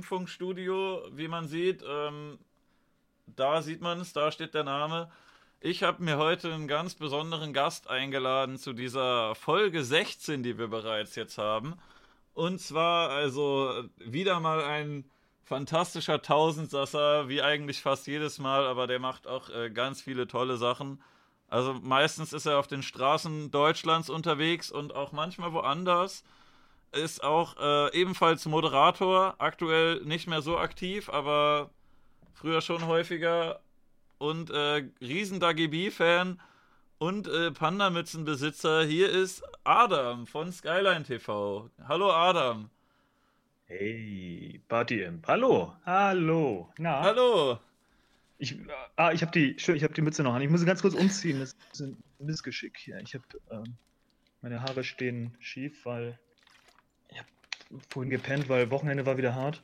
Impfungsstudio, wie man sieht. Ähm, da sieht man es, da steht der Name. Ich habe mir heute einen ganz besonderen Gast eingeladen zu dieser Folge 16, die wir bereits jetzt haben. Und zwar also wieder mal ein fantastischer Tausendsasser, wie eigentlich fast jedes Mal, aber der macht auch äh, ganz viele tolle Sachen. Also meistens ist er auf den Straßen Deutschlands unterwegs und auch manchmal woanders. Ist auch äh, ebenfalls Moderator, aktuell nicht mehr so aktiv, aber früher schon häufiger und äh, riesen DAGB-Fan und äh, Panda-Mützenbesitzer. Hier ist Adam von Skyline TV. Hallo Adam. Hey, Party Imp. Hallo, hallo. Na? Hallo. Ich, ah, ich habe die, ich hab die Mütze noch an. Ich muss sie ganz kurz umziehen. Das ist ein Missgeschick hier. Ich habe ähm, meine Haare stehen schief, weil vorhin gepennt, weil Wochenende war wieder hart.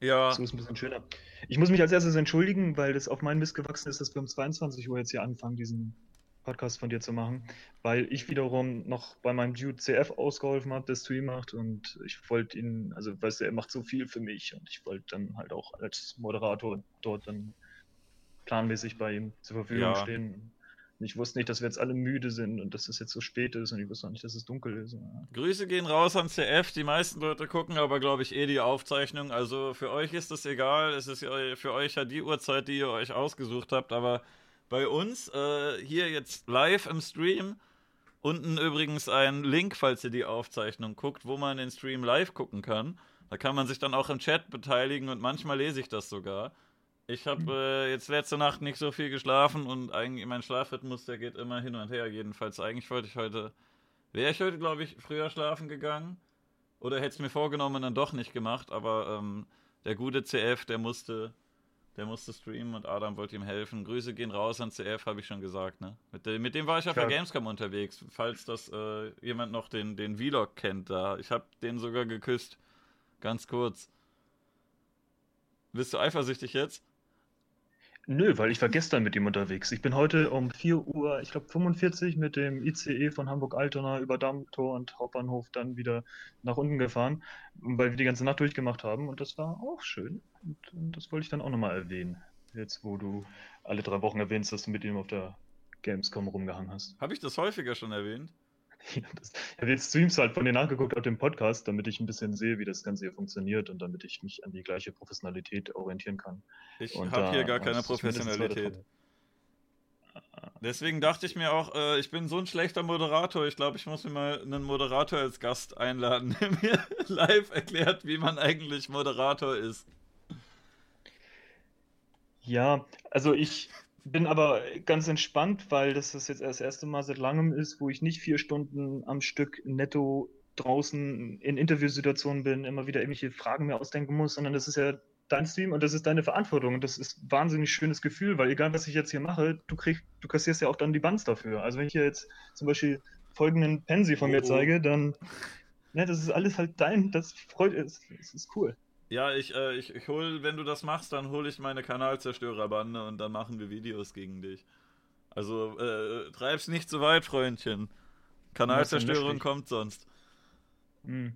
Ja. So ist ein bisschen schöner. Ich muss mich als erstes entschuldigen, weil das auf meinen Mist gewachsen ist, dass wir um 22 Uhr jetzt hier anfangen, diesen Podcast von dir zu machen, weil ich wiederum noch bei meinem Dude CF ausgeholfen habe, der Stream macht und ich wollte ihn, also weißt du, er macht so viel für mich und ich wollte dann halt auch als Moderator dort dann planmäßig bei ihm zur Verfügung ja. stehen. Und ich wusste nicht, dass wir jetzt alle müde sind und dass es jetzt so spät ist und ich wusste auch nicht, dass es dunkel ist. Grüße gehen raus an CF. Die meisten Leute gucken aber, glaube ich, eh die Aufzeichnung. Also für euch ist das egal. Es ist für euch ja die Uhrzeit, die ihr euch ausgesucht habt. Aber bei uns äh, hier jetzt live im Stream. Unten übrigens ein Link, falls ihr die Aufzeichnung guckt, wo man den Stream live gucken kann. Da kann man sich dann auch im Chat beteiligen und manchmal lese ich das sogar. Ich habe äh, jetzt letzte Nacht nicht so viel geschlafen und eigentlich mein Schlafrhythmus, der geht immer hin und her. Jedenfalls, eigentlich wollte ich heute, wäre ich heute, glaube ich, früher schlafen gegangen. Oder hätte es mir vorgenommen und dann doch nicht gemacht. Aber ähm, der gute CF, der musste, der musste streamen und Adam wollte ihm helfen. Grüße gehen raus an CF, habe ich schon gesagt. Ne? Mit, de, mit dem war ich auf ja. der Gamescom unterwegs, falls das äh, jemand noch den, den Vlog kennt da. Ich habe den sogar geküsst. Ganz kurz. Bist du eifersüchtig jetzt? Nö, weil ich war gestern mit ihm unterwegs. Ich bin heute um 4 Uhr, ich glaube 45 mit dem ICE von Hamburg-Altona über Dammtor und Hauptbahnhof dann wieder nach unten gefahren, weil wir die ganze Nacht durchgemacht haben und das war auch schön. Und, und das wollte ich dann auch nochmal erwähnen. Jetzt, wo du alle drei Wochen erwähnst, dass du mit ihm auf der Gamescom rumgehangen hast. Habe ich das häufiger schon erwähnt? Ja, das, ich habe jetzt Streams halt von dir nachgeguckt auf dem Podcast, damit ich ein bisschen sehe, wie das Ganze hier funktioniert und damit ich mich an die gleiche Professionalität orientieren kann. Ich habe hier gar keine Professionalität. Deswegen dachte ich mir auch, äh, ich bin so ein schlechter Moderator. Ich glaube, ich muss mir mal einen Moderator als Gast einladen, der mir live erklärt, wie man eigentlich Moderator ist. Ja, also ich bin aber ganz entspannt, weil das das jetzt das erste Mal seit langem ist, wo ich nicht vier Stunden am Stück netto draußen in Interviewsituationen bin, immer wieder irgendwelche Fragen mir ausdenken muss, sondern das ist ja dein Stream und das ist deine Verantwortung und das ist ein wahnsinnig schönes Gefühl, weil egal was ich jetzt hier mache, du kriegst, du kassierst ja auch dann die Bands dafür. Also wenn ich hier jetzt zum Beispiel folgenden Pensi von mir oh. zeige, dann, ne, das ist alles halt dein, das freut, es, das ist cool. Ja, ich, äh, ich, ich hol, wenn du das machst, dann hole ich meine Kanalzerstörerbande und dann machen wir Videos gegen dich. Also äh, treib's nicht zu weit, Freundchen. Kanalzerstörung kommt sonst. Hm.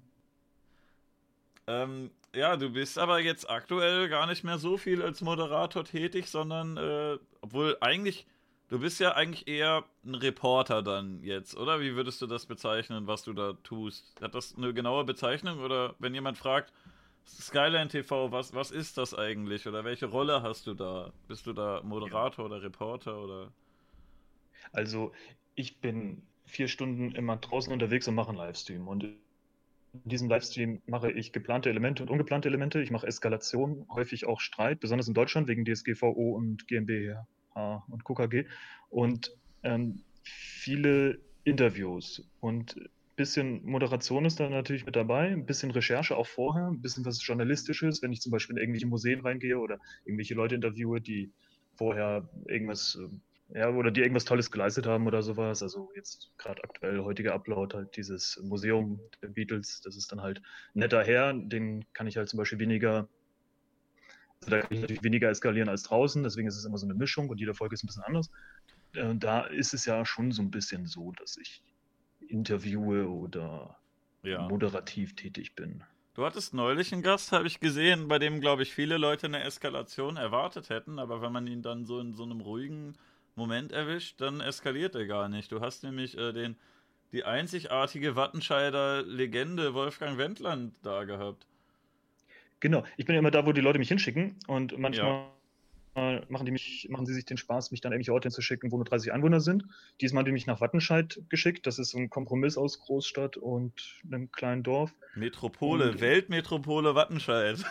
Ähm, ja, du bist aber jetzt aktuell gar nicht mehr so viel als Moderator tätig, sondern äh, obwohl eigentlich, du bist ja eigentlich eher ein Reporter dann jetzt, oder? Wie würdest du das bezeichnen, was du da tust? Hat das eine genaue Bezeichnung oder wenn jemand fragt, Skyline TV, was, was ist das eigentlich? Oder welche Rolle hast du da? Bist du da Moderator oder Reporter oder? Also, ich bin vier Stunden immer draußen unterwegs und mache einen Livestream. Und in diesem Livestream mache ich geplante Elemente und ungeplante Elemente. Ich mache Eskalation, häufig auch Streit, besonders in Deutschland wegen DSGVO und GmbH und KKG. Und ähm, viele Interviews. Und bisschen Moderation ist da natürlich mit dabei, ein bisschen Recherche auch vorher, ein bisschen was Journalistisches, wenn ich zum Beispiel in irgendwelche Museen reingehe oder irgendwelche Leute interviewe, die vorher irgendwas, äh, ja, oder die irgendwas Tolles geleistet haben oder sowas. Also jetzt gerade aktuell heutiger Upload halt dieses Museum der Beatles, das ist dann halt netter Herr, den kann ich halt zum Beispiel weniger also da kann ich natürlich weniger eskalieren als draußen, deswegen ist es immer so eine Mischung und jede Folge ist ein bisschen anders. Äh, da ist es ja schon so ein bisschen so, dass ich interviewe oder ja. moderativ tätig bin. Du hattest neulich einen Gast, habe ich gesehen, bei dem, glaube ich, viele Leute eine Eskalation erwartet hätten, aber wenn man ihn dann so in so einem ruhigen Moment erwischt, dann eskaliert er gar nicht. Du hast nämlich äh, den, die einzigartige Wattenscheider Legende Wolfgang Wendland da gehabt. Genau, ich bin ja immer da, wo die Leute mich hinschicken und manchmal ja machen die mich, machen sie sich den Spaß, mich dann irgendwelche Orte hinzuschicken, wo nur 30 Einwohner sind. Diesmal haben die mich nach Wattenscheid geschickt. Das ist so ein Kompromiss aus Großstadt und einem kleinen Dorf. Metropole, und, Weltmetropole Wattenscheid.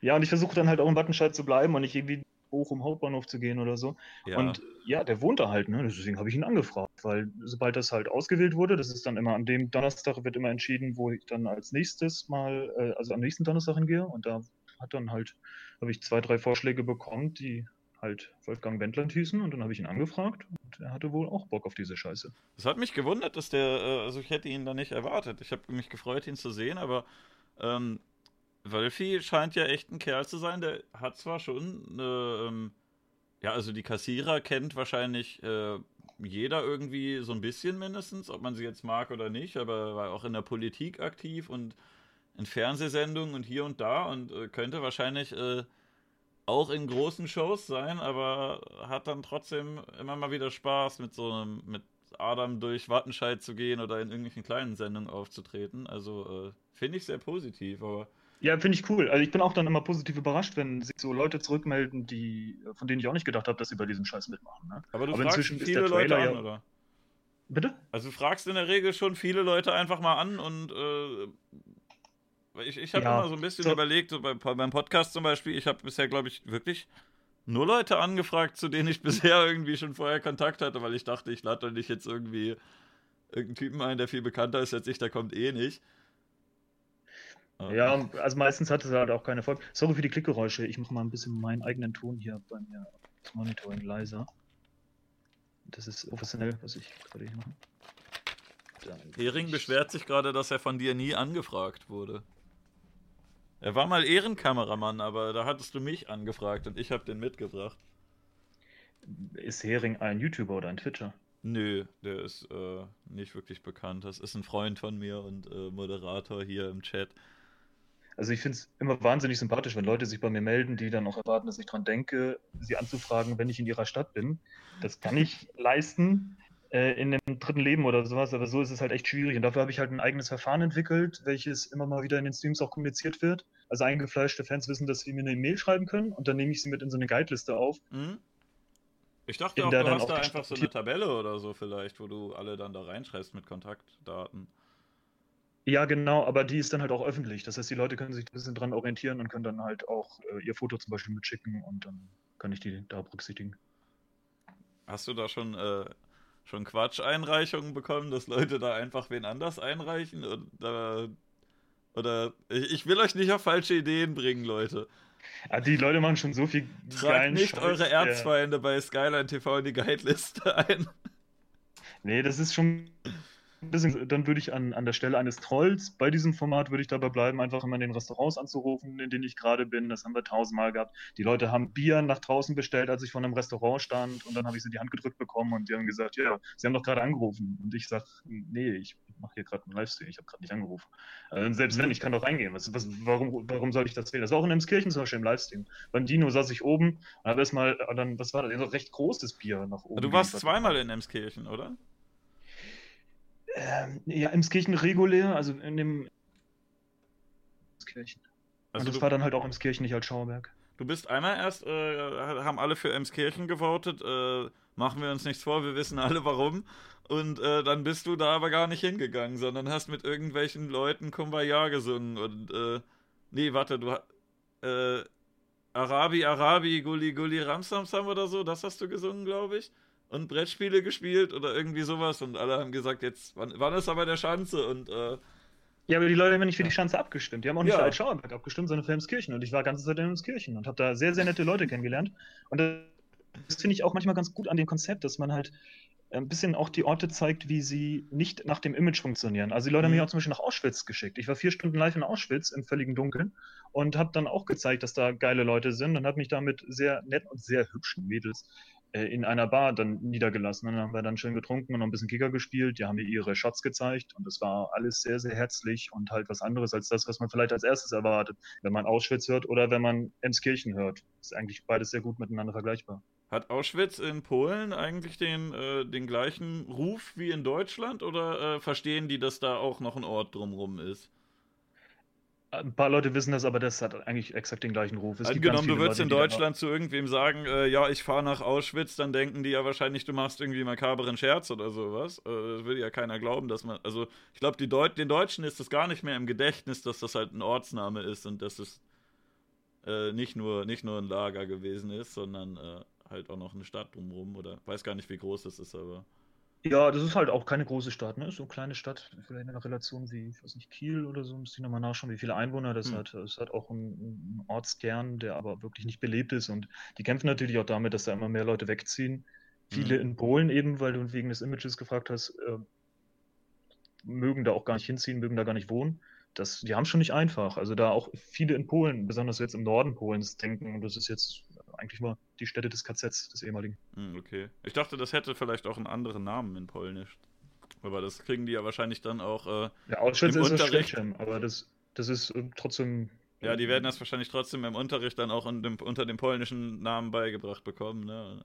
Ja, und ich versuche dann halt auch in Wattenscheid zu bleiben und nicht irgendwie hoch um Hauptbahnhof zu gehen oder so. Ja. Und ja, der wohnt da halt, ne? Deswegen habe ich ihn angefragt, weil sobald das halt ausgewählt wurde, das ist dann immer an dem Donnerstag wird immer entschieden, wo ich dann als nächstes mal, äh, also am nächsten Donnerstag hingehe und da hat dann halt, habe ich zwei, drei Vorschläge bekommen, die halt Wolfgang Wendland hießen und dann habe ich ihn angefragt und er hatte wohl auch Bock auf diese Scheiße. Es hat mich gewundert, dass der, äh, also ich hätte ihn da nicht erwartet. Ich habe mich gefreut, ihn zu sehen, aber ähm, Wölfi scheint ja echt ein Kerl zu sein, der hat zwar schon ähm, ja, also die Kassierer kennt wahrscheinlich äh, jeder irgendwie so ein bisschen mindestens, ob man sie jetzt mag oder nicht, aber war auch in der Politik aktiv und in Fernsehsendungen und hier und da und äh, könnte wahrscheinlich äh, auch in großen Shows sein, aber hat dann trotzdem immer mal wieder Spaß mit so einem, mit Adam durch Wattenscheid zu gehen oder in irgendwelchen kleinen Sendungen aufzutreten. Also äh, finde ich sehr positiv, aber. Ja, finde ich cool. Also ich bin auch dann immer positiv überrascht, wenn sich so Leute zurückmelden, die, von denen ich auch nicht gedacht habe, dass sie bei diesem Scheiß mitmachen. Ne? Aber du Aber fragst viele Leute an, ja... oder? Bitte? Also du fragst in der Regel schon viele Leute einfach mal an und äh, ich, ich habe ja, immer so ein bisschen so. überlegt, so bei, beim Podcast zum Beispiel, ich habe bisher, glaube ich, wirklich nur Leute angefragt, zu denen ich bisher irgendwie schon vorher Kontakt hatte, weil ich dachte, ich lade doch nicht jetzt irgendwie irgendeinen Typen ein, der viel bekannter ist als ich, der kommt eh nicht. Ja, also meistens hat es halt auch keine Folge. Sorry für die Klickgeräusche, ich mache mal ein bisschen meinen eigenen Ton hier bei mir das Monitoring leiser. Das ist professionell, was ich gerade hier mache. Hering beschwert sich gerade, dass er von dir nie angefragt wurde. Er war mal Ehrenkameramann, aber da hattest du mich angefragt und ich habe den mitgebracht. Ist Hering ein YouTuber oder ein Twitcher? Nö, der ist äh, nicht wirklich bekannt. Das ist ein Freund von mir und äh, Moderator hier im Chat. Also ich finde es immer wahnsinnig sympathisch, wenn Leute sich bei mir melden, die dann auch erwarten, dass ich daran denke, sie anzufragen, wenn ich in ihrer Stadt bin. Das kann ich leisten in dem dritten Leben oder sowas, aber so ist es halt echt schwierig. Und dafür habe ich halt ein eigenes Verfahren entwickelt, welches immer mal wieder in den Streams auch kommuniziert wird. Also eingefleischte Fans wissen, dass sie mir eine E-Mail schreiben können und dann nehme ich sie mit in so eine Guideliste auf. Mhm. Ich dachte auch, du hast da einfach so eine Tabelle oder so vielleicht, wo du alle dann da reinschreibst mit Kontaktdaten. Ja, genau, aber die ist dann halt auch öffentlich. Das heißt, die Leute können sich ein bisschen dran orientieren und können dann halt auch äh, ihr Foto zum Beispiel mitschicken und dann kann ich die da berücksichtigen. Hast du da schon äh, schon Quatsch-Einreichungen bekommen, dass Leute da einfach wen anders einreichen? Oder, oder ich will euch nicht auf falsche Ideen bringen, Leute. Ja, die Leute machen schon so viel Tragt nicht Scheiß, eure Erzfeinde ja. bei Skyline TV in die Guide-Liste ein. Nee, das ist schon bisschen, dann würde ich an, an der Stelle eines Trolls bei diesem Format würde ich dabei bleiben, einfach immer in den Restaurants anzurufen, in denen ich gerade bin. Das haben wir tausendmal gehabt. Die Leute haben Bier nach draußen bestellt, als ich vor einem Restaurant stand und dann habe ich sie die Hand gedrückt bekommen und die haben gesagt, ja, sie haben doch gerade angerufen. Und ich sage, nee, ich mache hier gerade einen Livestream, ich habe gerade nicht angerufen. Also selbst wenn, ich kann doch reingehen. Was, was, warum, warum soll ich das wählen? Das war auch in Emskirchen zum Beispiel im Livestream. Beim Dino saß ich oben und habe erstmal, dann, was war das? Ein recht großes Bier nach oben. Du warst zweimal in Emskirchen, oder? Ähm, ja, Emskirchen regulär, also in dem Emskirchen. Also Und das war dann halt auch Emskirchen, nicht als Schauberg. Du bist einmal erst, äh, haben alle für Emskirchen gewotet, äh, machen wir uns nichts vor, wir wissen alle warum. Und äh, dann bist du da aber gar nicht hingegangen, sondern hast mit irgendwelchen Leuten Kumbaya gesungen und, äh, nee, warte, du, äh, Arabi, Arabi, Gulli, Gulli, Ramsamsam oder so, das hast du gesungen, glaube ich und Brettspiele gespielt oder irgendwie sowas und alle haben gesagt, jetzt, wann, wann ist aber der Schanze und äh, ja, aber die Leute haben ja nicht für die Schanze abgestimmt. Die haben auch nicht ja. für Altschauerberg abgestimmt, sondern für Emskirchen. Und ich war ganze Zeit in Emskirchen und habe da sehr, sehr nette Leute kennengelernt. Und das finde ich auch manchmal ganz gut an dem Konzept, dass man halt ein bisschen auch die Orte zeigt, wie sie nicht nach dem Image funktionieren. Also die Leute mhm. haben mich auch zum Beispiel nach Auschwitz geschickt. Ich war vier Stunden live in Auschwitz im völligen Dunkeln und habe dann auch gezeigt, dass da geile Leute sind und habe mich da mit sehr netten und sehr hübschen Mädels äh, in einer Bar dann niedergelassen. Dann haben wir dann schön getrunken und noch ein bisschen Kicker gespielt. Die haben mir ihre Shots gezeigt und das war alles sehr, sehr herzlich und halt was anderes als das, was man vielleicht als erstes erwartet, wenn man Auschwitz hört oder wenn man Emskirchen hört. Ist eigentlich beides sehr gut miteinander vergleichbar. Hat Auschwitz in Polen eigentlich den, äh, den gleichen Ruf wie in Deutschland oder äh, verstehen die, dass da auch noch ein Ort drumrum ist? Ein paar Leute wissen das, aber das hat eigentlich exakt den gleichen Ruf. Es Angenommen, du würdest Leute, in Deutschland zu irgendwem sagen, äh, ja, ich fahre nach Auschwitz, dann denken die ja wahrscheinlich, du machst irgendwie makaberen Scherz oder sowas. Äh, das will ja keiner glauben, dass man. Also, ich glaube, Deut den Deutschen ist das gar nicht mehr im Gedächtnis, dass das halt ein Ortsname ist und dass es äh, nicht, nur, nicht nur ein Lager gewesen ist, sondern äh, halt auch noch eine Stadt drumherum. Oder weiß gar nicht, wie groß das ist, aber. Ja, das ist halt auch keine große Stadt, ne? So eine kleine Stadt, vielleicht in einer Relation wie, ich weiß nicht, Kiel oder so, müsste ich nochmal nachschauen, wie viele Einwohner das hm. hat. Es hat auch einen, einen Ortskern, der aber wirklich nicht belebt ist und die kämpfen natürlich auch damit, dass da immer mehr Leute wegziehen. Viele hm. in Polen eben, weil du wegen des Images gefragt hast, äh, mögen da auch gar nicht hinziehen, mögen da gar nicht wohnen. Das, die haben es schon nicht einfach. Also da auch viele in Polen, besonders jetzt im Norden Polens, denken, und das ist jetzt eigentlich mal die Stätte des KZs, des ehemaligen. Hm, okay. Ich dachte, das hätte vielleicht auch einen anderen Namen in Polnisch. Aber das kriegen die ja wahrscheinlich dann auch. Äh, ja, Auschwitz ist das Schlechtchen, aber das, das ist äh, trotzdem. Ja, die werden das wahrscheinlich trotzdem im Unterricht dann auch dem, unter dem polnischen Namen beigebracht bekommen. Ne?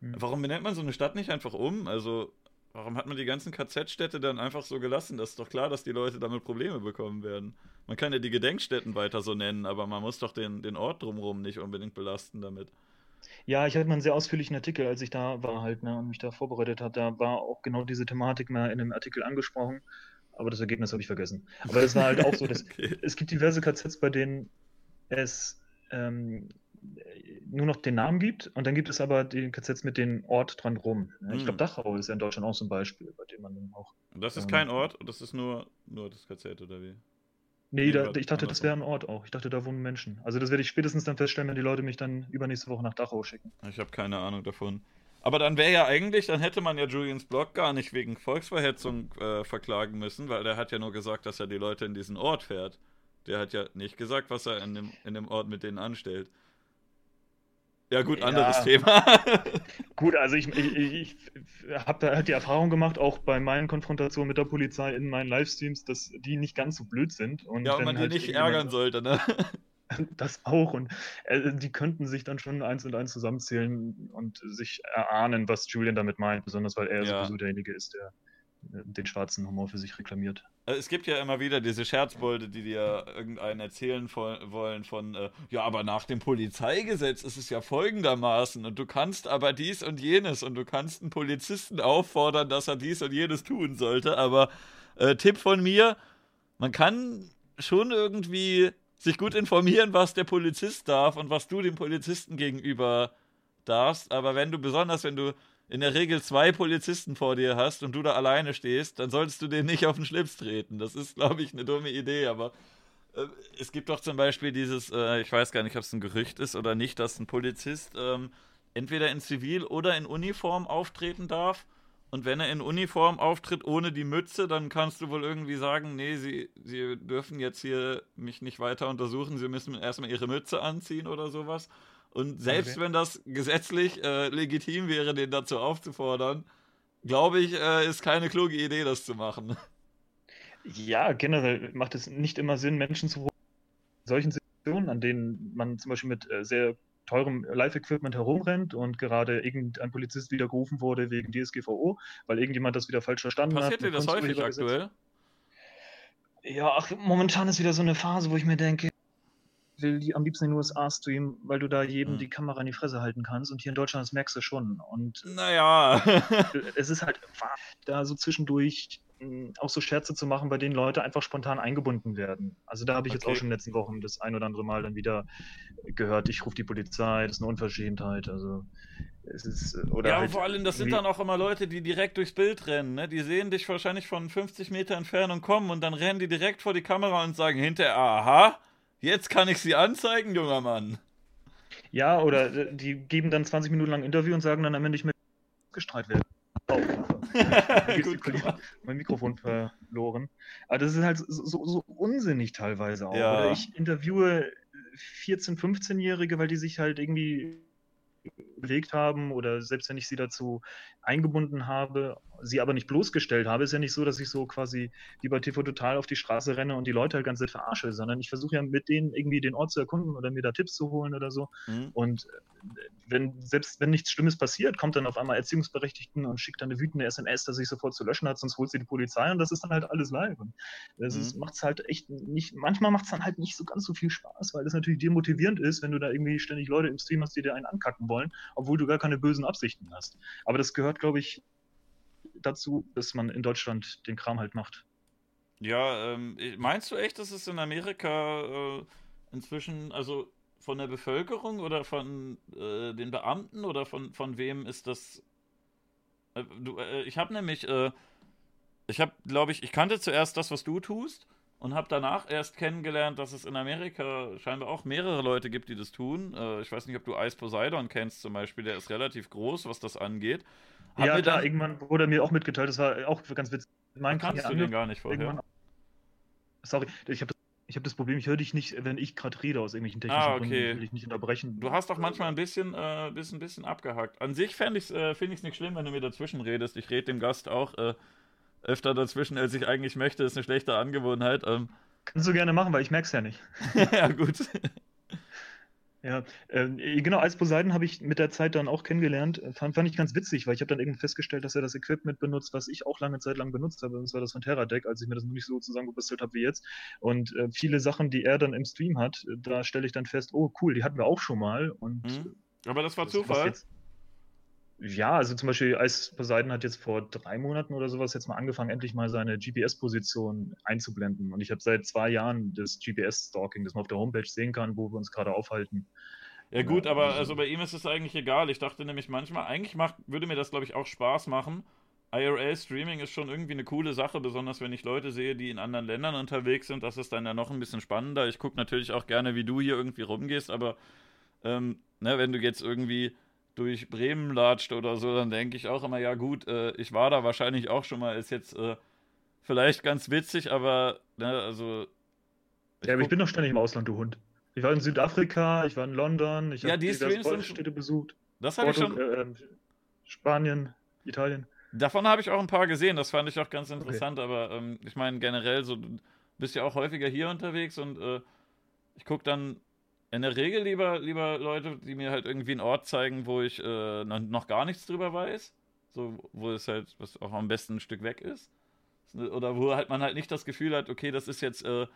Hm. Warum benennt man so eine Stadt nicht einfach um? Also, warum hat man die ganzen KZ-Städte dann einfach so gelassen? Das ist doch klar, dass die Leute damit Probleme bekommen werden. Man kann ja die Gedenkstätten weiter so nennen, aber man muss doch den, den Ort drumherum nicht unbedingt belasten damit. Ja, ich hatte mal einen sehr ausführlichen Artikel, als ich da war halt, ne, und mich da vorbereitet habe. Da war auch genau diese Thematik mal in einem Artikel angesprochen, aber das Ergebnis habe ich vergessen. Aber es war halt auch so, dass okay. es gibt diverse KZs, bei denen es ähm, nur noch den Namen gibt und dann gibt es aber die KZs mit dem Ort dran rum. Ich hm. glaube, Dachau ist ja in Deutschland auch so ein Beispiel, bei dem man dann auch. Und das ist ähm, kein Ort, das ist nur, nur das KZ oder wie? Nee, da, ich dachte, das wäre ein Ort auch. Ich dachte, da wohnen Menschen. Also das werde ich spätestens dann feststellen, wenn die Leute mich dann übernächste Woche nach Dachau schicken. Ich habe keine Ahnung davon. Aber dann wäre ja eigentlich, dann hätte man ja Julians Blog gar nicht wegen Volksverhetzung äh, verklagen müssen, weil der hat ja nur gesagt, dass er die Leute in diesen Ort fährt. Der hat ja nicht gesagt, was er in dem, in dem Ort mit denen anstellt. Ja, gut, anderes ja. Thema. gut, also ich, ich, ich habe da halt die Erfahrung gemacht, auch bei meinen Konfrontationen mit der Polizei in meinen Livestreams, dass die nicht ganz so blöd sind. Und ja, und man halt die nicht ärgern sollte, ne? Das auch. Und äh, die könnten sich dann schon eins und eins zusammenzählen und sich erahnen, was Julian damit meint, besonders weil er ja. sowieso derjenige ist, der den schwarzen Humor für sich reklamiert. Äh, es gibt ja immer wieder diese Scherzbolde, die dir irgendeinen erzählen wollen von, äh, ja, aber nach dem Polizeigesetz ist es ja folgendermaßen und du kannst aber dies und jenes und du kannst einen Polizisten auffordern, dass er dies und jenes tun sollte, aber äh, Tipp von mir, man kann schon irgendwie sich gut informieren, was der Polizist darf und was du dem Polizisten gegenüber darfst, aber wenn du, besonders wenn du in der Regel zwei Polizisten vor dir hast und du da alleine stehst, dann solltest du den nicht auf den Schlips treten. Das ist, glaube ich, eine dumme Idee, aber äh, es gibt doch zum Beispiel dieses, äh, ich weiß gar nicht, ob es ein Gerücht ist oder nicht, dass ein Polizist ähm, entweder in Zivil oder in Uniform auftreten darf. Und wenn er in Uniform auftritt ohne die Mütze, dann kannst du wohl irgendwie sagen, nee, sie, sie dürfen jetzt hier mich nicht weiter untersuchen, sie müssen erstmal ihre Mütze anziehen oder sowas. Und selbst okay. wenn das gesetzlich äh, legitim wäre, den dazu aufzufordern, glaube ich, äh, ist keine kluge Idee, das zu machen. Ja, generell macht es nicht immer Sinn, Menschen zu solchen Situationen, an denen man zum Beispiel mit äh, sehr teurem Live-Equipment herumrennt und gerade irgendein Polizist wieder gerufen wurde wegen DSGVO, weil irgendjemand das wieder falsch verstanden Passiert hat. Passiert dir das häufig aktuell? Ja, ach, momentan ist wieder so eine Phase, wo ich mir denke, will die am liebsten in den USA streamen, weil du da jedem hm. die Kamera in die Fresse halten kannst. Und hier in Deutschland, das merkst du schon. Und naja. es ist halt da so zwischendurch hm, auch so Scherze zu machen, bei denen Leute einfach spontan eingebunden werden. Also da habe ich okay. jetzt auch schon in den letzten Wochen das ein oder andere Mal dann wieder gehört, ich rufe die Polizei, das ist eine Unverschämtheit. Also es ist, äh, oder ja, halt vor allem, das sind dann auch immer Leute, die direkt durchs Bild rennen. Ne? Die sehen dich wahrscheinlich von 50 Meter Entfernung kommen und dann rennen die direkt vor die Kamera und sagen hinterher, aha, Jetzt kann ich sie anzeigen, junger Mann. Ja, oder äh, die geben dann 20 Minuten lang Interview und sagen dann am Ende, ich möchte gestrahlt werden. Oh, mein Mikrofon verloren. Aber das ist halt so, so, so unsinnig teilweise auch. Ja. Oder ich interviewe 14-, 15-Jährige, weil die sich halt irgendwie bewegt haben oder selbst wenn ich sie dazu eingebunden habe, sie aber nicht bloßgestellt habe, ist ja nicht so, dass ich so quasi wie bei TV Total auf die Straße renne und die Leute halt ganz verarsche, sondern ich versuche ja mit denen irgendwie den Ort zu erkunden oder mir da Tipps zu holen oder so. Mhm. Und äh, wenn, selbst wenn nichts Schlimmes passiert, kommt dann auf einmal Erziehungsberechtigten und schickt dann eine wütende SMS, dass ich sofort zu löschen hat, sonst holt sie die Polizei und das ist dann halt alles live. Und das mhm. macht es halt echt nicht, manchmal macht es dann halt nicht so ganz so viel Spaß, weil das natürlich demotivierend ist, wenn du da irgendwie ständig Leute im Stream hast, die dir einen ankacken wollen, obwohl du gar keine bösen Absichten hast. Aber das gehört, glaube ich, dazu, dass man in Deutschland den Kram halt macht. Ja, ähm, meinst du echt, dass es in Amerika äh, inzwischen, also von der Bevölkerung oder von äh, den Beamten oder von, von wem ist das? Äh, du, äh, ich habe nämlich, äh, ich habe, glaube ich, ich kannte zuerst das, was du tust und habe danach erst kennengelernt, dass es in Amerika scheinbar auch mehrere Leute gibt, die das tun. Äh, ich weiß nicht, ob du Ice Poseidon kennst zum Beispiel, der ist relativ groß, was das angeht. Hab ja, da irgendwann wurde mir auch mitgeteilt, das war auch ganz witzig. Mein kannst du den gar nicht vorher? Sorry, ich habe das, hab das Problem, ich höre dich nicht, wenn ich gerade rede aus irgendwelchen technischen ah, okay. Gründen, will ich nicht unterbrechen. Du hast doch manchmal ein bisschen, äh, bisschen, bisschen abgehakt. An sich äh, finde ich es äh, nicht schlimm, wenn du mir dazwischen redest. Ich rede dem Gast auch äh, öfter dazwischen, als ich eigentlich möchte. Das ist eine schlechte Angewohnheit. Ähm, Kannst du gerne machen, weil ich merke es ja nicht. ja, gut. Ja, äh, genau, als Poseidon habe ich mit der Zeit dann auch kennengelernt. Fand, fand ich ganz witzig, weil ich habe dann irgendwie festgestellt, dass er das Equipment benutzt, was ich auch lange Zeit lang benutzt habe. Und zwar das von Terradeck, als ich mir das noch nicht so zusammengebastelt habe wie jetzt. Und äh, viele Sachen, die er dann im Stream hat, da stelle ich dann fest, oh cool, die hatten wir auch schon mal. Und, mhm. Aber das war Zufall. Ja, also zum Beispiel Ice Poseidon hat jetzt vor drei Monaten oder sowas jetzt mal angefangen, endlich mal seine GPS-Position einzublenden. Und ich habe seit zwei Jahren das GPS-Stalking, das man auf der Homepage sehen kann, wo wir uns gerade aufhalten. Ja gut, aber also, also bei ihm ist es eigentlich egal. Ich dachte nämlich manchmal, eigentlich macht, würde mir das, glaube ich, auch Spaß machen. IRL-Streaming ist schon irgendwie eine coole Sache, besonders wenn ich Leute sehe, die in anderen Ländern unterwegs sind. Das ist dann ja noch ein bisschen spannender. Ich gucke natürlich auch gerne, wie du hier irgendwie rumgehst, aber ähm, ne, wenn du jetzt irgendwie durch Bremen latscht oder so, dann denke ich auch immer, ja gut, äh, ich war da wahrscheinlich auch schon mal, ist jetzt äh, vielleicht ganz witzig, aber, ne, also. Ja, aber ich bin doch ständig im Ausland, du Hund. Ich war in Südafrika, ich war in London, ich ja, habe diverse Städte besucht. Das habe ich schon. Äh, ähm, Spanien, Italien. Davon habe ich auch ein paar gesehen, das fand ich auch ganz interessant, okay. aber ähm, ich meine generell so, du bist ja auch häufiger hier unterwegs und äh, ich gucke dann in der Regel lieber, lieber Leute, die mir halt irgendwie einen Ort zeigen, wo ich äh, noch gar nichts drüber weiß. So, wo es halt, was auch am besten ein Stück weg ist. Oder wo halt man halt nicht das Gefühl hat, okay, das ist jetzt, äh,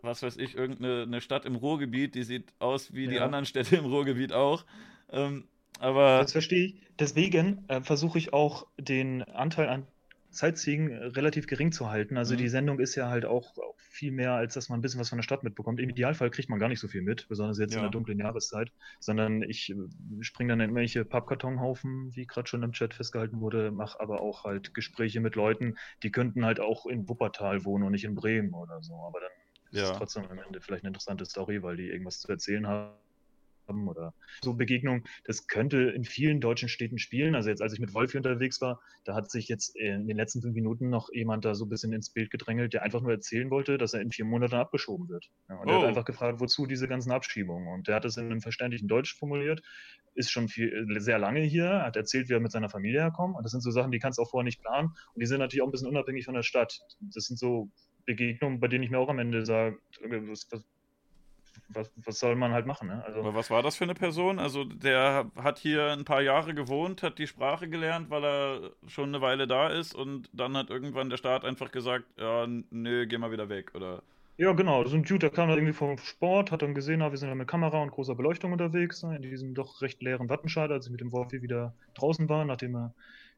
was weiß ich, irgendeine Stadt im Ruhrgebiet, die sieht aus wie ja. die anderen Städte im Ruhrgebiet auch. Ähm, aber. Das verstehe ich. Deswegen äh, versuche ich auch den Anteil an Sightseeing relativ gering zu halten. Also mhm. die Sendung ist ja halt auch, auch, viel mehr, als dass man ein bisschen was von der Stadt mitbekommt. Im Idealfall kriegt man gar nicht so viel mit, besonders jetzt ja. in der dunklen Jahreszeit, sondern ich äh, springe dann in irgendwelche Pappkartonhaufen, wie gerade schon im Chat festgehalten wurde, mache aber auch halt Gespräche mit Leuten, die könnten halt auch in Wuppertal wohnen und nicht in Bremen oder so. Aber dann ist ja. es trotzdem am Ende vielleicht eine interessante Story, weil die irgendwas zu erzählen haben haben oder so Begegnungen. Das könnte in vielen deutschen Städten spielen. Also jetzt, als ich mit Wolfi unterwegs war, da hat sich jetzt in den letzten fünf Minuten noch jemand da so ein bisschen ins Bild gedrängelt, der einfach nur erzählen wollte, dass er in vier Monaten abgeschoben wird. Ja, und oh. er hat einfach gefragt, wozu diese ganzen Abschiebungen. Und der hat es in einem verständlichen Deutsch formuliert, ist schon viel, sehr lange hier, hat erzählt, wie er mit seiner Familie herkommt. Und das sind so Sachen, die kannst du auch vorher nicht planen. Und die sind natürlich auch ein bisschen unabhängig von der Stadt. Das sind so Begegnungen, bei denen ich mir auch am Ende sage, was, was, was, was soll man halt machen? Ne? Also, Aber was war das für eine Person? Also der hat hier ein paar Jahre gewohnt, hat die Sprache gelernt, weil er schon eine Weile da ist und dann hat irgendwann der Staat einfach gesagt, ja, nö, geh mal wieder weg, oder? Ja, genau. So ein Dude, der kam dann irgendwie vom Sport, hat dann gesehen, wir sind da mit Kamera und großer Beleuchtung unterwegs, ne, in diesem doch recht leeren Wattenscheid, als ich mit dem Wolfi wieder draußen war, nachdem er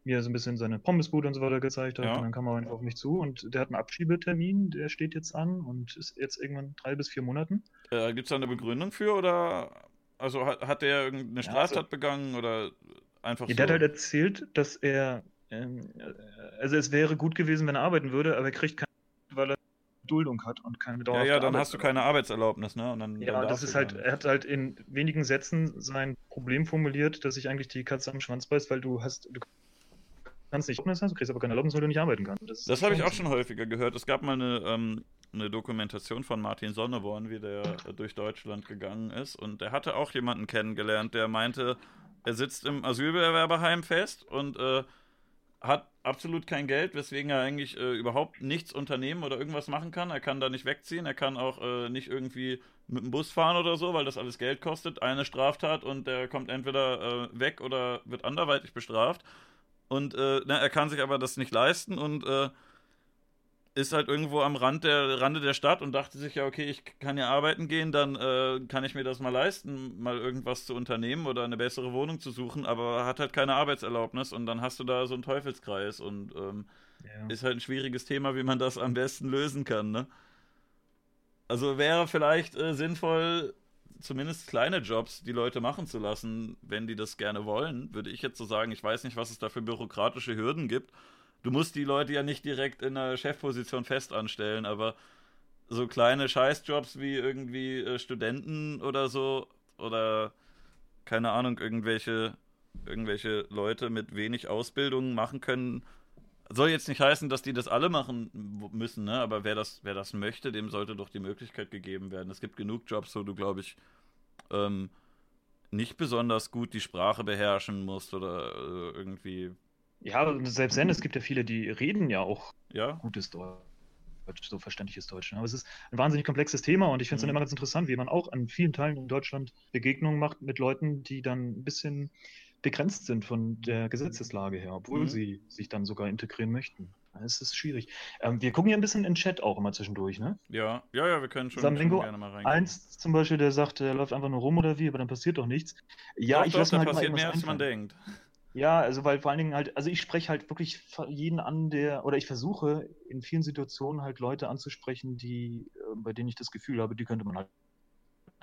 mir so ein bisschen seine Pommesbude und so weiter gezeigt hat. Ja. Und dann kam er einfach auf mich zu und der hat einen Abschiebetermin, der steht jetzt an und ist jetzt irgendwann drei bis vier Monaten. Äh, Gibt es da eine Begründung für oder also hat, hat der irgendeine Straftat ja, also, begangen oder einfach ja, so? Der hat halt erzählt, dass er ähm, also es wäre gut gewesen, wenn er arbeiten würde, aber er kriegt keine, weil er Duldung hat und keine dauerhafte Ja, ja, dann hast du keine Arbeitserlaubnis, ne? Und dann, ja, dann das ist halt, er hat halt in wenigen Sätzen sein Problem formuliert, dass sich eigentlich die Katze am Schwanz beißt, weil du hast, du kannst nicht Erlaubnis haben, du kriegst aber keine Erlaubnis, weil du nicht arbeiten kannst. Das, das habe ich auch schon häufiger gehört. Es gab mal eine, ähm, eine Dokumentation von Martin Sonneborn, wie der durch Deutschland gegangen ist. Und der hatte auch jemanden kennengelernt, der meinte, er sitzt im Asylbewerberheim fest und äh, hat absolut kein Geld, weswegen er eigentlich äh, überhaupt nichts unternehmen oder irgendwas machen kann. Er kann da nicht wegziehen, er kann auch äh, nicht irgendwie mit dem Bus fahren oder so, weil das alles Geld kostet. Eine Straftat und der kommt entweder äh, weg oder wird anderweitig bestraft. Und äh, na, er kann sich aber das nicht leisten und äh, ist halt irgendwo am Rand der Rande der Stadt und dachte sich ja, okay, ich kann ja arbeiten gehen, dann äh, kann ich mir das mal leisten, mal irgendwas zu unternehmen oder eine bessere Wohnung zu suchen, aber hat halt keine Arbeitserlaubnis und dann hast du da so einen Teufelskreis und ähm, ja. ist halt ein schwieriges Thema, wie man das am besten lösen kann, ne? Also wäre vielleicht äh, sinnvoll, zumindest kleine Jobs die Leute machen zu lassen, wenn die das gerne wollen, würde ich jetzt so sagen. Ich weiß nicht, was es da für bürokratische Hürden gibt du musst die Leute ja nicht direkt in einer Chefposition fest anstellen, aber so kleine Scheißjobs wie irgendwie äh, Studenten oder so oder keine Ahnung, irgendwelche, irgendwelche Leute mit wenig Ausbildung machen können. Soll jetzt nicht heißen, dass die das alle machen müssen, ne? aber wer das, wer das möchte, dem sollte doch die Möglichkeit gegeben werden. Es gibt genug Jobs, wo du, glaube ich, ähm, nicht besonders gut die Sprache beherrschen musst oder äh, irgendwie ja, selbst wenn, es gibt ja viele, die reden ja auch ja. gutes Deutsch, so verständliches Deutsch. Ne? Aber es ist ein wahnsinnig komplexes Thema und ich finde es mhm. dann immer ganz interessant, wie man auch an vielen Teilen in Deutschland Begegnungen macht mit Leuten, die dann ein bisschen begrenzt sind von der Gesetzeslage her, obwohl mhm. sie sich dann sogar integrieren möchten. Es ist schwierig. Ähm, wir gucken ja ein bisschen in den Chat auch immer zwischendurch, ne? Ja, ja, ja, wir können schon, schon gerne mal rein. Eins zum Beispiel, der sagt, er läuft einfach nur rum oder wie, aber dann passiert doch nichts. Ja, doch, ich lasse mir halt passiert mehr, als man denkt. Ja, also weil vor allen Dingen halt, also ich spreche halt wirklich jeden an, der, oder ich versuche in vielen Situationen halt Leute anzusprechen, die, äh, bei denen ich das Gefühl habe, die könnte man halt.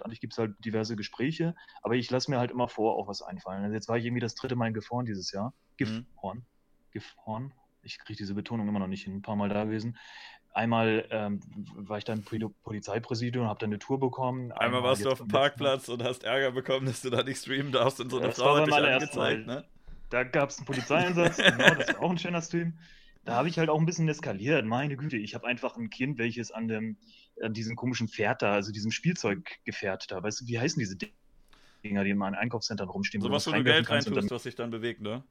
Eigentlich gibt es halt diverse Gespräche, aber ich lasse mir halt immer vor, auch was einfallen. Also jetzt war ich irgendwie das dritte Mal in Gifhorn dieses Jahr. Gifhorn. Mhm. Gifhorn. Ich kriege diese Betonung immer noch nicht hin, ein paar Mal da gewesen. Einmal ähm, war ich dann im Polizeipräsidium und habe dann eine Tour bekommen. Einmal, Einmal warst du auf dem Parkplatz und hast Ärger bekommen, dass du da nicht streamen darfst und so eine das Frau hat dich angezeigt, ne? Da gab es einen Polizeieinsatz, genau, das war auch ein schöner Stream. Da habe ich halt auch ein bisschen eskaliert. Meine Güte, ich habe einfach ein Kind, welches an, dem, an diesem komischen Pferd da, also diesem Spielzeuggefährt da, weißt du, wie heißen diese Dinger, die in meinen Einkaufszentren rumstehen? So was, wo du Geld reintust, was sich dann bewegt, ne?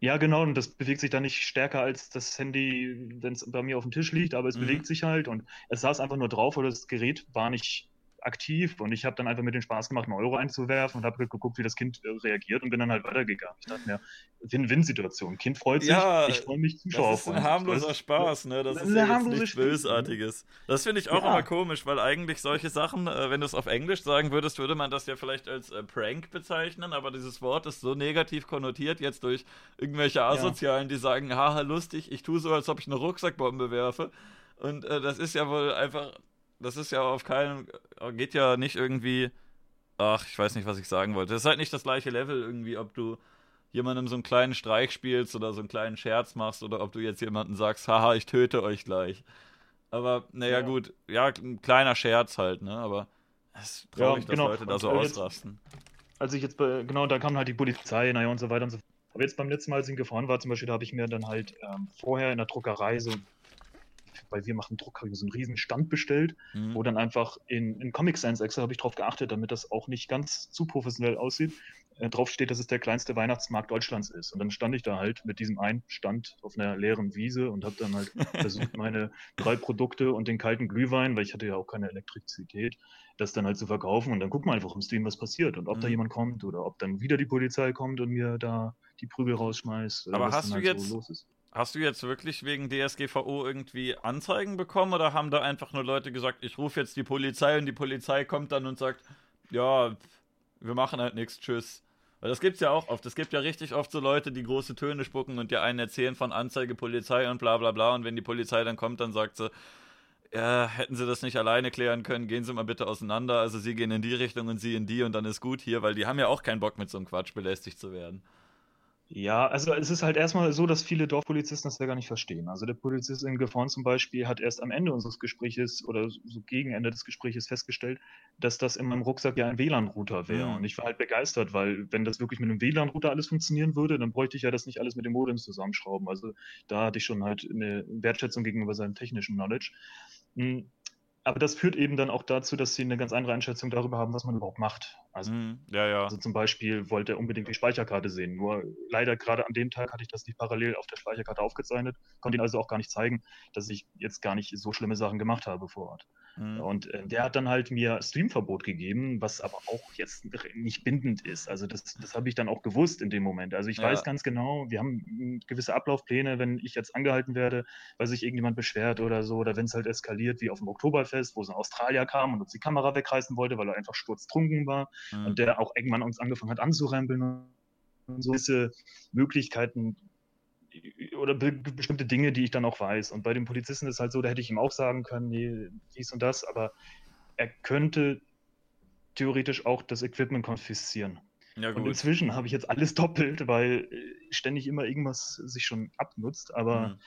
Ja, genau, und das bewegt sich dann nicht stärker als das Handy, wenn es bei mir auf dem Tisch liegt, aber es mhm. bewegt sich halt und es saß einfach nur drauf, oder das Gerät war nicht aktiv und ich habe dann einfach mit dem Spaß gemacht, einen Euro einzuwerfen und habe geguckt, wie das Kind reagiert und bin dann halt weitergegangen. Ich dachte mir, Win-Win-Situation. Kind freut sich, ja, ich freue mich, Zuschauer Das ist ein harmloser das, Spaß, ne? Das, das ist ja nichts Spiel. Bösartiges. Das finde ich auch ja. immer komisch, weil eigentlich solche Sachen, äh, wenn du es auf Englisch sagen würdest, würde man das ja vielleicht als äh, Prank bezeichnen, aber dieses Wort ist so negativ konnotiert jetzt durch irgendwelche Asozialen, ja. die sagen, haha, lustig, ich tue so, als ob ich eine Rucksackbombe werfe. Und äh, das ist ja wohl einfach das ist ja auf keinen, geht ja nicht irgendwie, ach, ich weiß nicht, was ich sagen wollte. Das ist halt nicht das gleiche Level irgendwie, ob du jemandem so einen kleinen Streich spielst oder so einen kleinen Scherz machst oder ob du jetzt jemanden sagst, haha, ich töte euch gleich. Aber, naja, ja. gut, ja, ein kleiner Scherz halt, ne, aber es ist traurig, ja, genau. dass Leute da so und, ausrasten. als ich jetzt, bei, genau, da kam halt die Polizei, naja, und so weiter und so fort. Aber jetzt beim letzten Mal, als ich gefahren war, zum Beispiel, da habe ich mir dann halt ähm, vorher in der Druckerei so weil wir machen Druck, habe ich so einen riesen Stand bestellt, mhm. wo dann einfach in, in Comic Sans extra habe ich darauf geachtet, damit das auch nicht ganz zu professionell aussieht, äh, drauf steht, dass es der kleinste Weihnachtsmarkt Deutschlands ist. Und dann stand ich da halt mit diesem einen Stand auf einer leeren Wiese und habe dann halt versucht, meine drei Produkte und den kalten Glühwein, weil ich hatte ja auch keine Elektrizität, das dann halt zu verkaufen. Und dann gucken wir einfach im Stream, was passiert und ob mhm. da jemand kommt oder ob dann wieder die Polizei kommt und mir da die Prügel rausschmeißt. Aber hast du halt jetzt, so Hast du jetzt wirklich wegen DSGVO irgendwie Anzeigen bekommen oder haben da einfach nur Leute gesagt, ich rufe jetzt die Polizei und die Polizei kommt dann und sagt, ja, wir machen halt nichts, tschüss. Weil das gibt's ja auch oft. Es gibt ja richtig oft so Leute, die große Töne spucken und dir einen erzählen von Anzeige, Polizei und bla bla bla. Und wenn die Polizei dann kommt, dann sagt sie, ja, hätten sie das nicht alleine klären können, gehen sie mal bitte auseinander. Also sie gehen in die Richtung und sie in die und dann ist gut hier, weil die haben ja auch keinen Bock mit so einem Quatsch belästigt zu werden. Ja, also es ist halt erstmal so, dass viele Dorfpolizisten das ja gar nicht verstehen. Also der Polizist in Gifhorn zum Beispiel hat erst am Ende unseres Gespräches oder so gegen Ende des Gespräches festgestellt, dass das in meinem Rucksack ja ein WLAN-Router wäre. Mhm. Und ich war halt begeistert, weil wenn das wirklich mit einem WLAN-Router alles funktionieren würde, dann bräuchte ich ja das nicht alles mit dem Modem zusammenschrauben. Also da hatte ich schon halt eine Wertschätzung gegenüber seinem technischen Knowledge. Hm, aber das führt eben dann auch dazu, dass sie eine ganz andere Einschätzung darüber haben, was man überhaupt macht. Also, mhm. ja, ja. also zum Beispiel wollte er unbedingt die Speicherkarte sehen. Nur leider gerade an dem Tag hatte ich das nicht parallel auf der Speicherkarte aufgezeichnet, konnte ihn also auch gar nicht zeigen, dass ich jetzt gar nicht so schlimme Sachen gemacht habe vor Ort. Mhm. Und äh, der hat dann halt mir Streamverbot gegeben, was aber auch jetzt nicht bindend ist. Also das, das habe ich dann auch gewusst in dem Moment. Also ich ja. weiß ganz genau, wir haben gewisse Ablaufpläne, wenn ich jetzt angehalten werde, weil sich irgendjemand beschwert oder so, oder wenn es halt eskaliert wie auf dem Oktoberfest, wo so ein Australier kam und uns die Kamera wegreißen wollte, weil er einfach sturztrunken war mhm. und der auch irgendwann uns angefangen hat anzurempeln und so diese Möglichkeiten oder be bestimmte Dinge, die ich dann auch weiß. Und bei dem Polizisten ist es halt so, da hätte ich ihm auch sagen können, nee, dies und das, aber er könnte theoretisch auch das Equipment konfiszieren. Ja, und inzwischen habe ich jetzt alles doppelt, weil äh, ständig immer irgendwas sich schon abnutzt, aber mhm.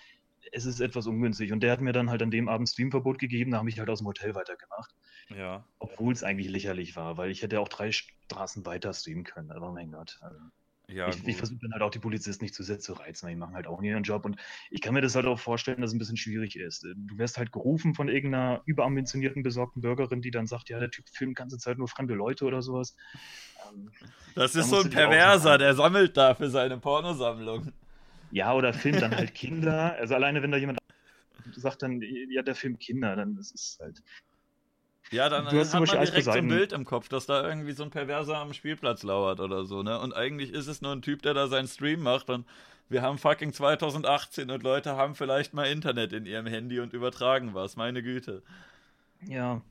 es ist etwas ungünstig. Und der hat mir dann halt an dem Abend Streamverbot gegeben, da habe ich halt aus dem Hotel weitergemacht. Ja. Obwohl es eigentlich lächerlich war, weil ich hätte auch drei Straßen weiter streamen können, aber mein Gott. Also. Ja, ich, ich versuche dann halt auch die Polizisten nicht zu sehr zu reizen, weil die machen halt auch ihren Job. Und ich kann mir das halt auch vorstellen, dass es ein bisschen schwierig ist. Du wirst halt gerufen von irgendeiner überambitionierten, besorgten Bürgerin, die dann sagt, ja, der Typ filmt die ganze Zeit nur fremde Leute oder sowas. Ähm, das ist so ein Perverser, der sammelt da für seine Pornosammlung. Ja, oder filmt dann halt Kinder. Also alleine, wenn da jemand sagt dann, ja, der filmt Kinder, dann ist es halt. Ja, dann du hast hat man direkt so ein Bild im Kopf, dass da irgendwie so ein Perverser am Spielplatz lauert oder so, ne? Und eigentlich ist es nur ein Typ, der da seinen Stream macht und wir haben fucking 2018 und Leute haben vielleicht mal Internet in ihrem Handy und übertragen was, meine Güte. Ja.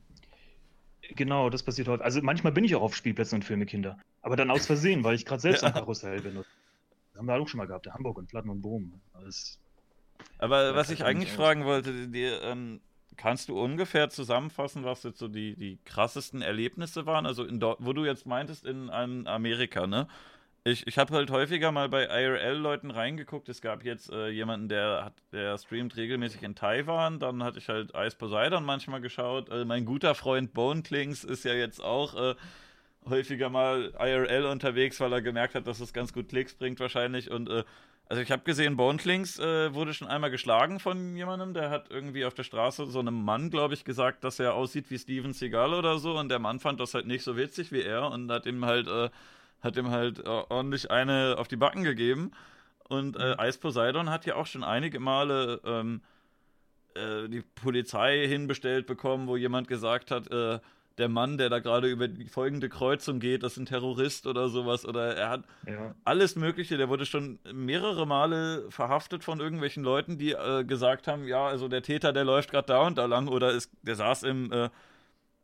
Genau, das passiert häufig. Also manchmal bin ich auch auf Spielplätzen und filme Kinder. Aber dann aus Versehen, weil ich gerade selbst ja. am Karussell bin. Das haben wir auch schon mal gehabt, der Hamburg und Platten und Boom. Aber was ich eigentlich fragen wollte, die, ähm, Kannst du ungefähr zusammenfassen, was jetzt so die, die krassesten Erlebnisse waren? Also, in, wo du jetzt meintest, in, in Amerika, ne? Ich, ich habe halt häufiger mal bei IRL-Leuten reingeguckt. Es gab jetzt äh, jemanden, der hat, der streamt regelmäßig in Taiwan. Dann hatte ich halt Ice Poseidon manchmal geschaut. Äh, mein guter Freund Bone Klings ist ja jetzt auch äh, häufiger mal IRL unterwegs, weil er gemerkt hat, dass es ganz gut Klicks bringt wahrscheinlich. Und äh, also ich habe gesehen, Bonklings äh, wurde schon einmal geschlagen von jemandem, der hat irgendwie auf der Straße so einem Mann, glaube ich, gesagt, dass er aussieht wie Steven Seagal oder so. Und der Mann fand das halt nicht so witzig wie er und hat ihm halt, äh, hat ihm halt äh, ordentlich eine auf die Backen gegeben. Und äh, Ice Poseidon hat ja auch schon einige Male ähm, äh, die Polizei hinbestellt bekommen, wo jemand gesagt hat, äh, der Mann, der da gerade über die folgende Kreuzung geht, das ist ein Terrorist oder sowas. Oder er hat ja. alles Mögliche. Der wurde schon mehrere Male verhaftet von irgendwelchen Leuten, die äh, gesagt haben, ja, also der Täter, der läuft gerade da und da lang. Oder ist, der saß im, äh,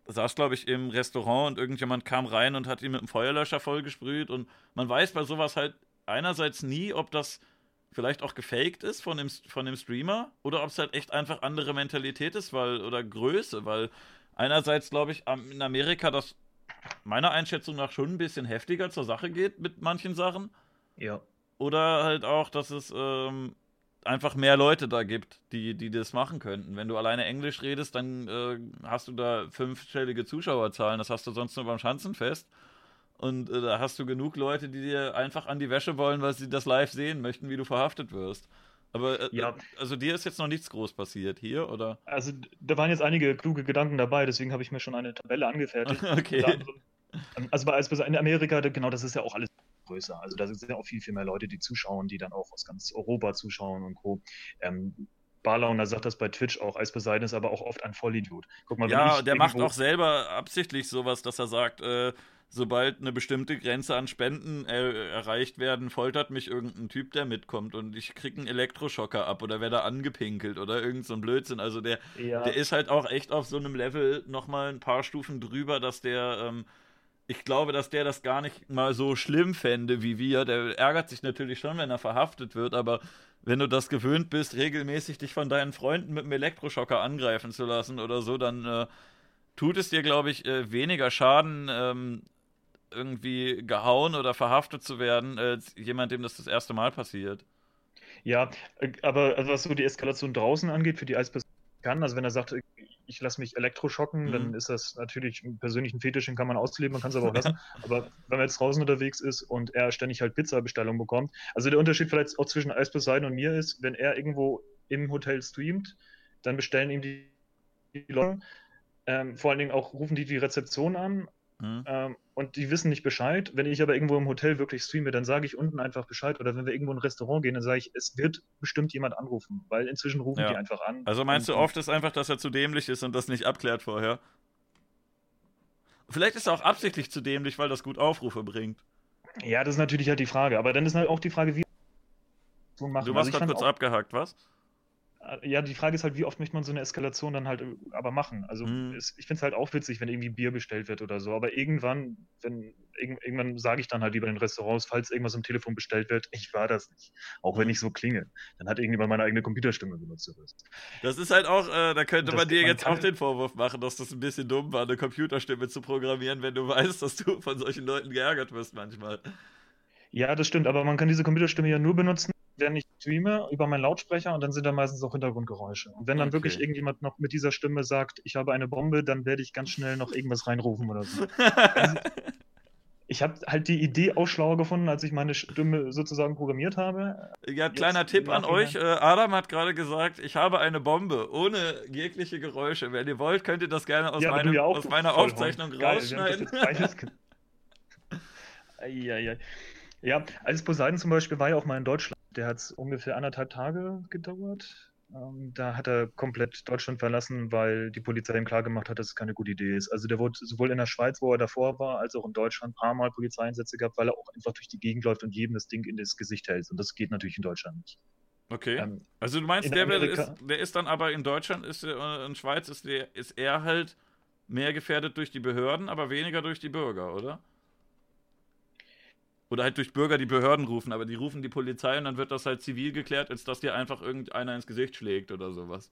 saß, glaube ich, im Restaurant und irgendjemand kam rein und hat ihn mit einem Feuerlöscher vollgesprüht. Und man weiß bei sowas halt einerseits nie, ob das vielleicht auch gefaked ist von dem, von dem Streamer oder ob es halt echt einfach andere Mentalität ist, weil, oder Größe, weil einerseits, glaube ich, in Amerika das meiner Einschätzung nach schon ein bisschen heftiger zur Sache geht mit manchen Sachen. Ja. Oder halt auch, dass es ähm, einfach mehr Leute da gibt, die, die das machen könnten. Wenn du alleine Englisch redest, dann äh, hast du da fünfstellige Zuschauerzahlen. Das hast du sonst nur beim Schanzenfest. Und äh, da hast du genug Leute, die dir einfach an die Wäsche wollen, weil sie das live sehen möchten, wie du verhaftet wirst. Aber äh, ja. also dir ist jetzt noch nichts groß passiert hier, oder? Also da waren jetzt einige kluge Gedanken dabei, deswegen habe ich mir schon eine Tabelle angefertigt. okay. Ähm, also bei, also in Amerika, genau, das ist ja auch alles größer. Also da sind ja auch viel, viel mehr Leute, die zuschauen, die dann auch aus ganz Europa zuschauen und Co. Ähm, Barlauner sagt das bei Twitch auch, Eis Poseidon ist aber auch oft ein Vollidiot. Guck mal, ja, der macht auch selber absichtlich sowas, dass er sagt, äh, sobald eine bestimmte Grenze an Spenden er erreicht werden, foltert mich irgendein Typ, der mitkommt und ich krieg einen Elektroschocker ab oder werde angepinkelt oder irgend so ein Blödsinn. Also der, ja. der ist halt auch echt auf so einem Level nochmal ein paar Stufen drüber, dass der, ähm, ich glaube, dass der das gar nicht mal so schlimm fände wie wir. Der ärgert sich natürlich schon, wenn er verhaftet wird, aber wenn du das gewöhnt bist, regelmäßig dich von deinen Freunden mit einem Elektroschocker angreifen zu lassen oder so, dann äh, tut es dir, glaube ich, äh, weniger Schaden, ähm, irgendwie gehauen oder verhaftet zu werden, als jemand, dem das das erste Mal passiert. Ja, äh, aber also was so die Eskalation draußen angeht, für die Eisperson kann, also wenn er sagt, ich lasse mich elektroschocken, mhm. dann ist das natürlich einen persönlichen Fetisch, den kann man ausleben, man kann es aber auch lassen. aber wenn man jetzt draußen unterwegs ist und er ständig halt Pizza-Bestellung bekommt, also der Unterschied vielleicht auch zwischen Ice Poseidon und mir ist, wenn er irgendwo im Hotel streamt, dann bestellen ihm die Leute, ähm, vor allen Dingen auch rufen die die Rezeption an Mhm. Ähm, und die wissen nicht Bescheid. Wenn ich aber irgendwo im Hotel wirklich streame, dann sage ich unten einfach Bescheid. Oder wenn wir irgendwo in ein Restaurant gehen, dann sage ich, es wird bestimmt jemand anrufen, weil inzwischen rufen ja. die einfach an. Also meinst du, oft ist einfach, dass er zu dämlich ist und das nicht abklärt vorher? Vielleicht ist er auch absichtlich zu dämlich, weil das gut Aufrufe bringt. Ja, das ist natürlich halt die Frage. Aber dann ist halt auch die Frage, wie. Du warst also gerade kurz abgehakt, was? Ja, die Frage ist halt, wie oft möchte man so eine Eskalation dann halt äh, aber machen? Also mhm. es, ich finde es halt auch witzig, wenn irgendwie Bier bestellt wird oder so, aber irgendwann, wenn irgendwann sage ich dann halt lieber in den Restaurants, falls irgendwas am Telefon bestellt wird, ich war das nicht. Auch wenn ich so klinge. Dann hat irgendjemand meine eigene Computerstimme benutzt. Das ist halt auch, äh, da könnte das man dir man jetzt auch den Vorwurf machen, dass das ein bisschen dumm war, eine Computerstimme zu programmieren, wenn du weißt, dass du von solchen Leuten geärgert wirst manchmal. Ja, das stimmt, aber man kann diese Computerstimme ja nur benutzen, wenn ich streame über meinen Lautsprecher und dann sind da meistens auch Hintergrundgeräusche. Und wenn dann okay. wirklich irgendjemand noch mit dieser Stimme sagt, ich habe eine Bombe, dann werde ich ganz schnell noch irgendwas reinrufen oder so. also, ich habe halt die Idee auch schlauer gefunden, als ich meine Stimme sozusagen programmiert habe. Ja, kleiner Jetzt Tipp an euch. Äh, Adam hat gerade gesagt, ich habe eine Bombe ohne jegliche Geräusche. Wenn ihr wollt, könnt ihr das gerne aus, ja, meinem, ja aus meiner Aufzeichnung Geil, rausschneiden. ja, ja, als Poseidon zum Beispiel war ja auch mal in Deutschland. Der hat es ungefähr anderthalb Tage gedauert. Ähm, da hat er komplett Deutschland verlassen, weil die Polizei ihm klargemacht hat, dass es keine gute Idee ist. Also der wurde sowohl in der Schweiz, wo er davor war, als auch in Deutschland ein paar Mal Polizeieinsätze gehabt, weil er auch einfach durch die Gegend läuft und jedem das Ding in das Gesicht hält. Und das geht natürlich in Deutschland nicht. Okay. Ähm, also du meinst, der, ist, der ist dann aber in Deutschland, ist äh, in Schweiz ist, der, ist er halt mehr gefährdet durch die Behörden, aber weniger durch die Bürger, oder? Oder halt durch Bürger die Behörden rufen, aber die rufen die Polizei und dann wird das halt zivil geklärt, als dass dir einfach irgendeiner ins Gesicht schlägt oder sowas.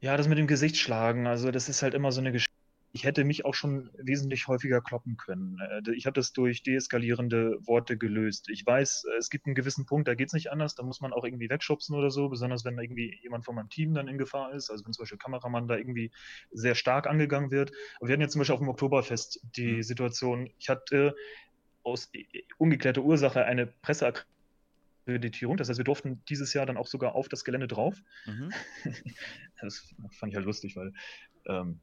Ja, das mit dem Gesicht schlagen, also das ist halt immer so eine Geschichte. Ich hätte mich auch schon wesentlich häufiger kloppen können. Äh, ich habe das durch deeskalierende Worte gelöst. Ich weiß, es gibt einen gewissen Punkt, da geht es nicht anders, da muss man auch irgendwie wegschubsen oder so, besonders wenn irgendwie jemand von meinem Team dann in Gefahr ist, also wenn zum Beispiel Kameramann da irgendwie sehr stark angegangen wird. Aber wir hatten jetzt zum Beispiel auf dem Oktoberfest die mhm. Situation, ich hatte aus ungeklärter Ursache eine Presseakkreditierung. Das heißt, wir durften dieses Jahr dann auch sogar auf das Gelände drauf. Mhm. Das fand ich halt lustig, weil ähm,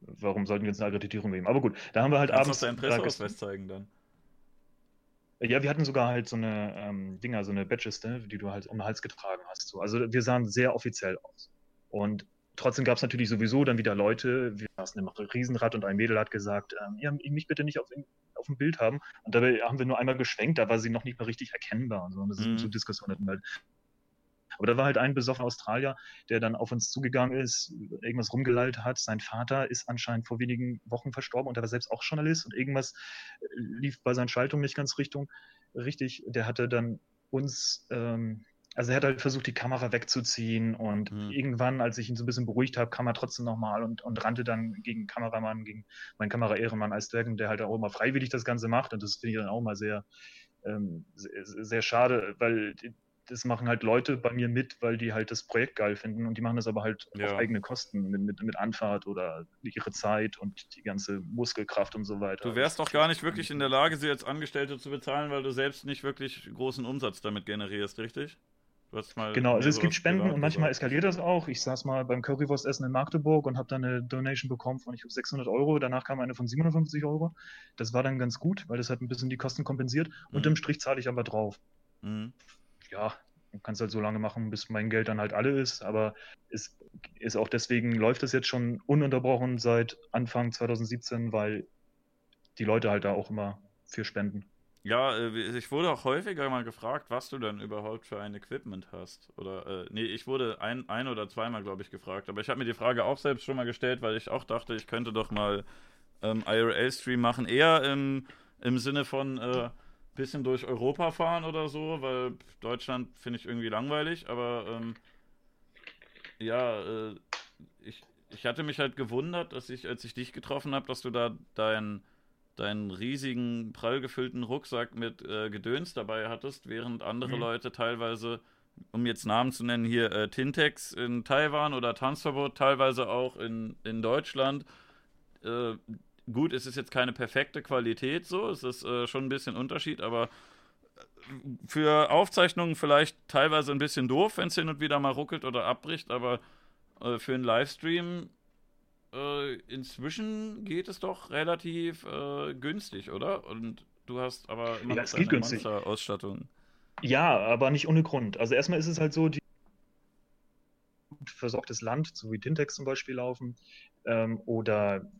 warum sollten wir uns eine Akkreditierung geben? Aber gut, da haben wir halt Kannst abends. Kannst du deinen Presseausweis zeigen dann? Ja, wir hatten sogar halt so eine ähm, Dinger, so eine Badges, die du halt um den Hals getragen hast. So. Also wir sahen sehr offiziell aus. Und trotzdem gab es natürlich sowieso dann wieder Leute, wir saßen im Riesenrad und ein Mädel hat gesagt, ähm, ja, mich bitte nicht auf, auf dem Bild haben. Und dabei haben wir nur einmal geschwenkt, da war sie noch nicht mehr richtig erkennbar. Und so, und das mhm. ist so Diskussionen halt. Aber da war halt ein besoffener Australier, der dann auf uns zugegangen ist, irgendwas rumgelallt hat. Sein Vater ist anscheinend vor wenigen Wochen verstorben und er war selbst auch Journalist und irgendwas äh, lief bei seinen Schaltungen nicht ganz Richtung, richtig. Der hatte dann uns ähm, also er hat halt versucht, die Kamera wegzuziehen und mhm. irgendwann, als ich ihn so ein bisschen beruhigt habe, kam er trotzdem nochmal und, und rannte dann gegen Kameramann, gegen meinen Kameraehrenmann Eisbergen, der halt auch immer freiwillig das Ganze macht und das finde ich dann auch mal sehr, ähm, sehr, sehr, schade, weil das machen halt Leute bei mir mit, weil die halt das Projekt geil finden und die machen das aber halt ja. auf eigene Kosten mit, mit, mit Anfahrt oder ihre Zeit und die ganze Muskelkraft und so weiter. Du wärst doch gar nicht wirklich in der Lage, sie als Angestellte zu bezahlen, weil du selbst nicht wirklich großen Umsatz damit generierst, richtig? Genau, also es gibt Spenden und manchmal eskaliert das auch. Ich saß mal beim Currywurstessen in Magdeburg und habe dann eine Donation bekommen von ich 600 Euro. Danach kam eine von 750 Euro. Das war dann ganz gut, weil das hat ein bisschen die Kosten kompensiert. Mhm. Unterm Strich zahle ich aber drauf. Mhm. Ja, man kann es halt so lange machen, bis mein Geld dann halt alle ist. Aber es ist auch deswegen läuft es jetzt schon ununterbrochen seit Anfang 2017, weil die Leute halt da auch immer für spenden. Ja, äh, ich wurde auch häufiger mal gefragt, was du denn überhaupt für ein Equipment hast. Oder, äh, nee, ich wurde ein, ein oder zweimal, glaube ich, gefragt. Aber ich habe mir die Frage auch selbst schon mal gestellt, weil ich auch dachte, ich könnte doch mal ähm, IRL-Stream machen. Eher im, im Sinne von äh, bisschen durch Europa fahren oder so, weil Deutschland finde ich irgendwie langweilig. Aber ähm, ja, äh, ich, ich hatte mich halt gewundert, dass ich, als ich dich getroffen habe, dass du da dein deinen riesigen, prall gefüllten Rucksack mit äh, Gedöns dabei hattest, während andere mhm. Leute teilweise, um jetzt Namen zu nennen, hier äh, Tintex in Taiwan oder Tanzverbot teilweise auch in, in Deutschland. Äh, gut, es ist jetzt keine perfekte Qualität so, es ist äh, schon ein bisschen Unterschied, aber äh, für Aufzeichnungen vielleicht teilweise ein bisschen doof, wenn es hin und wieder mal ruckelt oder abbricht, aber äh, für einen Livestream äh, inzwischen geht es doch relativ äh, günstig, oder? Und du hast aber immer ja, es geht günstig. Ausstattung. Ja, aber nicht ohne Grund. Also erstmal ist es halt so, die versorgtes Land, so wie Tintex zum Beispiel laufen, ähm, oder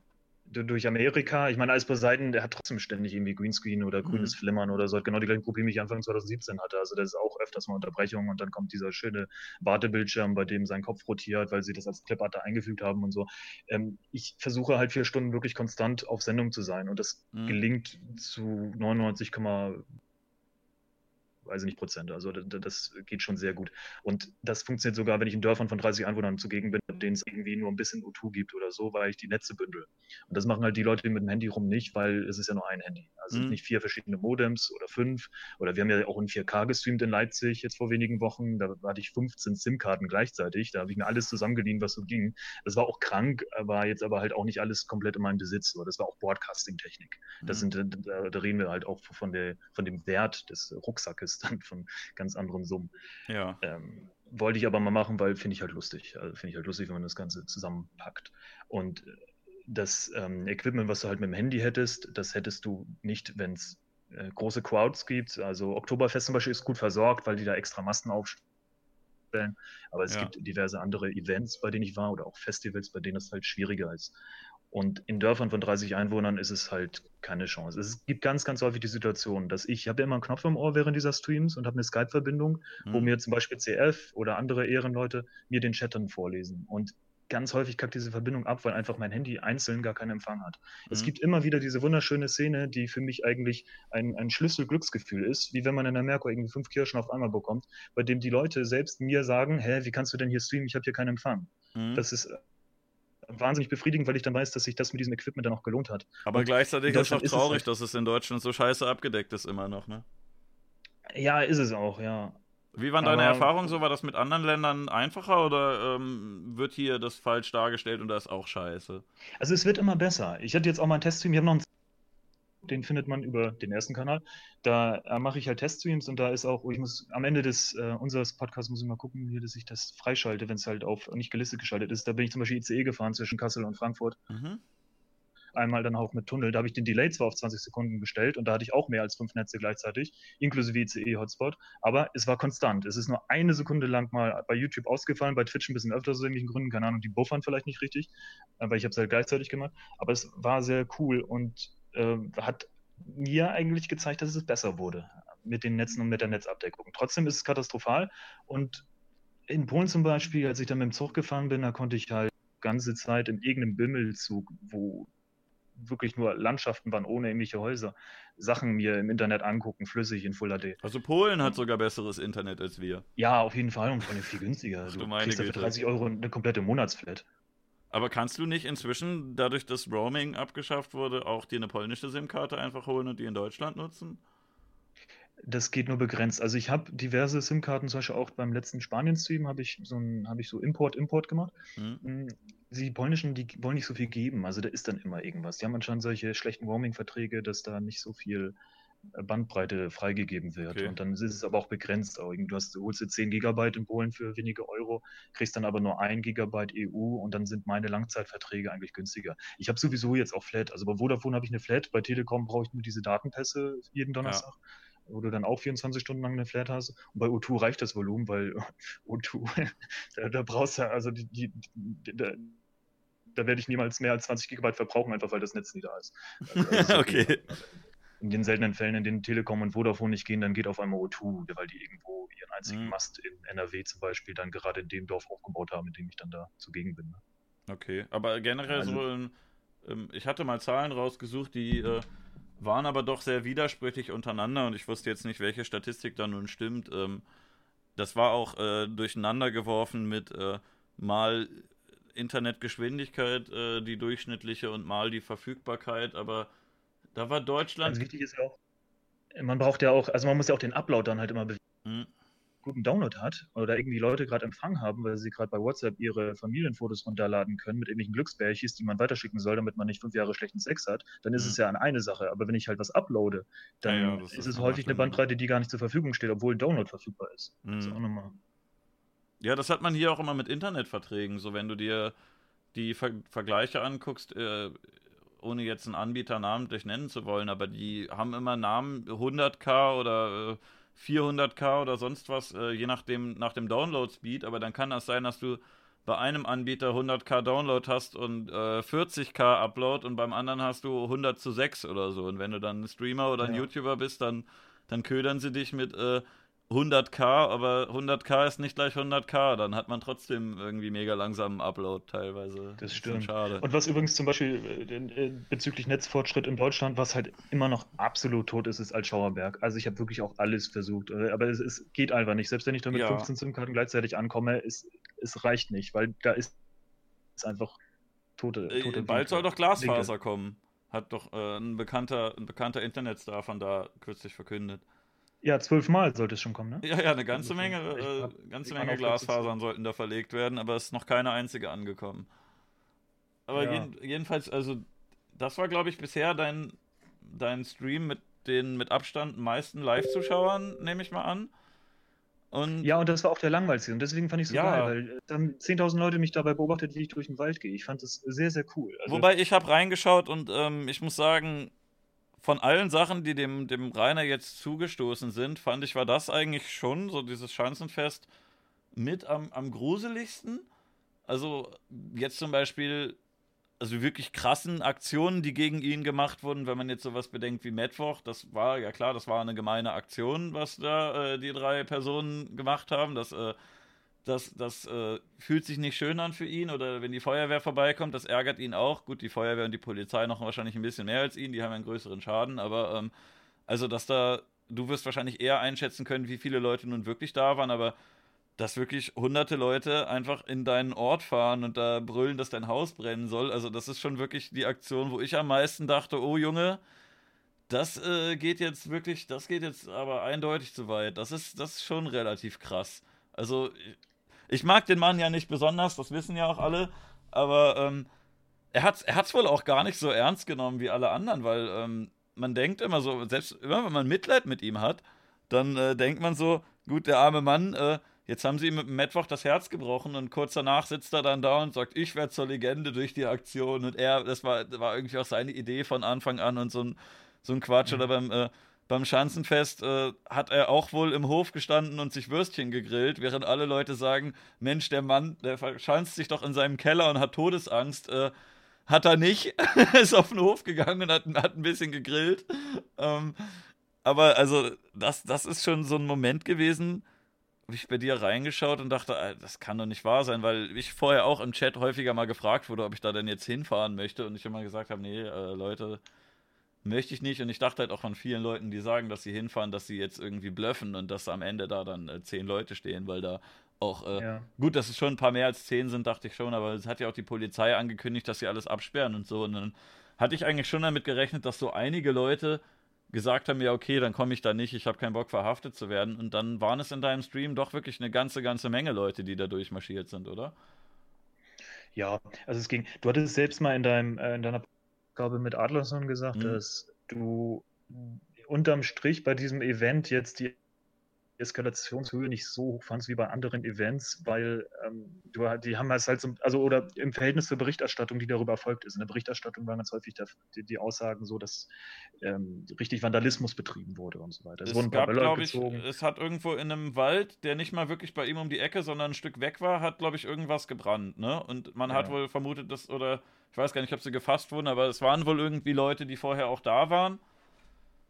durch Amerika, ich meine, alles Poseidon, der hat trotzdem ständig irgendwie Greenscreen oder grünes mhm. Flimmern oder so, hat genau die gleichen Probleme, die ich Anfang 2017 hatte. Also das ist auch öfters mal Unterbrechungen und dann kommt dieser schöne Wartebildschirm, bei dem sein Kopf rotiert, weil sie das als Clipart da eingefügt haben und so. Ähm, ich versuche halt vier Stunden wirklich konstant auf Sendung zu sein und das mhm. gelingt zu 99, weiß ich nicht, Prozent. Also das geht schon sehr gut. Und das funktioniert sogar, wenn ich in Dörfern von 30 Einwohnern zugegen bin, denen es irgendwie nur ein bisschen O2 gibt oder so, weil ich die Netze bündel. Und das machen halt die Leute mit dem Handy rum nicht, weil es ist ja nur ein Handy. Also mhm. nicht vier verschiedene Modems oder fünf. Oder wir haben ja auch in 4K gestreamt in Leipzig jetzt vor wenigen Wochen. Da hatte ich 15 SIM-Karten gleichzeitig. Da habe ich mir alles zusammengeliehen, was so ging. Das war auch krank, war jetzt aber halt auch nicht alles komplett in meinem Besitz. Das war auch Broadcasting-Technik. Das mhm. sind, da, da reden wir halt auch von, der, von dem Wert des Rucksackes dann von ganz anderen Summen. Ja. Ähm, wollte ich aber mal machen, weil finde ich halt lustig. Also finde ich halt lustig, wenn man das Ganze zusammenpackt. Und äh, das ähm, Equipment, was du halt mit dem Handy hättest, das hättest du nicht, wenn es äh, große Crowds gibt. Also Oktoberfest zum Beispiel ist gut versorgt, weil die da extra Masten aufstellen. Aber es ja. gibt diverse andere Events, bei denen ich war, oder auch Festivals, bei denen es halt schwieriger ist. Und in Dörfern von 30 Einwohnern ist es halt keine Chance. Es gibt ganz, ganz häufig die Situation, dass ich, ich habe ja immer einen Knopf im Ohr während dieser Streams und habe eine Skype-Verbindung, mhm. wo mir zum Beispiel CF oder andere Ehrenleute mir den Chat dann vorlesen. Und ganz häufig kackt diese Verbindung ab, weil einfach mein Handy einzeln gar keinen Empfang hat. Mhm. Es gibt immer wieder diese wunderschöne Szene, die für mich eigentlich ein, ein Schlüssel-Glücksgefühl ist, wie wenn man in der Merkur irgendwie fünf Kirschen auf einmal bekommt, bei dem die Leute selbst mir sagen, hä, wie kannst du denn hier streamen? Ich habe hier keinen Empfang. Mhm. Das ist wahnsinnig befriedigend, weil ich dann weiß, dass sich das mit diesem Equipment dann auch gelohnt hat. Aber und gleichzeitig ist es auch traurig, ist es halt dass es in Deutschland so scheiße abgedeckt ist immer noch, ne? Ja, ist es auch, ja. Wie waren deine Aber, Erfahrungen so? War das mit anderen Ländern einfacher oder ähm, wird hier das falsch dargestellt und da ist auch scheiße? Also es wird immer besser. Ich hatte jetzt auch mal einen Teststream, ich habe noch einen den findet man über den ersten Kanal. Da äh, mache ich halt Teststreams und da ist auch, ich muss am Ende des äh, unseres Podcasts muss ich mal gucken, hier, dass ich das freischalte, wenn es halt auf nicht gelistet geschaltet ist. Da bin ich zum Beispiel ICE gefahren zwischen Kassel und Frankfurt. Mhm. Einmal dann auch mit Tunnel. Da habe ich den Delay zwar auf 20 Sekunden gestellt und da hatte ich auch mehr als fünf Netze gleichzeitig, inklusive ICE-Hotspot, aber es war konstant. Es ist nur eine Sekunde lang mal bei YouTube ausgefallen, bei Twitch ein bisschen öfter aus irgendwelchen Gründen, keine Ahnung, die buffern vielleicht nicht richtig, weil ich habe es halt gleichzeitig gemacht. Aber es war sehr cool und äh, hat mir eigentlich gezeigt, dass es besser wurde mit den Netzen und mit der Netzabdeckung. Trotzdem ist es katastrophal und in Polen zum Beispiel, als ich dann mit dem Zug gefahren bin, da konnte ich halt ganze Zeit in irgendeinem Bimmelzug, wo wirklich nur Landschaften waren, ohne irgendwelche Häuser, Sachen mir im Internet angucken, flüssig in Full HD. Also Polen hat sogar besseres Internet als wir. Ja, auf jeden Fall und vor allem viel günstiger. Ach, du, du kriegst für 30 Euro eine komplette Monatsflat. Aber kannst du nicht inzwischen, dadurch, dass Roaming abgeschafft wurde, auch dir eine polnische SIM-Karte einfach holen und die in Deutschland nutzen? Das geht nur begrenzt. Also ich habe diverse SIM-Karten, zum Beispiel auch beim letzten Spanien-Stream habe ich so ein, ich so Import-Import gemacht. Mhm. Die polnischen, die wollen nicht so viel geben. Also da ist dann immer irgendwas. Die haben anscheinend solche schlechten Roaming-Verträge, dass da nicht so viel Bandbreite freigegeben wird. Okay. Und dann ist es aber auch begrenzt. Du, hast, du holst dir 10 Gigabyte in Polen für wenige Euro, kriegst dann aber nur 1 Gigabyte EU und dann sind meine Langzeitverträge eigentlich günstiger. Ich habe sowieso jetzt auch Flat. Also bei Vodafone habe ich eine Flat, bei Telekom brauche ich nur diese Datenpässe jeden Donnerstag. Ja wo du dann auch 24 Stunden lang eine Flat hast. Und bei O2 reicht das Volumen, weil O2, da, da brauchst du, also die, die, die da, da, werde ich niemals mehr als 20 Gigabyte verbrauchen, einfach weil das Netz nie da ist. Also, okay in den seltenen Fällen, in denen Telekom und Vodafone nicht gehen, dann geht auf einmal O2, weil die irgendwo ihren einzigen mhm. Mast in NRW zum Beispiel dann gerade in dem Dorf aufgebaut haben, in dem ich dann da zugegen bin. Ne? Okay, aber generell also, so, in, ähm, ich hatte mal Zahlen rausgesucht, die äh, waren aber doch sehr widersprüchlich untereinander und ich wusste jetzt nicht, welche Statistik da nun stimmt. Ähm, das war auch äh, durcheinander geworfen mit äh, mal Internetgeschwindigkeit, äh, die durchschnittliche und mal die Verfügbarkeit, aber da war Deutschland. Ganz wichtig ist ja auch, man braucht ja auch, also man muss ja auch den Upload dann halt immer bewegen. Mhm. Guten Download hat oder irgendwie Leute gerade Empfang haben, weil sie gerade bei WhatsApp ihre Familienfotos runterladen können mit irgendwelchen Glücksbärchis, die man weiterschicken soll, damit man nicht fünf Jahre schlechten Sex hat, dann ist mhm. es ja an eine Sache. Aber wenn ich halt was uploade, dann ja, ja, ist, ist es häufig eine Bandbreite, die gar nicht zur Verfügung steht, obwohl ein Download verfügbar ist. Mhm. Das ist auch Ja, das hat man hier auch immer mit Internetverträgen. So, wenn du dir die Ver Vergleiche anguckst, äh, ohne jetzt einen Anbieter namentlich nennen zu wollen, aber die haben immer Namen 100k oder äh, 400k oder sonst was, äh, je nachdem nach dem Download-Speed. Aber dann kann das sein, dass du bei einem Anbieter 100k Download hast und äh, 40k Upload und beim anderen hast du 100 zu 6 oder so. Und wenn du dann ein Streamer oder ein ja. YouTuber bist, dann, dann ködern sie dich mit äh, 100k, aber 100k ist nicht gleich 100k, dann hat man trotzdem irgendwie mega langsamen Upload teilweise. Das stimmt. schade. Und was übrigens zum Beispiel äh, äh, bezüglich Netzfortschritt in Deutschland, was halt immer noch absolut tot ist, ist Altschauerberg. Also ich habe wirklich auch alles versucht, äh, aber es, es, geht einfach nicht. Selbst wenn ich da mit ja. 15 SIM-Karten gleichzeitig ankomme, es, es reicht nicht, weil da ist es einfach tote. tote Bald soll doch Glasfaser Linke. kommen. Hat doch äh, ein bekannter, ein bekannter Internetstar von da kürzlich verkündet. Ja, zwölfmal sollte es schon kommen, ne? Ja, ja, eine ganze Menge, äh, ganze Menge Glasfasern sollten da verlegt werden, aber es ist noch keine einzige angekommen. Aber ja. jeden, jedenfalls, also, das war, glaube ich, bisher dein, dein Stream mit den mit Abstand meisten Live-Zuschauern, nehme ich mal an. Und ja, und das war auch der langweiligste. Und deswegen fand ich es so ja. geil, weil äh, dann 10.000 Leute mich dabei beobachtet, wie ich durch den Wald gehe. Ich fand das sehr, sehr cool. Also, Wobei ich habe reingeschaut und ähm, ich muss sagen, von allen Sachen, die dem, dem Rainer jetzt zugestoßen sind, fand ich, war das eigentlich schon, so dieses Schanzenfest, mit am, am gruseligsten. Also jetzt zum Beispiel, also wirklich krassen Aktionen, die gegen ihn gemacht wurden, wenn man jetzt sowas bedenkt wie Mittwoch, das war, ja klar, das war eine gemeine Aktion, was da äh, die drei Personen gemacht haben. Das äh, das, das äh, fühlt sich nicht schön an für ihn oder wenn die Feuerwehr vorbeikommt, das ärgert ihn auch. Gut, die Feuerwehr und die Polizei noch wahrscheinlich ein bisschen mehr als ihn, die haben einen größeren Schaden, aber ähm, also, dass da, du wirst wahrscheinlich eher einschätzen können, wie viele Leute nun wirklich da waren, aber dass wirklich hunderte Leute einfach in deinen Ort fahren und da brüllen, dass dein Haus brennen soll, also das ist schon wirklich die Aktion, wo ich am meisten dachte, oh Junge, das äh, geht jetzt wirklich, das geht jetzt aber eindeutig zu weit. Das ist, das ist schon relativ krass. Also ich mag den Mann ja nicht besonders, das wissen ja auch alle, aber ähm, er hat es er hat's wohl auch gar nicht so ernst genommen wie alle anderen, weil ähm, man denkt immer so, selbst immer wenn man Mitleid mit ihm hat, dann äh, denkt man so, gut, der arme Mann, äh, jetzt haben sie ihm mit dem Mittwoch das Herz gebrochen und kurz danach sitzt er dann da und sagt, ich werde zur Legende durch die Aktion und er, das war, das war irgendwie auch seine Idee von Anfang an und so ein, so ein Quatsch mhm. oder beim äh, beim Schanzenfest äh, hat er auch wohl im Hof gestanden und sich Würstchen gegrillt, während alle Leute sagen, Mensch, der Mann, der verschanzt sich doch in seinem Keller und hat Todesangst. Äh, hat er nicht, ist auf den Hof gegangen und hat, hat ein bisschen gegrillt. Ähm, aber also, das, das ist schon so ein Moment gewesen, habe ich bei dir reingeschaut und dachte, das kann doch nicht wahr sein, weil ich vorher auch im Chat häufiger mal gefragt wurde, ob ich da denn jetzt hinfahren möchte und ich immer gesagt habe, nee, äh, Leute, möchte ich nicht. Und ich dachte halt auch von vielen Leuten, die sagen, dass sie hinfahren, dass sie jetzt irgendwie blöffen und dass am Ende da dann äh, zehn Leute stehen, weil da auch, äh, ja. gut, dass es schon ein paar mehr als zehn sind, dachte ich schon, aber es hat ja auch die Polizei angekündigt, dass sie alles absperren und so. Und dann hatte ich eigentlich schon damit gerechnet, dass so einige Leute gesagt haben, ja, okay, dann komme ich da nicht, ich habe keinen Bock, verhaftet zu werden. Und dann waren es in deinem Stream doch wirklich eine ganze, ganze Menge Leute, die da durchmarschiert sind, oder? Ja, also es ging, du hattest selbst mal in deinem, äh, in deiner glaube mit Adlerson gesagt, mhm. dass du unterm Strich bei diesem Event jetzt die Eskalationshöhe nicht so hoch fandst wie bei anderen Events, weil ähm, du, die haben es halt so, also oder im Verhältnis zur Berichterstattung, die darüber erfolgt ist. In der Berichterstattung waren ganz häufig der, die, die, Aussagen so, dass ähm, richtig Vandalismus betrieben wurde und so weiter. Es, es wurden gab, glaube ich, es hat irgendwo in einem Wald, der nicht mal wirklich bei ihm um die Ecke, sondern ein Stück weg war, hat, glaube ich, irgendwas gebrannt, ne? Und man ja. hat wohl vermutet, dass, oder ich weiß gar nicht, ob sie gefasst wurden, aber es waren wohl irgendwie Leute, die vorher auch da waren.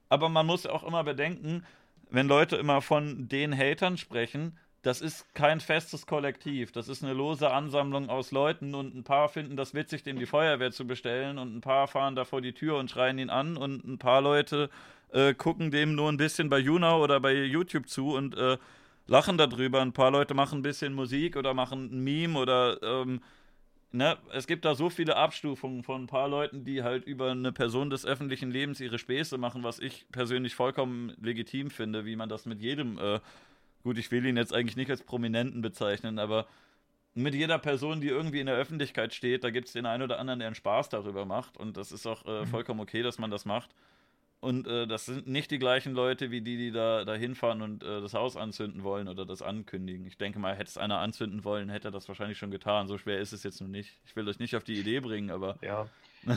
Aber man muss auch immer bedenken, wenn Leute immer von den Hatern sprechen, das ist kein festes Kollektiv. Das ist eine lose Ansammlung aus Leuten und ein paar finden das witzig, dem die Feuerwehr zu bestellen und ein paar fahren da vor die Tür und schreien ihn an und ein paar Leute äh, gucken dem nur ein bisschen bei YouNow oder bei YouTube zu und äh, lachen darüber. Ein paar Leute machen ein bisschen Musik oder machen ein Meme oder ähm, ne, es gibt da so viele Abstufungen von ein paar Leuten, die halt über eine Person des öffentlichen Lebens ihre Späße machen, was ich persönlich vollkommen legitim finde, wie man das mit jedem, äh, gut, ich will ihn jetzt eigentlich nicht als Prominenten bezeichnen, aber mit jeder Person, die irgendwie in der Öffentlichkeit steht, da gibt es den einen oder anderen, der einen Spaß darüber macht und das ist auch äh, mhm. vollkommen okay, dass man das macht. Und äh, das sind nicht die gleichen Leute wie die, die da, da hinfahren und äh, das Haus anzünden wollen oder das ankündigen. Ich denke mal, hätte es einer anzünden wollen, hätte er das wahrscheinlich schon getan. So schwer ist es jetzt noch nicht. Ich will euch nicht auf die Idee bringen, aber. Ja.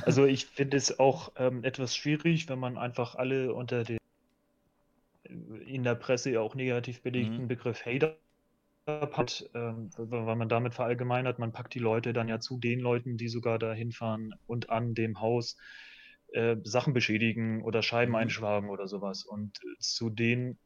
Also ich finde es auch ähm, etwas schwierig, wenn man einfach alle unter den in der Presse ja auch negativ belegten mhm. Begriff Hater hat, ähm, weil man damit verallgemeinert, man packt die Leute dann ja zu den Leuten, die sogar da hinfahren und an dem Haus äh, Sachen beschädigen oder Scheiben mhm. einschlagen oder sowas. Und äh, zu den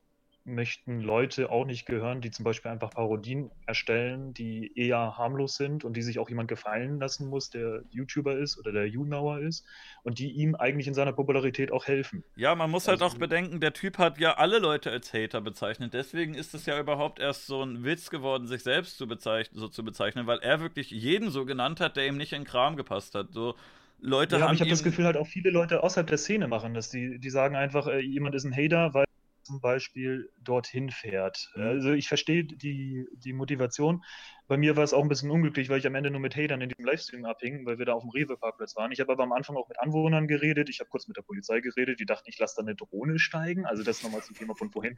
möchten Leute auch nicht gehören, die zum Beispiel einfach Parodien erstellen, die eher harmlos sind und die sich auch jemand gefallen lassen muss, der YouTuber ist oder der YouNower ist und die ihm eigentlich in seiner Popularität auch helfen. Ja, man muss halt also, auch bedenken, der Typ hat ja alle Leute als Hater bezeichnet. Deswegen ist es ja überhaupt erst so ein Witz geworden, sich selbst zu bezeichnen, so zu bezeichnen, weil er wirklich jeden so genannt hat, der ihm nicht in Kram gepasst hat. So, Leute ja, haben. ich habe das Gefühl, halt auch viele Leute außerhalb der Szene machen das. Die, die sagen einfach, äh, jemand ist ein Hater, weil zum Beispiel dorthin fährt. Mhm. Also ich verstehe die, die Motivation. Bei mir war es auch ein bisschen unglücklich, weil ich am Ende nur mit Hatern in diesem Livestream abhing, weil wir da auf dem Rewe-Parkplatz waren. Ich habe aber am Anfang auch mit Anwohnern geredet. Ich habe kurz mit der Polizei geredet. Die dachten, ich lasse da eine Drohne steigen. Also das nochmal zum Thema von vorhin,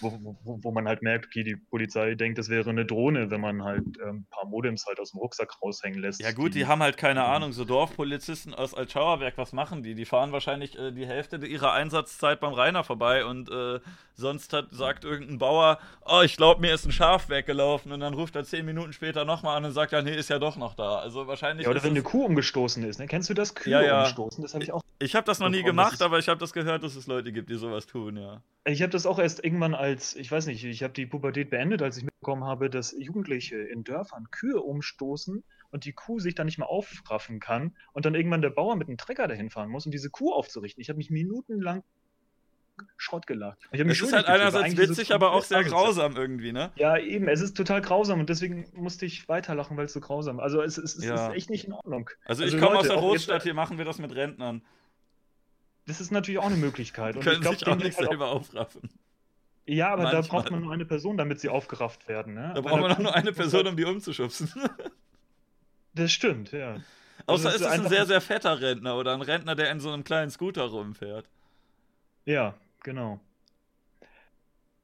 wo, wo, wo, man halt merkt, okay, die Polizei denkt, es wäre eine Drohne, wenn man halt ein ähm, paar Modems halt aus dem Rucksack raushängen lässt. Ja gut, die, die haben halt keine Ahnung. So Dorfpolizisten aus Altschauerwerk, was machen die? Die fahren wahrscheinlich äh, die Hälfte ihrer Einsatzzeit beim Rainer vorbei und äh, sonst hat, sagt irgendein Bauer, oh, ich glaube, mir ist ein Schaf weggelaufen und dann ruft er zehn Minuten später nochmal an und sagt, ja, nee, ist ja doch noch da. Also wahrscheinlich. Ja, oder wenn eine Kuh umgestoßen ist, ne? Kennst du das? Kühe ja, ja. umstoßen, das habe ich auch. Ich habe das noch nie gemacht, aber ich habe das gehört, dass es Leute gibt, die sowas tun, ja. Ich habe das auch erst irgendwann als, ich weiß nicht, ich habe die Pubertät beendet, als ich mitbekommen habe, dass Jugendliche in Dörfern Kühe umstoßen und die Kuh sich dann nicht mehr aufraffen kann und dann irgendwann der Bauer mit einem Trecker dahin fahren muss, um diese Kuh aufzurichten. Ich habe mich minutenlang Schrott gelacht. Ich es ist halt einerseits witzig, so aber auch sehr grausam irgendwie, ne? Ja, eben, es ist total grausam und deswegen musste ich weiterlachen, weil es so grausam ist. Also es, es, es ja. ist echt nicht in Ordnung. Also, also ich komme aus der Großstadt, hier machen wir das mit Rentnern. Das ist natürlich auch eine Möglichkeit. Die können glaub, sich auch nicht selber auch... aufraffen. Ja, aber Manchmal. da braucht man nur eine Person, damit sie aufgerafft werden. Ne? Da braucht man auch nur eine Person, um die umzuschubsen. das stimmt, ja. Außer also ist es ein sehr, sehr fetter Rentner oder ein Rentner, der in so einem kleinen Scooter rumfährt. Ja, Genau.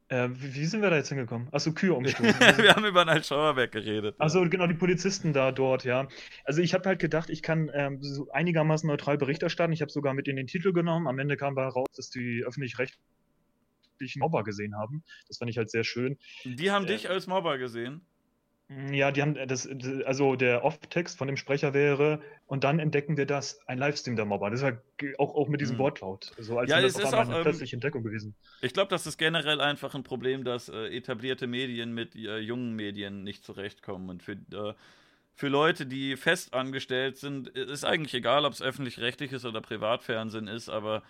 Äh, wie, wie, sind wir da jetzt hingekommen? Achso, Kühe umgestoßen. wir haben über ein Altschauerwerk geredet. Achso, ja. genau, die Polizisten da dort, ja. Also ich habe halt gedacht, ich kann ähm, so einigermaßen neutral Bericht erstatten. Ich habe sogar mit in den Titel genommen. Am Ende kam da raus, dass die öffentlich-rechtlichen Mobber gesehen haben. Das fand ich halt sehr schön. Die haben äh, dich als Mobber gesehen? Hm, ja, die haben das, also der Off-Text von dem Sprecher wäre, und dann entdecken wir das, ein Livestream der Mobber. Das ist ja auch, auch mit diesem mhm. Wortlaut. So als ja, es ist auch eine ähm, plötzliche Entdeckung gewesen. Ich glaube, das ist generell einfach ein Problem, dass äh, etablierte Medien mit äh, jungen Medien nicht zurechtkommen. Und für, äh, für Leute, die fest angestellt sind, ist eigentlich egal, ob es öffentlich-rechtliches oder Privatfernsehen ist, aber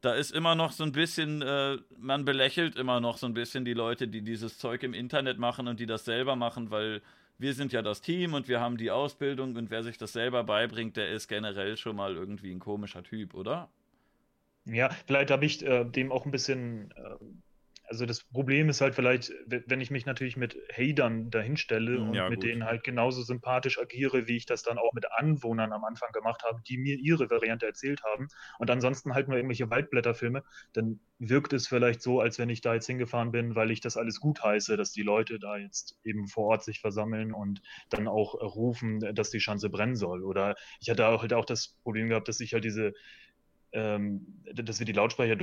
da ist immer noch so ein bisschen, äh, man belächelt immer noch so ein bisschen die Leute, die dieses Zeug im Internet machen und die das selber machen, weil wir sind ja das Team und wir haben die Ausbildung und wer sich das selber beibringt, der ist generell schon mal irgendwie ein komischer Typ, oder? Ja, vielleicht habe ich äh, dem auch ein bisschen äh, also das Problem ist halt vielleicht, wenn ich mich natürlich mit Hatern dahinstelle hm, und ja, mit denen halt genauso sympathisch agiere, wie ich das dann auch mit Anwohnern am Anfang gemacht habe, die mir ihre Variante erzählt haben und ansonsten halt nur irgendwelche Waldblätterfilme, dann wirkt es vielleicht so, als wenn ich da jetzt hingefahren bin, weil ich das alles gut heiße, dass die Leute da jetzt eben vor Ort sich versammeln und dann auch rufen, dass die Schanze brennen soll. Oder ich hatte halt auch das Problem gehabt, dass ich halt diese, ähm, dass wir die Lautsprecher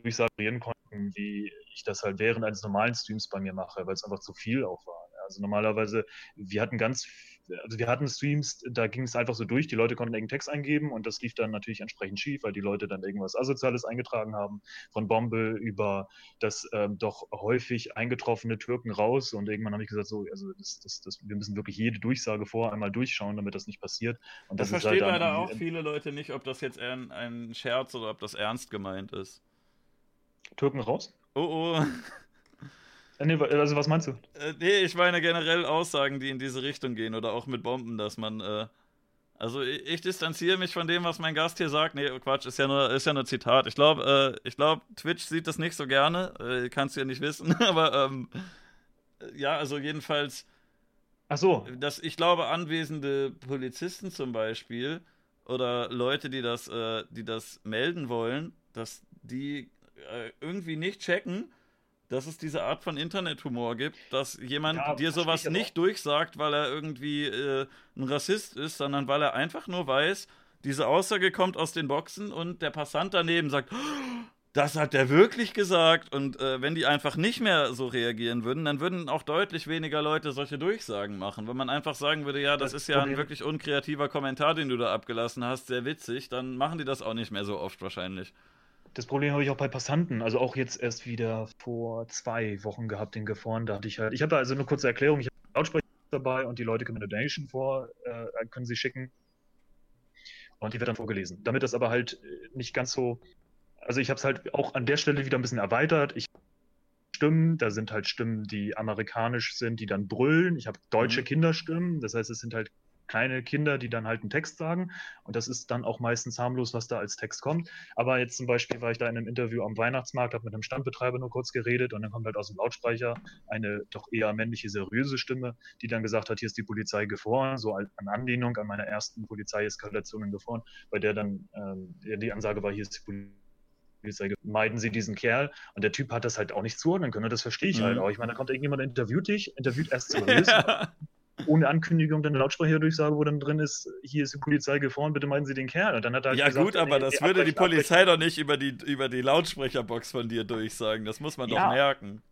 durchsagieren konnten, wie ich das halt während eines normalen Streams bei mir mache, weil es einfach zu viel auch war. Also normalerweise, wir hatten ganz, also wir hatten Streams, da ging es einfach so durch, die Leute konnten irgendeinen Text eingeben und das lief dann natürlich entsprechend schief, weil die Leute dann irgendwas Asoziales eingetragen haben, von Bombe über das ähm, doch häufig eingetroffene Türken raus und irgendwann habe ich gesagt, so, also das, das, das, wir müssen wirklich jede Durchsage vorher einmal durchschauen, damit das nicht passiert. Und das, das verstehen halt leider auch viele Leute nicht, ob das jetzt ein, ein Scherz oder ob das ernst gemeint ist. Türken raus? Oh oh. Nee, also was meinst du? Äh, nee, ich meine generell Aussagen, die in diese Richtung gehen oder auch mit Bomben, dass man. Äh, also ich, ich, distanziere mich von dem, was mein Gast hier sagt. Nee, Quatsch, ist ja nur, ist ja nur Zitat. Ich glaube, äh, ich Twitch sieht das nicht so gerne. Äh, kannst du ja nicht wissen, aber ähm, ja, also jedenfalls. Ach so. Dass ich glaube, anwesende Polizisten zum Beispiel oder Leute, die das, äh, die das melden wollen, dass die äh, irgendwie nicht checken, dass es diese Art von Internethumor gibt, dass jemand ja, dir sowas nicht durchsagt, weil er irgendwie äh, ein Rassist ist, sondern weil er einfach nur weiß, diese Aussage kommt aus den Boxen und der Passant daneben sagt, das hat der wirklich gesagt. Und äh, wenn die einfach nicht mehr so reagieren würden, dann würden auch deutlich weniger Leute solche Durchsagen machen. Wenn man einfach sagen würde, ja, das, das ist ja ein wirklich unkreativer Kommentar, den du da abgelassen hast, sehr witzig, dann machen die das auch nicht mehr so oft wahrscheinlich. Das Problem habe ich auch bei Passanten, also auch jetzt erst wieder vor zwei Wochen gehabt in Gefahren. Da hatte ich halt, ich habe da also eine kurze Erklärung, ich habe Lautsprecher dabei und die Leute können eine Donation vor, äh, können sie schicken. Und die wird dann vorgelesen. Damit das aber halt äh, nicht ganz so, also ich habe es halt auch an der Stelle wieder ein bisschen erweitert. Ich Stimmen, da sind halt Stimmen, die amerikanisch sind, die dann brüllen. Ich habe deutsche mhm. Kinderstimmen, das heißt, es sind halt kleine Kinder, die dann halt einen Text sagen. Und das ist dann auch meistens harmlos, was da als Text kommt. Aber jetzt zum Beispiel war ich da in einem Interview am Weihnachtsmarkt, habe mit einem Standbetreiber nur kurz geredet und dann kommt halt aus dem Lautsprecher eine doch eher männliche, seriöse Stimme, die dann gesagt hat, hier ist die Polizei gefroren, so an Anlehnung an meiner ersten Polizeieskalation in Gefroren, bei der dann ähm, die Ansage war, hier ist die Polizei meiden Sie diesen Kerl. Und der Typ hat das halt auch nicht zuordnen können. Und das verstehe ich halt mhm. halt auch. Ich meine, da kommt irgendjemand, interviewt dich, interviewt erst seriös, ohne Ankündigung dann eine Lautsprecherdurchsage, wo dann drin ist, hier ist die Polizei gefahren, bitte meinen Sie den Kerl. Und dann hat er halt ja gesagt, gut, aber das würde abbrechen, die Polizei abbrechen. doch nicht über die, über die Lautsprecherbox von dir durchsagen. Das muss man ja, doch merken.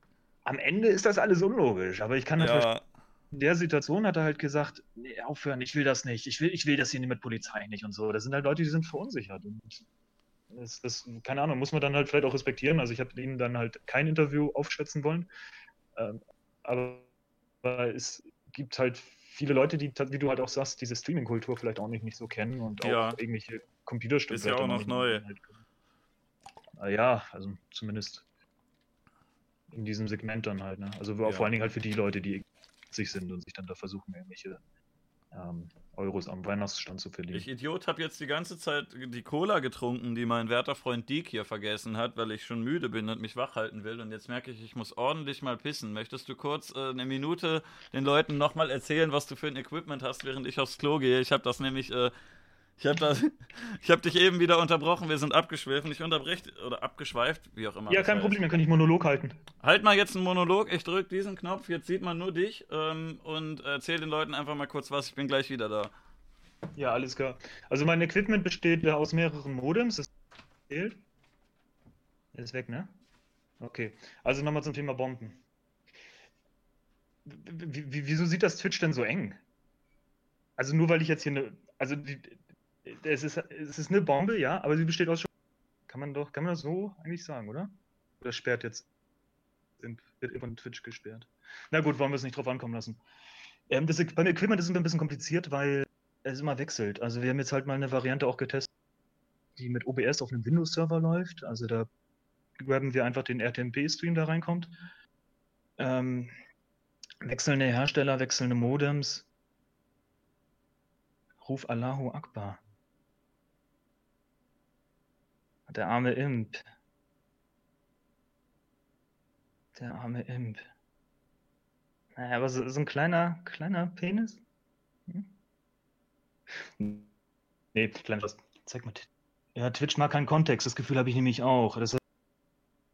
Am Ende ist das alles unlogisch, aber ich kann das ja. In der Situation hat er halt gesagt, nee, aufhören, ich will das nicht, ich will, ich will das hier mit Polizei nicht und so. Das sind halt Leute, die sind verunsichert. Und das, das, keine Ahnung, muss man dann halt vielleicht auch respektieren. Also ich habe ihm dann halt kein Interview aufschätzen wollen. Ähm, aber es gibt halt viele Leute, die, wie du halt auch sagst, diese Streaming-Kultur vielleicht auch nicht, nicht so kennen und ja. auch irgendwelche Computerstücke. Ist ja auch noch neu. Halt, ja, also zumindest in diesem Segment dann halt. Ne? Also ja. vor allen Dingen halt für die Leute, die sich sind und sich dann da versuchen, irgendwelche ähm, Euros am Weihnachtsstand zu verlieren. Ich Idiot habe jetzt die ganze Zeit die Cola getrunken, die mein werter Freund Diek hier vergessen hat, weil ich schon müde bin und mich wach halten will. Und jetzt merke ich, ich muss ordentlich mal pissen. Möchtest du kurz äh, eine Minute den Leuten nochmal erzählen, was du für ein Equipment hast, während ich aufs Klo gehe? Ich habe das nämlich äh, ich habe hab dich eben wieder unterbrochen, wir sind abgeschwiffen. Ich unterbreche oder abgeschweift, wie auch immer. Ja, kein heißt. Problem, dann kann ich Monolog halten. Halt mal jetzt einen Monolog, ich drücke diesen Knopf, jetzt sieht man nur dich ähm, und erzähl den Leuten einfach mal kurz was, ich bin gleich wieder da. Ja, alles klar. Also mein Equipment besteht aus mehreren Modems. Das fehlt. Ist weg, ne? Okay. Also nochmal zum Thema Bomben. Wieso sieht das Twitch denn so eng? Also nur weil ich jetzt hier eine. Also die, es ist, es ist eine Bombe, ja, aber sie besteht aus. Kann man doch, kann man das so eigentlich sagen, oder? Oder sperrt jetzt. Wird von Twitch gesperrt. Na gut, wollen wir es nicht drauf ankommen lassen. Ähm, das, beim Equipment ist es ein bisschen kompliziert, weil es immer wechselt. Also wir haben jetzt halt mal eine Variante auch getestet, die mit OBS auf einem Windows-Server läuft. Also da grabben wir einfach den RTMP-Stream, da reinkommt. Ähm, wechselnde Hersteller, wechselnde Modems. Ruf Allahu Akbar. Der arme Imp. Der arme Imp. Naja, aber so, so ein kleiner, kleiner Penis? Hm? Nee, kleiner. Zeig mal. Ja, Twitch mag keinen Kontext. Das Gefühl habe ich nämlich auch. Das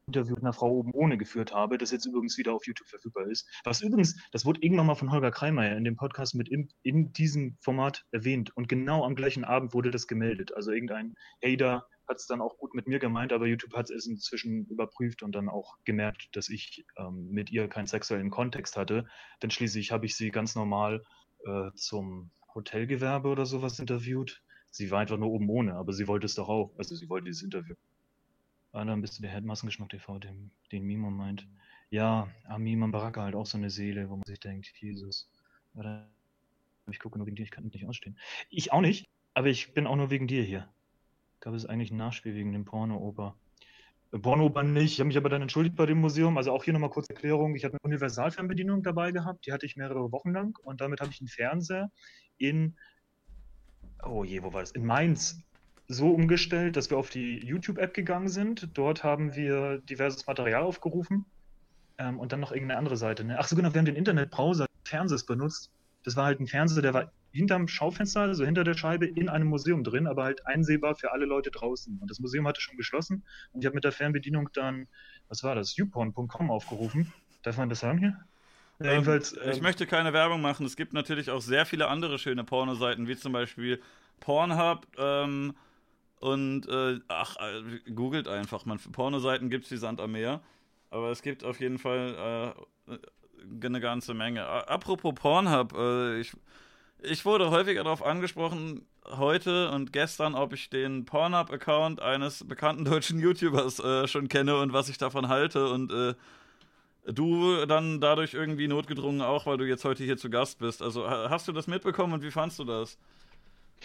Interview mit einer Frau oben ohne geführt habe, das jetzt übrigens wieder auf YouTube verfügbar ist. Was übrigens, das wurde irgendwann mal von Holger Kreimeier in dem Podcast mit in, in diesem Format erwähnt und genau am gleichen Abend wurde das gemeldet. Also irgendein Hater hat es dann auch gut mit mir gemeint, aber YouTube hat es inzwischen überprüft und dann auch gemerkt, dass ich ähm, mit ihr keinen sexuellen Kontext hatte. Denn schließlich habe ich sie ganz normal äh, zum Hotelgewerbe oder sowas interviewt. Sie war einfach nur oben ohne, aber sie wollte es doch auch. Also sie wollte dieses Interview. Ah, dann bist du der Headmassengeschmack TV, den, den Mimo meint. Ja, Amim Baraka halt auch so eine Seele, wo man sich denkt, Jesus. Ich gucke nur wegen dir, ich kann nicht ausstehen. Ich auch nicht, aber ich bin auch nur wegen dir hier. Gab es eigentlich ein Nachspiel wegen dem Porno-Oper? Äh, Porno-Oper nicht, ich habe mich aber dann entschuldigt bei dem Museum. Also auch hier nochmal kurz Erklärung. Ich habe eine Universalfernbedienung dabei gehabt, die hatte ich mehrere Wochen lang und damit habe ich einen Fernseher in, oh je, wo war das? In Mainz so umgestellt, dass wir auf die YouTube-App gegangen sind. Dort haben wir diverses Material aufgerufen ähm, und dann noch irgendeine andere Seite. Ne? Ach so, genau, wir haben den Internetbrowser Fernsehers benutzt. Das war halt ein Fernseher, der war hinterm Schaufenster, also hinter der Scheibe, in einem Museum drin, aber halt einsehbar für alle Leute draußen. Und das Museum hatte schon geschlossen und ich habe mit der Fernbedienung dann, was war das, youporn.com aufgerufen. Darf man das sagen hier? Ja, jedenfalls, ähm, ich möchte keine Werbung machen. Es gibt natürlich auch sehr viele andere schöne Pornoseiten, wie zum Beispiel Pornhub ähm, und äh, ach, äh, googelt einfach. Man, Pornoseiten gibt es wie Sand am Meer. Aber es gibt auf jeden Fall äh, eine ganze Menge. Apropos Pornhub, äh, ich, ich wurde häufiger darauf angesprochen, heute und gestern, ob ich den Pornhub-Account eines bekannten deutschen YouTubers äh, schon kenne und was ich davon halte. Und äh, du dann dadurch irgendwie notgedrungen auch, weil du jetzt heute hier zu Gast bist. Also hast du das mitbekommen und wie fandst du das?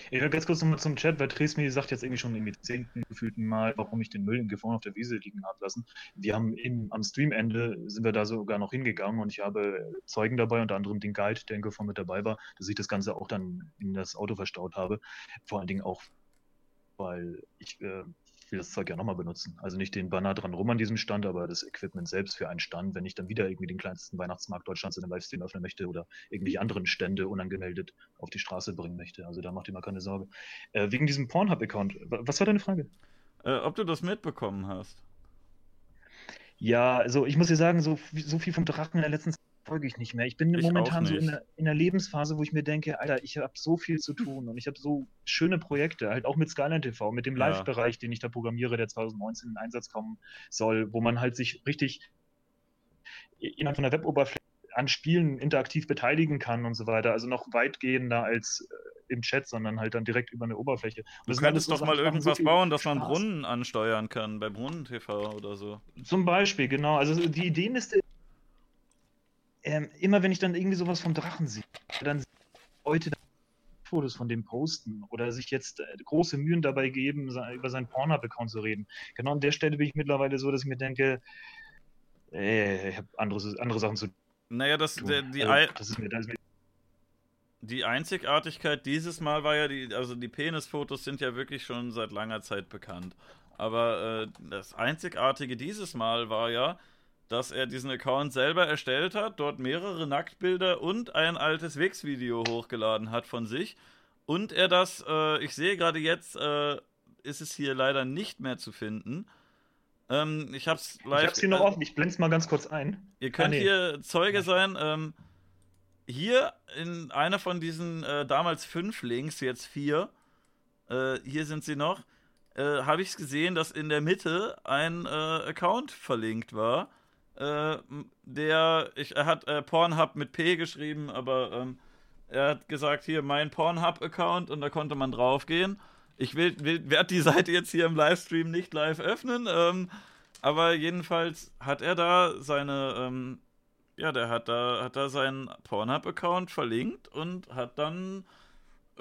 Ich will ganz kurz nochmal zum Chat, weil Tresmi sagt jetzt irgendwie schon im zehnten gefühlten Mal, warum ich den Müll im Gefängnis auf der Wiese liegen habe lassen. Wir haben im, am Streamende sind wir da sogar noch hingegangen und ich habe Zeugen dabei, unter anderem den Guide, der in Gefängnis mit dabei war, dass ich das Ganze auch dann in das Auto verstaut habe. Vor allen Dingen auch, weil ich äh, will das Zeug ja nochmal benutzen. Also nicht den Banner dran rum an diesem Stand, aber das Equipment selbst für einen Stand, wenn ich dann wieder irgendwie den kleinsten Weihnachtsmarkt Deutschlands in einem Livestream öffnen möchte oder irgendwelche anderen Stände unangemeldet auf die Straße bringen möchte. Also da macht ihr mal keine Sorge. Äh, wegen diesem Pornhub-Account, was war deine Frage? Äh, ob du das mitbekommen hast. Ja, also ich muss dir sagen, so, so viel vom Drachen in der letzten Zeit folge ich nicht mehr. Ich bin ich momentan so in einer, in einer, Lebensphase, wo ich mir denke, Alter, ich habe so viel zu tun und ich habe so schöne Projekte, halt auch mit Skyline TV, mit dem Live-Bereich, den ich da programmiere, der 2019 in Einsatz kommen soll, wo man halt sich richtig innerhalb von der Weboberfläche an Spielen interaktiv beteiligen kann und so weiter. Also noch weitgehender als äh, im Chat, sondern halt dann direkt über eine Oberfläche. Und du könntest doch mal irgendwas so bauen, dass man Spaß. Brunnen ansteuern kann, bei Brunnen TV oder so. Zum Beispiel, genau. Also die Ideenliste ähm, immer wenn ich dann irgendwie sowas vom Drachen sehe, dann Leute Fotos von dem posten oder sich jetzt äh, große Mühen dabei geben, über seinen Pornhub-Account zu reden. Genau an der Stelle bin ich mittlerweile so, dass ich mir denke, äh, ich habe andere, andere Sachen zu tun. Naja, das, der, die, also, das ist mir, das ist mir die Einzigartigkeit dieses Mal war ja, die, also die Penisfotos sind ja wirklich schon seit langer Zeit bekannt. Aber äh, das Einzigartige dieses Mal war ja, dass er diesen Account selber erstellt hat, dort mehrere Nacktbilder und ein altes Wix-Video hochgeladen hat von sich. Und er das, äh, ich sehe gerade jetzt, äh, ist es hier leider nicht mehr zu finden. Ähm, ich hab's live. Ich hab's hier noch äh, offen, ich blend's mal ganz kurz ein. Ihr könnt ah, nee. hier Zeuge sein. Ähm, hier in einer von diesen äh, damals fünf Links, jetzt vier, äh, hier sind sie noch, äh, habe ich gesehen, dass in der Mitte ein Account verlinkt war äh, der, ich, er hat äh, Pornhub mit P geschrieben, aber ähm, er hat gesagt, hier mein Pornhub-Account und da konnte man draufgehen. Ich will, will, werde die Seite jetzt hier im Livestream nicht live öffnen, ähm, aber jedenfalls hat er da seine, ähm, ja, der hat da, hat da seinen Pornhub-Account verlinkt und hat dann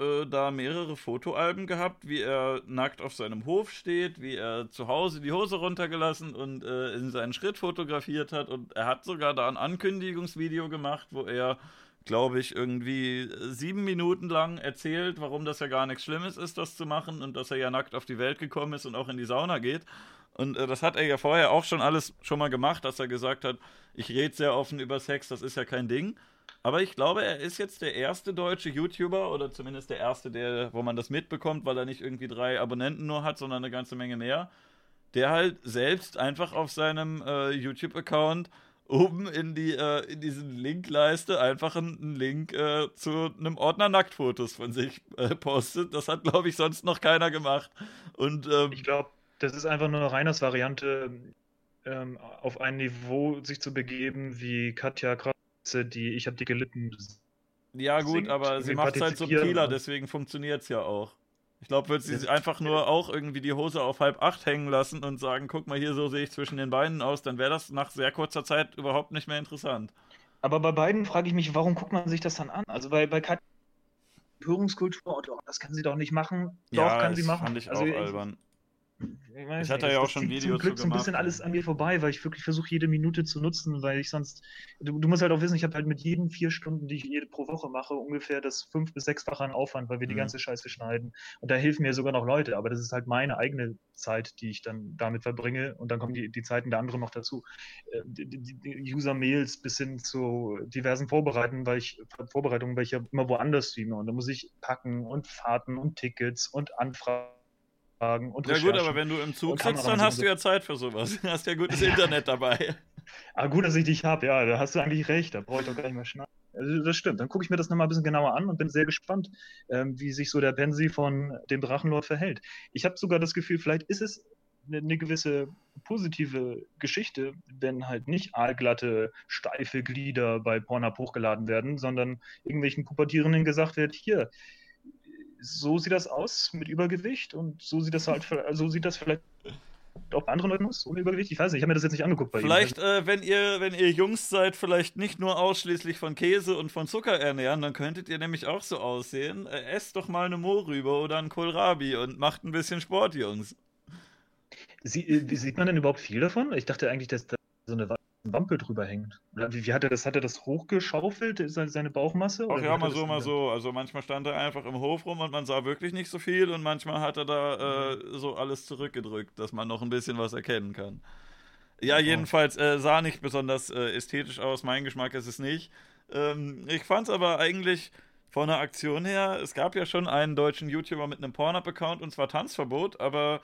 äh, da mehrere Fotoalben gehabt, wie er nackt auf seinem Hof steht, wie er zu Hause die Hose runtergelassen und äh, in seinen Schritt fotografiert hat. Und er hat sogar da ein Ankündigungsvideo gemacht, wo er, glaube ich, irgendwie sieben Minuten lang erzählt, warum das ja gar nichts Schlimmes ist, das zu machen und dass er ja nackt auf die Welt gekommen ist und auch in die Sauna geht. Und äh, das hat er ja vorher auch schon alles schon mal gemacht, dass er gesagt hat, ich rede sehr offen über Sex, das ist ja kein Ding. Aber ich glaube, er ist jetzt der erste deutsche YouTuber oder zumindest der erste, der, wo man das mitbekommt, weil er nicht irgendwie drei Abonnenten nur hat, sondern eine ganze Menge mehr, der halt selbst einfach auf seinem äh, YouTube-Account oben in die äh, in diesen Linkleiste einfach einen Link äh, zu einem Ordner Nacktfotos von sich äh, postet. Das hat, glaube ich, sonst noch keiner gemacht. Und ähm, ich glaube, das ist einfach nur eine Reiners Variante, ähm, auf ein Niveau sich zu begeben, wie Katja gerade die Ich habe die gelitten. Ja, gut, aber sie macht es halt subtiler, deswegen funktioniert es ja auch. Ich glaube, würde sie einfach nur auch irgendwie die Hose auf halb acht hängen lassen und sagen, guck mal hier, so sehe ich zwischen den Beinen aus, dann wäre das nach sehr kurzer Zeit überhaupt nicht mehr interessant. Aber bei beiden frage ich mich, warum guckt man sich das dann an? Also bei, bei Kat Hörungskultur, oh, das kann sie doch nicht machen. Doch, ja, kann sie machen. fand ich also auch albern. Ich, weiß, ich hatte ey, ja auch schon Video zum Glück so ein bisschen alles an mir vorbei, weil ich wirklich versuche, jede Minute zu nutzen, weil ich sonst. Du, du musst halt auch wissen, ich habe halt mit jeden vier Stunden, die ich jede pro Woche mache, ungefähr das fünf- bis sechsfache an Aufwand, weil wir mhm. die ganze Scheiße schneiden. Und da helfen mir sogar noch Leute, aber das ist halt meine eigene Zeit, die ich dann damit verbringe. Und dann kommen die, die Zeiten der anderen noch dazu. Äh, User-Mails bis hin zu diversen Vorbereitungen, weil ich Vorbereitungen, weil ich ja immer woanders streame. Und da muss ich packen und Fahrten und Tickets und Anfragen und Ja gut, aber wenn du im Zug sitzt, dann hast du ja Zeit für sowas. Du hast ja gutes Internet dabei. Ah, gut, dass ich dich habe, ja, da hast du eigentlich recht, da brauche ich doch gar nicht mehr schneiden. Also, das stimmt. Dann gucke ich mir das nochmal ein bisschen genauer an und bin sehr gespannt, ähm, wie sich so der Pensi von dem Drachenlord verhält. Ich habe sogar das Gefühl, vielleicht ist es eine, eine gewisse positive Geschichte, wenn halt nicht aalglatte, steife Glieder bei Pornhub hochgeladen werden, sondern irgendwelchen Pubertierenden gesagt wird, hier, so sieht das aus mit Übergewicht und so sieht das halt, so sieht das vielleicht auch bei anderen Leuten aus, ohne Übergewicht. Ich weiß nicht, ich habe mir das jetzt nicht angeguckt Vielleicht, äh, wenn ihr, wenn ihr Jungs seid, vielleicht nicht nur ausschließlich von Käse und von Zucker ernähren, dann könntet ihr nämlich auch so aussehen. Äh, esst doch mal eine Mohrrübe oder einen Kohlrabi und macht ein bisschen Sport, Jungs. Sie, äh, sieht man denn überhaupt viel davon? Ich dachte eigentlich, dass da so eine Wampel drüber hängt. Oder wie, wie, hat er das? Hat er das hochgeschaufelt, seine Bauchmasse? Ach ja, mal so, mal so. Also manchmal stand er einfach im Hof rum und man sah wirklich nicht so viel und manchmal hat er da äh, so alles zurückgedrückt, dass man noch ein bisschen was erkennen kann. Ja, jedenfalls äh, sah nicht besonders äh, ästhetisch aus. Mein Geschmack ist es nicht. Ähm, ich fand es aber eigentlich von der Aktion her, es gab ja schon einen deutschen YouTuber mit einem Pornhub-Account und zwar Tanzverbot, aber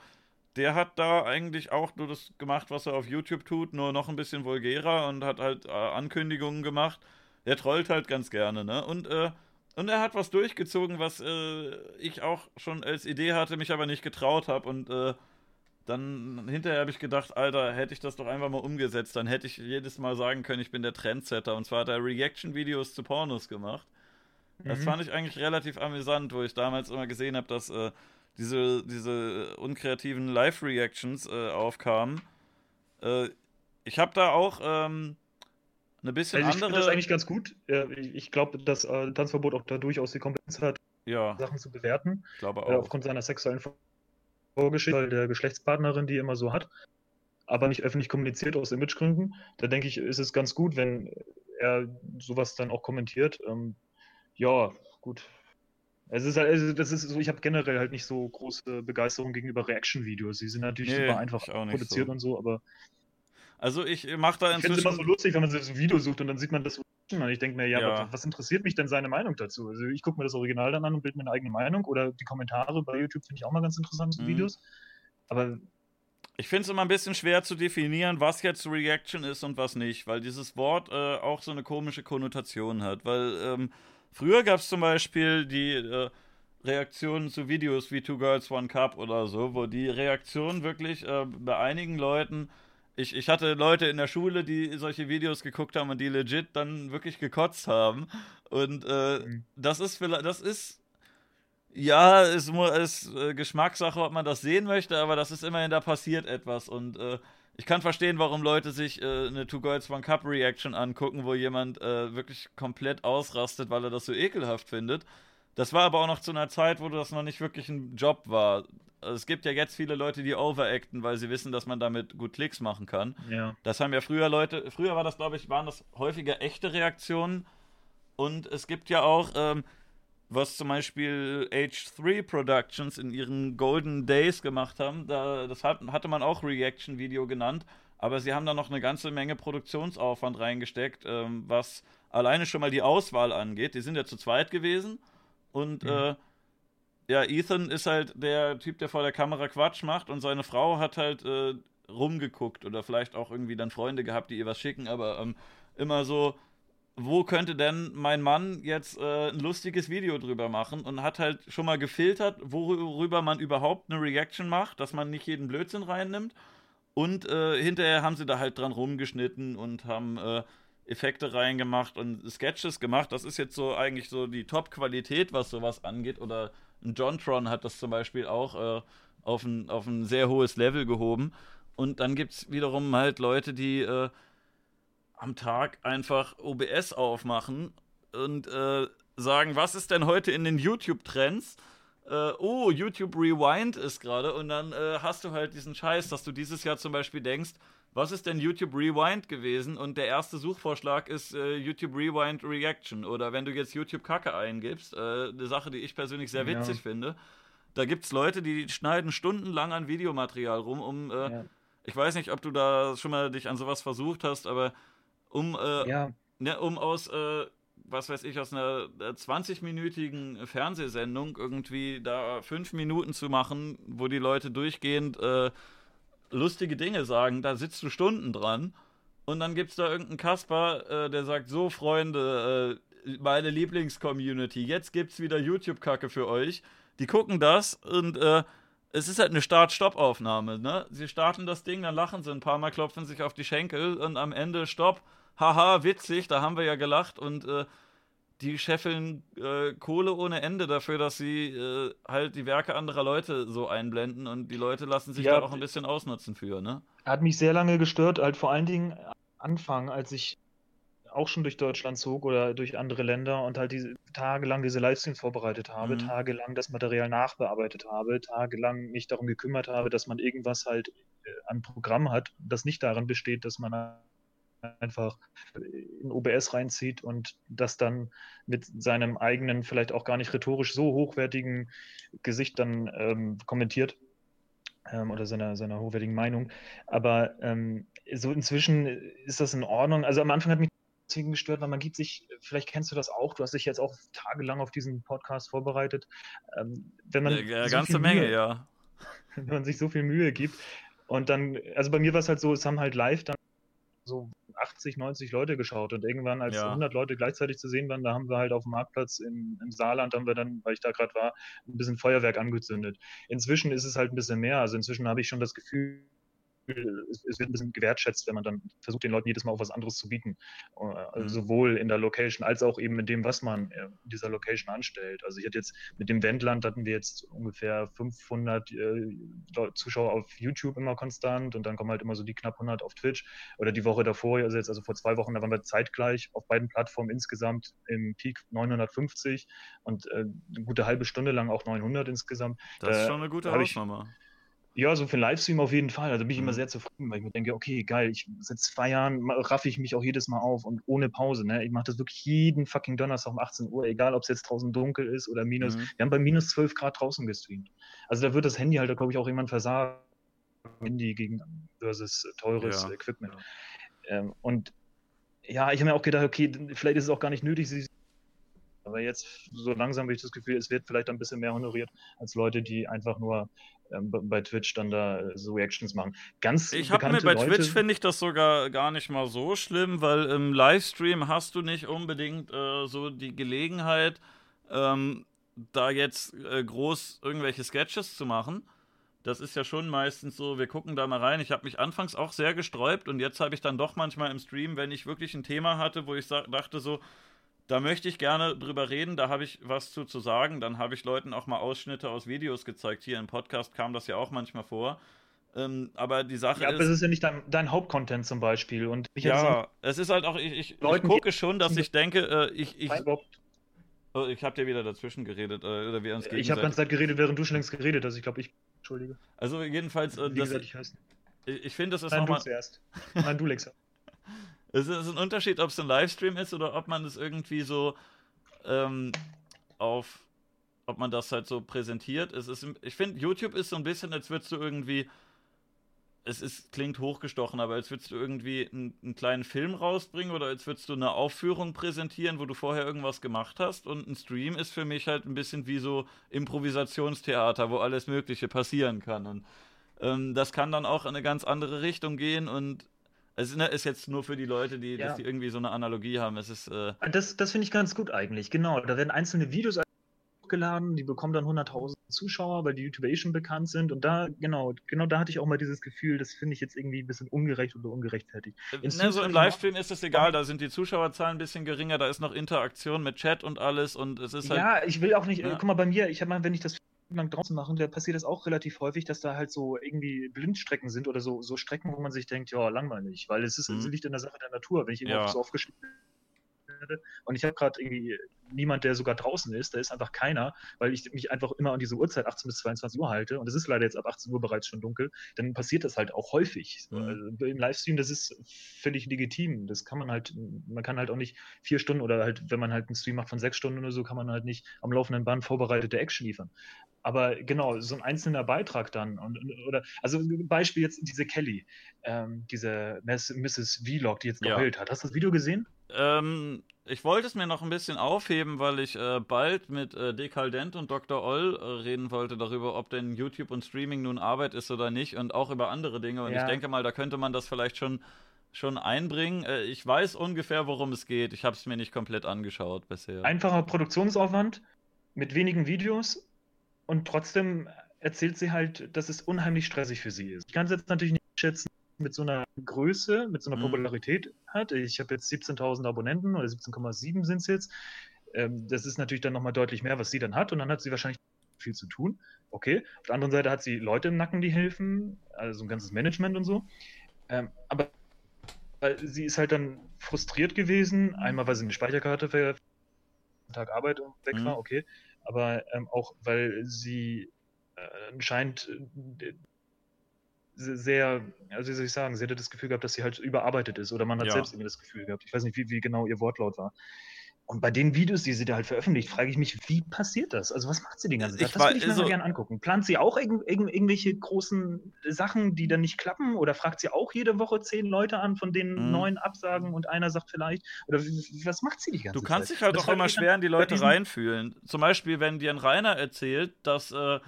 der hat da eigentlich auch nur das gemacht, was er auf YouTube tut, nur noch ein bisschen vulgärer und hat halt äh, Ankündigungen gemacht. Der trollt halt ganz gerne, ne? Und, äh, und er hat was durchgezogen, was äh, ich auch schon als Idee hatte, mich aber nicht getraut habe. Und äh, dann hinterher habe ich gedacht, Alter, hätte ich das doch einfach mal umgesetzt, dann hätte ich jedes Mal sagen können, ich bin der Trendsetter. Und zwar hat er Reaction-Videos zu Pornos gemacht. Das mhm. fand ich eigentlich relativ amüsant, wo ich damals immer gesehen habe, dass äh, diese, diese unkreativen Live-Reactions äh, aufkamen. Äh, ich habe da auch ähm, eine bisschen also ich andere. Ich finde das eigentlich ganz gut. ich glaube, dass äh, Tanzverbot auch da durchaus die Kompetenz hat, ja. Sachen zu bewerten. Ich glaube äh, auch. aufgrund seiner sexuellen Vorgeschichte, der Geschlechtspartnerin, die er immer so hat, aber nicht öffentlich kommuniziert aus Imagegründen. Da denke ich, ist es ganz gut, wenn er sowas dann auch kommentiert. Ähm, ja, gut, es ist halt, also das ist so, ich habe generell halt nicht so große Begeisterung gegenüber Reaction-Videos. Sie sind natürlich nee, super einfach produziert so. und so, aber. Also ich mache da inzwischen. Ich finde es immer so lustig, wenn man sich so ein Video sucht und dann sieht man das und ich denke mir, ja, ja. Was, was, interessiert mich denn seine Meinung dazu? Also ich gucke mir das Original dann an und bilde mir eine eigene Meinung oder die Kommentare bei YouTube finde ich auch mal ganz interessant zu mhm. Videos. Aber ich finde es immer ein bisschen schwer zu definieren, was jetzt Reaction ist und was nicht, weil dieses Wort äh, auch so eine komische Konnotation hat. Weil ähm, Früher gab es zum Beispiel die äh, Reaktionen zu Videos wie Two Girls, One Cup oder so, wo die Reaktion wirklich äh, bei einigen Leuten. Ich, ich hatte Leute in der Schule, die solche Videos geguckt haben und die legit dann wirklich gekotzt haben. Und äh, mhm. das ist vielleicht, das ist ja, es ist äh, Geschmackssache, ob man das sehen möchte, aber das ist immerhin, da passiert etwas. Und äh, ich kann verstehen, warum Leute sich äh, eine Two Girls One Cup Reaction angucken, wo jemand äh, wirklich komplett ausrastet, weil er das so ekelhaft findet. Das war aber auch noch zu einer Zeit, wo das noch nicht wirklich ein Job war. Also es gibt ja jetzt viele Leute, die overacten, weil sie wissen, dass man damit gut Klicks machen kann. Ja. Das haben ja früher Leute, früher war das, glaube ich, waren das häufiger echte Reaktionen. Und es gibt ja auch, ähm, was zum Beispiel H3 Productions in ihren Golden Days gemacht haben. Da, das hat, hatte man auch Reaction-Video genannt, aber sie haben da noch eine ganze Menge Produktionsaufwand reingesteckt, ähm, was alleine schon mal die Auswahl angeht. Die sind ja zu zweit gewesen und mhm. äh, ja, Ethan ist halt der Typ, der vor der Kamera Quatsch macht und seine Frau hat halt äh, rumgeguckt oder vielleicht auch irgendwie dann Freunde gehabt, die ihr was schicken, aber ähm, immer so, wo könnte denn mein Mann jetzt äh, ein lustiges Video drüber machen und hat halt schon mal gefiltert, worüber man überhaupt eine Reaction macht, dass man nicht jeden Blödsinn reinnimmt. Und äh, hinterher haben sie da halt dran rumgeschnitten und haben äh, Effekte reingemacht und Sketches gemacht. Das ist jetzt so eigentlich so die Top-Qualität, was sowas angeht. Oder ein Jontron hat das zum Beispiel auch äh, auf, ein, auf ein sehr hohes Level gehoben. Und dann gibt es wiederum halt Leute, die äh, am Tag einfach OBS aufmachen und äh, sagen, was ist denn heute in den YouTube-Trends? äh, oh, YouTube Rewind ist gerade und dann äh, hast du halt diesen Scheiß, dass du dieses Jahr zum Beispiel denkst, was ist denn YouTube Rewind gewesen? Und der erste Suchvorschlag ist äh, YouTube Rewind Reaction. Oder wenn du jetzt YouTube Kacke eingibst, äh, eine Sache, die ich persönlich sehr witzig ja. finde, da gibt es Leute, die schneiden stundenlang an Videomaterial rum, um, äh, ja. ich weiß nicht, ob du da schon mal dich an sowas versucht hast, aber um, äh, ja. ne, um aus äh, was weiß ich, aus einer 20-minütigen Fernsehsendung irgendwie da fünf Minuten zu machen, wo die Leute durchgehend äh, lustige Dinge sagen, da sitzt du Stunden dran. Und dann gibt es da irgendeinen Kasper, äh, der sagt: So, Freunde, äh, meine Lieblingscommunity, jetzt gibt's wieder YouTube-Kacke für euch. Die gucken das und äh, es ist halt eine Start-Stopp-Aufnahme. Ne? Sie starten das Ding, dann lachen sie ein paar Mal, klopfen sich auf die Schenkel und am Ende Stopp haha, witzig, da haben wir ja gelacht und äh, die scheffeln äh, Kohle ohne Ende dafür, dass sie äh, halt die Werke anderer Leute so einblenden und die Leute lassen sich ja, da auch ein bisschen ausnutzen für, ne? Hat mich sehr lange gestört, halt vor allen Dingen Anfang, als ich auch schon durch Deutschland zog oder durch andere Länder und halt diese tagelang diese Livestreams vorbereitet habe, mhm. tagelang das Material nachbearbeitet habe, tagelang mich darum gekümmert habe, dass man irgendwas halt äh, an Programm hat, das nicht daran besteht, dass man einfach in OBS reinzieht und das dann mit seinem eigenen, vielleicht auch gar nicht rhetorisch so hochwertigen Gesicht dann ähm, kommentiert ähm, oder seiner, seiner hochwertigen Meinung. Aber ähm, so inzwischen ist das in Ordnung. Also am Anfang hat mich deswegen gestört, weil man gibt sich, vielleicht kennst du das auch, du hast dich jetzt auch tagelang auf diesen Podcast vorbereitet. Ähm, wenn man ja, so ganze Menge, Mühe, ja. Wenn man sich so viel Mühe gibt und dann, also bei mir war es halt so, es haben halt live dann so 80, 90 Leute geschaut und irgendwann, als ja. 100 Leute gleichzeitig zu sehen waren, da haben wir halt auf dem Marktplatz im, im Saarland, haben wir dann, weil ich da gerade war, ein bisschen Feuerwerk angezündet. Inzwischen ist es halt ein bisschen mehr, also inzwischen habe ich schon das Gefühl, es, wird ein bisschen gewertschätzt, wenn man dann versucht, den Leuten jedes Mal auch was anderes zu bieten. Äh, also mhm. sowohl in der Location als auch eben in dem, was man in dieser Location anstellt. Also ich hatte jetzt mit dem Wendland hatten wir jetzt ungefähr 500 äh, Zuschauer auf YouTube immer konstant und dann kommen halt immer so die knapp 100 auf Twitch. Oder die Woche davor, also jetzt also vor zwei Wochen, da waren wir zeitgleich auf beiden Plattformen insgesamt im Peak 950 und äh, eine gute halbe Stunde lang auch 900 insgesamt. Das ist schon eine gute Hausnummer. Ich, ja, so für Livestream auf jeden Fall. Also bin ich mhm. immer sehr zufrieden, weil ich mir denke, okay, geil, ich seit zwei Jahren raffe ich mich auch jedes Mal auf und ohne Pause. Ne? Ich mache das wirklich jeden fucking Donnerstag um 18 Uhr, egal ob es jetzt draußen dunkel ist oder minus. Mhm. Wir haben bei minus 12 Grad draußen gestreamt. Also da wird das Handy halt, glaube ich, auch irgendwann versagen. Handy gegen versus teures ja. Equipment. Ja. Ähm, und ja, ich habe mir auch gedacht, okay, vielleicht ist es auch gar nicht nötig, sich aber jetzt so langsam habe ich das Gefühl, es wird vielleicht ein bisschen mehr honoriert als Leute, die einfach nur ähm, bei Twitch dann da äh, so Reactions machen. Ganz ich habe mir bei Leute, Twitch finde ich das sogar gar nicht mal so schlimm, weil im Livestream hast du nicht unbedingt äh, so die Gelegenheit, ähm, da jetzt äh, groß irgendwelche Sketches zu machen. Das ist ja schon meistens so, wir gucken da mal rein. Ich habe mich anfangs auch sehr gesträubt und jetzt habe ich dann doch manchmal im Stream, wenn ich wirklich ein Thema hatte, wo ich dachte so, da möchte ich gerne drüber reden, da habe ich was zu, zu sagen. Dann habe ich Leuten auch mal Ausschnitte aus Videos gezeigt. Hier im Podcast kam das ja auch manchmal vor. Ähm, aber die Sache ja, ist. Aber es ist ja nicht dein, dein Hauptcontent zum Beispiel. Und ja, es ist halt auch, ich, ich, ich gucke schon, dass ich denke, äh, ich. ich oh, ich habe dir wieder dazwischen geredet. Äh, oder wir uns ich habe ganz Zeit geredet, während du schon längst geredet hast. Ich glaube, ich. Entschuldige. Also, jedenfalls. Äh, Wie gesagt, ich. Ich, ich finde, das ist nochmal. Nein, du zuerst. Nein, du legst es ist ein Unterschied, ob es ein Livestream ist oder ob man es irgendwie so ähm, auf, ob man das halt so präsentiert. Es ist, ich finde, YouTube ist so ein bisschen, als würdest du irgendwie, es ist, klingt hochgestochen, aber als würdest du irgendwie einen, einen kleinen Film rausbringen oder als würdest du eine Aufführung präsentieren, wo du vorher irgendwas gemacht hast. Und ein Stream ist für mich halt ein bisschen wie so Improvisationstheater, wo alles Mögliche passieren kann. Und ähm, das kann dann auch in eine ganz andere Richtung gehen und es ist jetzt nur für die Leute, die, ja. die irgendwie so eine Analogie haben. Es ist, äh das das finde ich ganz gut eigentlich, genau. Da werden einzelne Videos hochgeladen, die bekommen dann 100.000 Zuschauer, weil die YouTuber eh schon bekannt sind. Und da, genau, genau da hatte ich auch mal dieses Gefühl, das finde ich jetzt irgendwie ein bisschen ungerecht oder ungerechtfertigt. Äh, ne, so im Livestream ist es egal, da sind die Zuschauerzahlen ein bisschen geringer, da ist noch Interaktion mit Chat und alles und es ist halt. Ja, ich will auch nicht, ja. guck mal, bei mir, ich habe mal, wenn ich das lang draußen machen, da passiert das auch relativ häufig, dass da halt so irgendwie Blindstrecken sind oder so, so Strecken, wo man sich denkt, ja, langweilig, weil es ist, mhm. liegt in der Sache der Natur. Wenn ich irgendwo ja. so aufgeschrieben werde. Und ich habe gerade irgendwie niemand, der sogar draußen ist. Da ist einfach keiner, weil ich mich einfach immer an diese Uhrzeit 18 bis 22 Uhr halte. Und es ist leider jetzt ab 18 Uhr bereits schon dunkel. Dann passiert das halt auch häufig. Mhm. Also Im Livestream, das ist völlig legitim. Das kann man halt, man kann halt auch nicht vier Stunden oder halt, wenn man halt einen Stream macht von sechs Stunden oder so, kann man halt nicht am laufenden Band vorbereitete Action liefern. Aber genau, so ein einzelner Beitrag dann. Und, oder, also Beispiel jetzt diese Kelly, ähm, diese Mrs. Vlog, die jetzt geheult ja. hat. Hast du das Video gesehen? Ähm, ich wollte es mir noch ein bisschen aufheben, weil ich äh, bald mit äh, Dekaldent und Dr. Oll äh, reden wollte darüber, ob denn YouTube und Streaming nun Arbeit ist oder nicht und auch über andere Dinge. Und ja. ich denke mal, da könnte man das vielleicht schon, schon einbringen. Äh, ich weiß ungefähr, worum es geht. Ich habe es mir nicht komplett angeschaut bisher. Einfacher Produktionsaufwand mit wenigen Videos und trotzdem erzählt sie halt, dass es unheimlich stressig für sie ist. Ich kann es jetzt natürlich nicht schätzen, mit so einer Größe, mit so einer mhm. Popularität hat. Ich habe jetzt 17.000 Abonnenten oder 17,7 sind es jetzt. Ähm, das ist natürlich dann nochmal deutlich mehr, was sie dann hat und dann hat sie wahrscheinlich viel zu tun. Okay. Auf der anderen Seite hat sie Leute im Nacken, die helfen, also ein ganzes Management und so. Ähm, aber sie ist halt dann frustriert gewesen. Einmal, weil sie eine Speicherkarte für einen Tag Arbeit weg mhm. war, okay. Aber ähm, auch, weil sie äh, anscheinend äh, sehr, also wie soll ich sagen, sie hatte das Gefühl gehabt, dass sie halt überarbeitet ist oder man hat ja. selbst irgendwie das Gefühl gehabt. Ich weiß nicht, wie, wie genau ihr Wortlaut war. Und bei den Videos, die sie da halt veröffentlicht, frage ich mich, wie passiert das? Also was macht sie den ganzen Tag? Das würde ich mir also, mal gerne angucken. Plant sie auch irg irg irgendwelche großen Sachen, die dann nicht klappen? Oder fragt sie auch jede Woche zehn Leute an, von denen mhm. neun absagen und einer sagt vielleicht? Oder was macht sie die ganze Zeit? Du kannst Zeit? dich halt das auch immer schwer in die Leute reinfühlen. Zum Beispiel, wenn dir ein Rainer erzählt, dass äh,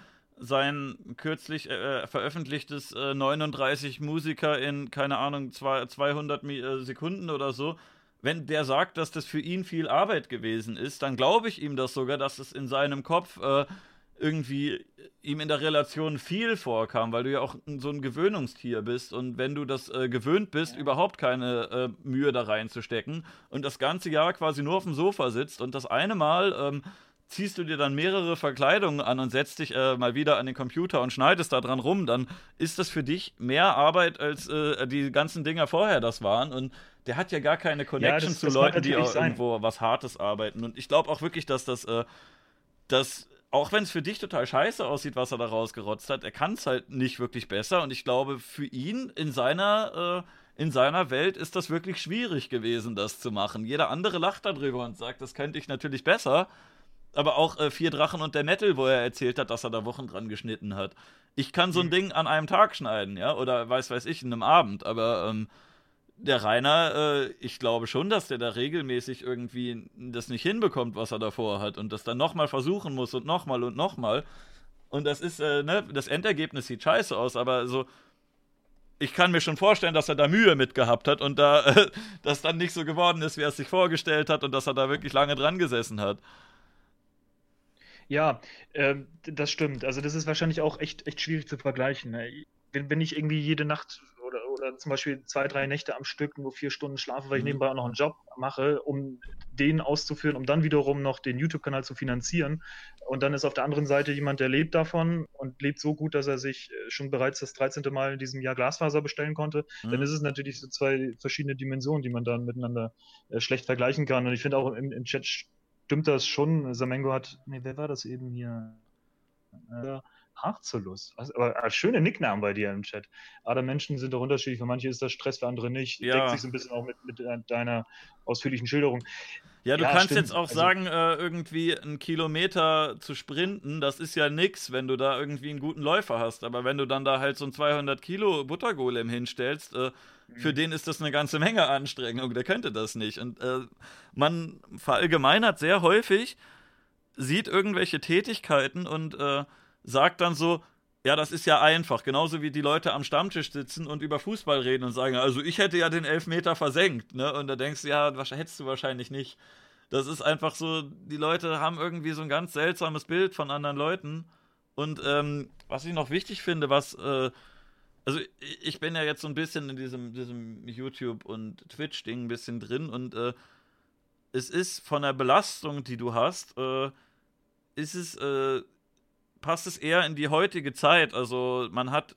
sein kürzlich äh, veröffentlichtes äh, 39 Musiker in, keine Ahnung, zwei, 200 äh, Sekunden oder so, wenn der sagt, dass das für ihn viel Arbeit gewesen ist, dann glaube ich ihm das sogar, dass es in seinem Kopf äh, irgendwie ihm in der Relation viel vorkam, weil du ja auch so ein Gewöhnungstier bist und wenn du das äh, gewöhnt bist, ja. überhaupt keine äh, Mühe da reinzustecken und das ganze Jahr quasi nur auf dem Sofa sitzt und das eine Mal ähm, ziehst du dir dann mehrere Verkleidungen an und setzt dich äh, mal wieder an den Computer und schneidest da dran rum, dann ist das für dich mehr Arbeit, als äh, die ganzen Dinger vorher das waren. Und der hat ja gar keine Connection ja, das, zu das Leuten, die auch irgendwo was Hartes arbeiten. Und ich glaube auch wirklich, dass das, äh, das auch wenn es für dich total scheiße aussieht, was er da rausgerotzt hat, er kann es halt nicht wirklich besser. Und ich glaube, für ihn in seiner, äh, in seiner Welt ist das wirklich schwierig gewesen, das zu machen. Jeder andere lacht darüber und sagt, das könnte ich natürlich besser aber auch äh, Vier Drachen und der Nettel, wo er erzählt hat, dass er da Wochen dran geschnitten hat. Ich kann so ein mhm. Ding an einem Tag schneiden, ja, oder weiß weiß ich, in einem Abend, aber ähm, der Rainer, äh, ich glaube schon, dass der da regelmäßig irgendwie das nicht hinbekommt, was er davor hat und das dann nochmal versuchen muss und nochmal und nochmal. Und das ist, äh, ne, das Endergebnis sieht scheiße aus, aber so, ich kann mir schon vorstellen, dass er da Mühe mit gehabt hat und da äh, das dann nicht so geworden ist, wie er es sich vorgestellt hat und dass er da wirklich lange dran gesessen hat. Ja, ähm, das stimmt. Also das ist wahrscheinlich auch echt, echt schwierig zu vergleichen. Ne? Wenn, wenn ich irgendwie jede Nacht oder, oder zum Beispiel zwei, drei Nächte am Stück nur vier Stunden schlafe, weil ich mhm. nebenbei auch noch einen Job mache, um den auszuführen, um dann wiederum noch den YouTube-Kanal zu finanzieren. Und dann ist auf der anderen Seite jemand, der lebt davon und lebt so gut, dass er sich äh, schon bereits das 13. Mal in diesem Jahr Glasfaser bestellen konnte. Mhm. Dann ist es natürlich so zwei verschiedene Dimensionen, die man dann miteinander äh, schlecht vergleichen kann. Und ich finde auch im, im Chat stimmt das schon. Samengo hat, nee, wer war das eben hier? Äh, Harzulus. Also, aber äh, schöne Nicknamen bei dir im Chat. Aber Menschen sind doch unterschiedlich. Für manche ist das Stress, für andere nicht. Ja. Deckt sich so ein bisschen auch mit, mit deiner ausführlichen Schilderung. Ja, du ja, kannst stimmt. jetzt auch also, sagen, äh, irgendwie einen Kilometer zu sprinten, das ist ja nix, wenn du da irgendwie einen guten Läufer hast. Aber wenn du dann da halt so ein 200 Kilo Buttergolem hinstellst, äh, für mhm. den ist das eine ganze Menge Anstrengung. Der könnte das nicht. Und äh, man verallgemeinert sehr häufig, sieht irgendwelche Tätigkeiten und äh, sagt dann so, ja, das ist ja einfach. Genauso wie die Leute am Stammtisch sitzen und über Fußball reden und sagen, also ich hätte ja den Elfmeter versenkt, ne? Und da denkst du, ja, hättest du wahrscheinlich nicht. Das ist einfach so, die Leute haben irgendwie so ein ganz seltsames Bild von anderen Leuten. Und ähm, was ich noch wichtig finde, was, äh, also ich bin ja jetzt so ein bisschen in diesem, diesem YouTube- und Twitch-Ding ein bisschen drin und äh, es ist von der Belastung, die du hast, äh, ist es äh, passt es eher in die heutige Zeit. Also man hat,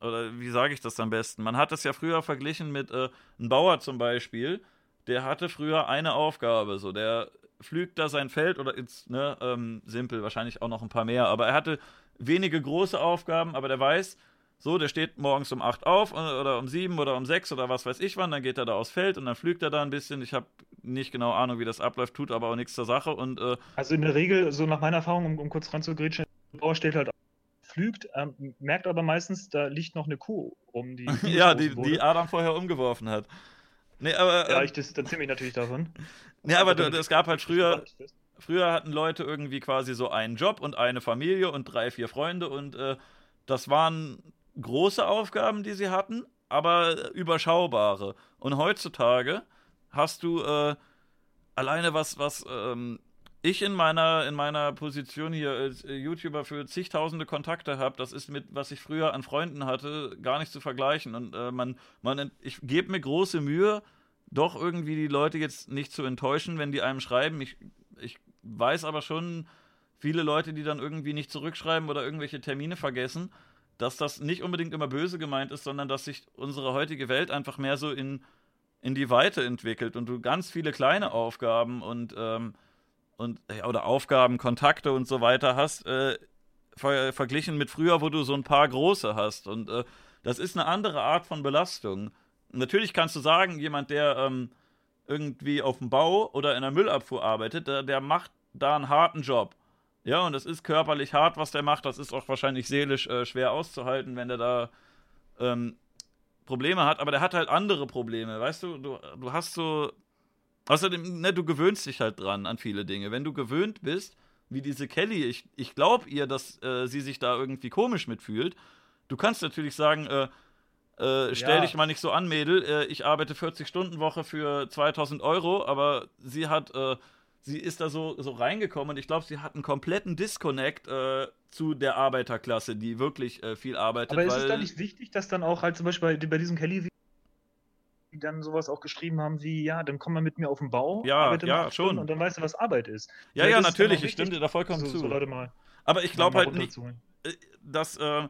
oder wie sage ich das am besten? Man hat das ja früher verglichen mit äh, einem Bauer zum Beispiel. der hatte früher eine Aufgabe, so der pflügt da sein Feld oder ist, ne, ähm, simpel, wahrscheinlich auch noch ein paar mehr, aber er hatte wenige große Aufgaben, aber der weiß, so, der steht morgens um 8 auf oder um 7 oder um 6 oder was weiß ich wann, dann geht er da aufs Feld und dann pflügt er da ein bisschen. Ich habe nicht genau Ahnung, wie das abläuft, tut aber auch nichts zur Sache. Und, äh, also in der Regel, so nach meiner Erfahrung, um, um kurz ranzugrätschen, der Bauer steht halt auf, pflügt, ähm, merkt aber meistens, da liegt noch eine Kuh um die. ja, die, die Adam vorher umgeworfen hat. Nee, aber, ja, ähm, ich distanziere mich natürlich davon. Nee, aber es gab halt früher. Früher hatten Leute irgendwie quasi so einen Job und eine Familie und drei, vier Freunde und äh, das waren große Aufgaben, die sie hatten, aber überschaubare. Und heutzutage hast du äh, alleine was, was ähm, ich in meiner, in meiner Position hier als äh, YouTuber für zigtausende Kontakte habe, das ist mit, was ich früher an Freunden hatte, gar nicht zu vergleichen. Und äh, man, man, ich gebe mir große Mühe, doch irgendwie die Leute jetzt nicht zu enttäuschen, wenn die einem schreiben. Ich, ich weiß aber schon, viele Leute, die dann irgendwie nicht zurückschreiben oder irgendwelche Termine vergessen dass das nicht unbedingt immer böse gemeint ist, sondern dass sich unsere heutige Welt einfach mehr so in, in die Weite entwickelt und du ganz viele kleine Aufgaben und, ähm, und ja, oder Aufgaben, Kontakte und so weiter hast, äh, ver verglichen mit früher, wo du so ein paar große hast. Und äh, das ist eine andere Art von Belastung. Natürlich kannst du sagen, jemand, der ähm, irgendwie auf dem Bau oder in der Müllabfuhr arbeitet, der, der macht da einen harten Job. Ja, und es ist körperlich hart, was der macht. Das ist auch wahrscheinlich seelisch äh, schwer auszuhalten, wenn der da ähm, Probleme hat. Aber der hat halt andere Probleme, weißt du? Du, du hast so. Außerdem, ne, du gewöhnst dich halt dran an viele Dinge. Wenn du gewöhnt bist, wie diese Kelly, ich, ich glaube ihr, dass äh, sie sich da irgendwie komisch mitfühlt. Du kannst natürlich sagen, äh, äh, stell ja. dich mal nicht so an, Mädel. Äh, ich arbeite 40 Stunden Woche für 2000 Euro, aber sie hat äh, sie ist da so, so reingekommen und ich glaube, sie hat einen kompletten Disconnect äh, zu der Arbeiterklasse, die wirklich äh, viel arbeitet. Aber ist es da nicht wichtig, dass dann auch halt zum Beispiel bei, bei diesem Kelly die dann sowas auch geschrieben haben wie, ja, dann komm mal mit mir auf den Bau, ja, arbeite ja, schon. und dann weißt du, was Arbeit ist. Ja, ja, natürlich, ich stimme dir da vollkommen so, zu. So Leute mal, Aber ich glaube halt nicht, äh, dass, äh,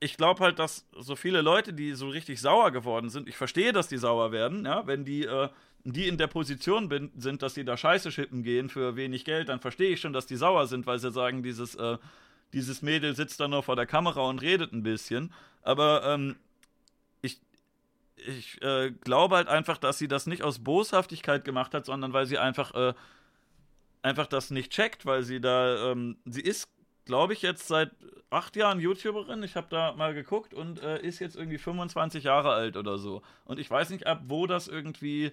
ich glaube halt, dass so viele Leute, die so richtig sauer geworden sind, ich verstehe, dass die sauer werden, ja, wenn die äh, die in der Position bin, sind, dass sie da Scheiße schippen gehen für wenig Geld, dann verstehe ich schon, dass die sauer sind, weil sie sagen, dieses, äh, dieses Mädel sitzt da nur vor der Kamera und redet ein bisschen. Aber ähm, ich, ich äh, glaube halt einfach, dass sie das nicht aus Boshaftigkeit gemacht hat, sondern weil sie einfach, äh, einfach das nicht checkt, weil sie da, ähm, sie ist, glaube ich, jetzt seit acht Jahren YouTuberin. Ich habe da mal geguckt und äh, ist jetzt irgendwie 25 Jahre alt oder so. Und ich weiß nicht, ab wo das irgendwie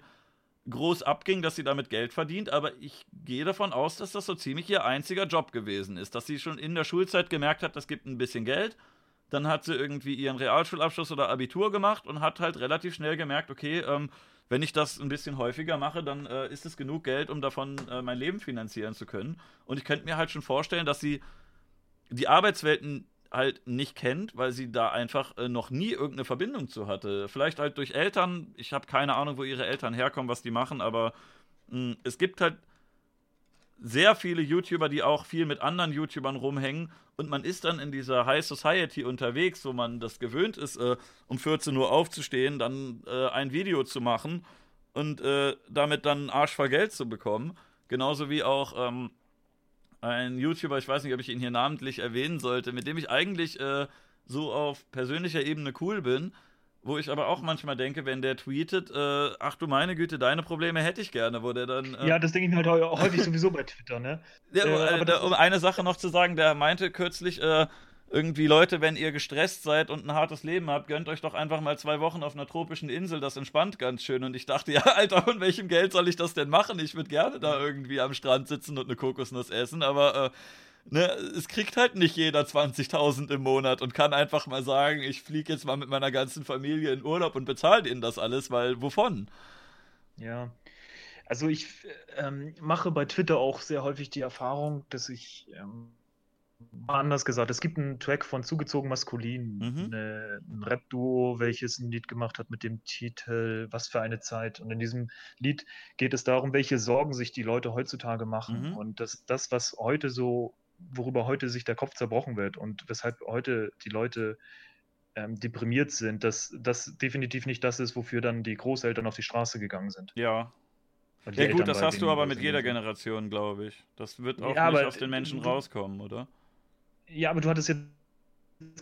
groß abging, dass sie damit Geld verdient, aber ich gehe davon aus, dass das so ziemlich ihr einziger Job gewesen ist, dass sie schon in der Schulzeit gemerkt hat, das gibt ein bisschen Geld. Dann hat sie irgendwie ihren Realschulabschluss oder Abitur gemacht und hat halt relativ schnell gemerkt, okay, ähm, wenn ich das ein bisschen häufiger mache, dann äh, ist es genug Geld, um davon äh, mein Leben finanzieren zu können. Und ich könnte mir halt schon vorstellen, dass sie die Arbeitswelten halt nicht kennt, weil sie da einfach äh, noch nie irgendeine Verbindung zu hatte. Vielleicht halt durch Eltern. Ich habe keine Ahnung, wo ihre Eltern herkommen, was die machen, aber mh, hm, es gibt halt sehr viele YouTuber, die auch viel mit anderen YouTubern rumhängen und man ist dann in dieser High Society unterwegs, wo man das gewöhnt ist, äh, um 14 Uhr aufzustehen, dann äh, ein Video zu machen und äh, damit dann Arsch voll Geld zu bekommen. Genauso wie auch ähm, ein YouTuber, ich weiß nicht, ob ich ihn hier namentlich erwähnen sollte, mit dem ich eigentlich äh, so auf persönlicher Ebene cool bin, wo ich aber auch manchmal denke, wenn der tweetet, äh, ach du meine Güte, deine Probleme hätte ich gerne, wo der dann. Äh, ja, das denke ich mir halt häufig sowieso bei Twitter, ne? Ja, äh, äh um eine Sache noch zu sagen, der meinte kürzlich, äh, irgendwie Leute, wenn ihr gestresst seid und ein hartes Leben habt, gönnt euch doch einfach mal zwei Wochen auf einer tropischen Insel, das entspannt ganz schön. Und ich dachte, ja, Alter, von welchem Geld soll ich das denn machen? Ich würde gerne da irgendwie am Strand sitzen und eine Kokosnuss essen, aber äh, ne, es kriegt halt nicht jeder 20.000 im Monat und kann einfach mal sagen, ich fliege jetzt mal mit meiner ganzen Familie in Urlaub und bezahle denen das alles, weil wovon? Ja. Also ich ähm, mache bei Twitter auch sehr häufig die Erfahrung, dass ich ähm, anders gesagt, es gibt einen Track von Zugezogen Maskulin, mhm. eine, ein Rap-Duo, welches ein Lied gemacht hat mit dem Titel Was für eine Zeit. Und in diesem Lied geht es darum, welche Sorgen sich die Leute heutzutage machen. Mhm. Und das, das, was heute so, worüber heute sich der Kopf zerbrochen wird und weshalb heute die Leute ähm, deprimiert sind, dass das definitiv nicht das ist, wofür dann die Großeltern auf die Straße gegangen sind. Ja, Ja gut, das hast du aber mit jeder Generation, glaube ich. Das wird auch ja, nicht aus den Menschen rauskommen, oder? Ja, aber du hattest jetzt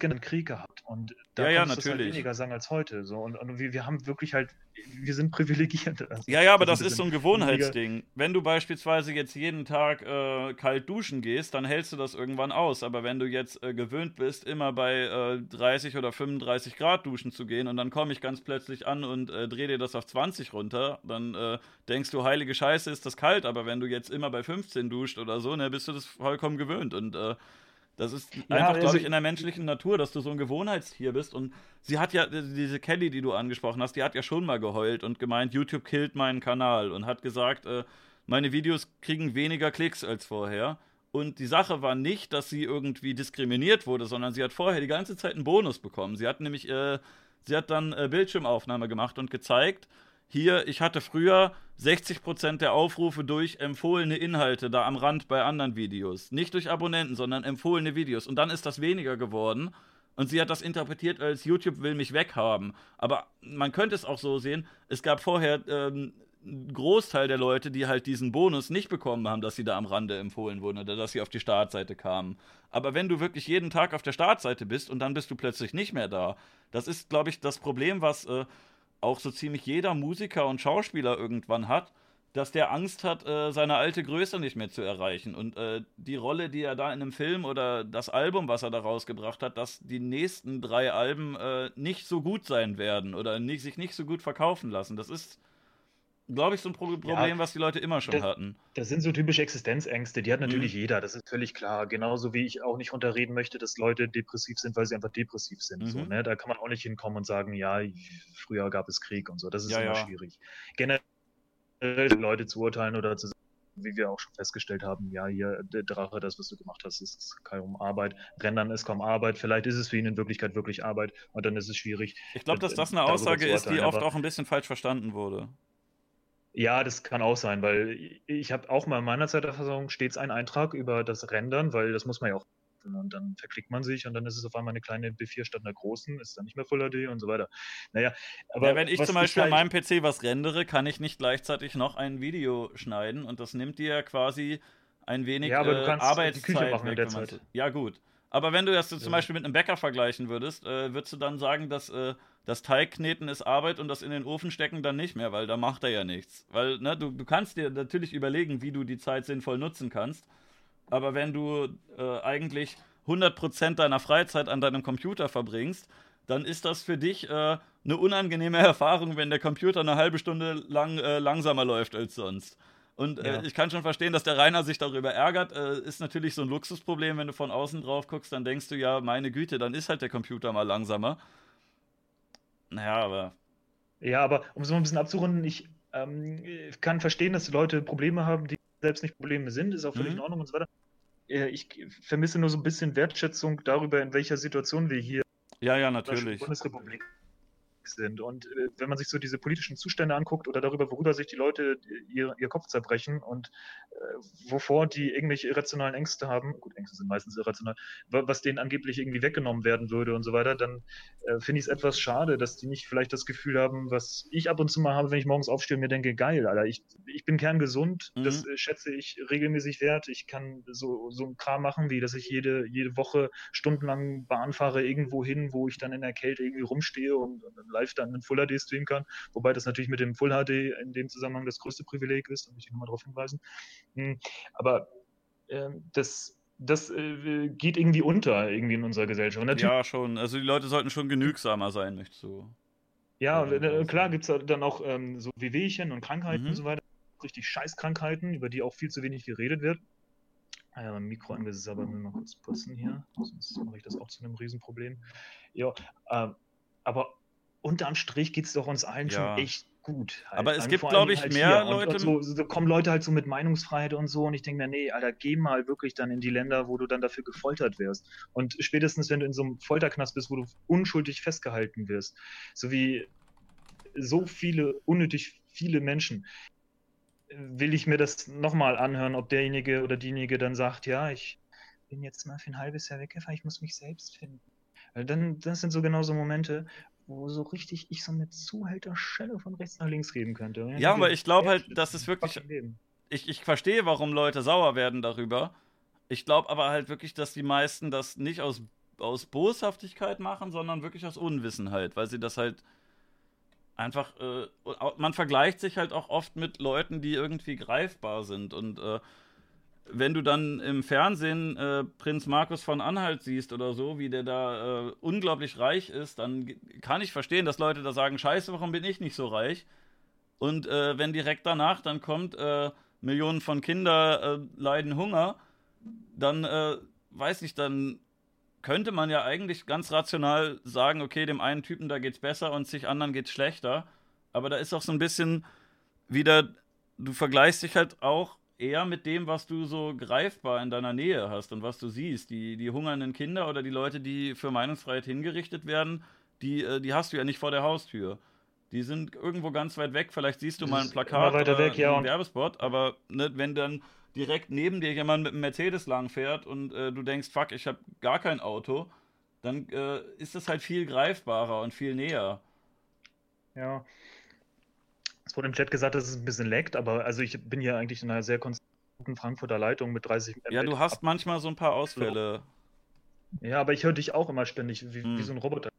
einen Krieg gehabt und da ja, ja, natürlich. Halt weniger sagen als heute. So. Und, und wir, wir, haben wirklich halt, wir sind privilegiert. Also, ja, ja, aber das, ist so ein Gewohnheitsding. Wenn du beispielsweise jetzt jeden Tag äh, kalt duschen gehst, dann hältst du das irgendwann aus. Aber wenn du jetzt äh, gewöhnt bist, immer bei äh, 30 oder 35 Grad duschen zu gehen und dann komme ich ganz plötzlich an und äh, drehe dir das auf 20 runter, dann äh, denkst du, heilige Scheiße, ist das kalt. Aber wenn du jetzt immer bei 15 duscht oder so, ne, bist du das vollkommen gewöhnt. Und äh, das ist ja, einfach, also glaube ich, in der menschlichen Natur, dass du so ein Gewohnheitstier bist. Und sie hat ja, diese Kelly, die du angesprochen hast, die hat ja schon mal geheult und gemeint, YouTube killt meinen Kanal und hat gesagt, äh, meine Videos kriegen weniger Klicks als vorher. Und die Sache war nicht, dass sie irgendwie diskriminiert wurde, sondern sie hat vorher die ganze Zeit einen Bonus bekommen. Sie hat nämlich, äh, sie hat dann äh, Bildschirmaufnahme gemacht und gezeigt, hier, ich hatte früher 60% der Aufrufe durch empfohlene Inhalte da am Rand bei anderen Videos. Nicht durch Abonnenten, sondern empfohlene Videos. Und dann ist das weniger geworden. Und sie hat das interpretiert als YouTube will mich weghaben. Aber man könnte es auch so sehen, es gab vorher ähm, einen Großteil der Leute, die halt diesen Bonus nicht bekommen haben, dass sie da am Rande empfohlen wurden oder dass sie auf die Startseite kamen. Aber wenn du wirklich jeden Tag auf der Startseite bist und dann bist du plötzlich nicht mehr da, das ist, glaube ich, das Problem, was äh, auch so ziemlich jeder Musiker und Schauspieler irgendwann hat, dass der Angst hat, äh, seine alte Größe nicht mehr zu erreichen. Und äh, die Rolle, die er da in einem Film oder das Album, was er da rausgebracht hat, dass die nächsten drei Alben äh, nicht so gut sein werden oder nicht, sich nicht so gut verkaufen lassen. Das ist glaube ich, so ein Problem, ja, was die Leute immer schon das, hatten. Das sind so typische Existenzängste, die hat natürlich mhm. jeder, das ist völlig klar. Genauso wie ich auch nicht unterreden möchte, dass Leute depressiv sind, weil sie einfach depressiv sind. Mhm. So, ne? Da kann man auch nicht hinkommen und sagen, ja, früher gab es Krieg und so. Das ist ja, immer ja. schwierig. Generell Leute zu urteilen oder zu sagen, wie wir auch schon festgestellt haben, ja, hier, der Drache, das, was du gemacht hast, ist kaum Arbeit. Rendern ist kaum Arbeit. Vielleicht ist es für ihn in Wirklichkeit wirklich Arbeit und dann ist es schwierig. Ich glaube, dass äh, das eine Aussage ist, die oft auch ein bisschen falsch verstanden wurde. Ja, das kann auch sein, weil ich habe auch mal in meiner Zeiterfassung stets einen Eintrag über das Rendern, weil das muss man ja auch und dann verklickt man sich und dann ist es auf einmal eine kleine B4 statt einer großen, ist dann nicht mehr Full HD und so weiter. Naja, aber ja, wenn ich zum Beispiel ich halt an meinem PC was rendere, kann ich nicht gleichzeitig noch ein Video schneiden und das nimmt dir quasi ein wenig ja, aber du kannst äh, Arbeitszeit die Küche machen in der Zeit. Ja, gut. Aber wenn du das zum Beispiel mit einem Bäcker vergleichen würdest, äh, würdest du dann sagen, dass äh, das Teigkneten ist Arbeit und das in den Ofen stecken dann nicht mehr, weil da macht er ja nichts. Weil, ne, du, du kannst dir natürlich überlegen, wie du die Zeit sinnvoll nutzen kannst. Aber wenn du äh, eigentlich 100% deiner Freizeit an deinem Computer verbringst, dann ist das für dich äh, eine unangenehme Erfahrung, wenn der Computer eine halbe Stunde lang äh, langsamer läuft als sonst. Und äh, ja. ich kann schon verstehen, dass der Rainer sich darüber ärgert. Äh, ist natürlich so ein Luxusproblem, wenn du von außen drauf guckst, dann denkst du ja, meine Güte, dann ist halt der Computer mal langsamer. Naja, aber. Ja, aber um es mal ein bisschen abzurunden, ich ähm, kann verstehen, dass Leute Probleme haben, die selbst nicht Probleme sind, ist auch völlig mhm. in Ordnung und so weiter. Äh, ich vermisse nur so ein bisschen Wertschätzung darüber, in welcher Situation wir hier ja, ja, natürlich. in der Bundesrepublik sind. Und äh, wenn man sich so diese politischen Zustände anguckt oder darüber, worüber sich die Leute ihr, ihr Kopf zerbrechen und äh, wovor die irgendwelche irrationalen Ängste haben, gut, Ängste sind meistens irrational, was denen angeblich irgendwie weggenommen werden würde und so weiter, dann äh, finde ich es etwas schade, dass die nicht vielleicht das Gefühl haben, was ich ab und zu mal habe, wenn ich morgens aufstehe und mir denke, geil, Alter, ich, ich bin kerngesund, mhm. das äh, schätze ich regelmäßig wert, ich kann so, so ein Kram machen, wie dass ich jede, jede Woche stundenlang Bahn fahre irgendwo hin, wo ich dann in der Kälte irgendwie rumstehe und, und live dann in Full HD streamen kann, wobei das natürlich mit dem Full HD in dem Zusammenhang das größte Privileg ist, da möchte ich nochmal darauf hinweisen. Hm, aber äh, das, das äh, geht irgendwie unter, irgendwie in unserer Gesellschaft. Natürlich, ja, schon. Also die Leute sollten schon genügsamer sein, möchtest du. Ja, äh, klar gibt es dann auch ähm, so Wehwehchen und Krankheiten mhm. und so weiter. Richtig Scheißkrankheiten, über die auch viel zu wenig geredet wird. Ah ja, mein Mikro angesetzt, aber mal kurz putzen hier, sonst mache ich das auch zu einem Riesenproblem. Ja, äh, aber unterm Strich geht es doch uns allen ja. schon echt gut. Halt. Aber es gibt, glaube ich, halt mehr Leute. Und, und so, so, kommen Leute halt so mit Meinungsfreiheit und so und ich denke mir, nee, Alter, geh mal wirklich dann in die Länder, wo du dann dafür gefoltert wirst. Und spätestens, wenn du in so einem Folterknast bist, wo du unschuldig festgehalten wirst, so wie so viele, unnötig viele Menschen, will ich mir das nochmal anhören, ob derjenige oder diejenige dann sagt, ja, ich bin jetzt mal für ein halbes Jahr weggefahren, ich muss mich selbst finden. Dann, das sind so genau so Momente, wo so richtig ich so eine Zuhälterschelle von rechts nach links geben könnte. Ja, ja aber ich glaube halt, dass es wirklich. Ich, ich verstehe, warum Leute sauer werden darüber. Ich glaube aber halt wirklich, dass die meisten das nicht aus, aus Boshaftigkeit machen, sondern wirklich aus Unwissenheit, weil sie das halt einfach. Äh, man vergleicht sich halt auch oft mit Leuten, die irgendwie greifbar sind und. Äh, wenn du dann im Fernsehen äh, Prinz Markus von Anhalt siehst oder so, wie der da äh, unglaublich reich ist, dann kann ich verstehen, dass Leute da sagen, scheiße, warum bin ich nicht so reich? Und äh, wenn direkt danach dann kommt, äh, Millionen von Kindern äh, leiden Hunger, dann äh, weiß ich, dann könnte man ja eigentlich ganz rational sagen, okay, dem einen Typen da geht's besser und sich anderen geht's schlechter. Aber da ist auch so ein bisschen wieder, du vergleichst dich halt auch eher mit dem, was du so greifbar in deiner Nähe hast und was du siehst. Die, die hungernden Kinder oder die Leute, die für Meinungsfreiheit hingerichtet werden, die, äh, die hast du ja nicht vor der Haustür. Die sind irgendwo ganz weit weg. Vielleicht siehst du mal ein Plakat oder weg, ja, einen Werbespot, aber ne, wenn dann direkt neben dir jemand mit einem Mercedes langfährt und äh, du denkst, fuck, ich habe gar kein Auto, dann äh, ist das halt viel greifbarer und viel näher. Ja, es wurde im Chat gesagt, dass es ein bisschen leckt, aber also ich bin hier eigentlich in einer sehr konstanten Frankfurter Leitung mit 30 Ja, du hast manchmal so ein paar Ausfälle. Ja, aber ich höre dich auch immer ständig, wie, hm. wie so ein Roboter.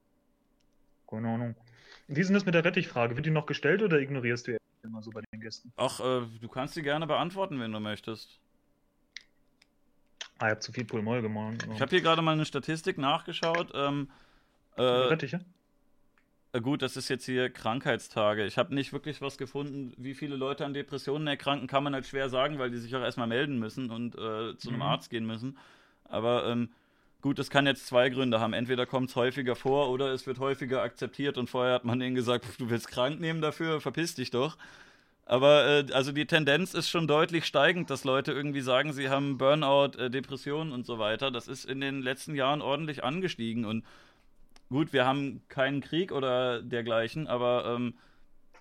Keine Ahnung. Wie ist denn das mit der Rettichfrage? Wird die noch gestellt oder ignorierst du immer so bei den Gästen? Ach, äh, du kannst sie gerne beantworten, wenn du möchtest. Ah, ich habe zu viel Pulmol gemahlen. Ich habe hier gerade mal eine Statistik nachgeschaut. Ähm, äh, Rettiche? Äh, gut, das ist jetzt hier Krankheitstage. Ich habe nicht wirklich was gefunden, wie viele Leute an Depressionen erkranken, kann man halt schwer sagen, weil die sich auch erstmal melden müssen und äh, zu einem mhm. Arzt gehen müssen. Aber ähm, gut, das kann jetzt zwei Gründe haben. Entweder kommt es häufiger vor oder es wird häufiger akzeptiert und vorher hat man denen gesagt, du willst krank nehmen dafür, verpiss dich doch. Aber äh, also die Tendenz ist schon deutlich steigend, dass Leute irgendwie sagen, sie haben Burnout, äh, Depressionen und so weiter. Das ist in den letzten Jahren ordentlich angestiegen und Gut, wir haben keinen Krieg oder dergleichen, aber ähm,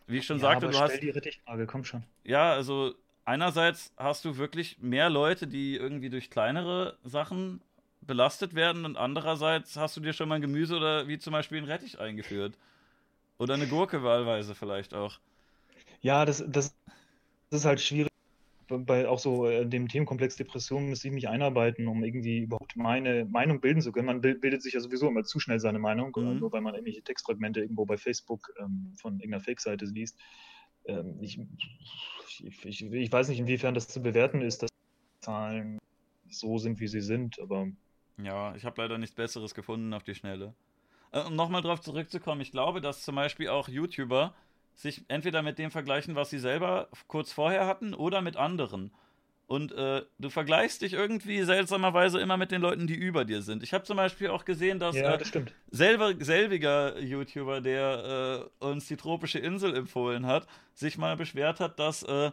wie ich schon ja, sagte, du hast. die Rittichfrage, komm schon. Ja, also einerseits hast du wirklich mehr Leute, die irgendwie durch kleinere Sachen belastet werden und andererseits hast du dir schon mal ein Gemüse oder wie zum Beispiel ein Rettich eingeführt. Oder eine Gurke wahlweise vielleicht auch. Ja, das, das, das ist halt schwierig bei auch so äh, dem Themenkomplex Depression müsste ich mich einarbeiten, um irgendwie überhaupt meine Meinung bilden zu können. Man bildet sich ja sowieso immer zu schnell seine Meinung, mhm. nur weil man irgendwelche Textfragmente irgendwo bei Facebook ähm, von irgendeiner Fake-Seite liest. Ähm, ich, ich, ich, ich, weiß nicht, inwiefern das zu bewerten ist, dass Zahlen so sind, wie sie sind, aber. Ja, ich habe leider nichts Besseres gefunden auf die Schnelle. Äh, um nochmal drauf zurückzukommen, ich glaube, dass zum Beispiel auch YouTuber sich entweder mit dem vergleichen, was sie selber kurz vorher hatten, oder mit anderen. Und äh, du vergleichst dich irgendwie seltsamerweise immer mit den Leuten, die über dir sind. Ich habe zum Beispiel auch gesehen, dass ja, das äh, selber, selbiger YouTuber, der äh, uns die tropische Insel empfohlen hat, sich mal beschwert hat, dass äh, äh,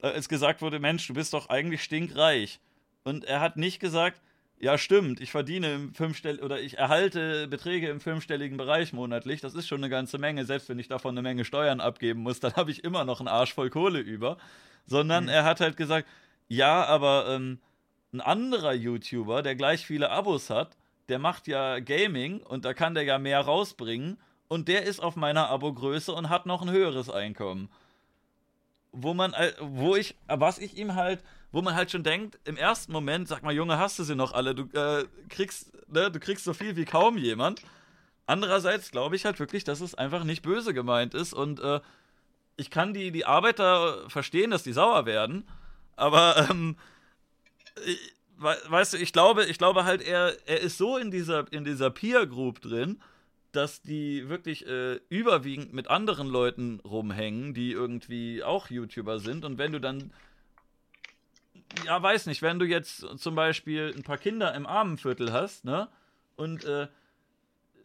es gesagt wurde, Mensch, du bist doch eigentlich stinkreich. Und er hat nicht gesagt, ja, stimmt, ich verdiene im fünfstell oder ich erhalte Beträge im fünfstelligen Bereich monatlich. Das ist schon eine ganze Menge. Selbst wenn ich davon eine Menge Steuern abgeben muss, dann habe ich immer noch einen Arsch voll Kohle über. Sondern mhm. er hat halt gesagt, ja, aber ähm, ein anderer YouTuber, der gleich viele Abos hat, der macht ja Gaming und da kann der ja mehr rausbringen und der ist auf meiner Abogröße und hat noch ein höheres Einkommen. Wo man, äh, wo ich, was ich ihm halt wo man halt schon denkt, im ersten Moment, sag mal, Junge, hast du sie noch alle? Du äh, kriegst, ne, du kriegst so viel wie kaum jemand. Andererseits glaube ich halt wirklich, dass es einfach nicht böse gemeint ist und äh, ich kann die, die Arbeiter verstehen, dass die sauer werden, aber ähm, ich, weißt du, ich glaube, ich glaube halt, er, er ist so in dieser, in dieser Peer Group drin, dass die wirklich äh, überwiegend mit anderen Leuten rumhängen, die irgendwie auch YouTuber sind. Und wenn du dann ja, weiß nicht, wenn du jetzt zum Beispiel ein paar Kinder im Armenviertel hast, ne? Und äh,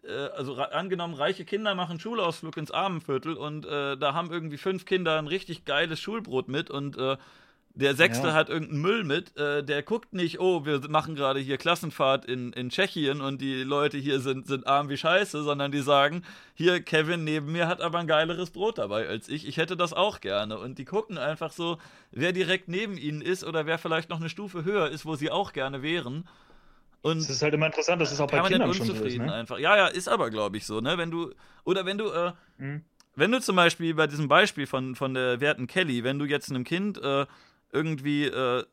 äh, also angenommen, reiche Kinder machen Schulausflug ins Armenviertel und äh, da haben irgendwie fünf Kinder ein richtig geiles Schulbrot mit und äh, der Sechste ja. hat irgendeinen Müll mit, äh, der guckt nicht, oh, wir machen gerade hier Klassenfahrt in, in Tschechien und die Leute hier sind, sind arm wie Scheiße, sondern die sagen, hier, Kevin neben mir hat aber ein geileres Brot dabei als ich, ich hätte das auch gerne. Und die gucken einfach so, wer direkt neben ihnen ist oder wer vielleicht noch eine Stufe höher ist, wo sie auch gerne wären. Und es ist halt immer interessant, dass es auch bei Kindern schon so ist, ne? einfach. Ja, ja, ist aber, glaube ich, so, ne? Wenn du, oder wenn du, äh, mhm. wenn du zum Beispiel bei diesem Beispiel von, von der werten Kelly, wenn du jetzt einem Kind äh, irgendwie äh,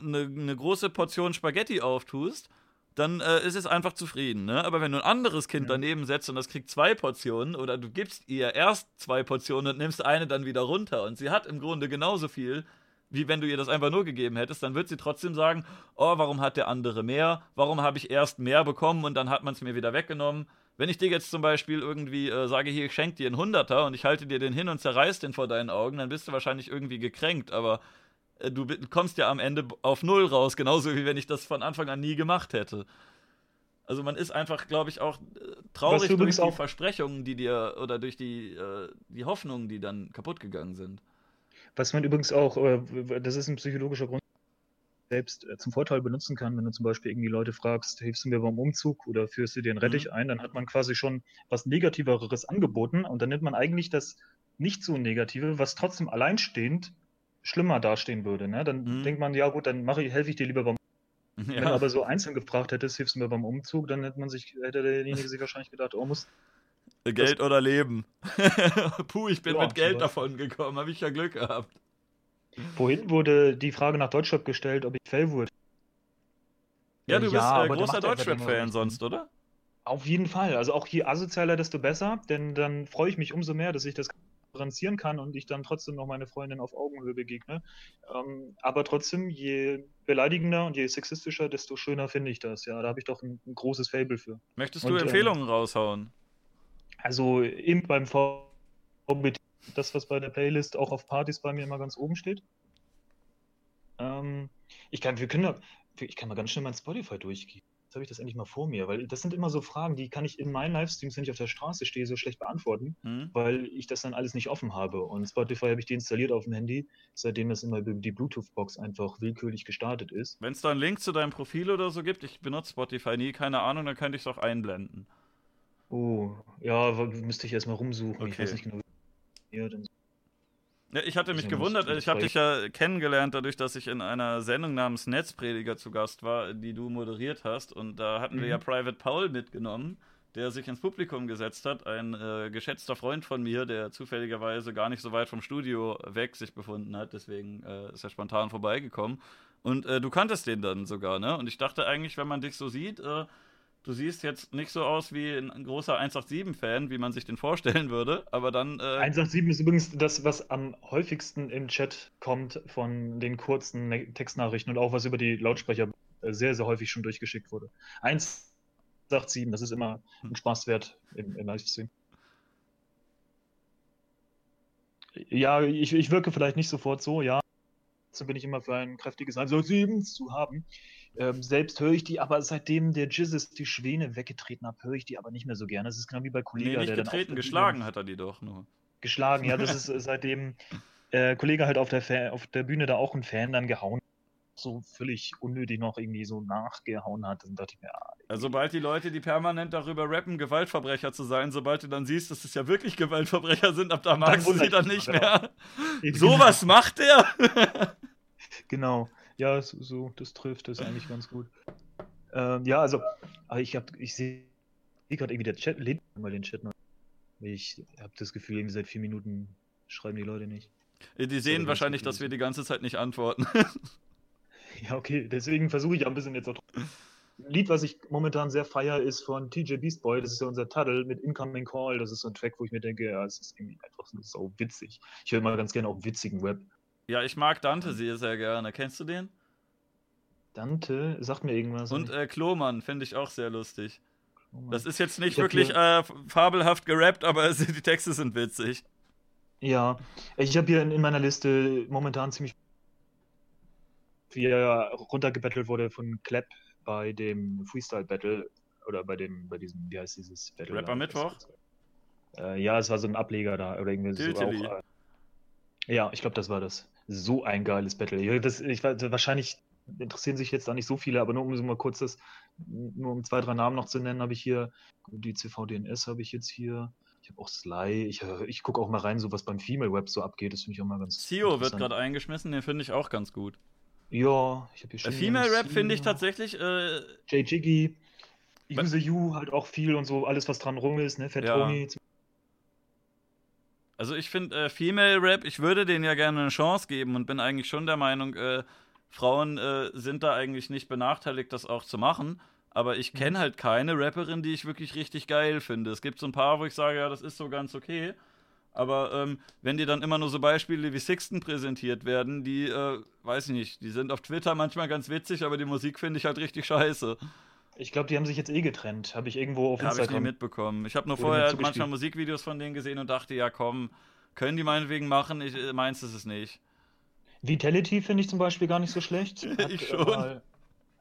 eine, eine große Portion Spaghetti auftust, dann äh, ist es einfach zufrieden. Ne? Aber wenn du ein anderes Kind daneben setzt und das kriegt zwei Portionen oder du gibst ihr erst zwei Portionen und nimmst eine dann wieder runter und sie hat im Grunde genauso viel, wie wenn du ihr das einfach nur gegeben hättest, dann wird sie trotzdem sagen, oh, warum hat der andere mehr? Warum habe ich erst mehr bekommen und dann hat man es mir wieder weggenommen? Wenn ich dir jetzt zum Beispiel irgendwie äh, sage, hier, ich schenke dir einen Hunderter und ich halte dir den hin und zerreiß den vor deinen Augen, dann bist du wahrscheinlich irgendwie gekränkt, aber du kommst ja am Ende auf Null raus, genauso wie wenn ich das von Anfang an nie gemacht hätte. Also man ist einfach, glaube ich, auch äh, traurig durch die Versprechungen, die dir oder durch die, äh, die Hoffnungen, die dann kaputt gegangen sind. Was man übrigens auch, äh, das ist ein psychologischer Grund, selbst äh, zum Vorteil benutzen kann, wenn du zum Beispiel irgendwie Leute fragst, hilfst du mir beim Umzug oder führst du dir einen Rettich mhm. ein, dann hat man quasi schon was Negativeres angeboten und dann nimmt man eigentlich das nicht so Negative, was trotzdem alleinstehend schlimmer dastehen würde. Ne? Dann mhm. denkt man, ja gut, dann mache ich, helfe ich dir lieber beim ja. Wenn du aber so einzeln gefragt hättest, hilfst du mir beim Umzug, dann hätte man sich, hätte derjenige sich wahrscheinlich gedacht, oh, muss. Geld oder Leben. Puh, ich bin ja, mit Geld davon gekommen, habe ich ja Glück gehabt. Vorhin wurde die Frage nach Deutschrap gestellt, ob ich Fellwurt. Ja, du ja, bist äh, großer Deutschrap-Fan sonst, oder? Auf jeden Fall. Also auch je asozialer, desto besser, denn dann freue ich mich umso mehr, dass ich das differenzieren kann und ich dann trotzdem noch meine Freundin auf Augenhöhe begegne. Ähm, aber trotzdem, je beleidigender und je sexistischer, desto schöner finde ich das. Ja, da habe ich doch ein, ein, großes Fable für. Möchtest du und, ähm, Empfehlungen ähm, raushauen? Also eben beim VBT, das, was bei der Playlist auch auf Partys bei mir immer ganz oben steht. Ähm, ich kann, wir können, ich kann mal ganz schnell mein Spotify durchgehen habe ich das endlich mal vor mir, weil das sind immer so Fragen, die kann ich in meinen Livestreams, wenn ich auf der Straße stehe, so schlecht beantworten, mhm. weil ich das dann alles nicht offen habe. Und Spotify habe ich deinstalliert auf dem Handy, seitdem das immer die Bluetooth-Box einfach willkürlich gestartet ist. Wenn es da einen Link zu deinem Profil oder so gibt, ich benutze Spotify nie, keine Ahnung, dann könnte ich es auch einblenden. Oh, ja, müsste ich erstmal rumsuchen. Okay. Ich weiß nicht genau, wie ja, ich hatte mich gewundert, ich habe dich ja kennengelernt dadurch, dass ich in einer Sendung namens Netzprediger zu Gast war, die du moderiert hast. Und da hatten mhm. wir ja mhm. Private Paul mitgenommen, der sich ins Publikum gesetzt hat. Ein äh, geschätzter Freund von mir, der zufälligerweise gar nicht so weit vom Studio weg sich befunden hat. Deswegen äh, ist er spontan vorbeigekommen. Und äh, du kanntest den dann sogar, ne? Und ich dachte eigentlich, wenn man dich so sieht, äh, du siehst jetzt nicht so aus wie ein großer 187-Fan, wie man sich den vorstellen würde, aber dann. Äh 187 ist übrigens das, was am häufigsten im Chat kommt von den kurzen ne-, Textnachrichten und auch was über die Lautsprecher äh, sehr, sehr häufig schon durchgeschickt wurde. 187, das ist immer ein hm. Spaß wert im, Livestream. Ja, ich, ich wirke vielleicht nicht sofort so, ja. So bin ich immer für ein kräftiges 187 zu haben. Ähm, selbst höre ich die, aber seitdem der Jizzes die Schwäne weggetreten hat, höre ich die aber nicht mehr so gerne. Das ist genau wie bei Kollega. Nee, nicht der getreten, dann geschlagen hat er die doch nur. Geschlagen, ja, das ist äh, seitdem äh, Kollege halt auf der, auf der Bühne da auch einen Fan dann gehauen so völlig unnötig noch irgendwie so nachgehauen hat, dann dachte ich mir, ah, also, sobald die Leute, die permanent darüber rappen, Gewaltverbrecher zu sein, sobald du dann siehst, dass es ja wirklich Gewaltverbrecher sind, ab da magst du sie dann nicht mehr. Ja. Sowas macht der? genau. Ja, so, so, das trifft das eigentlich ganz gut. Ähm, ja, also, ich habe, ich sehe gerade irgendwie der Chat, lebt mal den Chat noch. Ich habe das Gefühl, irgendwie seit vier Minuten schreiben die Leute nicht. Die sehen so, wahrscheinlich, dass wir die ganze Zeit nicht antworten. ja, okay, deswegen versuche ich ein bisschen jetzt auch. Ein Lied, was ich momentan sehr feier, ist von TJ Beast Boy. Das ist ja unser Tuddle mit Incoming Call. Das ist so ein Track, wo ich mir denke, ja, es ist irgendwie einfach so witzig. Ich höre mal ganz gerne auch witzigen Web. Ja, ich mag Dante sehr, sehr gerne. Kennst du den? Dante sagt mir irgendwas. Und äh, Klomann finde ich auch sehr lustig. Klomann. Das ist jetzt nicht wirklich äh, fabelhaft gerappt, aber die Texte sind witzig. Ja, ich habe hier in, in, meiner Liste momentan ziemlich wie er runtergebettelt wurde von Klepp bei dem Freestyle Battle oder bei dem bei diesem wie heißt dieses Battle Rapper Mittwoch. Äh, ja, es war so ein Ableger da oder irgendwie so auch, äh, Ja, ich glaube, das war das so ein geiles Battle. Das, ich, wahrscheinlich interessieren sich jetzt da nicht so viele, aber nur um so mal kurz das, nur um zwei, drei Namen noch zu nennen, habe ich hier, die CVDNS habe ich jetzt hier. Ich habe auch Sly. Ich, ich gucke auch mal rein, so was beim Female Web so abgeht. Das finde ich auch mal ganz Sio wird gerade eingeschmissen, den finde ich auch ganz gut. Ja, ich habe hier schon. Female Rap finde ich tatsächlich. Äh, J. Jiggy, Use You halt auch viel und so, alles was dran rum ist, ne? Fat ja. Tony. Also ich finde äh, Female Rap, ich würde denen ja gerne eine Chance geben und bin eigentlich schon der Meinung, äh, Frauen äh, sind da eigentlich nicht benachteiligt, das auch zu machen. Aber ich kenne mhm. halt keine Rapperin, die ich wirklich richtig geil finde. Es gibt so ein paar, wo ich sage, ja, das ist so ganz okay. Aber ähm, wenn dir dann immer nur so Beispiele wie Sixten präsentiert werden, die, äh, weiß ich nicht, die sind auf Twitter manchmal ganz witzig, aber die Musik finde ich halt richtig scheiße. Ich glaube, die haben sich jetzt eh getrennt. Habe ich irgendwo auf ja, Instagram. Habe ich nie mitbekommen. Ich habe nur vorher manchmal Musikvideos von denen gesehen und dachte, ja komm, können die meinetwegen machen, ich, äh, meins ist es nicht. Vitality finde ich zum Beispiel gar nicht so schlecht. Hat, ich schon. Mal,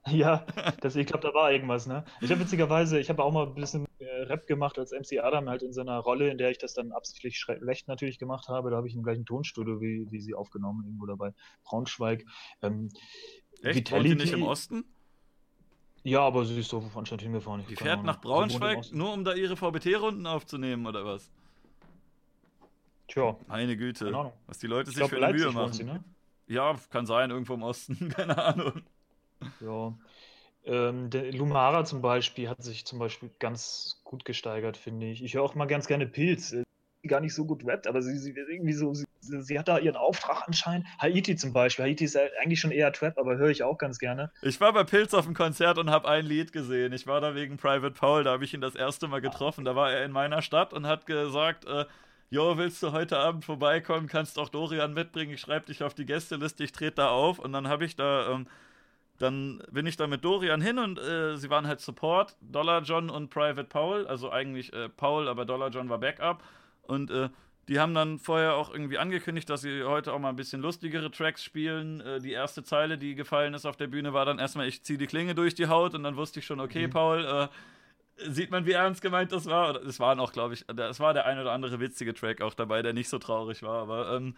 ja, das, ich glaube, da war irgendwas, ne? Ich habe witzigerweise, ich habe auch mal ein bisschen äh, Rap gemacht als MC Adam, halt in seiner Rolle, in der ich das dann absichtlich schlecht natürlich gemacht habe. Da habe ich im gleichen Tonstudio wie, wie sie aufgenommen, irgendwo dabei. Braunschweig. Ähm, Echt? Vitality, nicht im Osten? Ja, aber sie ist so anscheinend hingefahren. Die fährt nach Braunschweig, nur um da ihre VBT-Runden aufzunehmen, oder was? Tja. Meine Güte. Was die Leute ich sich glaub, für eine Mühe machen. Sie, ne? Ja, kann sein, irgendwo im Osten, keine Ahnung. Ja. Ähm, der Lumara zum Beispiel hat sich zum Beispiel ganz gut gesteigert, finde ich. Ich höre auch mal ganz gerne Pilz. Äh, gar nicht so gut rappt, aber sie, sie irgendwie so, sie, sie, hat da ihren Auftrag anscheinend. Haiti zum Beispiel. Haiti ist eigentlich schon eher Trap, aber höre ich auch ganz gerne. Ich war bei Pilz auf dem Konzert und habe ein Lied gesehen. Ich war da wegen Private Paul, da habe ich ihn das erste Mal getroffen. Da war er in meiner Stadt und hat gesagt, äh, Jo, willst du heute Abend vorbeikommen? Kannst auch Dorian mitbringen. Ich schreibe dich auf die Gästeliste, ich trete da auf. Und dann habe ich da, ähm, dann bin ich da mit Dorian hin und äh, sie waren halt Support, Dollar John und Private Paul. Also eigentlich äh, Paul, aber Dollar John war Backup. Und äh, die haben dann vorher auch irgendwie angekündigt, dass sie heute auch mal ein bisschen lustigere Tracks spielen. Äh, die erste Zeile, die gefallen ist auf der Bühne, war dann erstmal, ich ziehe die Klinge durch die Haut und dann wusste ich schon, okay, mhm. Paul, äh, sieht man, wie ernst gemeint das war. Es waren auch, glaube ich, es war der ein oder andere witzige Track auch dabei, der nicht so traurig war. Aber ähm,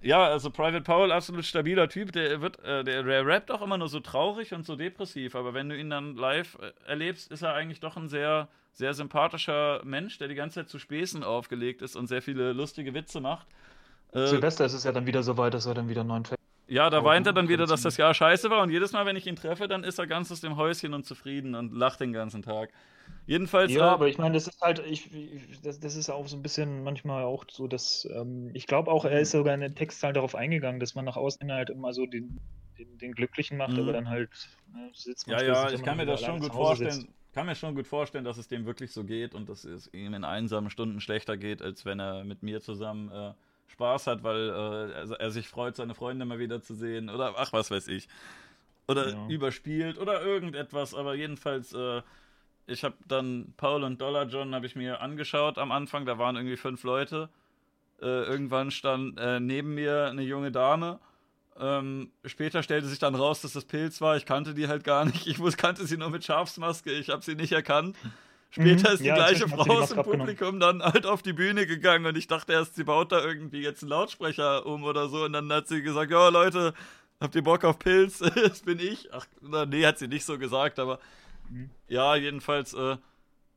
ja, also Private Paul, absolut stabiler Typ. Der wird, äh, der, der rappt auch immer nur so traurig und so depressiv. Aber wenn du ihn dann live äh, erlebst, ist er eigentlich doch ein sehr, sehr sympathischer Mensch, der die ganze Zeit zu Späßen aufgelegt ist und sehr viele lustige Witze macht. Äh, Silvester ist es ja dann wieder so weit, dass er dann wieder einen neuen Track ja, da weint er dann wieder, dass das Jahr scheiße war. Und jedes Mal, wenn ich ihn treffe, dann ist er ganz aus dem Häuschen und zufrieden und lacht den ganzen Tag. Jedenfalls. Ja, äh, aber ich meine, das ist halt, ich, das, das ist auch so ein bisschen manchmal auch so, dass ähm, ich glaube auch, er ist sogar in den Textzahlen darauf eingegangen, dass man nach außen halt immer so den, den, den Glücklichen macht, mhm. aber dann halt ne, sitzt man. Ja, ja, ich kann mir das schon gut vorstellen. Sitzt. Kann mir schon gut vorstellen, dass es dem wirklich so geht und dass es ihm in einsamen Stunden schlechter geht, als wenn er mit mir zusammen äh, Spaß hat, weil äh, er sich freut, seine Freunde mal wieder zu sehen oder ach, was weiß ich. Oder ja. überspielt oder irgendetwas, aber jedenfalls äh, ich habe dann Paul und Dollar John habe ich mir angeschaut am Anfang, da waren irgendwie fünf Leute. Äh, irgendwann stand äh, neben mir eine junge Dame. Ähm, später stellte sich dann raus, dass das Pilz war. Ich kannte die halt gar nicht. Ich wusste, kannte sie nur mit Schafsmaske. Ich habe sie nicht erkannt. Später mhm. ist die ja, gleiche Frau aus dem Publikum dann halt auf die Bühne gegangen und ich dachte erst, sie baut da irgendwie jetzt einen Lautsprecher um oder so. Und dann hat sie gesagt: Ja, Leute, habt ihr Bock auf Pilz? das bin ich. Ach, nee, hat sie nicht so gesagt, aber Mhm. Ja, jedenfalls äh,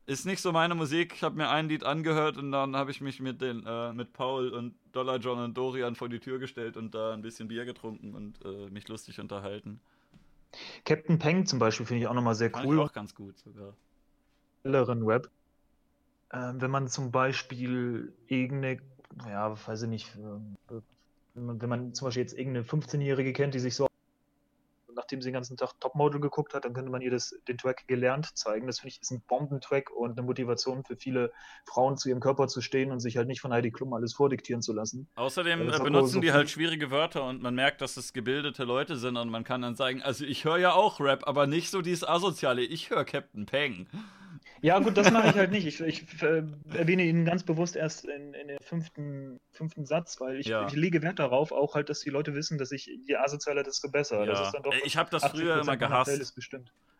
ist nicht so meine Musik. Ich habe mir ein Lied angehört und dann habe ich mich mit den äh, mit Paul und Dollar John und Dorian vor die Tür gestellt und da ein bisschen Bier getrunken und äh, mich lustig unterhalten. Captain Peng zum Beispiel finde ich auch nochmal sehr Fand cool. auch ganz gut sogar. Web. Ähm, wenn man zum Beispiel irgendeine, ja, weiß ich nicht, äh, wenn man, wenn man zum Beispiel jetzt irgendeine 15-Jährige kennt, die sich so nachdem sie den ganzen Tag Topmodel geguckt hat, dann könnte man ihr das, den Track gelernt zeigen. Das finde ich ist ein Bombentrack und eine Motivation für viele Frauen zu ihrem Körper zu stehen und sich halt nicht von Heidi Klum alles vordiktieren zu lassen. Außerdem äh, benutzen so die halt schwierige Wörter und man merkt, dass es gebildete Leute sind und man kann dann sagen, also ich höre ja auch Rap, aber nicht so dieses Asoziale. Ich höre Captain Peng. Ja, gut, das mache ich halt nicht. Ich, ich äh, erwähne ihn ganz bewusst erst in, in dem fünften, fünften Satz, weil ich, ja. ich, lege Wert darauf, auch halt, dass die Leute wissen, dass ich je asozialer, desto besser. Ja. Das doch, ich habe das früher immer gehasst.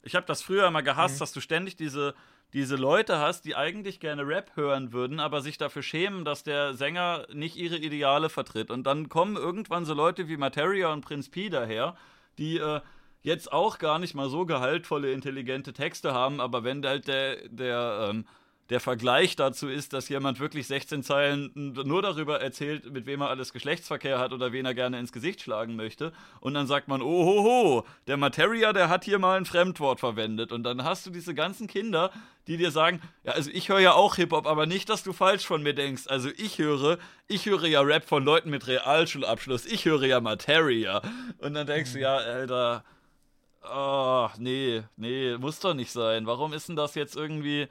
Ich habe das früher immer gehasst, mhm. dass du ständig diese, diese Leute hast, die eigentlich gerne Rap hören würden, aber sich dafür schämen, dass der Sänger nicht ihre Ideale vertritt. Und dann kommen irgendwann so Leute wie Materia und Prinz P daher, die äh, jetzt auch gar nicht mal so gehaltvolle, intelligente Texte haben, aber wenn halt der, der, ähm, der Vergleich dazu ist, dass jemand wirklich 16 Zeilen nur darüber erzählt, mit wem er alles Geschlechtsverkehr hat oder wen er gerne ins Gesicht schlagen möchte. Und dann sagt man, oh ho ho, der Materia, der hat hier mal ein Fremdwort verwendet. Und dann hast du diese ganzen Kinder, die dir sagen, ja, also ich höre ja auch Hip-Hop, aber nicht, dass du falsch von mir denkst. Also ich höre, ich höre ja Rap von Leuten mit Realschulabschluss. Ich höre ja Materia. Und dann denkst du, ja, Alter, oh, nee, nee, muss doch nicht sein. Warum ist denn das jetzt irgendwie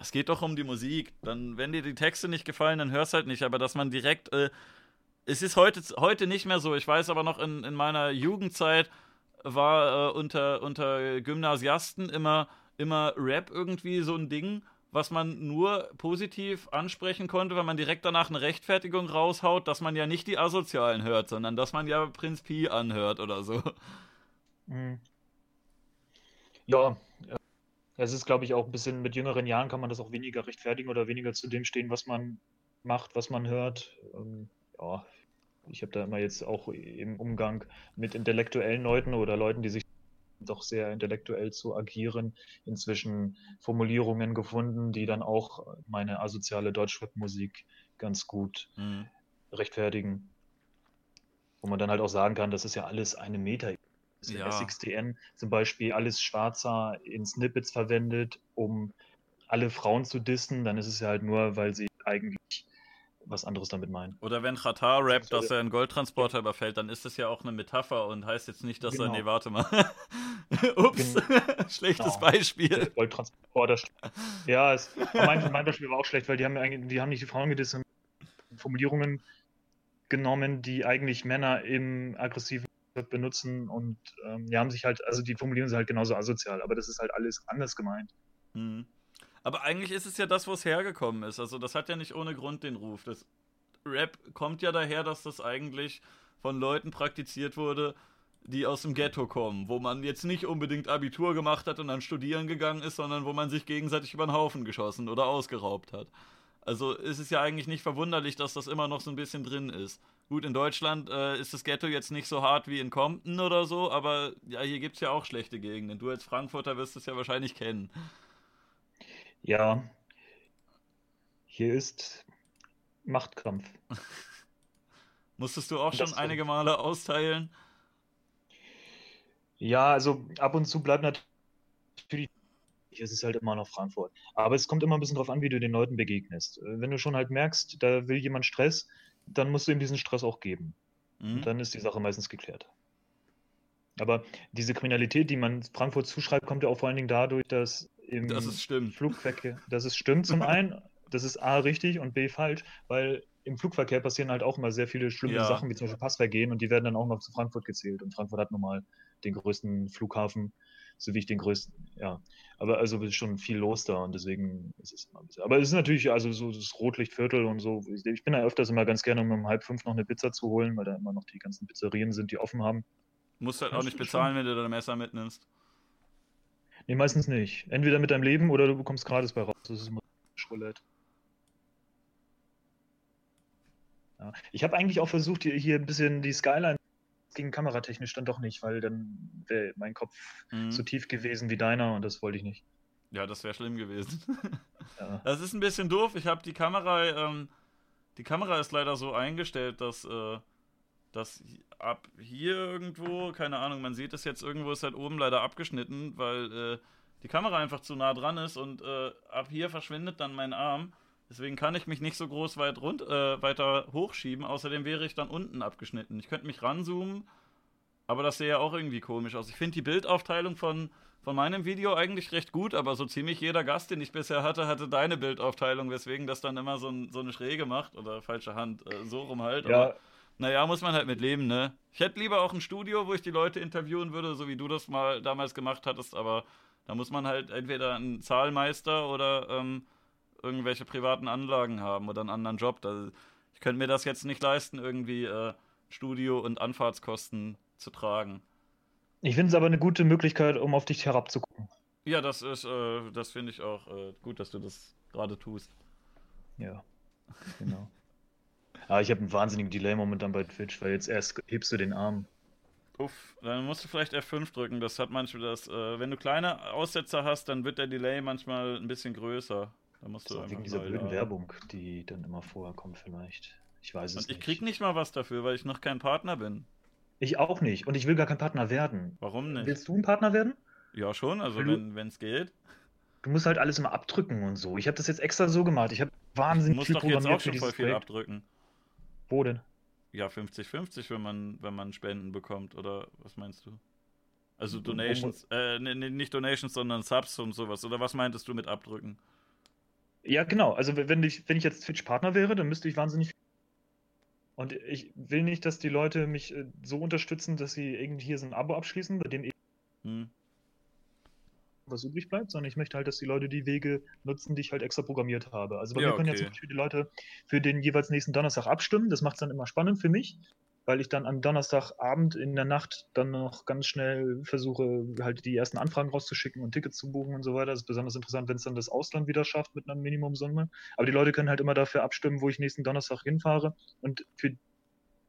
es geht doch um die Musik. Dann, wenn dir die Texte nicht gefallen, dann hörst halt nicht. Aber dass man direkt. Äh, es ist heute, heute nicht mehr so. Ich weiß aber noch, in, in meiner Jugendzeit war äh, unter, unter Gymnasiasten immer, immer Rap irgendwie so ein Ding, was man nur positiv ansprechen konnte, weil man direkt danach eine Rechtfertigung raushaut, dass man ja nicht die Asozialen hört, sondern dass man ja Prinz Pi anhört oder so. Mhm. Ja, es ist, glaube ich, auch ein bisschen mit jüngeren Jahren kann man das auch weniger rechtfertigen oder weniger zu dem stehen, was man macht, was man hört. Ähm, ja, ich habe da immer jetzt auch im Umgang mit intellektuellen Leuten oder Leuten, die sich doch sehr intellektuell zu agieren, inzwischen Formulierungen gefunden, die dann auch meine asoziale Deutschrap-Musik ganz gut mhm. rechtfertigen. Wo man dann halt auch sagen kann, das ist ja alles eine Meta ja. SXDN zum Beispiel alles Schwarzer in Snippets verwendet, um alle Frauen zu dissen, dann ist es ja halt nur, weil sie eigentlich was anderes damit meinen. Oder wenn Qatar rappt, dass er einen Goldtransporter überfällt, dann ist das ja auch eine Metapher und heißt jetzt nicht, dass genau. er. Nee, warte mal. Ups, schlechtes genau. Beispiel. Goldtransporter. Ja, es, mein, mein, Beispiel war auch schlecht, weil die haben, eigentlich, die haben nicht die Frauen gedisst Formulierungen genommen, die eigentlich Männer im aggressiven benutzen und ähm, die haben sich halt, also die formulieren sie halt genauso asozial, aber das ist halt alles anders gemeint. Mhm. Aber eigentlich ist es ja das, wo es hergekommen ist. Also das hat ja nicht ohne Grund den Ruf. Das Rap kommt ja daher, dass das eigentlich von Leuten praktiziert wurde, die aus dem Ghetto kommen, wo man jetzt nicht unbedingt Abitur gemacht hat und dann studieren gegangen ist, sondern wo man sich gegenseitig über den Haufen geschossen oder ausgeraubt hat. Also ist es ja eigentlich nicht verwunderlich, dass das immer noch so ein bisschen drin ist. Gut, in Deutschland äh, ist das Ghetto jetzt nicht so hart wie in Compton oder so, aber ja, hier gibt es ja auch schlechte Gegenden. Du als Frankfurter wirst es ja wahrscheinlich kennen. Ja, hier ist Machtkampf. Musstest du auch schon einige Male austeilen? Ja, also ab und zu bleibt natürlich es ist halt immer noch Frankfurt. Aber es kommt immer ein bisschen drauf an, wie du den Leuten begegnest. Wenn du schon halt merkst, da will jemand Stress, dann musst du ihm diesen Stress auch geben. Mhm. Und dann ist die Sache meistens geklärt. Aber diese Kriminalität, die man Frankfurt zuschreibt, kommt ja auch vor allen Dingen dadurch, dass im das Flugverkehr, dass es stimmt zum einen, das ist A richtig und B falsch, weil im Flugverkehr passieren halt auch immer sehr viele schlimme ja. Sachen, wie zum Beispiel Passvergehen und die werden dann auch noch zu Frankfurt gezählt. Und Frankfurt hat nun mal den größten Flughafen, so wie ich den größten, ja. Aber also ist schon viel los da und deswegen ist es immer ein bisschen. Aber es ist natürlich, also so das Rotlichtviertel und so. Ich bin da öfters immer ganz gerne, um um halb fünf noch eine Pizza zu holen, weil da immer noch die ganzen Pizzerien sind, die offen haben. Musst halt auch nicht bezahlen, wenn du dein Messer mitnimmst. Nee, meistens nicht. Entweder mit deinem Leben oder du bekommst gratis bei raus. Das ist immer Roulette. Ja. Ich habe eigentlich auch versucht, hier, hier ein bisschen die Skyline ging kameratechnisch dann doch nicht, weil dann wäre mein Kopf mhm. so tief gewesen wie deiner und das wollte ich nicht. Ja, das wäre schlimm gewesen. ja. Das ist ein bisschen doof. Ich habe die Kamera, ähm, die Kamera ist leider so eingestellt, dass, äh, dass ab hier irgendwo, keine Ahnung, man sieht es jetzt irgendwo, ist halt oben leider abgeschnitten, weil äh, die Kamera einfach zu nah dran ist und äh, ab hier verschwindet dann mein Arm. Deswegen kann ich mich nicht so groß weit rund, äh, weiter hochschieben. Außerdem wäre ich dann unten abgeschnitten. Ich könnte mich ranzoomen, aber das sähe ja auch irgendwie komisch aus. Ich finde die Bildaufteilung von, von meinem Video eigentlich recht gut, aber so ziemlich jeder Gast, den ich bisher hatte, hatte deine Bildaufteilung, weswegen das dann immer so, ein, so eine Schräge macht oder falsche Hand, äh, so rum halt. Ja. Aber naja, muss man halt mit leben, ne? Ich hätte lieber auch ein Studio, wo ich die Leute interviewen würde, so wie du das mal damals gemacht hattest, aber da muss man halt entweder einen Zahlmeister oder ähm, irgendwelche privaten Anlagen haben oder einen anderen Job. Da, ich könnte mir das jetzt nicht leisten, irgendwie äh, Studio- und Anfahrtskosten zu tragen. Ich finde es aber eine gute Möglichkeit, um auf dich herabzugucken. Ja, das ist, äh, das finde ich auch äh, gut, dass du das gerade tust. Ja, genau. Aber ich habe einen wahnsinnigen Delay momentan bei Twitch, weil jetzt erst hebst du den Arm. Uff, dann musst du vielleicht F5 drücken. Das hat manchmal das, äh, wenn du kleine Aussetzer hast, dann wird der Delay manchmal ein bisschen größer. Da musst Das du wegen dieser blöden laden. Werbung, die dann immer vorher kommt vielleicht. Ich weiß es Und ich nicht. krieg nicht mal was dafür, weil ich noch kein Partner bin. Ich auch nicht. Und ich will gar kein Partner werden. Warum nicht? Willst du ein Partner werden? Ja, schon, also du- wenn wenn's geht. Du musst halt alles immer abdrücken und so. Ich habe das jetzt extra so gemacht. Ich habe Du wahnsinnig musst viel doch jetzt auch schon voll viel Projekt. abdrücken. Wo denn? Ja, 50-50, wenn man, wenn man Spenden bekommt, oder was meinst du? Also Donations, äh, nee, nicht Donations, sondern Subs und sowas. Oder was meintest du mit abdrücken? Ja, genau. Also wenn ich, wenn ich jetzt Twitch-Partner wäre, dann müsste ich wahnsinnig und ich will nicht, dass die Leute mich äh, so unterstützen, dass sie irgendwie hier so ein Abo abschließen, bei dem Hm. was übrig bleibt, sondern ich möchte halt, dass die Leute die Wege nutzen, die ich halt extra programmiert habe. Also bei Ja, mir können ja okay. zum Beispiel die Leute für den jeweils nächsten Donnerstag abstimmen. Das macht es dann immer spannend für mich, weil ich dann am Donnerstagabend in der Nacht dann noch ganz schnell versuche, halt die ersten Anfragen rauszuschicken und Tickets zu buchen und so weiter. Das ist besonders interessant, wenn es dann das Ausland wieder schafft mit einer Minimumsumme. Aber die Leute können halt immer dafür abstimmen, wo ich nächsten Donnerstag hinfahre. Und für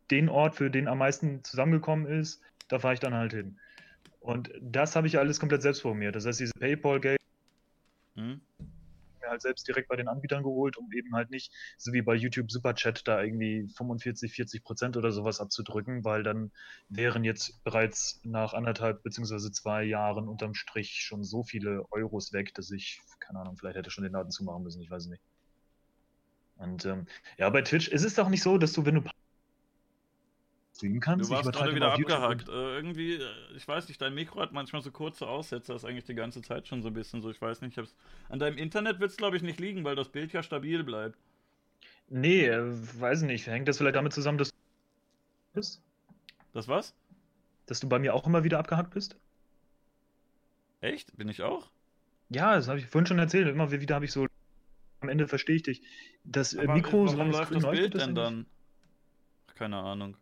den Ort, für den am meisten zusammengekommen ist, da fahre ich dann halt hin. Und das habe ich alles komplett selbst programmiert. Das heißt, diese PayPal-Gate Hm? Halt selbst direkt bei den Anbietern geholt, um eben halt nicht, so wie bei YouTube Superchat, da irgendwie 45, 40 Prozent oder sowas abzudrücken, weil dann wären jetzt bereits nach anderthalb beziehungsweise zwei Jahren unterm Strich schon so viele Euros weg, dass ich, keine Ahnung, vielleicht hätte schon den Laden zumachen müssen, ich weiß nicht. Und ähm, ja, bei Twitch ist es doch nicht so, dass du, wenn du streamen kannst, Du warst ich gerade wieder abgehackt. Äh, irgendwie, äh, ich weiß nicht, dein Mikro hat manchmal so kurze Aussetzer, das ist eigentlich die ganze Zeit schon so ein bisschen so. Ich weiß nicht, ich hab's. An deinem Internet wird es, glaube ich, nicht liegen, weil das Bild ja stabil bleibt. Nee, äh, weiß nicht. Hängt das vielleicht damit zusammen, dass du bist? Das was? Dass du bei mir auch immer wieder abgehackt bist? Echt? Bin ich auch? Ja, das habe ich vorhin schon erzählt. Immer wieder habe ich so. Am Ende verstehe ich dich. Das äh, Aber Mikro, warum solange läuft das Bild denn dann? Ach, Keine Ahnung.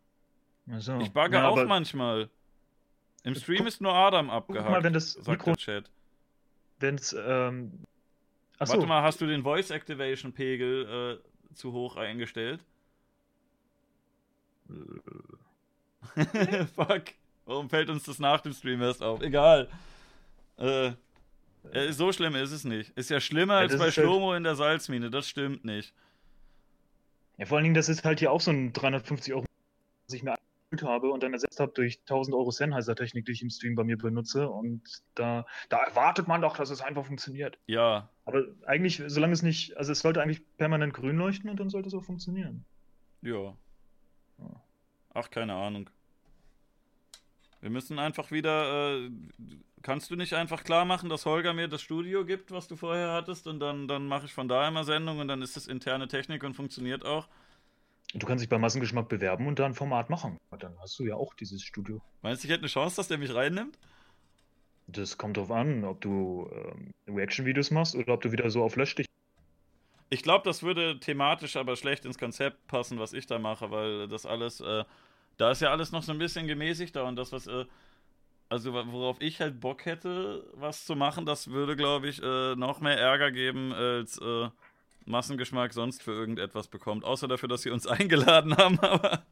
So. Ich bugge Ja, auch manchmal. Im Guck- Stream ist nur Adam Guck abgehakt. mal, wenn das Mikro, Chat. wenn es. Ähm, achso, Warte mal, hast du den Voice Activation Pegel äh, zu hoch eingestellt? Fuck. Warum fällt uns das nach dem Stream erst auf? Egal. Äh, äh, so schlimm ist es nicht. Ist ja schlimmer Ja, als bei ist halt- Schlomo in der Salzmine. Das stimmt nicht. Ja, vor allen Dingen, das ist halt hier auch so ein 350 Euro, was ich mir habe und dann ersetzt habe durch 1000 Euro Sennheiser-Technik, die ich im Stream bei mir benutze. Und da, da erwartet man doch, dass es einfach funktioniert. Ja. Aber eigentlich, solange es nicht, also es sollte eigentlich permanent grün leuchten und dann sollte es auch funktionieren. Ja. Ach, keine Ahnung. Wir müssen einfach wieder. Äh, kannst du nicht einfach klar machen, dass Holger mir das Studio gibt, was du vorher hattest, und dann, dann mache ich von da immer Sendung und dann ist es interne Technik und funktioniert auch. Du kannst dich bei Massengeschmack bewerben und da ein Format machen. Dann hast du ja auch dieses Studio. Meinst du, ich hätte eine Chance, dass der mich reinnimmt? Das kommt drauf an, ob du ähm, Reaction-Videos machst oder ob du wieder so auf Löschstich. Ich glaube, das würde thematisch aber schlecht ins Konzept passen, was ich da mache, weil das alles, äh, da ist ja alles noch so ein bisschen gemäßigter und das, was, äh, also worauf ich halt Bock hätte, was zu machen, das würde, glaube ich, äh, noch mehr Ärger geben, als äh, Massengeschmack sonst für irgendetwas bekommt. Außer dafür, dass sie uns eingeladen haben, aber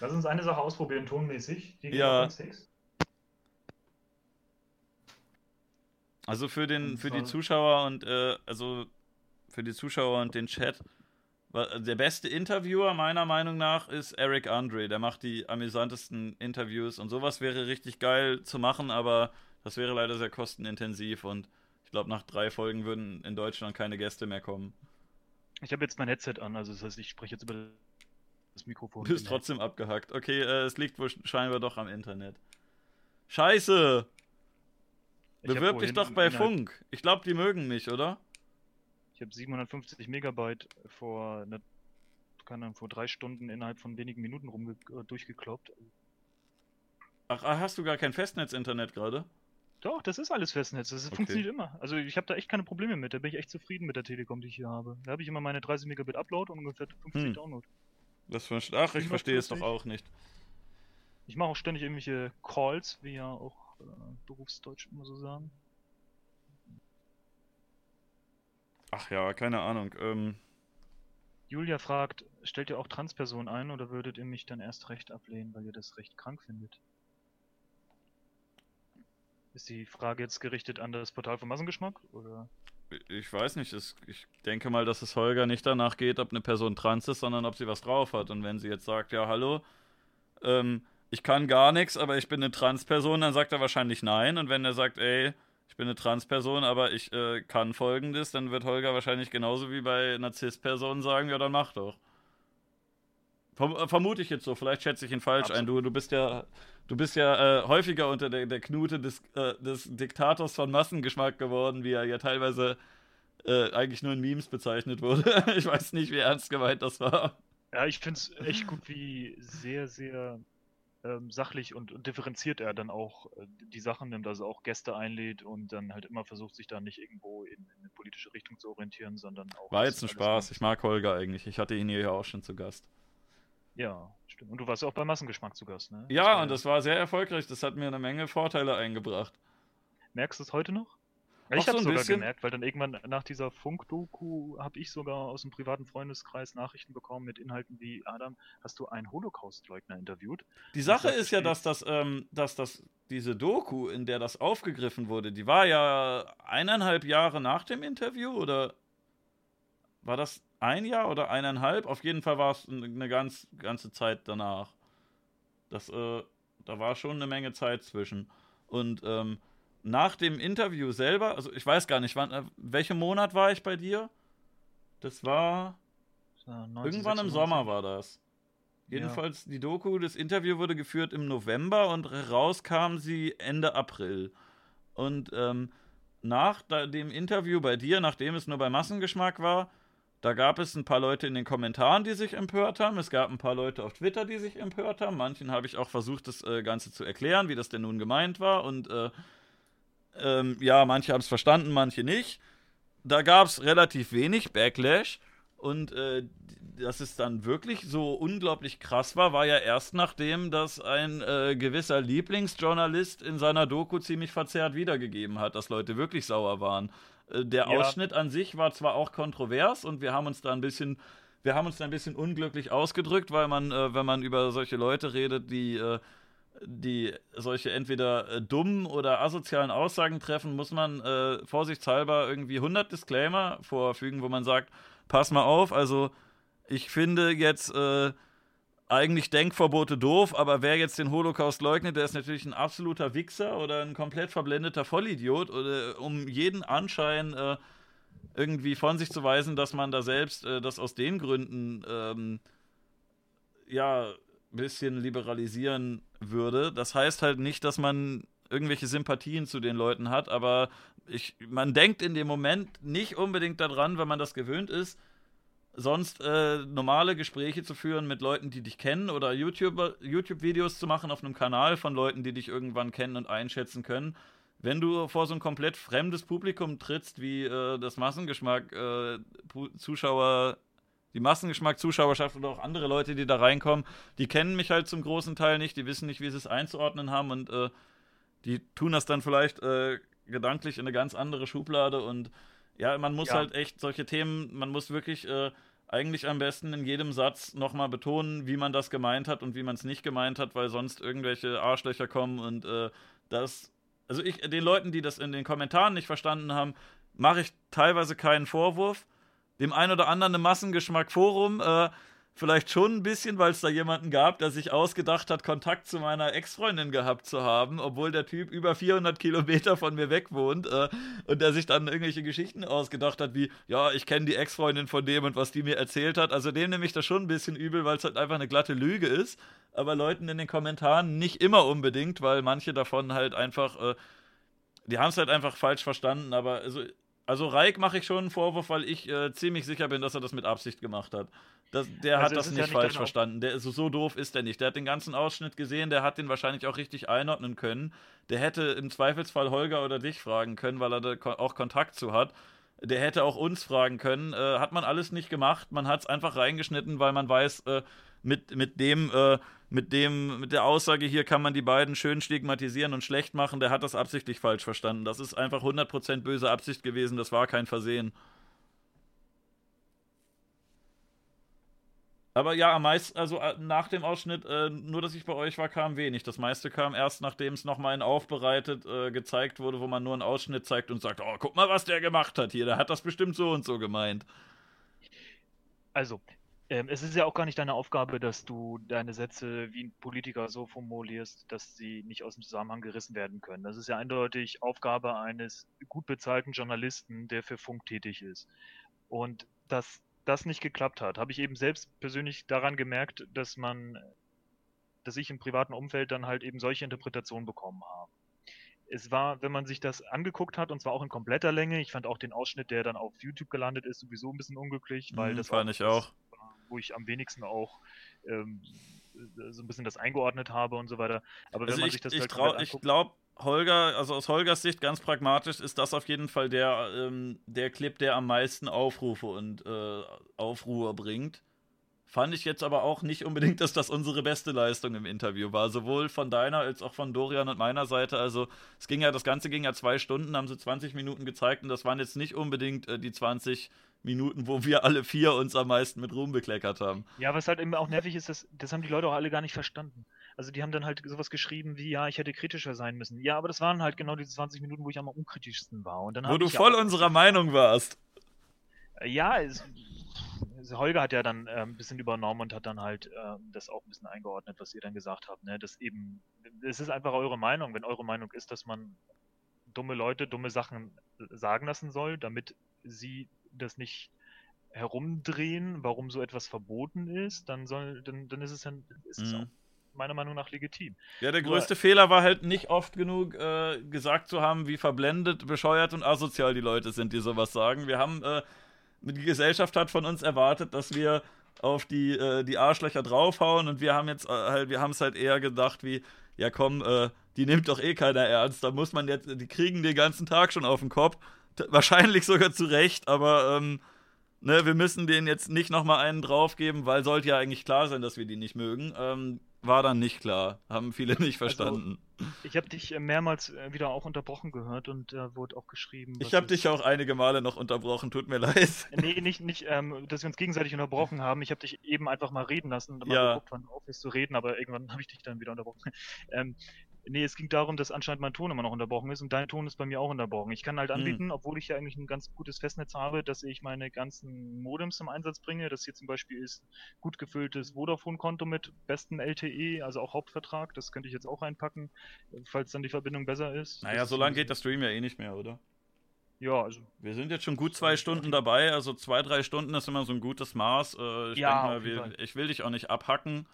Lass uns eine Sache ausprobieren, tonmäßig. Die Ja. also für den, für die Zuschauer und, äh, also für die Zuschauer und den Chat, der beste Interviewer meiner Meinung nach ist Eric Andre. Der macht die amüsantesten Interviews und sowas wäre richtig geil zu machen, aber das wäre leider sehr kostenintensiv und ich glaube, nach drei Folgen würden in Deutschland keine Gäste mehr kommen. Ich habe jetzt mein Headset an, also das heißt, ich spreche jetzt über das Mikrofon. Du bist trotzdem abgehackt. Okay, äh, es liegt wohl scheinbar doch am Internet. Scheiße! Ich Bewirb dich doch bei Funk. Ich glaube, die mögen mich, oder? Ich habe 750 Megabyte vor, ne, keine vor drei Stunden innerhalb von wenigen Minuten rumge äh, durchgekloppt. Ach, ah, hast du gar kein Festnetz-Internet gerade? Doch, das ist alles Festnetz. Das Okay. funktioniert immer. Also ich habe da echt keine Probleme mit. Da bin ich echt zufrieden mit der Telekom, die ich hier habe. Da habe ich immer meine 30 Megabit Upload und ungefähr 50 Hm. Download. Das verste Ach, ich verstehe es doch 740. auch nicht. Ich mache auch ständig irgendwelche Calls, wie ja auch äh, Berufsdeutsch immer so sagen. Ach ja, keine Ahnung. Ähm, Julia fragt, stellt ihr auch Transpersonen ein oder würdet ihr mich dann erst recht ablehnen, weil ihr das recht krank findet? Ist die Frage jetzt gerichtet an das Portal von Massengeschmack oder? ich weiß nicht, es, ich denke mal, dass es Holger nicht danach geht, ob eine Person trans ist, sondern ob sie was drauf hat. Und wenn sie jetzt sagt, ja, hallo, ähm, ich kann gar nichts, aber ich bin eine Transperson, dann sagt er wahrscheinlich nein. Und wenn er sagt, ey, ich bin eine Transperson, aber ich äh, kann folgendes, dann wird Holger wahrscheinlich genauso wie bei einer sagen, ja, dann mach doch. Äh, vermute ich jetzt so, vielleicht schätze ich ihn falsch Absolut. ein. Du, du bist ja, du bist ja äh, häufiger unter der, der Knute des, äh, des Diktators von Massengeschmack geworden, wie er ja teilweise äh, eigentlich nur in Memes bezeichnet wurde. ich weiß nicht, wie ernst gemeint das war. Ja, ich finde es echt gut, wie sehr, sehr ähm, sachlich und, und, differenziert er dann auch äh, die Sachen nimmt, also auch Gäste einlädt und dann halt immer versucht, sich da nicht irgendwo in, in eine politische Richtung zu orientieren, sondern auch. War jetzt ein Spaß. Ich mag Holger eigentlich. Ich hatte ihn hier ja auch schon zu Gast. Ja, stimmt. Und du warst ja auch bei Massengeschmack zu Gast, ne? Ja, das und das war sehr erfolgreich. Das hat mir eine Menge Vorteile eingebracht. Merkst du es heute noch? ich habe so sogar bisschen. gemerkt, weil dann irgendwann nach dieser Funk-Doku habe ich sogar aus dem privaten Freundeskreis Nachrichten bekommen mit Inhalten wie Adam, hast du einen Holocaust-Leugner interviewt? Die Sache ist ja, dass das, ähm, dass das diese Doku, in der das aufgegriffen wurde, die war ja eineinhalb Jahre nach dem Interview oder war das ein Jahr oder eineinhalb? Auf jeden Fall war es eine ganz ganze Zeit danach. Das, äh, da war schon eine Menge Zeit zwischen. Und ähm, nach dem Interview selber, also ich weiß gar nicht, wann, äh, welchem Monat war ich bei dir? Das war 19, irgendwann 96. im Sommer war das. Jedenfalls, ja. die Doku, das Interview wurde geführt im November und raus kam sie Ende April. Und ähm, nach dem Interview bei dir, nachdem es nur bei Massengeschmack war, da gab es ein paar Leute in den Kommentaren, die sich empört haben. Es gab ein paar Leute auf Twitter, die sich empört haben. Manchen habe ich auch versucht, das äh, Ganze zu erklären, wie das denn nun gemeint war. Und äh, ähm, ja, manche haben es verstanden, manche nicht. Da gab es relativ wenig Backlash. Und äh, dass es dann wirklich so unglaublich krass war, war ja erst nachdem, dass ein äh, gewisser Lieblingsjournalist in seiner Doku ziemlich verzerrt wiedergegeben hat, dass Leute wirklich sauer waren. Äh, der ja. Ausschnitt an sich war zwar auch kontrovers und wir haben uns da ein bisschen, wir haben uns da ein bisschen unglücklich ausgedrückt, weil man, äh, wenn man über solche Leute redet, die äh, die solche entweder äh, dummen oder asozialen Aussagen treffen, muss man äh, vorsichtshalber irgendwie 100 Disclaimer vorfügen, wo man sagt, pass mal auf, also ich finde jetzt äh, eigentlich Denkverbote doof, aber wer jetzt den Holocaust leugnet, der ist natürlich ein absoluter Wichser oder ein komplett verblendeter Vollidiot, oder, um jeden Anschein äh, irgendwie von sich zu weisen, dass man da selbst äh, das aus den Gründen ähm, ja ein bisschen liberalisieren würde. Das heißt halt nicht, dass man irgendwelche Sympathien zu den Leuten hat, aber ich, man denkt in dem Moment nicht unbedingt daran, wenn man das gewöhnt ist, sonst äh, normale Gespräche zu führen mit Leuten, die dich kennen oder YouTube-Videos YouTube zu machen auf einem Kanal von Leuten, die dich irgendwann kennen und einschätzen können. Wenn du vor so ein komplett fremdes Publikum trittst, wie äh, das Massengeschmack, äh, Zuschauer die Massengeschmack-Zuschauerschaft oder auch andere Leute, die da reinkommen, die kennen mich halt zum großen Teil nicht, die wissen nicht, wie sie es einzuordnen haben und äh, die tun das dann vielleicht äh, gedanklich in eine ganz andere Schublade und ja, man muss ja. halt echt solche Themen, man muss wirklich äh, eigentlich am besten in jedem Satz nochmal betonen, wie man das gemeint hat und wie man es nicht gemeint hat, weil sonst irgendwelche Arschlöcher kommen und äh, das, also ich, den Leuten, die das in den Kommentaren nicht verstanden haben, mache ich teilweise keinen Vorwurf, dem ein oder anderen im Massengeschmack-Forum äh, vielleicht schon ein bisschen, weil es da jemanden gab, der sich ausgedacht hat, Kontakt zu meiner Ex-Freundin gehabt zu haben, obwohl der Typ über 400 Kilometer von mir weg wohnt äh, und der sich dann irgendwelche Geschichten ausgedacht hat, wie, ja, ich kenne die Ex-Freundin von dem und was die mir erzählt hat. Also dem nehme ich das schon ein bisschen übel, weil es halt einfach eine glatte Lüge ist. Aber Leuten in den Kommentaren nicht immer unbedingt, weil manche davon halt einfach, äh, die haben es halt einfach falsch verstanden. Aber also also Reik mache ich schon einen Vorwurf, weil ich äh, ziemlich sicher bin, dass er das mit Absicht gemacht hat. Das, der also hat das nicht, ja nicht falsch verstanden. Der ist so doof ist der nicht. Der hat den ganzen Ausschnitt gesehen, der hat den wahrscheinlich auch richtig einordnen können. Der hätte im Zweifelsfall Holger oder dich fragen können, weil er da auch Kontakt zu hat. Der hätte auch uns fragen können. Äh, hat man alles nicht gemacht. Man hat es einfach reingeschnitten, weil man weiß, äh, mit, mit dem, äh, mit dem, mit der Aussage hier kann man die beiden schön stigmatisieren und schlecht machen, der hat das absichtlich falsch verstanden. Das ist einfach 100% böse Absicht gewesen, das war kein Versehen. Aber ja, am meisten, also äh, nach dem Ausschnitt, äh, nur dass ich bei euch war, kam wenig. Das meiste kam erst, nachdem es nochmal in aufbereitet äh, gezeigt wurde, wo man nur einen Ausschnitt zeigt und sagt, oh, guck mal, was der gemacht hat hier, der hat das bestimmt so und so gemeint. Also, ähm, es ist ja auch gar nicht deine Aufgabe, dass du deine Sätze wie ein Politiker so formulierst, dass sie nicht aus dem Zusammenhang gerissen werden können. Das ist ja eindeutig Aufgabe eines gut bezahlten Journalisten, der für Funk tätig ist. Und dass das nicht geklappt hat, habe ich eben selbst persönlich daran gemerkt, dass man, dass ich im privaten Umfeld dann halt eben solche Interpretationen bekommen habe. Es war, wenn man sich das angeguckt hat, und zwar auch in kompletter Länge, ich fand auch den Ausschnitt, der dann auf YouTube gelandet ist, sowieso ein bisschen unglücklich, weil mhm, das fand ich auch wo ich am wenigsten auch ähm, so ein bisschen das eingeordnet habe und so weiter. Aber wenn also man ich, sich das ich, halt ich glaube, Holger, also aus Holgers Sicht ganz pragmatisch, ist das auf jeden Fall der, ähm, der Clip, der am meisten Aufrufe und äh, Aufruhr bringt. Fand ich jetzt aber auch nicht unbedingt, dass das unsere beste Leistung im Interview war. Sowohl von deiner als auch von Dorian und meiner Seite. Also es ging ja, das Ganze ging ja zwei Stunden, haben sie 20 Minuten gezeigt und das waren jetzt nicht unbedingt äh, die 20 Minuten, wo wir alle vier uns am meisten mit Ruhm bekleckert haben. Ja, was halt eben auch nervig ist, das, das haben die Leute auch alle gar nicht verstanden. Also die haben dann halt sowas geschrieben wie, ja, ich hätte kritischer sein müssen. Ja, aber das waren halt genau diese 20 Minuten, wo ich am unkritischsten war. Und dann wo du voll unserer Meinung warst. Ja, es, Holger hat ja dann äh, ein bisschen übernommen und hat dann halt äh, das auch ein bisschen eingeordnet, was ihr dann gesagt habt. Ne? Das eben, es ist einfach eure Meinung. Wenn eure Meinung ist, dass man dumme Leute dumme Sachen sagen lassen soll, damit sie das nicht herumdrehen, warum so etwas verboten ist, dann soll, dann, dann ist es dann ist es mhm. auch meiner Meinung nach legitim. Ja, der größte Nur, Fehler war halt nicht oft genug äh, gesagt zu haben, wie verblendet, bescheuert und asozial die Leute sind, die sowas sagen. Wir haben äh, die Gesellschaft hat von uns erwartet, dass wir auf die, äh, die Arschlöcher draufhauen und wir haben jetzt äh, halt, wir haben es halt eher gedacht wie, ja komm, äh, die nimmt doch eh keiner ernst, da muss man jetzt, die kriegen den ganzen Tag schon auf den Kopf, wahrscheinlich sogar zu Recht, aber ähm, ne, wir müssen denen jetzt nicht nochmal einen draufgeben, weil sollte ja eigentlich klar sein, dass wir die nicht mögen. Ähm, war dann nicht klar, haben viele nicht also, verstanden. Also, ich habe dich äh, mehrmals äh, wieder auch unterbrochen gehört und äh, wurde auch geschrieben. Ich habe dich auch einige Male noch unterbrochen, tut mir leid. Nee, nicht, nicht ähm, dass wir uns gegenseitig unterbrochen haben. Ich habe dich eben einfach mal reden lassen und mal ja. geguckt, wann du aufhörst zu reden, aber irgendwann habe ich dich dann wieder unterbrochen. Ähm, Nee, es ging darum, dass anscheinend mein Ton immer noch unterbrochen ist und dein Ton ist bei mir auch unterbrochen. Ich kann halt hm. anbieten, mhm. obwohl ich ja eigentlich ein ganz gutes Festnetz habe, dass ich meine ganzen Modems zum Einsatz bringe. Das hier zum Beispiel ist gut gefülltes Vodafone-Konto mit bestem LTE, also auch Hauptvertrag. Das könnte ich jetzt auch einpacken, falls dann die Verbindung besser ist. Naja, so lange geht der Stream ja eh nicht mehr, oder? Ja, also. Wir sind jetzt schon gut zwei Stunden dabei, also zwei, drei Stunden ist immer so ein gutes Maß. Äh, ich ja, mal, wir, ich will dich auch nicht abhacken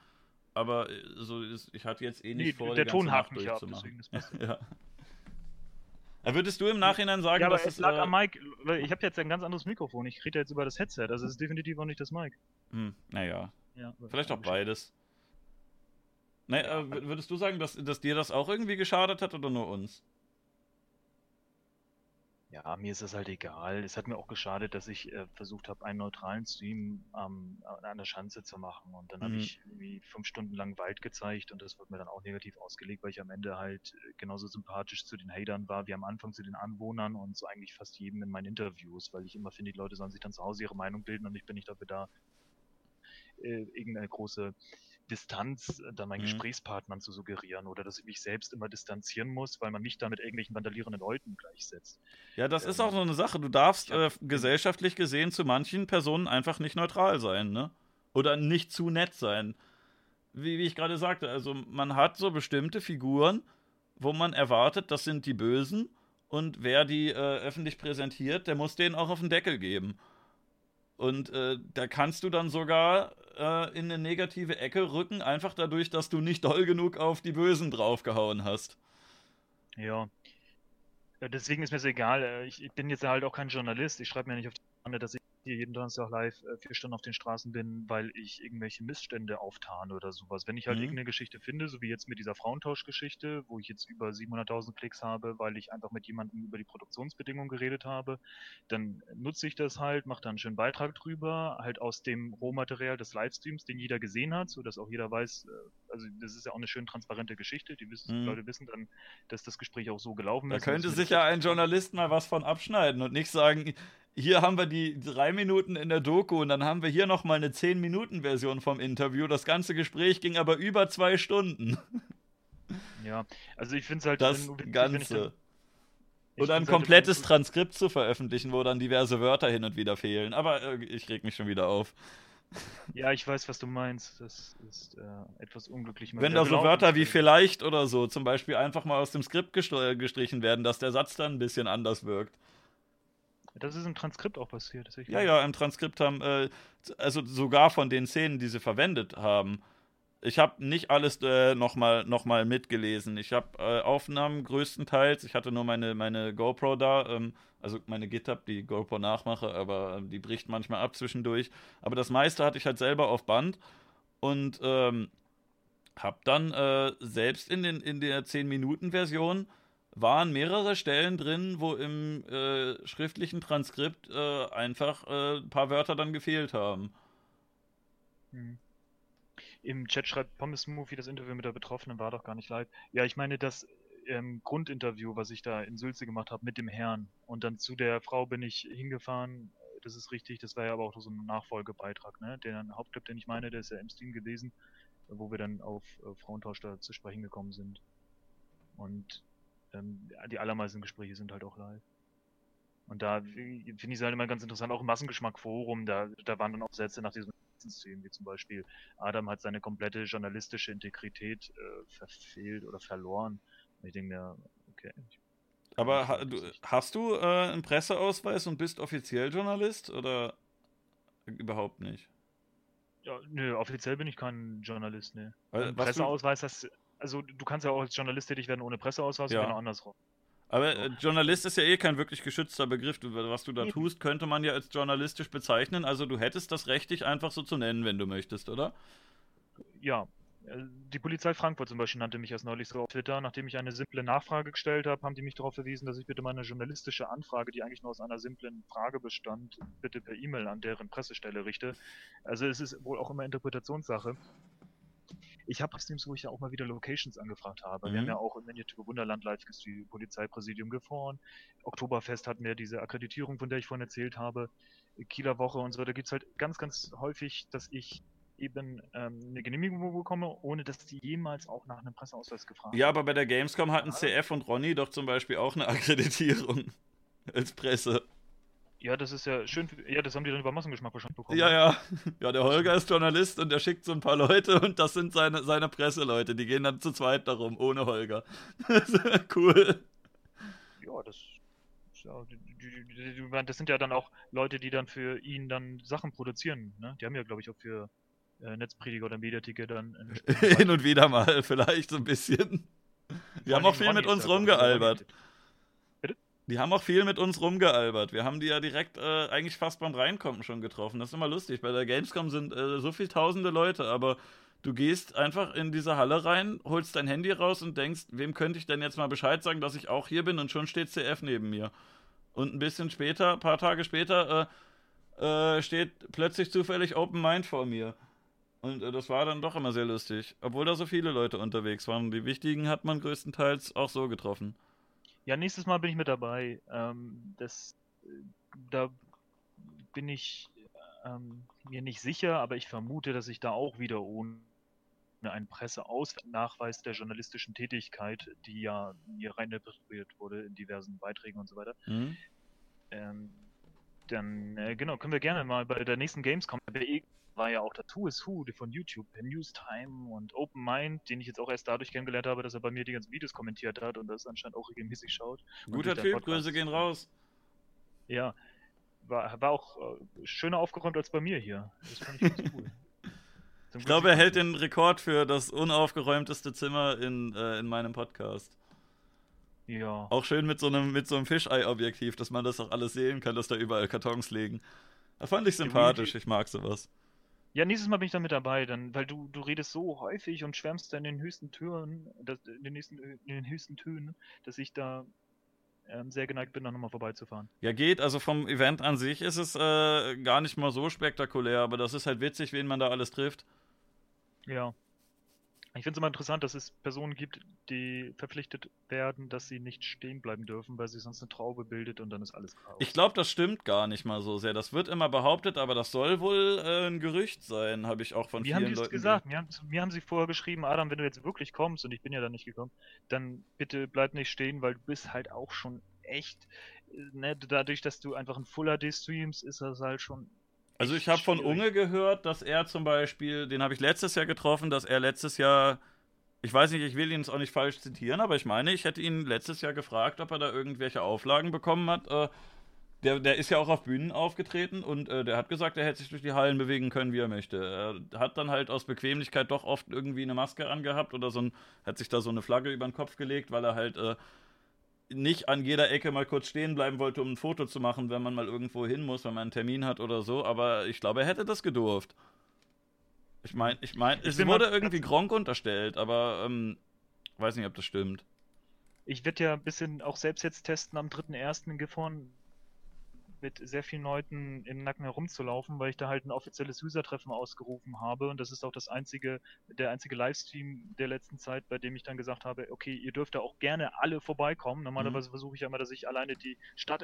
aber äh, so ist, ich hatte jetzt eh nicht nee, vor, der Ton hakt mich ab, deswegen ist ja. Würdest du im Nachhinein sagen, ja, aber dass es lag äh, am Mic, weil ich habe jetzt ein ganz anderes Mikrofon. Ich rede jetzt über das Headset, also es ist definitiv auch nicht das Mic. Hm, naja. Ja, Vielleicht auch beides. Nee, äh, würdest du sagen, dass, dass dir das auch irgendwie geschadet hat oder nur uns? Ja, mir ist das halt egal. Es hat mir auch geschadet, dass ich äh, versucht habe, einen neutralen Stream ähm, an der Schanze zu machen. Und dann mhm. habe ich irgendwie fünf Stunden lang Wald gezeigt und das wird mir dann auch negativ ausgelegt, weil ich am Ende halt äh, genauso sympathisch zu den Hatern war wie am Anfang zu den Anwohnern und so eigentlich fast jedem in meinen Interviews, weil ich immer finde, die Leute sollen sich dann zu Hause ihre Meinung bilden und ich bin nicht dafür da, äh, irgendeine große Distanz äh, dann meinen mhm. Gesprächspartnern zu suggerieren oder dass ich mich selbst immer distanzieren muss, weil man mich da mit irgendwelchen vandalierenden Leuten gleichsetzt. Ja, das ähm, ist auch so eine Sache. Du darfst ja, äh, gesellschaftlich gesehen zu manchen Personen einfach nicht neutral sein, ne? Oder nicht zu nett sein. Wie, wie ich gerade sagte, also man hat so bestimmte Figuren, wo man erwartet, das sind die Bösen und wer die äh, öffentlich präsentiert, der muss denen auch auf den Deckel geben. Und äh, da kannst du dann sogar äh, in eine negative Ecke rücken, einfach dadurch, dass du nicht doll genug auf die Bösen draufgehauen hast. Ja. Deswegen ist mir es egal. Äh, ich, bin jetzt halt auch kein Journalist. Ich schreibe mir nicht auf die Fahne, dass ich hier jeden Donnerstag live äh, vier Stunden auf den Straßen bin, weil ich irgendwelche Missstände auftarne oder sowas. Wenn ich halt mhm. irgendeine Geschichte finde, so wie jetzt mit dieser Frauentauschgeschichte, wo ich jetzt über 700.000 Klicks habe, weil ich einfach mit jemandem über die Produktionsbedingungen geredet habe, dann nutze ich das halt, mache da einen schönen Beitrag drüber, halt aus dem Rohmaterial des Livestreams, den jeder gesehen hat, so dass auch jeder weiß, äh, also das ist ja auch eine schön transparente Geschichte, die wissen, mhm. Leute wissen dann, dass das Gespräch auch so gelaufen da ist. Da könnte sich ja ein Journalist mal was von abschneiden und nicht sagen, hier haben wir die drei Minuten in der Doku und dann haben wir hier nochmal eine 10-Minuten-Version vom Interview. Das ganze Gespräch ging aber über zwei Stunden. Ja, also ich finde es halt. Das witzig, Ganze. Und ein halt komplettes halt Transkript zu veröffentlichen, wo dann diverse Wörter hin und wieder fehlen. Aber äh, ich reg mich schon wieder auf. Ja, ich weiß, was du meinst. Das ist äh, etwas unglücklich. Wenn da so Wörter wie vielleicht oder so zum Beispiel einfach mal aus dem Skript gestrichen werden, dass der Satz dann ein bisschen anders wirkt. Das ist im Transkript auch passiert. Ja, ja, im Transkript haben, äh, also sogar von den Szenen, die sie verwendet haben. Ich habe nicht alles äh, nochmal noch mal mitgelesen. Ich habe äh, Aufnahmen größtenteils. Ich hatte nur meine, meine GoPro da, ähm, also meine GitHub, die GoPro nachmache, aber äh, die bricht manchmal ab zwischendurch. Aber das meiste hatte ich halt selber auf Band und ähm, habe dann äh, selbst in, den, in der 10-Minuten-Version waren mehrere Stellen drin, wo im äh, schriftlichen Transkript äh, einfach äh, ein paar Wörter dann gefehlt haben. Hm. Im Chat schreibt Pommes Movie, das Interview mit der Betroffenen war doch gar nicht live. Ja, ich meine das ähm, Grundinterview, was ich da in Sülze gemacht habe mit dem Herrn. Und dann zu der Frau bin ich hingefahren. Das ist richtig, das war ja aber auch so ein Nachfolgebeitrag. Ne? Der Hauptclip, den ich meine, der ist ja im Stream gewesen, wo wir dann auf äh, Frauentausch da zu sprechen gekommen sind. Und ähm, die allermeisten Gespräche sind halt auch live. Und da finde ich es halt immer ganz interessant, auch im Massengeschmack-Forum, da, da waren dann auch Sätze nach diesem Szenen, wie zum Beispiel Adam hat seine komplette journalistische Integrität äh, verfehlt oder verloren. Und ich denke mir, okay. Aber ha, du, hast du äh, einen Presseausweis und bist offiziell Journalist oder überhaupt nicht? Ja, nö, offiziell bin ich kein Journalist, ne. Presseausweis, das, also du kannst ja auch als Journalist tätig werden ohne Presseausweis ja. genau andersrum. Aber äh, Journalist ist ja eh kein wirklich geschützter Begriff. Du, was du da tust, könnte man ja als journalistisch bezeichnen. Also du hättest das Recht, dich einfach so zu nennen, wenn du möchtest, oder? Ja. Äh, die Polizei Frankfurt zum Beispiel nannte mich erst neulich so auf Twitter. Nachdem ich eine simple Nachfrage gestellt habe, haben die mich darauf verwiesen, dass ich bitte meine journalistische Anfrage, die eigentlich nur aus einer simplen Frage bestand, bitte per E-Mail an deren Pressestelle richte. Also es ist wohl auch immer Interpretationssache. Ich habe Streams, wo ich ja auch mal wieder Locations angefragt habe. Mhm. Wir haben mhm. ja auch im Miniatur Wunderland live gestreamt, Polizeipräsidium gefahren. Oktoberfest hatten wir diese Akkreditierung, von der ich vorhin erzählt habe. Kieler Woche und so. Da gibt es halt ganz, ganz häufig, dass ich eben ähm, eine Genehmigung bekomme, ohne dass die jemals auch nach einem Presseausweis gefragt haben. Ja, aber bei der Gamescom hatten CF und Ronny doch zum Beispiel auch eine Akkreditierung als Presse. Ja, das ist ja schön. Ja, das haben die dann über Massengeschmack wahrscheinlich bekommen. Ja, ja. Ja, der Holger ist Journalist und der schickt so ein paar Leute und das sind seine, seine Presseleute. Die gehen dann zu zweit darum, ohne Holger. cool. Ja, das ja, das sind ja dann auch Leute, die dann für ihn dann Sachen produzieren. Ne? Die haben ja, glaube ich, auch für äh, Netzprediger oder Mediaticket dann. Hin und wieder mal, vielleicht so ein bisschen. Wir haben auch viel mit uns rumgealbert. Die haben auch viel mit uns rumgealbert. Wir haben die ja direkt äh, eigentlich fast beim Reinkommen schon getroffen. Das ist immer lustig. Bei der Gamescom sind äh, so viele tausende Leute, aber du gehst einfach in diese Halle rein, holst dein Handy raus und denkst, wem könnte ich denn jetzt mal Bescheid sagen, dass ich auch hier bin und schon steht CF neben mir. Und ein bisschen später, ein paar Tage später, äh, äh, steht plötzlich zufällig Open Mind vor mir. Und äh, das war dann doch immer sehr lustig. Obwohl da so viele Leute unterwegs waren. Die wichtigen hat man größtenteils auch so getroffen. Ja, nächstes Mal bin ich mit dabei. Ähm, das, äh, da bin ich ähm, mir nicht sicher, aber ich vermute, dass ich da auch wieder ohne einen Presseausnachweis der journalistischen Tätigkeit, die ja hier rein interpretiert wurde in diversen Beiträgen und so weiter, mhm. ähm, dann äh, genau, können wir gerne mal bei der nächsten Gamescom, war ja auch der Who is Who von YouTube, Newstime und Open Mind, den ich jetzt auch erst dadurch kennengelernt habe, dass er bei mir die ganzen Videos kommentiert hat und das anscheinend auch regelmäßig schaut. Guter Typ, Grüße gehen raus. Ja, war, war auch äh, schöner aufgeräumt als bei mir hier. Das fand ich ganz cool. ich glaube, er hält den Rekord für das unaufgeräumteste Zimmer in, äh, in meinem Podcast. Ja. Auch schön mit so einem, mit so einem Fischei-Objektiv, dass man das auch alles sehen kann, dass da überall Kartons liegen. Das fand ich sympathisch, ich mag sowas. Ja, nächstes Mal bin ich dann mit dabei, dann, weil du, du redest so häufig und schwärmst dann in den höchsten Tönen, in den, nächsten, in den höchsten Tönen, dass ich da ähm, sehr geneigt bin, da nochmal vorbeizufahren. Ja, geht. Also vom Event an sich ist es äh, gar nicht mal so spektakulär, aber das ist halt witzig, wen man da alles trifft. Ja. Ich finde es immer interessant, dass es Personen gibt, die verpflichtet werden, dass sie nicht stehen bleiben dürfen, weil sich sonst eine Traube bildet und dann ist alles Chaos. Ich glaube, das stimmt gar nicht mal so sehr. Das wird immer behauptet, aber das soll wohl äh, ein Gerücht sein, habe ich auch von Wie vielen haben Leuten gesagt. Mir haben, mir haben sie vorher geschrieben, Adam, wenn du jetzt wirklich kommst und ich bin ja dann nicht gekommen, dann bitte bleib nicht stehen, weil du bist halt auch schon echt, äh, ne, dadurch, dass du einfach ein Full HD streamst, ist das halt schon also ich habe von Unge gehört, dass er zum Beispiel, den habe ich letztes Jahr getroffen, dass er letztes Jahr, ich weiß nicht, ich will ihn jetzt auch nicht falsch zitieren, aber ich meine, ich hätte ihn letztes Jahr gefragt, ob er da irgendwelche Auflagen bekommen hat. Äh, der, der ist ja auch auf Bühnen aufgetreten und äh, der hat gesagt, er hätte sich durch die Hallen bewegen können, wie er möchte. Er hat dann halt aus Bequemlichkeit doch oft irgendwie eine Maske angehabt oder so ein, hat sich da so eine Flagge über den Kopf gelegt, weil er halt äh, nicht an jeder Ecke mal kurz stehen bleiben wollte, um ein Foto zu machen, wenn man mal irgendwo hin muss, wenn man einen Termin hat oder so. Aber ich glaube, er hätte das gedurft. Ich meine, ich meine, es wurde irgendwie Gronk unterstellt, aber ähm, weiß nicht, ob das stimmt. Ich werde ja ein bisschen auch selbst jetzt testen am 3.1. in Gifhorn mit sehr vielen Leuten im Nacken herumzulaufen, weil ich da halt ein offizielles User-Treffen ausgerufen habe und das ist auch das einzige, der einzige Livestream der letzten Zeit, bei dem ich dann gesagt habe, okay, ihr dürft da auch gerne alle vorbeikommen. Normalerweise mhm. versuche ich ja immer, dass ich alleine die Stadt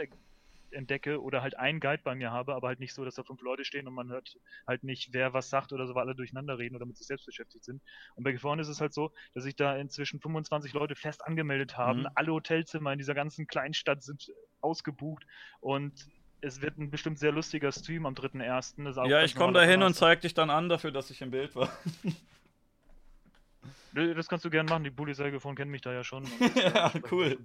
entdecke oder halt einen Guide bei mir habe, aber halt nicht so, dass da fünf Leute stehen und man hört halt nicht, wer was sagt oder so, weil alle durcheinander reden oder mit sich selbst beschäftigt sind. Und bei Gefahren ist es halt so, dass sich da inzwischen 25 Leute fest angemeldet haben. Mhm. Alle Hotelzimmer in dieser ganzen Kleinstadt sind ausgebucht und es wird ein bestimmt sehr lustiger Stream am 3.1. Ja, ich komme da hin und zeig dich dann an dafür, dass ich im Bild war. das kannst du gerne machen, die Polizeigefahren kennen mich da ja schon. ja, cool.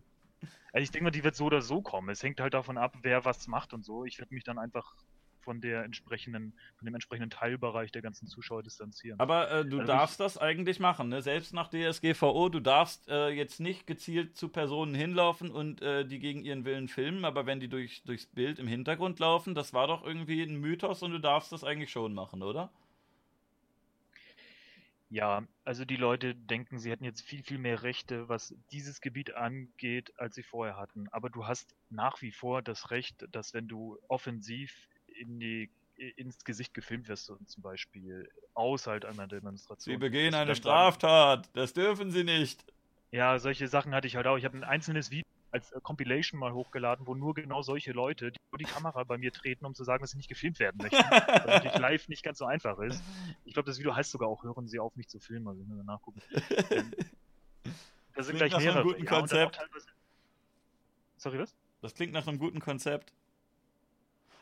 Also ich denke mal, die wird so oder so kommen. Es hängt halt davon ab, wer was macht und so. Ich werde mich dann einfach von der entsprechenden, von dem entsprechenden Teilbereich der ganzen Zuschauer distanzieren. Aber äh, du also darfst das eigentlich machen, ne? Selbst nach DSGVO, du darfst äh, jetzt nicht gezielt zu Personen hinlaufen und äh, die gegen ihren Willen filmen, aber wenn die durch, durchs Bild im Hintergrund laufen, das war doch irgendwie ein Mythos und du darfst das eigentlich schon machen, oder? Ja, also die Leute denken, sie hätten jetzt viel, viel mehr Rechte, was dieses Gebiet angeht, als sie vorher hatten. Aber du hast nach wie vor das Recht, dass wenn du offensiv in die ins Gesicht gefilmt wirst zum Beispiel außerhalb einer Demonstration. Sie begehen eine Straftat, das dürfen sie nicht. Ja, solche Sachen hatte ich halt auch. Ich habe ein einzelnes Video als äh, Compilation mal hochgeladen, wo nur genau solche Leute, die die Kamera bei mir treten, um zu sagen, dass sie nicht gefilmt werden möchten. was natürlich live nicht ganz so einfach ist. Ich glaube, das Video heißt sogar auch, hören Sie auf, mich zu filmen, also ich muss nachgucken. Ähm, das sind gleich mehrere. Nach einem guten ja, Konzept. Sorry, was? Das klingt nach einem guten Konzept.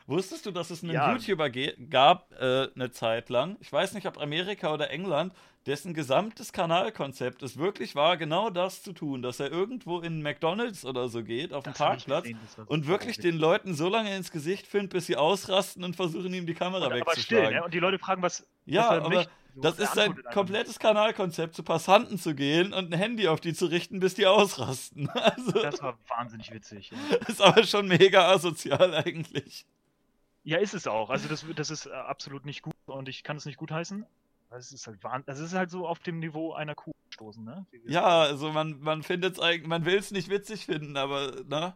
Wusstest du, dass es einen ja. YouTuber gab, äh, eine Zeit lang, ich weiß nicht, ob Amerika oder England, dessen gesamtes Kanalkonzept es wirklich war, genau das zu tun, dass er irgendwo in McDonalds oder so geht, auf dem Parkplatz gesehen, und wirklich den Leuten so lange ins Gesicht filmt, bis sie ausrasten und versuchen, ihm die Kamera und, wegzuschlagen. Aber still, ne? Und die Leute fragen, was. Ja, was aber so das ist sein komplettes Kanalkonzept, zu Passanten zu gehen und ein Handy auf die zu richten, bis die ausrasten. Also, das war wahnsinnig witzig. Ja. Ist aber schon mega asozial eigentlich. Ja, ist es auch. Also das, das ist äh, absolut nicht gut und ich kann es nicht gutheißen. Es ist halt wahnsinn. Das ist halt so auf dem Niveau einer Kuh stoßen, ne? Ja, also man, man findet es eigentlich, man will es nicht witzig finden, aber ne?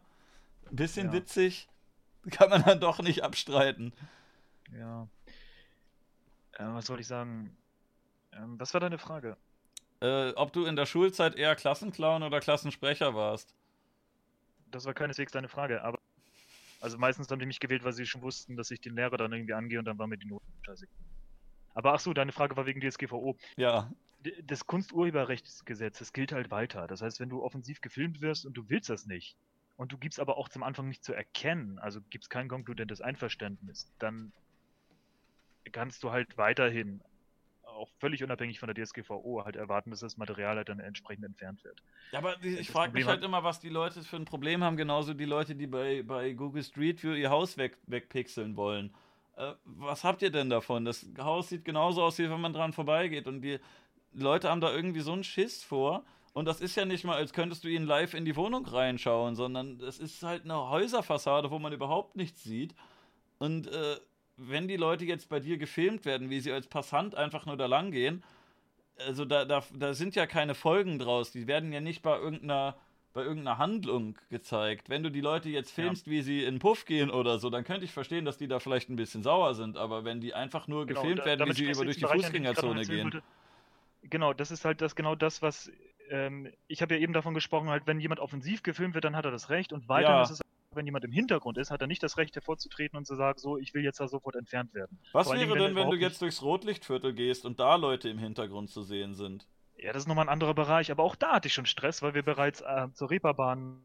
Ein bisschen ja. witzig kann man dann doch nicht abstreiten. Ja. Äh, was soll ich sagen? Ähm, was war deine Frage? Äh, ob du in der Schulzeit eher Klassenclown oder Klassensprecher warst. Das war keineswegs deine Frage, aber also meistens haben die mich gewählt, weil sie schon wussten, dass ich den Lehrer dann irgendwie angehe und dann war mir die Noten scheiße. Aber ach so, deine Frage war wegen DSGVO. Ja. Das Kunsturheberrechtsgesetz, das gilt halt weiter. Das heißt, wenn du offensiv gefilmt wirst und du willst das nicht und du gibst aber auch zum Anfang nicht zu erkennen, also gibst kein konkludentes Einverständnis, dann kannst du halt weiterhin auch völlig unabhängig von der DSGVO halt erwarten, dass das Material halt dann entsprechend entfernt wird. Ja, aber ich frage mich halt immer, was die Leute für ein Problem haben, genauso die Leute, die bei, bei Google Street View ihr Haus weg, wegpixeln wollen. Äh, was habt ihr denn davon? Das Haus sieht genauso aus, wie wenn man dran vorbeigeht und die Leute haben da irgendwie so einen Schiss vor. Und das ist ja nicht mal, als könntest du ihnen live in die Wohnung reinschauen, sondern es ist halt eine Häuserfassade, wo man überhaupt nichts sieht. Und äh, wenn die Leute jetzt bei dir gefilmt werden, wie sie als Passant einfach nur da lang gehen, also da, da, da sind ja keine Folgen draus. Die werden ja nicht bei irgendeiner, bei irgendeiner Handlung gezeigt. Wenn du die Leute jetzt filmst, ja. wie sie in Puff gehen oder so, dann könnte ich verstehen, dass die da vielleicht ein bisschen sauer sind. Aber wenn die einfach nur genau, gefilmt da, werden, wie sie über durch die Fußgängerzone gehen. Genau, das ist halt das genau das, was ähm, ich habe ja eben davon gesprochen, halt, wenn jemand offensiv gefilmt wird, dann hat er das Recht und weiter ja. ist es wenn jemand im Hintergrund ist, hat er nicht das Recht hervorzutreten und zu sagen, so, ich will jetzt da sofort entfernt werden. Was wäre denn, wenn du jetzt durchs Rotlichtviertel gehst und da Leute im Hintergrund zu sehen sind? Ja, das ist nochmal ein anderer Bereich, aber auch da hatte ich schon Stress, weil wir bereits äh, zur Reeperbahn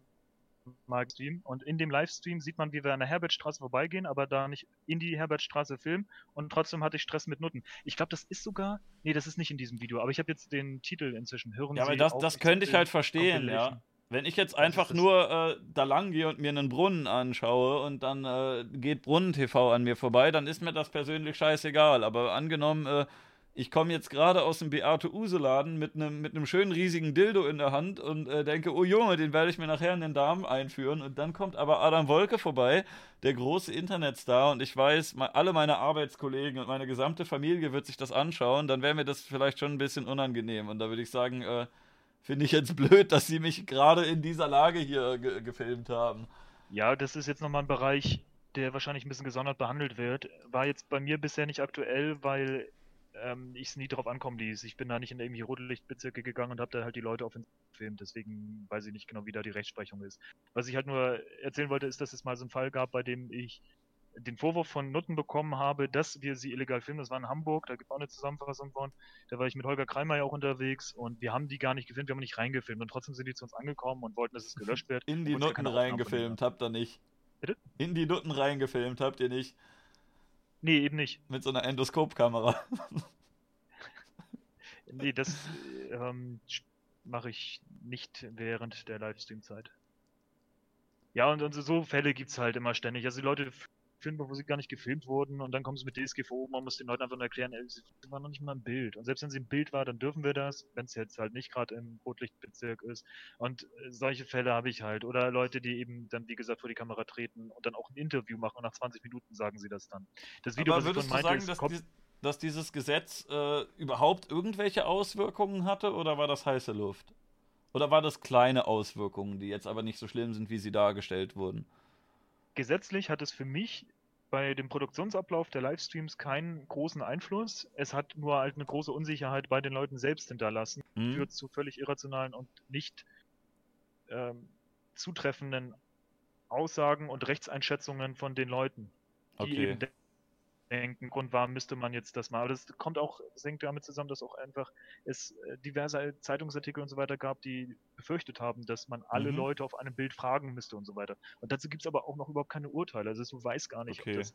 mal streamen und in dem Livestream sieht man, wie wir an der Herbertstraße vorbeigehen, aber da nicht in die Herbertstraße filmen und trotzdem hatte ich Stress mit Nutten. Ich glaube, das ist sogar, nee, das ist nicht in diesem Video, aber ich habe jetzt den Titel inzwischen. Hören ja, Sie aber das, das könnte ich halt verstehen, ja. Wenn ich jetzt einfach nur äh, da lang gehe und mir einen Brunnen anschaue und dann äh, geht Brunnen-TV an mir vorbei, dann ist mir das persönlich scheißegal. Aber angenommen, äh, ich komme jetzt gerade aus dem Beate Use-Laden mit einem mit schönen riesigen Dildo in der Hand und äh, denke, oh Junge, den werde ich mir nachher in den Darm einführen. Und dann kommt aber Adam Wolke vorbei, der große Internetstar, und ich weiß, alle meine Arbeitskollegen und meine gesamte Familie wird sich das anschauen, dann wäre mir das vielleicht schon ein bisschen unangenehm. Und da würde ich sagen, äh, finde ich jetzt blöd, dass sie mich gerade in dieser Lage hier ge gefilmt haben. Ja, das ist jetzt nochmal ein Bereich, der wahrscheinlich ein bisschen gesondert behandelt wird. War jetzt bei mir bisher nicht aktuell, weil ähm, ich es nie drauf ankommen ließ. Ich bin da nicht in irgendwelche Rotlichtbezirke gegangen und habe da halt die Leute auf den gefilmt. Deswegen weiß ich nicht genau, wie da die Rechtsprechung ist. Was ich halt nur erzählen wollte, ist, dass es mal so einen Fall gab, bei dem ich den Vorwurf von Nutten bekommen habe, dass wir sie illegal filmen. Das war in Hamburg, da gibt es auch eine Zusammenfassung von. Da war ich mit Holger Kreimer auch unterwegs und wir haben die gar nicht gefilmt, wir haben nicht reingefilmt. Und trotzdem sind die zu uns angekommen und wollten, dass es gelöscht wird. In die Nutten reingefilmt habt ihr nicht. Bitte? In die Nutten reingefilmt habt ihr nicht. Nee, eben nicht. Mit so einer Endoskopkamera. nee, das ähm, mache ich nicht während der Livestream-Zeit. Ja, und, und so Fälle gibt es halt immer ständig. Also die Leute filmen, wo sie gar nicht gefilmt wurden und dann kommen sie mit DSGVO, man muss den Leuten einfach nur erklären, ey, sie waren noch nicht mal im Bild. Und selbst wenn sie im Bild war, dann dürfen wir das, wenn es jetzt halt nicht gerade im Rotlichtbezirk ist. Und äh, solche Fälle habe ich halt. Oder Leute, die eben dann, wie gesagt, vor die Kamera treten und dann auch ein Interview machen und nach 20 Minuten sagen sie das dann. Das Video, Aber was würdest ich von du sagen, dass, die, dass dieses Gesetz äh, überhaupt irgendwelche Auswirkungen hatte oder war das heiße Luft? Oder war das kleine Auswirkungen, die jetzt aber nicht so schlimm sind, wie sie dargestellt wurden? Gesetzlich hat es für mich bei dem Produktionsablauf der Livestreams keinen großen Einfluss. Es hat nur halt eine große Unsicherheit bei den Leuten selbst hinterlassen, mhm. führt zu völlig irrationalen und nicht ähm, zutreffenden Aussagen und Rechtseinschätzungen von den Leuten, die okay. eben denken, Grund war, müsste man jetzt das mal. Aber das kommt auch, das hängt damit zusammen, dass auch einfach es äh, diverse Zeitungsartikel und so weiter gab, die befürchtet haben, dass man alle mhm. Leute auf einem Bild fragen müsste und so weiter. Und dazu gibt es aber auch noch überhaupt keine Urteile. Also du weißt gar nicht, okay. ob das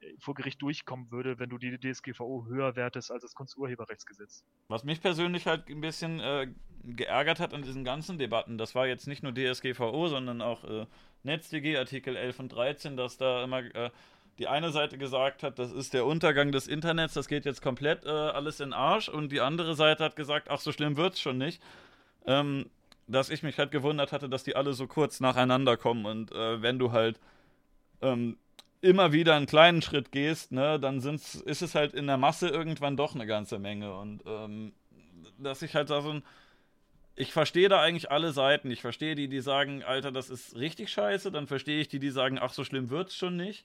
äh, vor Gericht durchkommen würde, wenn du die DSGVO höher wertest als das Kunsturheberrechtsgesetz. Was mich persönlich halt ein bisschen äh, geärgert hat an diesen ganzen Debatten, das war jetzt nicht nur DSGVO, sondern auch äh, NetzDG, Artikel 11 und 13, dass da immer äh, die eine Seite gesagt hat, das ist der Untergang des Internets, das geht jetzt komplett äh, alles in Arsch und die andere Seite hat gesagt, ach so schlimm wird's schon nicht. Ähm, dass ich mich halt gewundert hatte, dass die alle so kurz nacheinander kommen und äh, wenn du halt ähm, immer wieder einen kleinen Schritt gehst, ne, dann sind's, ist es halt in der Masse irgendwann doch eine ganze Menge und ähm, dass ich halt da so ein ich verstehe da eigentlich alle Seiten. Ich verstehe die, die sagen, Alter, das ist richtig scheiße. Dann verstehe ich die, die sagen, ach, so schlimm wird's schon nicht.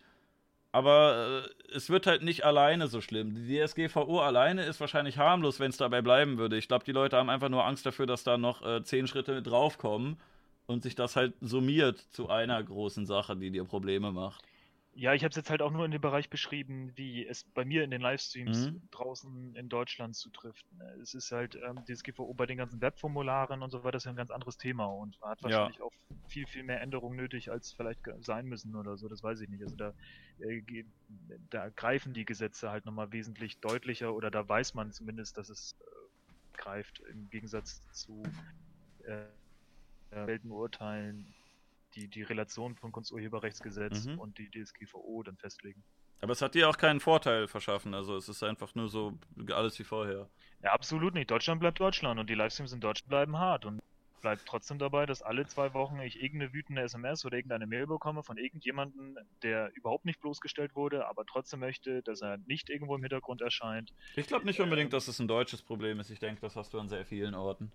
Aber äh, es wird halt nicht alleine so schlimm. Die DSGVO alleine ist wahrscheinlich harmlos, wenn es dabei bleiben würde. Ich glaube, die Leute haben einfach nur Angst dafür, dass da noch äh, zehn Schritte mit draufkommen und sich das halt summiert zu einer großen Sache, die dir Probleme macht. Ja, ich habe es jetzt halt auch nur in dem Bereich beschrieben, wie es bei mir in den Livestreams mhm. draußen in Deutschland zutrifft. Ne? Es ist halt ähm, DSGVO bei den ganzen Webformularen und so weiter, das ist ja ein ganz anderes Thema und hat wahrscheinlich ja. auch viel, viel mehr Änderungen nötig, als vielleicht sein müssen oder so, das weiß ich nicht. Also da, äh, da greifen die Gesetze halt nochmal wesentlich deutlicher oder da weiß man zumindest, dass es äh, greift, im Gegensatz zu äh, Weltenurteilen, die, die Relation von Kunsturheberrechtsgesetz mhm. und die DSGVO dann festlegen. Aber es hat dir auch keinen Vorteil verschaffen, also es ist einfach nur so alles wie vorher. Ja, absolut nicht. Deutschland bleibt Deutschland und die Livestreams in Deutschland bleiben hart und bleibt trotzdem dabei, dass alle zwei Wochen ich irgendeine wütende SMS oder irgendeine Mail bekomme von irgendjemandem, der überhaupt nicht bloßgestellt wurde, aber trotzdem möchte, dass er nicht irgendwo im Hintergrund erscheint. Ich glaube nicht unbedingt, dass es ein deutsches Problem ist. Ich denke, das hast du an sehr vielen Orten.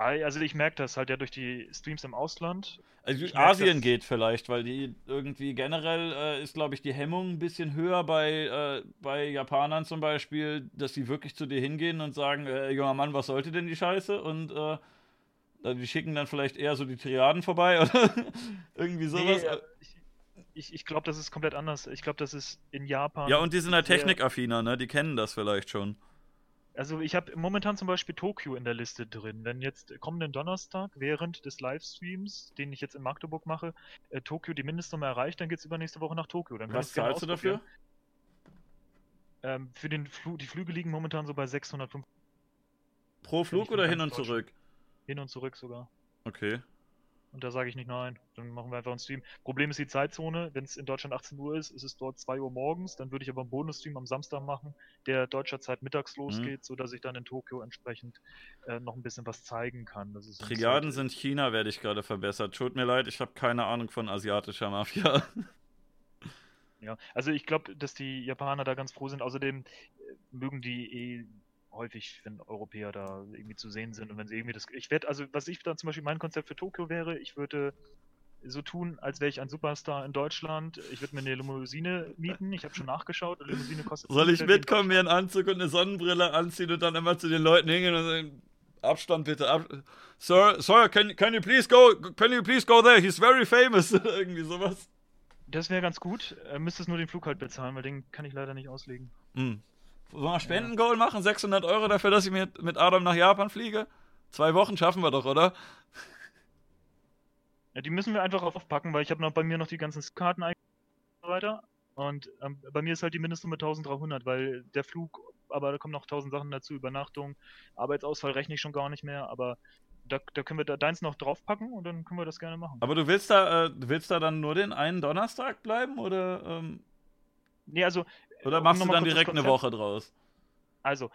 Also ich merke das halt ja durch die Streams im Ausland. Also Asien geht vielleicht, weil die irgendwie generell äh, ist, glaube ich, die Hemmung ein bisschen höher bei, äh, bei Japanern zum Beispiel, dass sie wirklich zu dir hingehen und sagen, äh, junger Mann, was sollte denn die Scheiße? Und äh, die schicken dann vielleicht eher so die Triaden vorbei oder irgendwie sowas. Nee, ich, ich glaube, das ist komplett anders. Ich glaube, das ist in Japan. Ja, und die sind halt technikaffiner, ne? Die kennen das vielleicht schon. Also ich habe momentan zum Beispiel Tokio in der Liste drin. Wenn jetzt kommenden Donnerstag während des Livestreams, den ich jetzt in Magdeburg mache, äh, Tokio die Mindestnummer erreicht, dann geht es übernächste Woche nach Tokio. Dann Was zahlst du dafür? Ähm, für den Flug, die Flüge liegen momentan so bei 650. Pro Flug oder hin und zurück? Hin und zurück sogar. Okay. Und da sage ich nicht nein. Dann machen wir einfach einen Stream. Problem ist die Zeitzone. Wenn es in Deutschland 18 Uhr ist, ist es dort 2 Uhr morgens. Dann würde ich aber einen Bonus-Stream am Samstag machen, der deutscher Zeit mittags mhm. losgeht, mhm. sodass ich dann in Tokio entsprechend äh, noch ein bisschen was zeigen kann. Das Triaden sind China, werde ich gerade verbessert. Tut mir leid, ich habe keine Ahnung von asiatischer Mafia. Ja, also ich glaube, dass die Japaner da ganz froh sind. Außerdem äh, mögen die eh häufig, wenn Europäer da irgendwie zu sehen sind und wenn sie irgendwie das. Ich werde, also was ich dann zum Beispiel mein Konzept für Tokio wäre, ich würde so tun, als wäre ich ein Superstar in Deutschland. Ich würde mir eine Limousine mieten. Ich habe schon nachgeschaut. Eine Limousine kostet. Soll ich mitkommen, mir einen Anzug und eine Sonnenbrille anziehen und dann immer zu den Leuten hingehen und sagen, Abstand bitte. Ab Sir, Sir, can, can you please go? Can you please go there? He's very famous. Irgendwie sowas. Das wäre ganz gut. Er müsste es nur den Flug halt bezahlen, weil den kann ich leider nicht auslegen. Mm. Sollen wir Spendengoal machen? 600 Euro dafür, dass ich mit, mit Adam nach Japan fliege? Zwei Wochen schaffen wir doch, oder? Ja, die müssen wir einfach aufpacken, weil ich habe noch bei mir noch die ganzen Karten und so weiter. Und ähm, bei mir ist halt die Mindestsumme 1300, weil der Flug, aber da kommen noch 1000 Sachen dazu, Übernachtung, Arbeitsausfall rechne ich schon gar nicht mehr, aber da, da können wir da deins noch draufpacken und dann können wir das gerne machen. Aber du willst da, äh, willst da dann nur den einen Donnerstag bleiben oder? Ähm... Nee, also oder machst du dann direkt eine Woche draus? Also,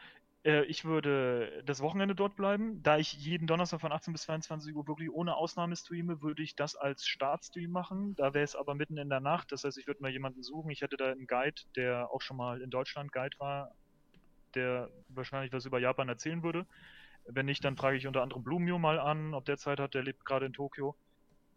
äh, ich würde das Wochenende dort bleiben. Da ich jeden Donnerstag von 18 bis 22 Uhr wirklich ohne Ausnahme streame, würde ich das als Startstream machen. Da wäre es aber mitten in der Nacht. Das heißt, ich würde mal jemanden suchen. Ich hätte da einen Guide, der auch schon mal in Deutschland Guide war, der wahrscheinlich was über Japan erzählen würde. Wenn nicht, dann frage ich unter anderem Blumio mal an, ob der Zeit hat. Der lebt gerade in Tokio.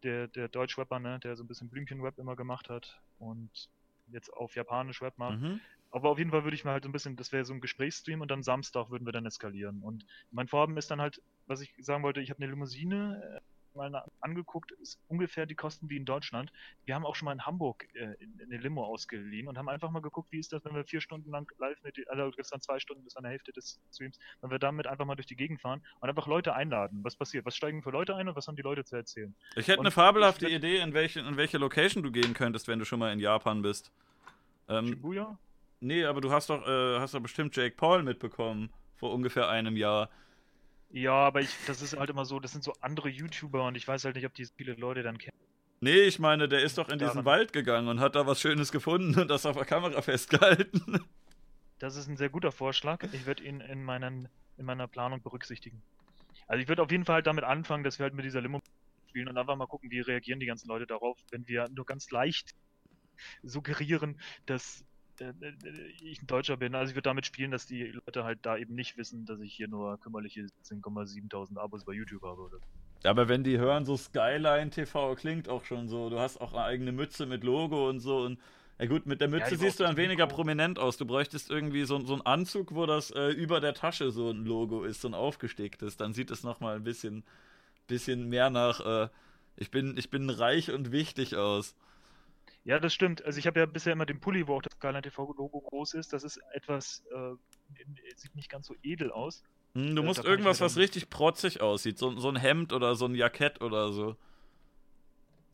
Der, der Deutsch-Rapper, ne, der so ein bisschen Blümchen-Rap immer gemacht hat. Und jetzt auf Japanisch Web macht. Mhm. Aber auf jeden Fall würde ich mir halt so ein bisschen, das wäre so ein Gesprächsstream und dann Samstag würden wir dann eskalieren. Und mein Vorhaben ist dann halt, was ich sagen wollte, ich habe eine Limousine mal angeguckt, ist ungefähr die Kosten wie in Deutschland. Wir haben auch schon mal in Hamburg äh, eine Limo ausgeliehen und haben einfach mal geguckt, wie ist das, wenn wir vier Stunden lang live mit, also das dann zwei Stunden, das war eine Hälfte des Streams, wenn wir damit einfach mal durch die Gegend fahren und einfach Leute einladen. Was passiert? Was steigen für Leute ein und was haben die Leute zu erzählen? Ich hätte und eine fabelhafte Idee, in welche, in welche Location du gehen könntest, wenn du schon mal in Japan bist. Ähm, Shibuya? Nee, aber du hast doch, äh, hast doch bestimmt Jake Paul mitbekommen vor ungefähr einem Jahr. Ja, aber ich, das ist halt immer so, das sind so andere YouTuber und ich weiß halt nicht, ob die viele Leute dann kennen. Nee, ich meine, der ist doch in diesen Wald gegangen und hat da was Schönes gefunden und das auf der Kamera festgehalten. Das ist ein sehr guter Vorschlag. Ich werde ihn in, meinen, in meiner Planung berücksichtigen. Also ich würde auf jeden Fall halt damit anfangen, dass wir halt mit dieser Limo spielen und einfach mal gucken, wie reagieren die ganzen Leute darauf, wenn wir nur ganz leicht suggerieren, dass ich ein Deutscher bin. Also ich würde damit spielen, dass die Leute halt da eben nicht wissen, dass ich hier nur kümmerliche 10,7.000 Abos bei YouTube habe. Oder? Ja, aber wenn die hören, so Skyline TV klingt auch schon so. Du hast auch eine eigene Mütze mit Logo und so. Und ja gut, mit der Mütze ja, siehst du dann weniger Mikro. prominent aus. Du bräuchtest irgendwie so, so einen Anzug, wo das äh, über der Tasche so ein Logo ist, so ein aufgestecktes. Dann sieht es nochmal ein bisschen, bisschen mehr nach, äh, ich, bin, ich bin reich und wichtig aus. Ja, das stimmt. Also ich habe ja bisher immer den Pulli, wo auch das Skyline TV Logo groß ist. Das ist etwas, äh, sieht nicht ganz so edel aus. Hm, du äh, musst irgendwas, was richtig protzig aussieht. So, so ein Hemd oder so ein Jackett oder so.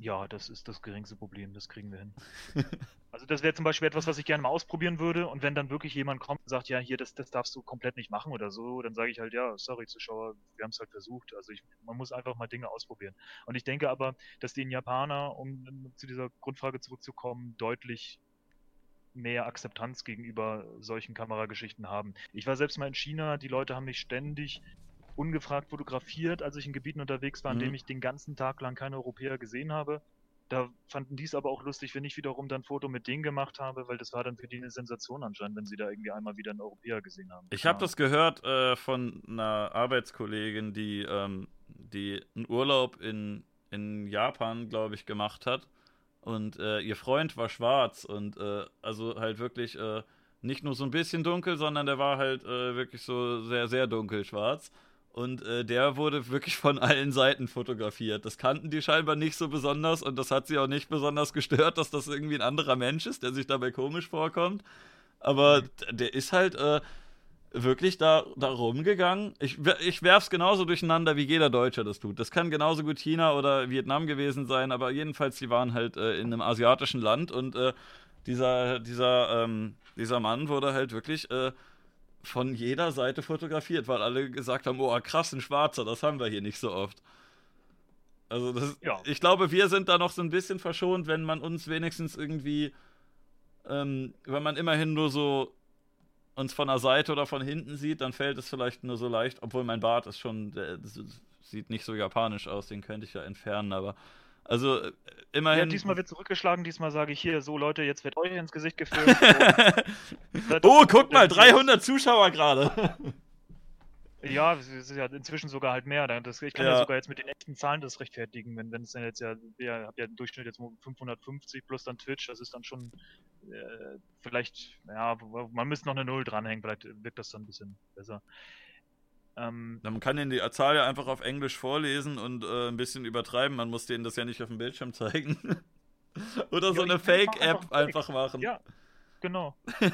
Ja, das ist das geringste Problem, das kriegen wir hin. also das wäre zum Beispiel etwas, was ich gerne mal ausprobieren würde und wenn dann wirklich jemand kommt und sagt, ja, hier, das, das darfst du komplett nicht machen oder so, dann sage ich halt, ja, sorry Zuschauer, wir haben es halt versucht. Also ich, man muss einfach mal Dinge ausprobieren. Und ich denke aber, dass die Japaner, um zu dieser Grundfrage zurückzukommen, deutlich mehr Akzeptanz gegenüber solchen Kamerageschichten haben. Ich war selbst mal in China, die Leute haben mich ständig ungefragt fotografiert, als ich in Gebieten unterwegs war, in mhm. dem ich den ganzen Tag lang keine Europäer gesehen habe. Da fanden die es aber auch lustig, wenn ich wiederum dann ein Foto mit denen gemacht habe, weil das war dann für die eine Sensation anscheinend, wenn sie da irgendwie einmal wieder einen Europäer gesehen haben. Ich habe das gehört äh, von einer Arbeitskollegin, die ähm, die einen Urlaub in, in Japan, glaube ich, gemacht hat. Und äh, ihr Freund war schwarz und äh, also halt wirklich äh, nicht nur so ein bisschen dunkel, sondern der war halt äh, wirklich so sehr, sehr dunkel schwarz. Und äh, der wurde wirklich von allen Seiten fotografiert. Das kannten die scheinbar nicht so besonders und das hat sie auch nicht besonders gestört, dass das irgendwie ein anderer Mensch ist, der sich dabei komisch vorkommt. Aber mhm. der ist halt äh, wirklich da, da rumgegangen. Ich, ich werf's genauso durcheinander, wie jeder Deutsche das tut. Das kann genauso gut China oder Vietnam gewesen sein, aber jedenfalls, die waren halt äh, in einem asiatischen Land und äh, dieser, dieser, ähm, dieser Mann wurde halt wirklich äh, von jeder Seite fotografiert, weil alle gesagt haben, oh krass, ein Schwarzer, das haben wir hier nicht so oft. Also das, ja. ich glaube, wir sind da noch so ein bisschen verschont, wenn man uns wenigstens irgendwie, ähm, wenn man immerhin nur so uns von der Seite oder von hinten sieht, dann fällt es vielleicht nur so leicht, obwohl mein Bart ist schon, der, sieht nicht so japanisch aus, den könnte ich ja entfernen, aber also äh, immerhin. Ja, diesmal wird zurückgeschlagen, diesmal sage ich hier, so Leute, jetzt wird euch ins Gesicht gefilmt. oh, guck mal, 300 Zuschauer gerade. Ja, es ist ja inzwischen sogar halt mehr. Das, ich kann ja. ja. sogar jetzt mit den echten Zahlen das rechtfertigen, wenn, wenn es dann jetzt ja, ihr habt ja im Durchschnitt jetzt 550 plus dann Twitch, das ist dann schon äh, vielleicht, ja, man müsste noch eine Null dranhängen, vielleicht wirkt das dann ein bisschen besser. Ähm, man kann den die Zahl ja einfach auf Englisch vorlesen und äh, ein bisschen übertreiben. Man muss denen das ja nicht auf dem Bildschirm zeigen. Oder so eine Fake-App einfach, machen. Ja, genau. du,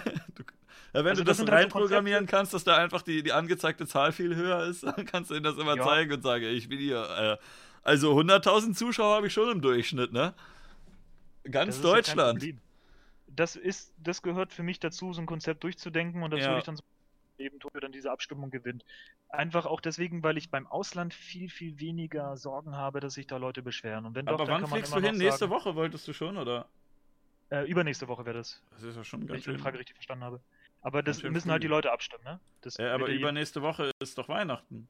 ja, wenn also du das, das halt reinprogrammieren so kannst, dass da einfach die, die angezeigte Zahl viel höher ist, dann kannst du ihnen das immer ja. zeigen und sagen, ich bin hier. Äh, also 100.000 Zuschauer habe ich schon im Durchschnitt, ne? Ganz das Deutschland. Ja das ist, das gehört für mich dazu, so ein Konzept durchzudenken und das ja. würde ich dann so eben Tokio dann diese Abstimmung gewinnt. Einfach auch deswegen, weil ich beim Ausland viel, viel weniger Sorgen habe, dass sich da Leute beschweren. Und wenn Aber doch, wann fliegst du hin? Nächste sagen, Woche wolltest du schon, oder? Äh, übernächste Woche wäre das. Das ist ja schon ganz Wenn ich die Frage richtig verstanden habe. Aber das müssen früh. halt die Leute abstimmen, ne? Das ja, aber übernächste Woche ist doch Weihnachten.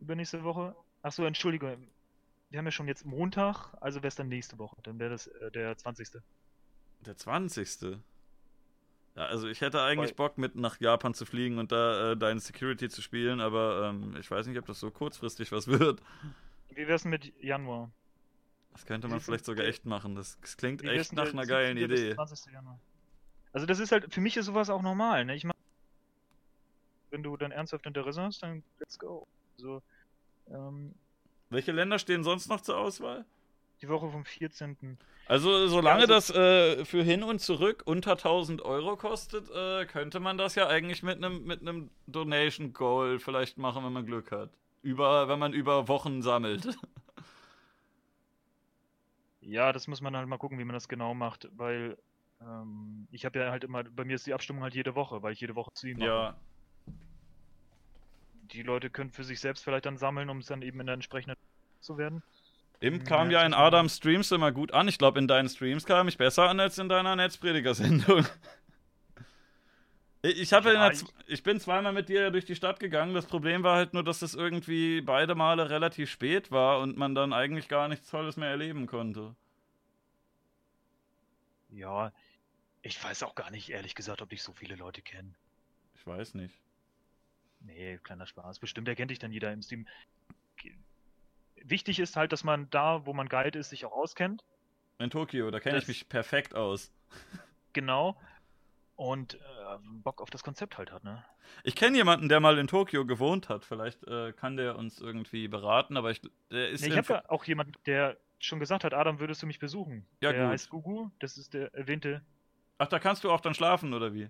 Übernächste Woche? Achso, Entschuldigung. Wir haben ja schon jetzt Montag, also wäre es dann nächste Woche. Dann wäre das äh, der 20. Der 20. Ja, also ich hätte eigentlich Bock, mit nach Japan zu fliegen und da äh, deine Security zu spielen, aber ähm, ich weiß nicht, ob das so kurzfristig was wird. Wie wär's mit Januar? Das könnte man vielleicht sogar echt machen. Das, das klingt echt nach einer geilen Idee. Also das ist halt, für mich ist sowas auch normal, ne? Ich mach, wenn du dann ernsthaft Interesse hast, dann let's go. Also, ähm, Welche Länder stehen sonst noch zur Auswahl? Die Woche vom 14. Also, solange ja, also, das äh, für hin und zurück unter 1000 Euro kostet, äh, könnte man das ja eigentlich mit einem mit Donation Goal vielleicht machen, wenn man Glück hat. Über, wenn man über Wochen sammelt. Ja, das muss man halt mal gucken, wie man das genau macht, weil ähm, ich habe ja halt immer, bei mir ist die Abstimmung halt jede Woche, weil ich jede Woche zu ihm mache. Ja. Die Leute können für sich selbst vielleicht dann sammeln, um es dann eben in der entsprechenden zu werden. Eben kam ja in Adams Streams immer gut an. Ich glaube, in deinen Streams kam ich besser an als in deiner Netzprediger-Sendung. Ich, habe ja, ich, ich bin zweimal mit dir durch die Stadt gegangen. Das Problem war halt nur, dass es irgendwie beide Male relativ spät war und man dann eigentlich gar nichts Tolles mehr erleben konnte. Ja, ich weiß auch gar nicht, ehrlich gesagt, ob ich so viele Leute kenne. Ich weiß nicht. Nee, kleiner Spaß. Bestimmt erkennt dich dann jeder im Stream wichtig ist halt, dass man da, wo man Guide ist, sich auch auskennt. In Tokio, da kenne ich mich perfekt aus. Genau. Und äh, Bock auf das Konzept halt hat, ne? Ich kenne jemanden, der mal in Tokio gewohnt hat. Vielleicht äh, kann der uns irgendwie beraten, aber ich, der ist. Nee, ich habe ja auch jemanden, der schon gesagt hat, Adam, würdest du mich besuchen? Ja, der gut. heißt Gugu, das ist der erwähnte. Ach, da kannst du auch dann schlafen, oder wie?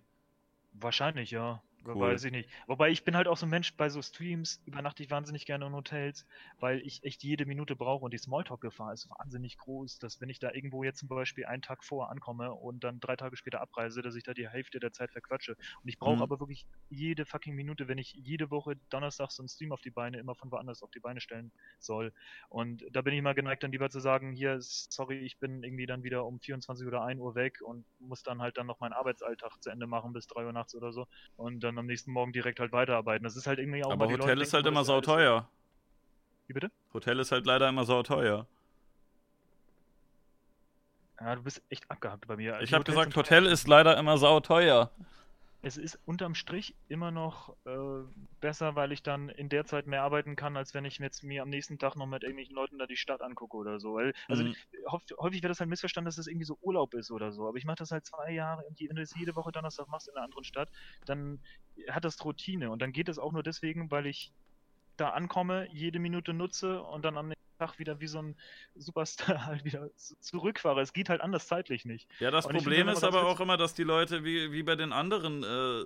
Wahrscheinlich, ja. Cool. Weiß ich nicht. Wobei ich bin halt auch so ein Mensch bei so Streams, übernachte ich wahnsinnig gerne in Hotels, weil ich echt jede Minute brauche und die Smalltalk-Gefahr ist wahnsinnig groß, dass wenn ich da irgendwo jetzt zum Beispiel einen Tag vor ankomme und dann drei Tage später abreise, dass ich da die Hälfte der Zeit verquatsche. Und ich brauche mhm. aber wirklich jede fucking Minute, wenn ich jede Woche donnerstags so einen Stream auf die Beine immer von woanders auf die Beine stellen soll. Und da bin ich mal geneigt, dann lieber zu sagen, hier, sorry, ich bin irgendwie dann wieder um 24 oder 1 Uhr weg und muss dann halt dann noch meinen Arbeitsalltag zu Ende machen bis 3 Uhr nachts oder so. Und dann dann am nächsten Morgen direkt halt weiterarbeiten. Das ist halt irgendwie auch Aber Hotel Leute ist halt immer sauteuer. Wie bitte? Hotel ist halt leider immer sauteuer. Ja, du bist echt abgehakt bei mir. Also ich habe gesagt, Hotel ist leider immer sauteuer. Es ist unterm Strich immer noch äh, besser, weil ich dann in der Zeit mehr arbeiten kann, als wenn ich jetzt mir am nächsten Tag noch mit irgendwelchen Leuten da die Stadt angucke oder so. Weil, also mhm. häufig wird das halt missverstanden, dass das irgendwie so Urlaub ist oder so. Aber ich mache das halt zwei Jahre und wenn du das jede Woche Donnerstag machst in einer anderen Stadt, dann hat das Routine. Und dann geht es auch nur deswegen, weil ich da ankomme, jede Minute nutze und dann am nächsten Tag wieder wie so ein Superstar halt wieder zurückfahre. Es geht halt anders zeitlich nicht. Ja, das und Problem ist aber auch immer, dass die Leute wie, wie bei den anderen äh,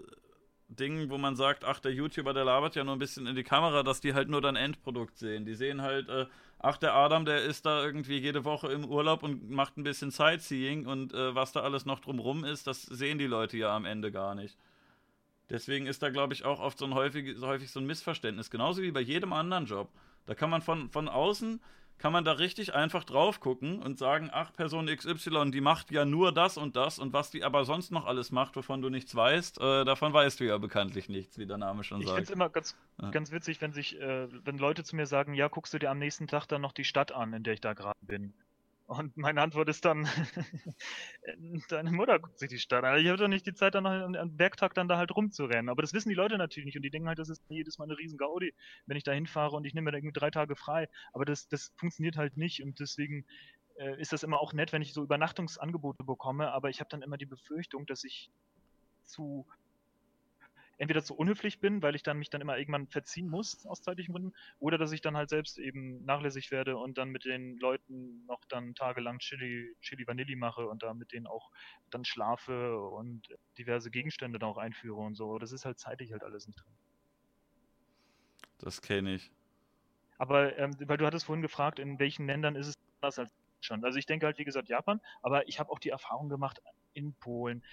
Dingen, wo man sagt, ach, der YouTuber, der labert ja nur ein bisschen in die Kamera, dass die halt nur dein Endprodukt sehen. Die sehen halt, äh, ach, der Adam, der ist da irgendwie jede Woche im Urlaub und macht ein bisschen Sightseeing und äh, was da alles noch drumrum ist, das sehen die Leute ja am Ende gar nicht. Deswegen ist da, glaube ich, auch oft so ein häufig, so häufig so ein Missverständnis. Genauso wie bei jedem anderen Job. Da kann man von, von außen, kann man da richtig einfach drauf gucken und sagen, ach, Person XY, die macht ja nur das und das und was die aber sonst noch alles macht, wovon du nichts weißt, äh, davon weißt du ja bekanntlich nichts, wie der Name schon ich sagt. Ich finde es immer ganz, ja. ganz witzig, wenn sich, äh, wenn Leute zu mir sagen, ja, guckst du dir am nächsten Tag dann noch die Stadt an, in der ich da gerade bin. Und meine Antwort ist dann, deine Mutter guckt sich die Stadt an. Ich habe doch nicht die Zeit, dann noch am Werktag dann da halt rumzurennen. Aber das wissen die Leute natürlich nicht und die denken halt, das ist jedes Mal eine riesen Gaudi, wenn ich da hinfahre und ich nehme mir da irgendwie drei Tage frei. Aber das, das funktioniert halt nicht und deswegen äh, ist das immer auch nett, wenn ich so Übernachtungsangebote bekomme, aber ich habe dann immer die Befürchtung, dass ich zu entweder zu unhöflich bin, weil ich dann mich dann immer irgendwann verziehen muss aus zeitlichen Gründen, oder dass ich dann halt selbst eben nachlässig werde und dann mit den Leuten noch dann tagelang Chili, Chili Vanilli mache und da mit denen auch dann schlafe und diverse Gegenstände dann auch einführe und so. Das ist halt zeitlich halt alles nicht drin. Das kenne ich. Aber ähm, weil du hattest vorhin gefragt, in welchen Ländern ist es anders als schon. Also ich denke halt, wie gesagt, Japan, aber ich habe auch die Erfahrung gemacht in Polen,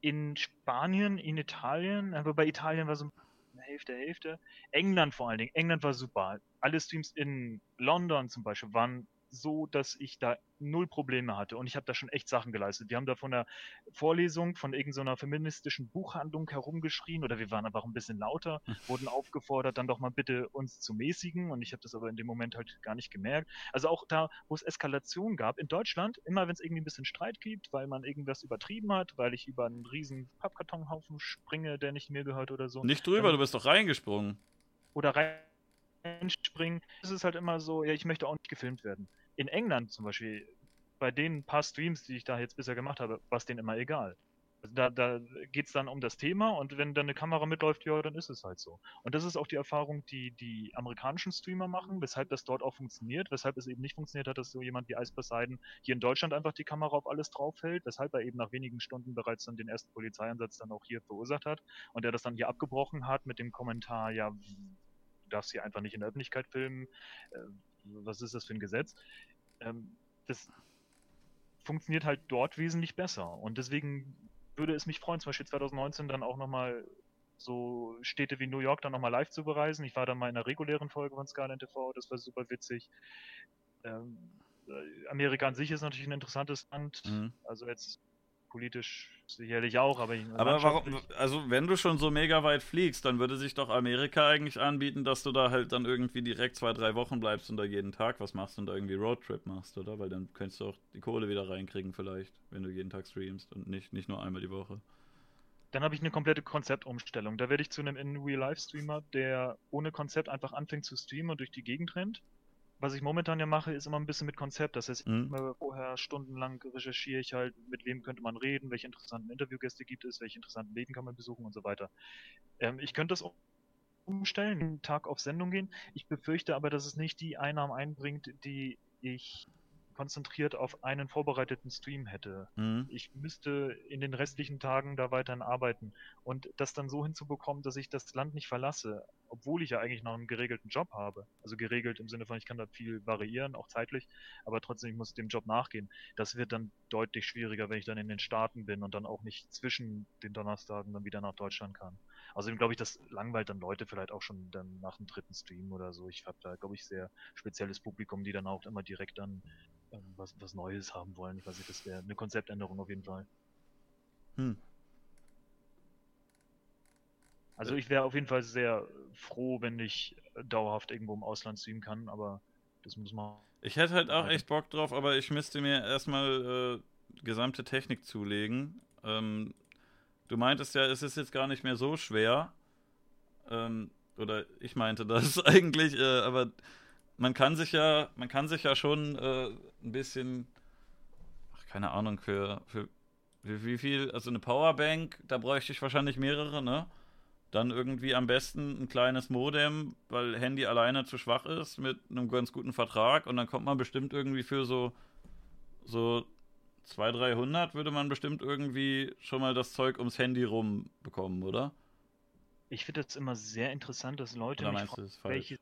in Spanien, in Italien, aber bei Italien war so eine Hälfte, Hälfte. England vor allen Dingen. England war super. Alle Streams in London zum Beispiel waren so, dass ich da null Probleme hatte und ich habe da schon echt Sachen geleistet. Wir haben da von der Vorlesung von irgendeiner feministischen Buchhandlung herumgeschrien oder wir waren einfach ein bisschen lauter, wurden aufgefordert, dann doch mal bitte uns zu mäßigen und ich habe das aber in dem Moment halt gar nicht gemerkt. Also auch da, wo es Eskalation gab, in Deutschland, immer wenn es irgendwie ein bisschen Streit gibt, weil man irgendwas übertrieben hat, weil ich über einen riesen Pappkartonhaufen springe, der nicht mir gehört oder so. Nicht drüber, du bist doch reingesprungen. Oder rein einspringen, ist es halt immer so, ja, ich möchte auch nicht gefilmt werden. In England zum Beispiel, bei den paar Streams, die ich da jetzt bisher gemacht habe, war es denen immer egal. Also da, da geht es dann um das Thema und wenn dann eine Kamera mitläuft, ja, dann ist es halt so. Und das ist auch die Erfahrung, die die amerikanischen Streamer machen, weshalb das dort auch funktioniert, weshalb es eben nicht funktioniert hat, dass so jemand wie Ice Poseidon hier in Deutschland einfach die Kamera auf alles draufhält, weshalb er eben nach wenigen Stunden bereits dann den ersten Polizeieinsatz dann auch hier verursacht hat und der das dann hier abgebrochen hat mit dem Kommentar, ja, du darfst hier einfach nicht in der Öffentlichkeit filmen, äh, was ist das für ein Gesetz? Ähm, das funktioniert halt dort wesentlich besser und deswegen würde es mich freuen, zum Beispiel 2019 dann auch nochmal so Städte wie New York dann nochmal live zu bereisen. Ich war dann mal in einer regulären Folge von Skyline TV, das war super witzig. Ähm, äh, Amerika an sich ist natürlich ein interessantes Land. Mhm. Also jetzt politisch sicherlich auch, aber Aber warum, also wenn du schon so mega weit fliegst, dann würde sich doch Amerika eigentlich anbieten, dass du da halt dann irgendwie direkt zwei, drei Wochen bleibst und da jeden Tag was machst und da irgendwie Roadtrip machst, oder? Weil dann könntest du auch die Kohle wieder reinkriegen vielleicht, wenn du jeden Tag streamst und nicht, nicht nur einmal die Woche. Dann habe ich eine komplette Konzeptumstellung. Da werde ich zu einem In-Real-Life-Streamer, der ohne Konzept einfach anfängt zu streamen und durch die Gegend rennt was ich momentan ja mache, ist immer ein bisschen mit Konzept. Das heißt, mhm. vorher stundenlang recherchiere ich halt, mit wem könnte man reden, welche interessanten Interviewgäste gibt es, welche interessanten Läden kann man besuchen und so weiter. Ähm, ich könnte das umstellen, einen Tag auf Sendung gehen. Ich befürchte aber, dass es nicht die Einnahmen einbringt, die ich konzentriert auf einen vorbereiteten Stream hätte. Mhm. Ich müsste in den restlichen Tagen da weiterhin arbeiten und das dann so hinzubekommen, dass ich das Land nicht verlasse, obwohl ich ja eigentlich noch einen geregelten Job habe. Also geregelt im Sinne von, ich kann da viel variieren, auch zeitlich, aber trotzdem, ich muss dem Job nachgehen. Das wird dann deutlich schwieriger, wenn ich dann in den Staaten bin und dann auch nicht zwischen den Donnerstagen dann wieder nach Deutschland kann. Außerdem glaube ich, das langweilt dann Leute vielleicht auch schon dann nach dem dritten Stream oder so. Ich habe da, glaube ich, sehr spezielles Publikum, die dann auch immer direkt dann ähm, was, was Neues haben wollen. Ich weiß nicht, das wäre eine Konzeptänderung auf jeden Fall. Hm. Also ich wäre auf jeden Fall sehr froh, wenn ich dauerhaft irgendwo im Ausland streamen kann, aber das muss man. Ich hätte halt auch echt Bock drauf, aber ich müsste mir erstmal äh, gesamte Technik zulegen. Ähm, du meintest ja, es ist jetzt gar nicht mehr so schwer. Ähm, oder ich meinte das eigentlich, äh, aber man kann sich ja, man kann sich ja schon äh, ein bisschen, ach, keine Ahnung, für, für wie, wie viel, also eine Powerbank, da bräuchte ich wahrscheinlich mehrere, ne? Dann irgendwie am besten ein kleines Modem, weil Handy alleine zu schwach ist, mit einem ganz guten Vertrag und dann kommt man bestimmt irgendwie für so, so 200, 300 würde man bestimmt irgendwie schon mal das Zeug ums Handy rum bekommen, oder? Ich finde das immer sehr interessant, dass Leute Oder mich fragen, das ist falsch? welche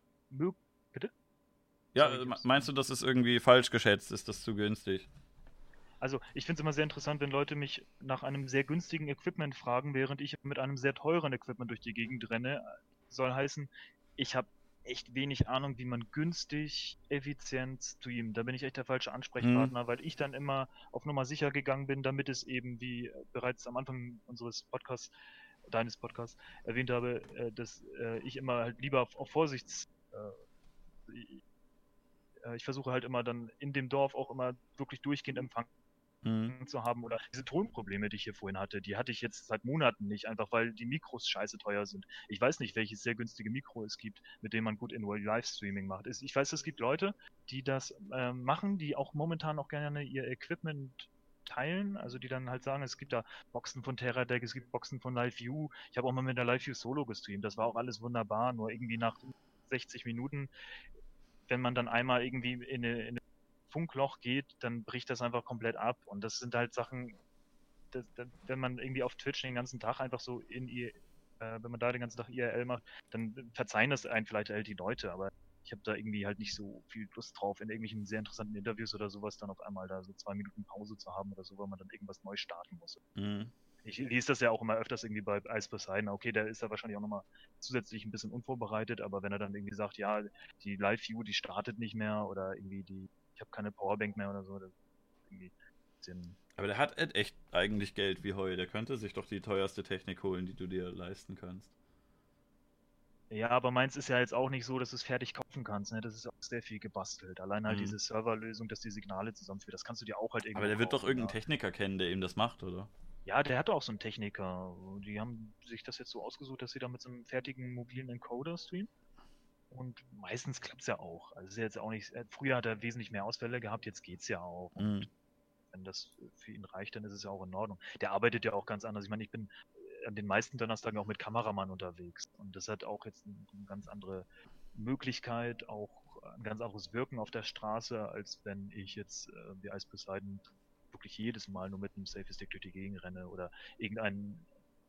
Bitte? Ja, äh, meinst du, das ist irgendwie falsch geschätzt? Ist das zu günstig? Also, ich finde es immer sehr interessant, wenn Leute mich nach einem sehr günstigen Equipment fragen, während ich mit einem sehr teuren Equipment durch die Gegend renne. Soll heißen, ich habe echt wenig Ahnung, wie man günstig, effizient streamt. Da bin ich echt der falsche Ansprechpartner, weil ich dann immer auf Nummer sicher gegangen bin, damit es eben, wie äh, bereits am Anfang unseres Podcasts, deines Podcasts erwähnt habe, äh, dass ich immer halt lieber auf, auf Vorsichts... Äh, äh, ich versuche halt immer dann in dem Dorf auch immer wirklich durchgehend Empfang Hm. zu haben oder diese Tonprobleme, die ich hier vorhin hatte, die hatte ich jetzt seit Monaten nicht, einfach weil die Mikros scheiße teuer sind. Ich weiß nicht, welches sehr günstige Mikro es gibt, mit dem man gut in Livestreaming macht. Ich weiß, es gibt Leute, die das ähm, machen, die auch momentan auch gerne ihr Equipment teilen, also die dann halt sagen, es gibt da Boxen von TerraDeck, es gibt Boxen von LiveView. Ich habe auch mal mit der LiveView Solo gestreamt, das war auch alles wunderbar, nur irgendwie nach 60 Minuten, wenn man dann einmal irgendwie in eine, in eine Funkloch geht, dann bricht das einfach komplett ab. Und das sind halt Sachen, das, das, wenn man irgendwie auf Twitch den ganzen Tag einfach so in ihr, äh, wenn man da den ganzen Tag IRL macht, dann verzeihen das einen vielleicht halt die Leute, aber ich habe da irgendwie halt nicht so viel Lust drauf, in irgendwelchen sehr interessanten Interviews oder sowas dann auf einmal da so zwei Minuten Pause zu haben oder so, weil man dann irgendwas neu starten muss. Hm. Ich lese das ja auch immer öfters irgendwie bei Ice Poseidon. Okay, der ist ja wahrscheinlich auch nochmal zusätzlich ein bisschen unvorbereitet, aber wenn er dann irgendwie sagt, ja, die Live-View, die startet nicht mehr oder irgendwie die, ich habe keine Powerbank mehr oder so, das ist irgendwie ein bisschen Aber der hat Ed echt eigentlich Geld wie Heu. Der könnte sich doch die teuerste Technik holen, die du dir leisten kannst. Ja, aber meins ist ja jetzt auch nicht so, dass du es fertig kaufen kannst. Ne? Das ist auch sehr viel gebastelt. Allein halt Mhm. diese Serverlösung, dass die Signale zusammenführt, das kannst du dir auch halt irgendwie. Aber der wird doch irgendeinen ja. Techniker kennen, der ihm das macht, oder? Ja, der hat auch so einen Techniker. Die haben sich das jetzt so ausgesucht, dass sie da mit so einem fertigen mobilen Encoder streamen. Und meistens klappt es ja auch. Also ist jetzt auch nicht. äh, Früher hat er wesentlich mehr Ausfälle gehabt, jetzt geht's ja auch. Und Hm. wenn das für ihn reicht, dann ist es ja auch in Ordnung. Der arbeitet ja auch ganz anders. Ich meine, ich bin äh, an den meisten Donnerstagen auch mit Kameramann unterwegs. Und das hat auch jetzt ein- eine ganz andere Möglichkeit, auch ein ganz anderes Wirken auf der Straße, als wenn ich jetzt äh, wie Ice Poseidon wirklich jedes Mal nur mit einem Safe Stick durch die Gegend renne oder irgendein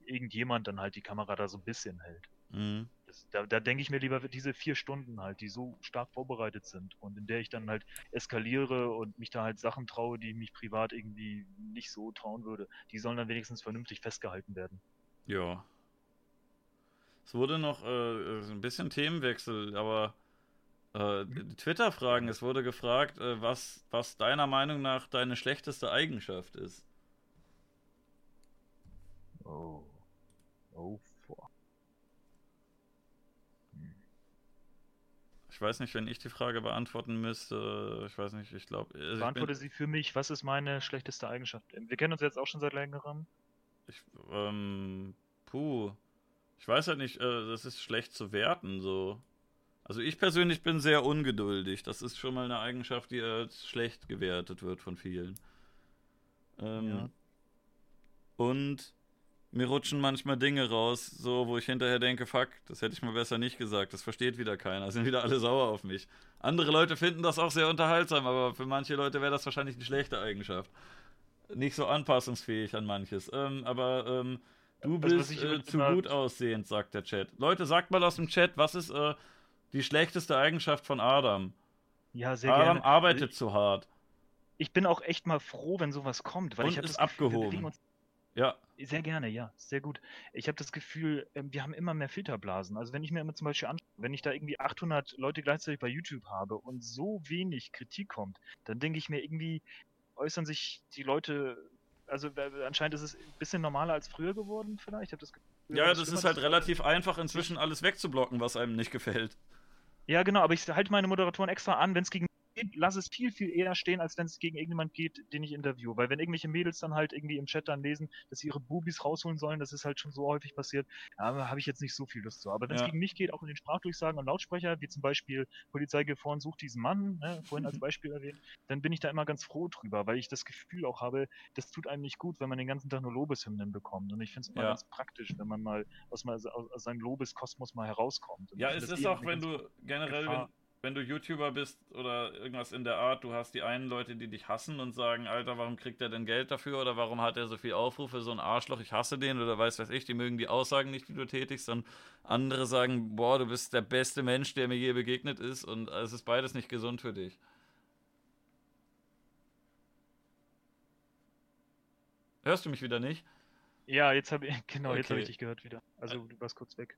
irgendjemand dann halt die Kamera da so ein bisschen hält. Hm. Das, da da denke ich mir lieber diese vier Stunden halt, die so stark vorbereitet sind und in der ich dann halt eskaliere und mich da halt Sachen traue, die ich mich privat irgendwie nicht so trauen würde. Die sollen dann wenigstens vernünftig festgehalten werden. Ja. Es wurde noch äh, ein bisschen Themenwechsel, aber äh, Twitter-Fragen, es wurde gefragt, äh, was, was deiner Meinung nach deine schlechteste Eigenschaft ist. Oh. Oh, boah. Ich weiß nicht, wenn ich die Frage beantworten müsste, ich weiß nicht, ich glaube, also ich, Beantworte bin- sie für mich, was ist meine schlechteste Eigenschaft? Wir kennen uns jetzt auch schon seit längerem. ich ähm, puh, ich weiß halt nicht, äh, das ist schlecht zu werten, so. Also ich persönlich bin sehr ungeduldig. Das ist schon mal eine Eigenschaft, die als schlecht gewertet wird von vielen. Ähm, Ja. Und mir rutschen manchmal Dinge raus, so wo ich hinterher denke, fuck, das hätte ich mal besser nicht gesagt. Das versteht wieder keiner. Sind wieder alle sauer auf mich. Andere Leute finden das auch sehr unterhaltsam, aber für manche Leute wäre das wahrscheinlich eine schlechte Eigenschaft. Nicht so anpassungsfähig an manches. Ähm, aber ähm, du was bist äh, zu gut aussehend, sagt der Chat. Leute, sagt mal aus dem Chat, was ist äh, die schlechteste Eigenschaft von Adam? Ja, sehr Adam gerne. arbeitet Also zu hart. ich, ich bin auch echt mal froh, wenn sowas kommt, weil Und ich habe das Gefühl, abgehoben. Ja, Sehr gerne, ja, sehr gut. Ich habe das Gefühl, ähm, wir haben immer mehr Filterblasen. Also wenn ich mir immer zum Beispiel anschaue, wenn ich da irgendwie 800 Leute gleichzeitig bei YouTube habe und so wenig Kritik kommt, dann denke ich mir irgendwie, äußern sich die Leute, also anscheinend ist es ein bisschen normaler als früher geworden vielleicht. Ich habe das Gefühl, ja, das ist halt relativ einfach, inzwischen alles wegzublocken, was einem nicht gefällt. Ja, genau, aber ich halte meine Moderatoren extra an, wenn es gegen lass es viel, viel eher stehen, als wenn es gegen irgendjemand geht, den ich interview. Weil wenn irgendwelche Mädels dann halt irgendwie im Chat dann lesen, dass sie ihre Bubis rausholen sollen, das ist halt schon so häufig passiert, da habe ich jetzt nicht so viel Lust zu. Aber wenn es ja. gegen mich geht, auch in den Sprachdurchsagen und Lautsprecher, wie zum Beispiel Polizei gefahren, sucht diesen Mann, ne, vorhin als Beispiel erwähnt, dann bin ich da immer ganz froh drüber, weil ich das Gefühl auch habe, das tut einem nicht gut, wenn man den ganzen Tag nur Lobeshymnen bekommt. Und ich finde es immer ja. ganz praktisch, wenn man mal aus, mal aus, aus seinem Lobeskosmos mal herauskommt. Und ja, es ist auch, wenn du generell, wenn, wenn du YouTuber bist oder irgendwas in der Art, du hast die einen Leute, die dich hassen und sagen, Alter, warum kriegt er denn Geld dafür oder warum hat er so viel Aufrufe, so ein Arschloch, ich hasse den oder weiß was ich, die mögen die Aussagen nicht, die du tätigst, und andere sagen, boah, du bist der beste Mensch, der mir je begegnet ist und es ist beides nicht gesund für dich. Hörst du mich wieder nicht? Ja, jetzt habe ich, genau, okay. jetzt habe ich dich gehört wieder. Also du warst kurz weg.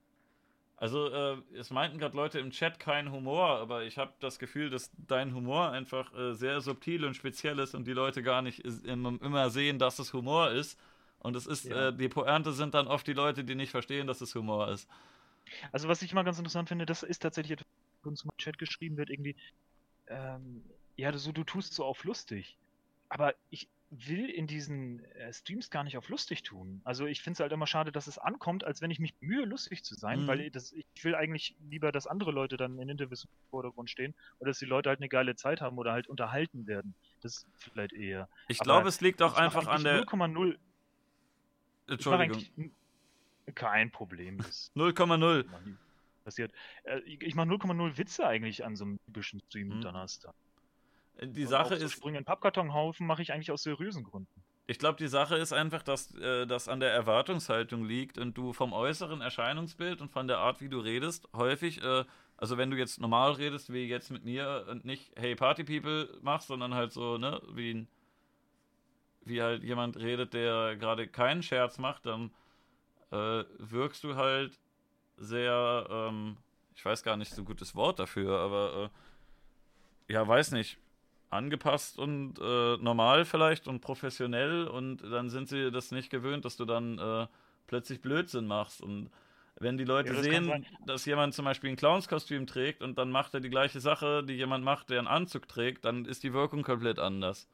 Also, äh, es meinten gerade Leute im Chat keinen Humor, aber ich habe das Gefühl, dass dein Humor einfach äh, sehr subtil und speziell ist und die Leute gar nicht immer sehen, dass es Humor ist. Und es ist, ja. äh, die Pointe sind dann oft die Leute, die nicht verstehen, dass es Humor ist. Also, was ich mal ganz interessant finde, das ist tatsächlich etwas, was uns im Chat geschrieben wird, irgendwie, ähm, ja, du, du tust so auf lustig. Aber ich, will in diesen äh, Streams gar nicht auf lustig tun. Also ich finde es halt immer schade, dass es ankommt, als wenn ich mich mühe, lustig zu sein, mhm. weil das, ich will eigentlich lieber, dass andere Leute dann in Interviews im Vordergrund stehen oder dass die Leute halt eine geile Zeit haben oder halt unterhalten werden. Das vielleicht eher. Ich glaube, es liegt auch einfach an der 0,0. Entschuldigung. Kein Problem. 0,0. Passiert. Äh, ich mache 0,0 Witze eigentlich an so einem typischen Stream mhm. Donnerstag. Die und Sache ist. Sprünge in Pappkartonhaufen mache ich eigentlich aus seriösen Gründen. Ich glaube, die Sache ist einfach, dass äh, das an der Erwartungshaltung liegt und du vom äußeren Erscheinungsbild und von der Art, wie du redest, häufig, äh, also wenn du jetzt normal redest, wie jetzt mit mir und nicht Hey Party People machst, sondern halt so, ne, wie, wie halt jemand redet, der gerade keinen Scherz macht, dann äh, wirkst du halt sehr, ähm, ich weiß gar nicht so gutes Wort dafür, aber äh, ja, weiß nicht angepasst und äh, normal vielleicht und professionell und dann sind sie das nicht gewöhnt, dass du dann äh, plötzlich Blödsinn machst und wenn die Leute ja, sehen, dass jemand zum Beispiel ein Clownskostüm trägt und dann macht er die gleiche Sache, die jemand macht, der einen Anzug trägt, dann ist die Wirkung komplett anders.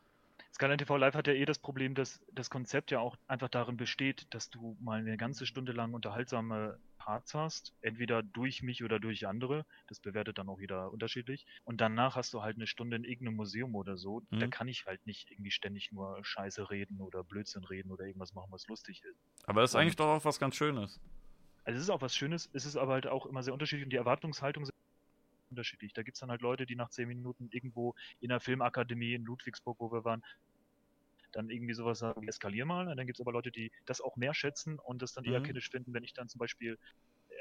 Skyline TV Live hat ja eh das Problem, dass das Konzept ja auch einfach darin besteht, dass du mal eine ganze Stunde lang unterhaltsame Parts hast, entweder durch mich oder durch andere, das bewertet dann auch jeder unterschiedlich. Und danach hast du halt eine Stunde in irgendeinem Museum oder so, mhm. da kann ich halt nicht irgendwie ständig nur Scheiße reden oder Blödsinn reden oder irgendwas machen, was lustig ist. Aber das ist eigentlich doch auch was ganz Schönes. Also es ist auch was Schönes, es ist aber halt auch immer sehr unterschiedlich und die Erwartungshaltung sind unterschiedlich. Da gibt es dann halt Leute, die nach zehn Minuten irgendwo in der Filmakademie in Ludwigsburg, wo wir waren, dann irgendwie sowas sagen, eskalier mal. Und dann gibt es aber Leute, die das auch mehr schätzen und das dann eher mhm. kritisch finden, wenn ich dann zum Beispiel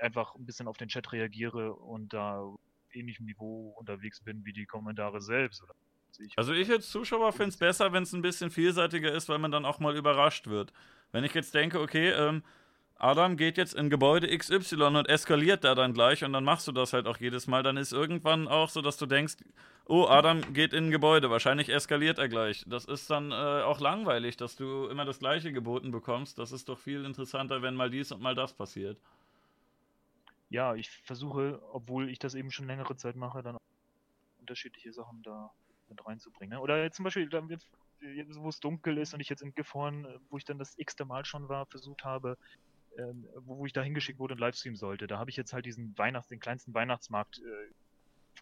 einfach ein bisschen auf den Chat reagiere und da ähnlichem Niveau unterwegs bin wie die Kommentare selbst. Ich also ich als Zuschauer finde es besser, wenn es ein bisschen vielseitiger ist, weil man dann auch mal überrascht wird. Wenn ich jetzt denke, okay, ähm, Adam geht jetzt in Gebäude XY und eskaliert da dann gleich und dann machst du das halt auch jedes Mal, dann ist irgendwann auch so, dass du denkst, oh, Adam geht in ein Gebäude, wahrscheinlich eskaliert er gleich. Das ist dann äh, auch langweilig, dass du immer das gleiche geboten bekommst. Das ist doch viel interessanter, wenn mal dies und mal das passiert. Ja, ich versuche, obwohl ich das eben schon längere Zeit mache, dann unterschiedliche Sachen da mit reinzubringen. Oder jetzt zum Beispiel, wo es dunkel ist und ich jetzt in Gifhorn, wo ich dann das x-te Mal schon war, versucht habe, ähm, wo, wo, ich da hingeschickt wurde und Livestream sollte. Da habe ich jetzt halt diesen Weihnachts-, den kleinsten Weihnachtsmarkt äh,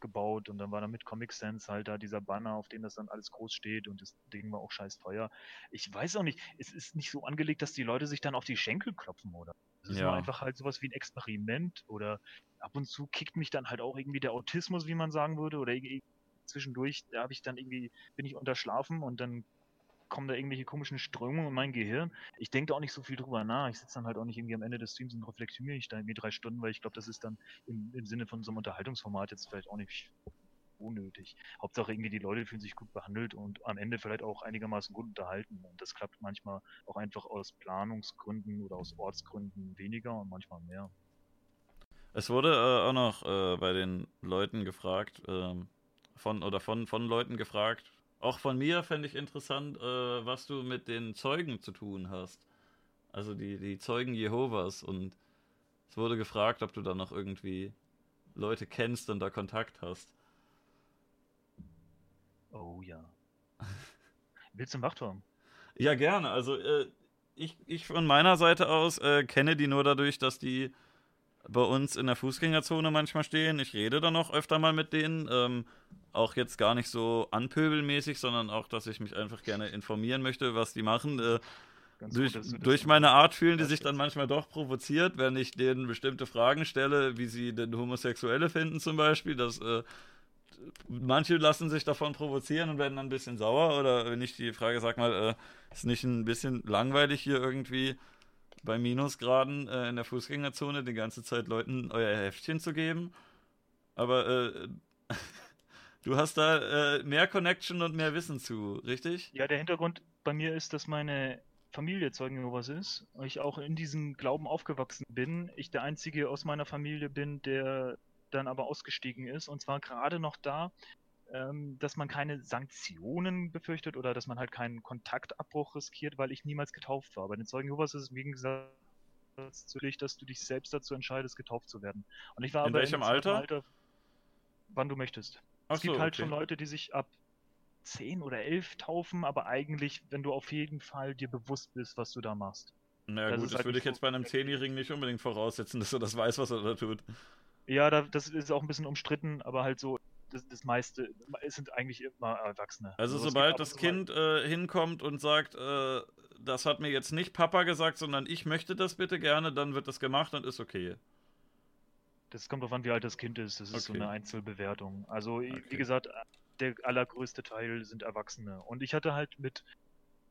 gebaut und dann war da mit Comic Sans halt da dieser Banner, auf dem das dann alles groß steht und das Ding war auch scheiß teuer. Ich weiß auch nicht, es ist nicht so angelegt, dass die Leute sich dann auf die Schenkel klopfen, oder? Es ist ja. einfach halt sowas wie ein Experiment oder ab und zu kickt mich dann halt auch irgendwie der Autismus, wie man sagen würde, oder zwischendurch, da habe ich dann irgendwie, bin ich unterschlafen und dann kommen da irgendwelche komischen Strömungen in mein Gehirn. Ich denke da auch nicht so viel drüber nach. Ich sitze dann halt auch nicht irgendwie am Ende des Streams und reflektiere ich da irgendwie drei Stunden, weil ich glaube, das ist dann im, im Sinne von so einem Unterhaltungsformat jetzt vielleicht auch nicht unnötig. Hauptsache irgendwie die Leute fühlen sich gut behandelt und am Ende vielleicht auch einigermaßen gut unterhalten. Und das klappt manchmal auch einfach aus Planungsgründen oder aus Ortsgründen weniger und manchmal mehr. Es wurde äh, auch noch äh, bei den Leuten gefragt, äh, von oder von, von Leuten gefragt, auch von mir fände ich interessant, äh, was du mit den Zeugen zu tun hast. Also die, die Zeugen Jehovas. Und es wurde gefragt, ob du da noch irgendwie Leute kennst und da Kontakt hast. Oh ja. Willst du einen Wachturm? Ja, gerne. Also äh, ich, ich von meiner Seite aus äh, kenne die nur dadurch, dass die bei uns in der Fußgängerzone manchmal stehen. Ich rede dann auch öfter mal mit denen. Ähm, auch jetzt gar nicht so anpöbelmäßig, sondern auch, dass ich mich einfach gerne informieren möchte, was die machen. Äh, durch, gut, durch meine Art fühlen die sich dann manchmal doch provoziert, wenn ich denen bestimmte Fragen stelle, wie sie denn Homosexuelle finden zum Beispiel. Das, äh, manche lassen sich davon provozieren und werden dann ein bisschen sauer. Oder wenn ich die Frage sag mal, äh, ist nicht ein bisschen langweilig hier irgendwie bei Minusgraden äh, in der Fußgängerzone die ganze Zeit Leuten euer Heftchen zu geben? Aber äh, du hast da äh, mehr Connection und mehr Wissen zu, richtig? Ja, der Hintergrund bei mir ist, dass meine Familie Zeugen Jehovas ist, ich auch in diesem Glauben aufgewachsen bin, ich der Einzige aus meiner Familie bin, der dann aber ausgestiegen ist und zwar gerade noch da, ähm, dass man keine Sanktionen befürchtet oder dass man halt keinen Kontaktabbruch riskiert, weil ich niemals getauft war. Bei den Zeugen Jehovas ist es wie gesagt zu dich, dass du dich selbst dazu entscheidest, getauft zu werden. Und ich war in aber welchem Alter? Alter? Wann du möchtest. Ach es gibt so, halt okay. schon Leute, die sich ab 10 oder 11 taufen, aber eigentlich, wenn du auf jeden Fall dir bewusst bist, was du da machst. Naja, Das gut, das halt würde ich jetzt bei einem Zehnjährigen nicht unbedingt voraussetzen, dass er das weiß, was er da tut. Ja, da, das ist auch ein bisschen umstritten, aber halt so, das, das meiste, es sind eigentlich immer Erwachsene. Also, gibt sobald das Kind äh, hinkommt und sagt, äh, das hat mir jetzt nicht Papa gesagt, sondern ich möchte das bitte gerne, dann wird das gemacht und ist okay. Das kommt darauf an, wie alt das Kind ist. Das ist so Okay. eine Einzelbewertung. Also, Okay. wie gesagt, der allergrößte Teil sind Erwachsene. Und ich hatte halt mit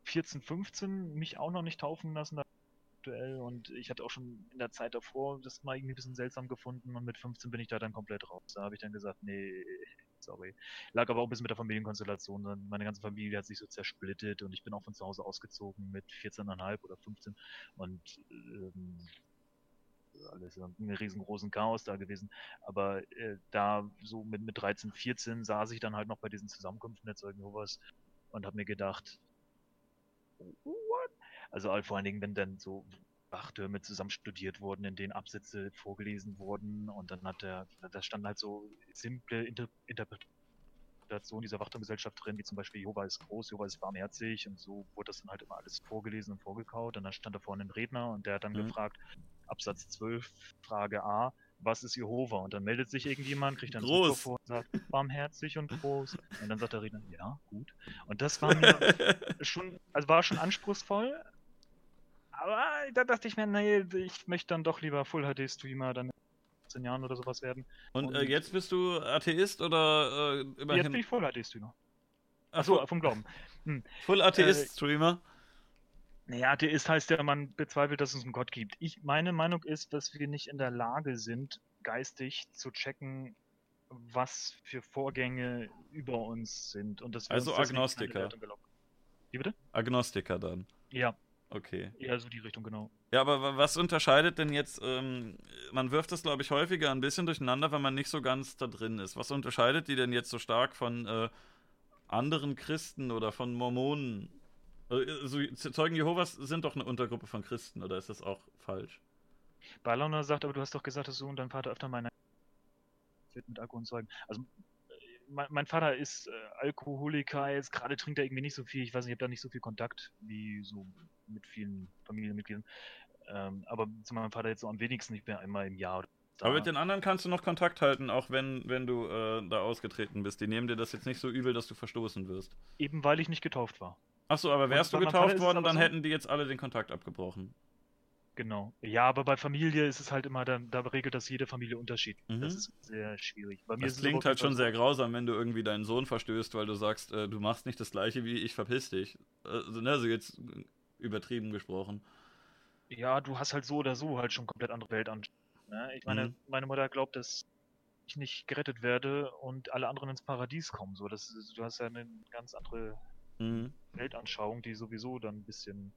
14, 15 mich auch noch nicht taufen lassen aktuell. Und ich hatte auch schon in der Zeit davor das mal irgendwie ein bisschen seltsam gefunden. Und mit 15 bin ich da dann komplett raus. Da habe ich dann gesagt, nee, sorry. Lag aber auch ein bisschen mit der Familienkonstellation. Meine ganze Familie hat sich so zersplittet und ich bin auch von zu Hause ausgezogen mit 14,5 oder 15. Und ähm, alles ein riesengroßen Chaos da gewesen. Aber äh, da so mit, mit 13, 14 saß ich dann halt noch bei diesen Zusammenkünften der Zeugen Jehovas und habe mir gedacht, what? Also halt vor allen Dingen, wenn dann so Wachtürme zusammen studiert wurden, in denen Absätze vorgelesen wurden und dann hat der, da standen halt so simple Inter Interpretationen dieser Wachturmgesellschaft drin, wie zum Beispiel Jehova ist groß, Jehova ist barmherzig und so wurde das dann halt immer alles vorgelesen und vorgekaut und dann stand da vorne ein Redner und der hat dann Mhm. gefragt, Absatz 12, Frage A, was ist Jehova? Und dann meldet sich irgendjemand, kriegt dann das Groß. Mikrofon und sagt, barmherzig und groß. Und dann sagt der Redner, ja, gut. Und das war mir schon, also war schon anspruchsvoll. Aber da dachte ich mir, nee, ich möchte dann doch lieber Full HD Streamer dann in 15 Jahren oder sowas werden. und äh, Und- jetzt bist du Atheist oder äh, Jetzt immerhin bin ich Full HD Streamer. Achso, Achso, vom Glauben. Full Atheist-Streamer? Naja, Atheist heißt ja, man bezweifelt, dass es einen Gott gibt. Ich, meine Meinung ist, dass wir nicht in der Lage sind, geistig zu checken, was für Vorgänge über uns sind. Und dass wir Also uns Agnostiker. Wie bitte? Agnostiker dann. Ja, Okay. eher so die Richtung, genau. Ja, aber wa- was unterscheidet denn jetzt, ähm, man wirft das, glaube ich, häufiger ein bisschen durcheinander, wenn man nicht so ganz da drin ist. Was unterscheidet die denn jetzt so stark von äh, anderen Christen oder von Mormonen? Äh, so, Zeugen Jehovas sind doch eine Untergruppe von Christen, oder ist das auch falsch? Ballona sagt, aber du hast doch gesagt, dass du und dein Vater öfter meine mit Alkohol und Zeugen. Also mein, mein Vater ist äh, Alkoholiker, jetzt gerade trinkt er irgendwie nicht so viel. Ich weiß nicht, ich habe da nicht so viel Kontakt wie so mit vielen Familienmitgliedern. Ähm, aber zu meinem Vater jetzt so am wenigsten, ich bin einmal im Jahr. Da. Aber mit den anderen kannst du noch Kontakt halten, auch wenn, wenn du äh, da ausgetreten bist. Die nehmen dir das jetzt nicht so übel, dass du verstoßen wirst. Eben weil ich nicht getauft war. Achso, aber wärst du meinem Vater getauft worden, dann so- hätten die jetzt alle den Kontakt abgebrochen. Genau. Ja, aber bei Familie ist es halt immer, da, da regelt das jede Familie unterschiedlich. Mhm. Das ist sehr schwierig. Bei mir Das klingt halt schon sehr grausam, wenn du irgendwie deinen Sohn verstößt, weil du sagst, äh, du machst nicht das gleiche wie ich, verpiss dich. Also, ne, so jetzt übertrieben gesprochen. Ja, du hast halt so oder so halt schon komplett andere Weltanschauung. Ne? Ich meine, Mhm. meine Mutter glaubt, dass ich nicht gerettet werde und alle anderen ins Paradies kommen. So, das ist, du hast ja eine ganz andere Mhm. Weltanschauung, die sowieso dann ein bisschen.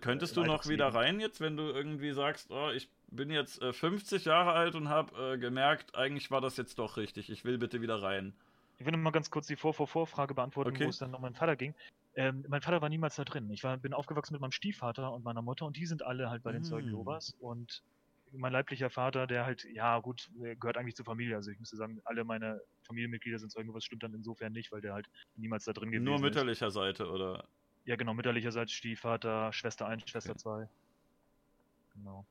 Könntest du noch wieder rein jetzt, wenn du irgendwie sagst, oh, ich bin jetzt äh, 50 Jahre alt und habe äh, gemerkt, eigentlich war das jetzt doch richtig, ich will bitte wieder rein. Ich will noch mal ganz kurz die Vor-Vor-Vor-Frage beantworten, Okay. wo es dann um meinen Vater ging. Ähm, mein Vater war niemals da drin. Ich war, bin aufgewachsen mit meinem Stiefvater und meiner Mutter und die sind alle halt bei den Zeugen Mm. Jehovas und mein leiblicher Vater, der halt, ja gut, gehört eigentlich zur Familie. Also ich müsste sagen, alle meine Familienmitglieder sind Zeugen, was stimmt dann insofern nicht, weil der halt niemals da drin gewesen Nur mütterlicher ist. Seite, oder? Ja, genau, mütterlicherseits Stiefvater, Schwester 1, Schwester 2. Genau.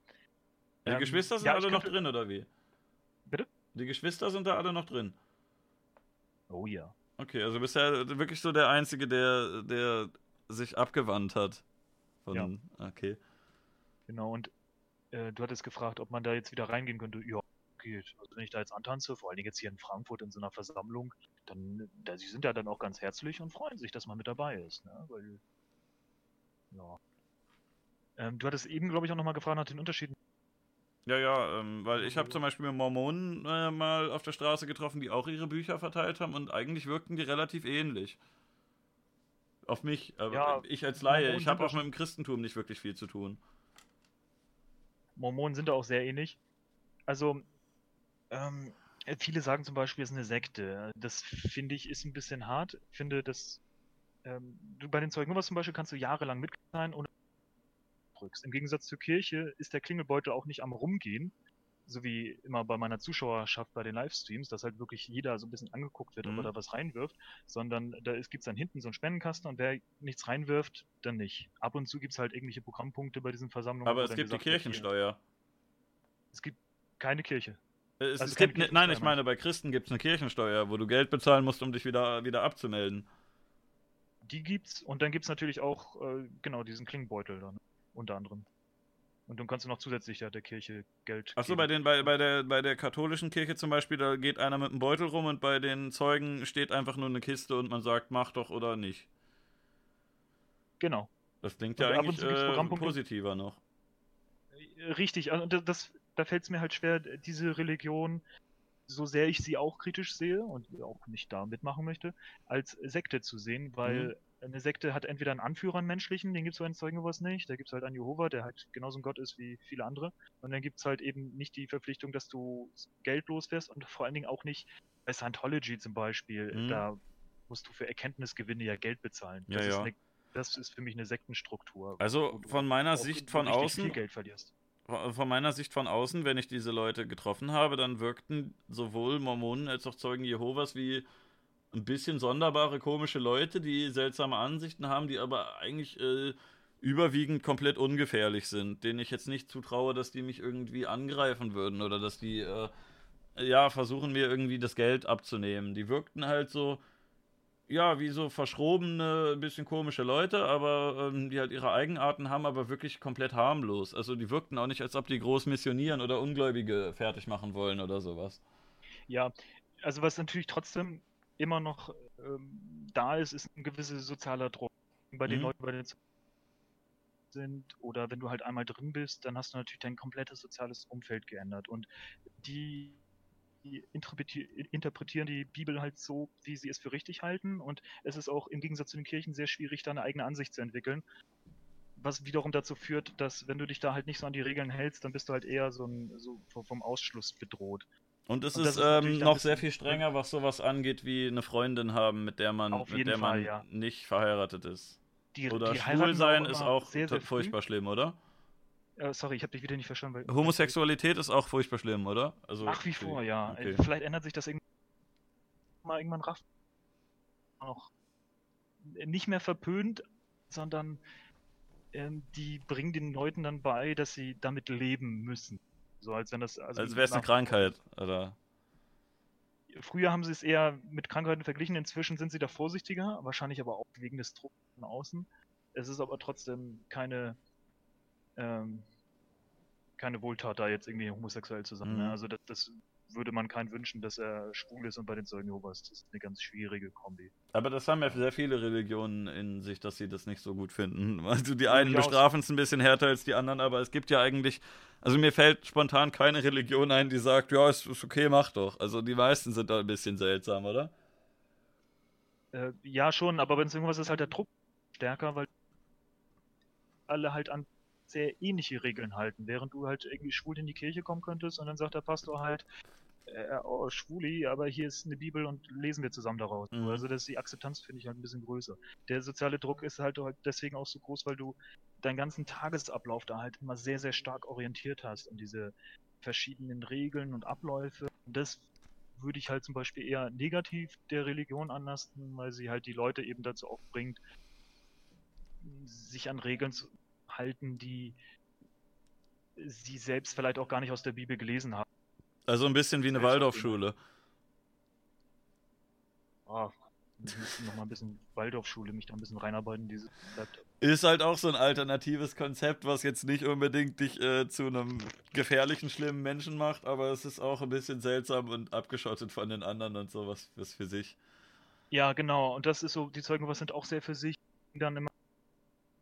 Die ähm, Geschwister sind ja, alle noch drin, oder wie? Bitte? Die Geschwister sind da alle noch drin. Oh ja. Okay, also bist ja wirklich so der Einzige, der, der sich abgewandt hat. Von, ja. Okay. Genau, und äh, du hattest gefragt, ob man da jetzt wieder reingehen könnte. Ja, geht. Also wenn ich da jetzt antanze, vor allen Dingen jetzt hier in Frankfurt in so einer Versammlung, dann, da, sie sind ja dann auch ganz herzlich und freuen sich, dass man mit dabei ist. Ne? Weil, ja. Ähm, du hattest eben, glaube ich, auch nochmal gefragt nach den Unterschieden. Ja, ja, ähm, weil ich habe zum Beispiel Mormonen äh, mal auf der Straße getroffen, die auch ihre Bücher verteilt haben und eigentlich wirkten die relativ ähnlich. Auf mich, aber ja, ich als Laie, ich habe auch mit dem Christentum nicht wirklich viel zu tun. Mormonen sind da auch sehr ähnlich. Also, ähm, viele sagen zum Beispiel, es ist eine Sekte. Das finde ich ist ein bisschen hart. Ich finde, dass ähm, du bei den Zeugen zum Beispiel kannst du jahrelang mit sein und drückst. Im Gegensatz zur Kirche ist der Klingelbeutel auch nicht am Rumgehen, so wie immer bei meiner Zuschauerschaft bei den Livestreams, dass halt wirklich jeder so ein bisschen angeguckt wird, mhm. ob er da was reinwirft, sondern da gibt es dann hinten so einen Spendenkasten und wer nichts reinwirft, dann nicht. Ab und zu gibt es halt irgendwelche Programmpunkte bei diesen Versammlungen. Aber es gibt die Kirchensteuer. Es gibt keine Kirche. Es, also es gibt, ne, nein, ich meine, bei Christen gibt es eine Kirchensteuer, wo du Geld bezahlen musst, um dich wieder, wieder abzumelden. Die gibt's und dann gibt es natürlich auch, äh, genau, diesen Klingbeutel dann, unter anderem. Und dann kannst du noch zusätzlich ja, der Kirche Geld. Achso, bei, bei, bei, der, bei der katholischen Kirche zum Beispiel, da geht einer mit einem Beutel rum und bei den Zeugen steht einfach nur eine Kiste und man sagt, mach doch oder nicht. Genau. Das klingt ja eigentlich äh, positiver noch. Richtig, also das, da fällt es mir halt schwer, diese Religion, so sehr ich sie auch kritisch sehe und auch nicht da mitmachen möchte, als Sekte zu sehen, weil mhm. eine Sekte hat entweder einen Anführer, einen menschlichen, den gibt es bei den Zeugen was nicht, da gibt es halt einen Jehova, der halt genauso ein Gott ist wie viele andere, und dann gibt es halt eben nicht die Verpflichtung, dass du geldlos wirst und vor allen Dingen auch nicht bei Scientology zum Beispiel, mhm. da musst du für Erkenntnisgewinne ja Geld bezahlen. Das, ja, ist, ja. Eine, das ist für mich eine Sektenstruktur. Also von meiner Sicht von außen. Viel Geld verlierst von meiner Sicht von außen, wenn ich diese Leute getroffen habe, dann wirkten sowohl Mormonen als auch Zeugen Jehovas wie ein bisschen sonderbare, komische Leute, die seltsame Ansichten haben, die aber eigentlich äh, überwiegend komplett ungefährlich sind, denen ich jetzt nicht zutraue, dass die mich irgendwie angreifen würden oder dass die äh, ja versuchen mir irgendwie das Geld abzunehmen. Die wirkten halt so ja, wie so verschrobene, bisschen komische Leute, aber ähm, die halt ihre Eigenarten haben, aber wirklich komplett harmlos. Also die wirkten auch nicht, als ob die groß missionieren oder Ungläubige fertig machen wollen oder sowas. Ja, also was natürlich trotzdem immer noch ähm, da ist, ist ein gewisser sozialer Druck bei den mhm. Leuten, bei den sind oder wenn du halt einmal drin bist, dann hast du natürlich dein komplettes soziales Umfeld geändert und die die interpretieren die Bibel halt so, wie sie es für richtig halten. Und es ist auch im Gegensatz zu den Kirchen sehr schwierig, da eine eigene Ansicht zu entwickeln. Was wiederum dazu führt, dass wenn du dich da halt nicht so an die Regeln hältst, dann bist du halt eher so, ein, so vom Ausschluss bedroht. Und es ist, ist ähm, noch sehr viel strenger, was sowas angeht, wie eine Freundin haben, mit der man, mit der Fall, man ja. nicht verheiratet ist. Die, Oder die schwul sein ist auch sehr, sehr furchtbar schlimm, oder? Äh, sorry, ich habe dich wieder nicht verstanden. Homosexualität ist auch furchtbar schlimm, oder? Also, Nach wie vor, ja. Okay. Vielleicht ändert sich das irgendwann mal irgendwann raff. Auch nicht mehr verpönt, sondern ähm, die bringen den Leuten dann bei, dass sie damit leben müssen. So als wenn das. Also als wäre es eine Krankheit, oder? Früher haben sie es eher mit Krankheiten verglichen, inzwischen sind sie da vorsichtiger, wahrscheinlich aber auch wegen des Drucks von außen. Es ist aber trotzdem keine ähm, keine Wohltat, da jetzt irgendwie homosexuell zu sein. Ne? Mhm. Ne? Also das, das, würde man keinen wünschen, dass er schwul ist und bei den Zeugen Jehovas. Das ist eine ganz schwierige Kombi. Aber das haben ja sehr viele Religionen in sich, dass sie das nicht so gut finden. Also die einen bestrafen es ein bisschen härter als die anderen, aber es gibt ja eigentlich, also mir fällt spontan keine Religion ein, die sagt, ja, ist, ist okay, mach doch. Also die meisten sind da ein bisschen seltsam, oder? Äh, ja, schon, aber wenn es irgendwas ist, halt der Druck stärker, weil alle halt an sehr ähnliche Regeln halten, während du halt irgendwie schwul in die Kirche kommen könntest und dann sagt der Pastor halt, äh, oh, Schwuli, aber hier ist eine Bibel und lesen wir zusammen daraus. Mhm. Also das, die Akzeptanz finde ich halt ein bisschen größer. Der soziale Druck ist halt, halt deswegen auch so groß, weil du deinen ganzen Tagesablauf da halt immer sehr, sehr stark orientiert hast an diese verschiedenen Regeln und Abläufe. Und das würde ich halt zum Beispiel eher negativ der Religion anlasten, weil sie halt die Leute eben dazu auch bringt, sich an Regeln zu halten, die sie selbst vielleicht auch gar nicht aus der Bibel gelesen haben. Also ein bisschen wie eine Waldorfschule. Ah, noch mal ein bisschen Waldorfschule mich da ein bisschen reinarbeiten, dieses Konzept. Ist halt auch so ein alternatives Konzept, was jetzt nicht unbedingt dich äh, zu einem gefährlichen, schlimmen Menschen macht, aber es ist auch ein bisschen seltsam und abgeschottet von den anderen und sowas was für sich. Ja, genau. Und das ist so, die Zeugen was sind auch sehr für sich dann immer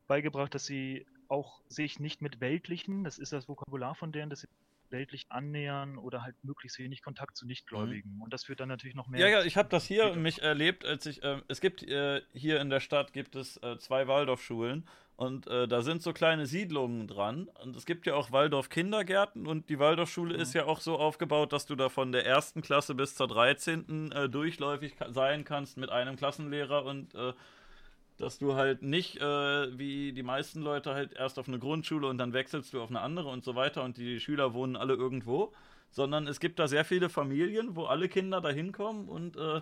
beigebracht, dass sie auch sich nicht mit weltlichen, das ist das Vokabular von denen, sie weltlich annähern oder halt möglichst wenig Kontakt zu Nichtgläubigen. Mhm. Und das führt dann natürlich noch mehr. Ja, ja, ich habe das hier mich erlebt, als ich, äh, es gibt äh, hier in der Stadt gibt es äh, zwei Waldorfschulen und äh, da sind so kleine Siedlungen dran. Und es gibt ja auch Waldorf-Kindergärten und die Waldorfschule mhm. ist ja auch so aufgebaut, dass du da von der ersten Klasse bis zur 13. Äh, durchläufig sein kannst mit einem Klassenlehrer und äh, dass du halt nicht äh, wie die meisten Leute halt erst auf eine Grundschule und dann wechselst du auf eine andere und so weiter und die Schüler wohnen alle irgendwo, sondern es gibt da sehr viele Familien, wo alle Kinder da hinkommen und äh,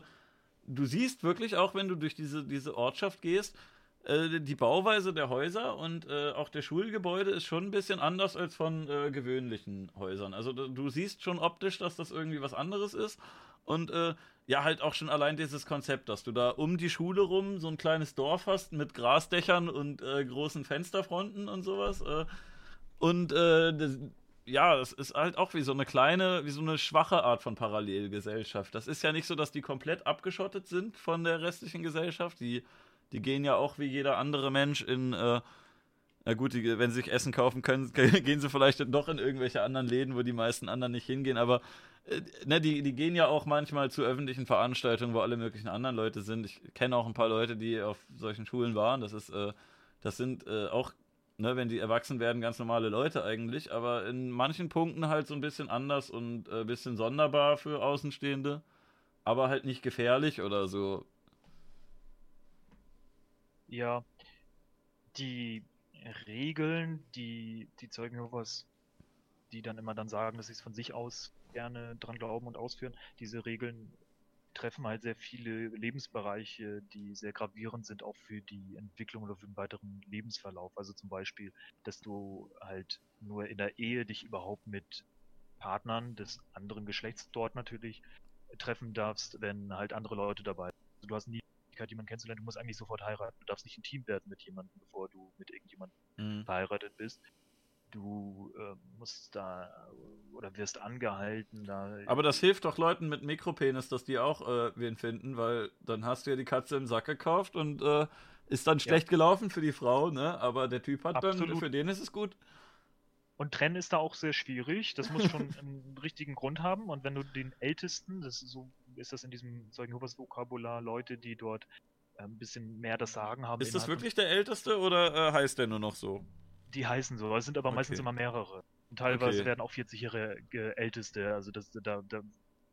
du siehst wirklich auch, wenn du durch diese, diese Ortschaft gehst, äh, die Bauweise der Häuser und äh, auch der Schulgebäude ist schon ein bisschen anders als von äh, gewöhnlichen Häusern. Also du siehst schon optisch, dass das irgendwie was anderes ist und äh, ja, halt auch schon allein dieses Konzept, dass du da um die Schule rum so ein kleines Dorf hast mit Grasdächern und äh, großen Fensterfronten und sowas. Äh, und äh, das, ja, das ist halt auch wie so eine kleine, wie so eine schwache Art von Parallelgesellschaft. Das ist ja nicht so, dass die komplett abgeschottet sind von der restlichen Gesellschaft. Die, die gehen ja auch wie jeder andere Mensch in äh, na gut, die, wenn sie sich Essen kaufen können, gehen sie vielleicht doch in irgendwelche anderen Läden, wo die meisten anderen nicht hingehen. Aber ne, die, die gehen ja auch manchmal zu öffentlichen Veranstaltungen, wo alle möglichen anderen Leute sind. Ich kenne auch ein paar Leute, die auf solchen Schulen waren. Das ist, äh, das sind äh, auch, ne, wenn die erwachsen werden, ganz normale Leute eigentlich. Aber in manchen Punkten halt so ein bisschen anders und ein äh, bisschen sonderbar für Außenstehende. Aber halt nicht gefährlich oder so. Ja, die Regeln, die die Zeugen Jehovas, die dann immer dann sagen, dass sie es von sich aus gerne dran glauben und ausführen, diese Regeln treffen halt sehr viele Lebensbereiche, die sehr gravierend sind, auch für die Entwicklung oder für den weiteren Lebensverlauf. Also zum Beispiel, dass du halt nur in der Ehe dich überhaupt mit Partnern des anderen Geschlechts dort natürlich treffen darfst, wenn halt andere Leute dabei sind. Also du hast nie Möglichkeit, jemanden kennenzulernen, du musst eigentlich sofort heiraten. Du darfst nicht intim werden mit jemandem, bevor du mit irgendjemandem mhm. verheiratet bist. Du äh, musst da oder wirst angehalten. Da Aber das hilft doch Leuten mit Mikropenis, dass die auch äh, wen finden, weil dann hast du ja die Katze im Sack gekauft und äh, ist dann schlecht ja. gelaufen für die Frau, ne? Aber der Typ hat Absolut. dann, für den ist es gut. Und trennen ist da auch sehr schwierig. Das muss schon einen richtigen Grund haben. Und wenn du den Ältesten, das ist so ist das in diesem Zeugenhovers Vokabular Leute, die dort äh, ein bisschen mehr das Sagen haben. Ist das wirklich der Älteste oder äh, heißt der nur noch so? Die heißen so, es sind aber okay. meistens immer mehrere. Und teilweise okay. werden auch 40-jährige Älteste, also das, da, da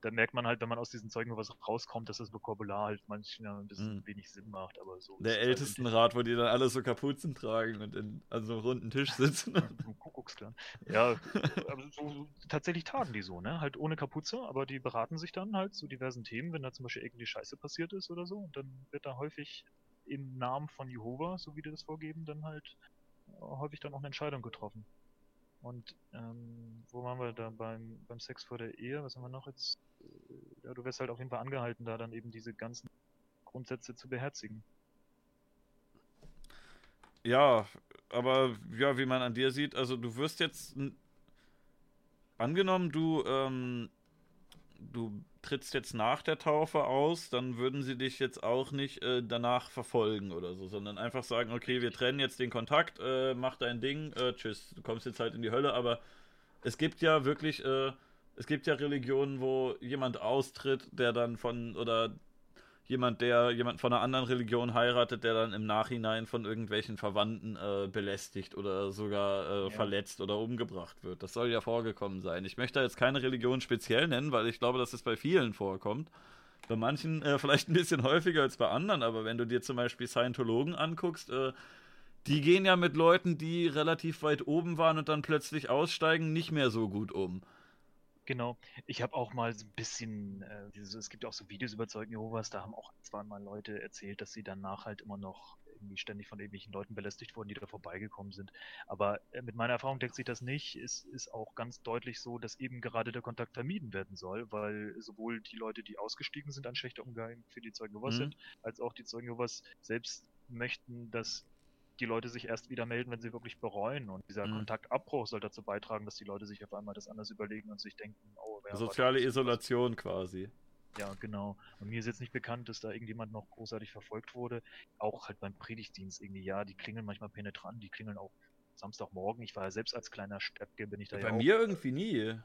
da merkt man halt, wenn man aus diesen Zeugen was rauskommt, dass das Vokabular halt manchmal ein bisschen mhm. wenig Sinn macht, aber so. Der halt Ältestenrat, wo die dann alle so Kapuzen tragen und in, an so einem runden Tisch sitzen. Kuckucksklan. Ja, aber so, tatsächlich tagen die so, ne? Halt ohne Kapuze, aber die beraten sich dann halt zu diversen Themen, wenn da zum Beispiel irgendwie Scheiße passiert ist oder so, und dann wird da häufig im Namen von Jehova, so wie die das vorgeben, dann halt äh, häufig dann auch eine Entscheidung getroffen. Und ähm, wo waren wir da beim, beim Sex vor der Ehe? Was haben wir noch jetzt? Äh, ja, du wirst halt auf jeden Fall angehalten, da dann eben diese ganzen Grundsätze zu beherzigen. Ja, aber ja, wie man an dir sieht, also du wirst jetzt angenommen, du ähm, du trittst jetzt nach der Taufe aus, dann würden sie dich jetzt auch nicht äh, danach verfolgen oder so, sondern einfach sagen, okay, wir trennen jetzt den Kontakt, äh, mach dein Ding, äh, tschüss, du kommst jetzt halt in die Hölle, aber es gibt ja wirklich, äh, es gibt ja Religionen, wo jemand austritt, der dann von, oder jemand, der jemand von einer anderen Religion heiratet, der dann im Nachhinein von irgendwelchen Verwandten äh, belästigt oder sogar äh, ja. verletzt oder umgebracht wird. Das soll ja vorgekommen sein. Ich möchte jetzt keine Religion speziell nennen, weil ich glaube, dass es bei vielen vorkommt. Bei manchen äh, vielleicht ein bisschen häufiger als bei anderen, aber wenn du dir zum Beispiel Scientologen anguckst, äh, die gehen ja mit Leuten, die relativ weit oben waren und dann plötzlich aussteigen, nicht mehr so gut um. Genau. Ich habe auch mal so ein bisschen, äh, dieses, es gibt auch so Videos über Zeugen Jehovas, da haben auch zweimal Leute erzählt, dass sie danach halt immer noch irgendwie ständig von irgendwelchen Leuten belästigt wurden, die da vorbeigekommen sind. Aber äh, mit meiner Erfahrung deckt sich das nicht. Es ist auch ganz deutlich so, dass eben gerade der Kontakt vermieden werden soll, weil sowohl die Leute, die ausgestiegen sind, ein schlechter Umgang für die Zeugen Jehovas mhm. sind, als auch die Zeugen Jehovas selbst möchten, dass die Leute sich erst wieder melden, wenn sie wirklich bereuen. Und dieser mhm. Kontaktabbruch soll dazu beitragen, dass die Leute sich auf einmal das anders überlegen und sich denken, oh, wer Soziale Isolation quasi. Ja, genau. Und mir ist jetzt nicht bekannt, dass da irgendjemand noch großartig verfolgt wurde. Auch halt beim Predigtdienst irgendwie, ja, die klingeln manchmal penetrant, die klingeln auch Samstagmorgen. Ich war ja selbst als kleiner Steppke, bin ich da Bei ja mir irgendwie nie.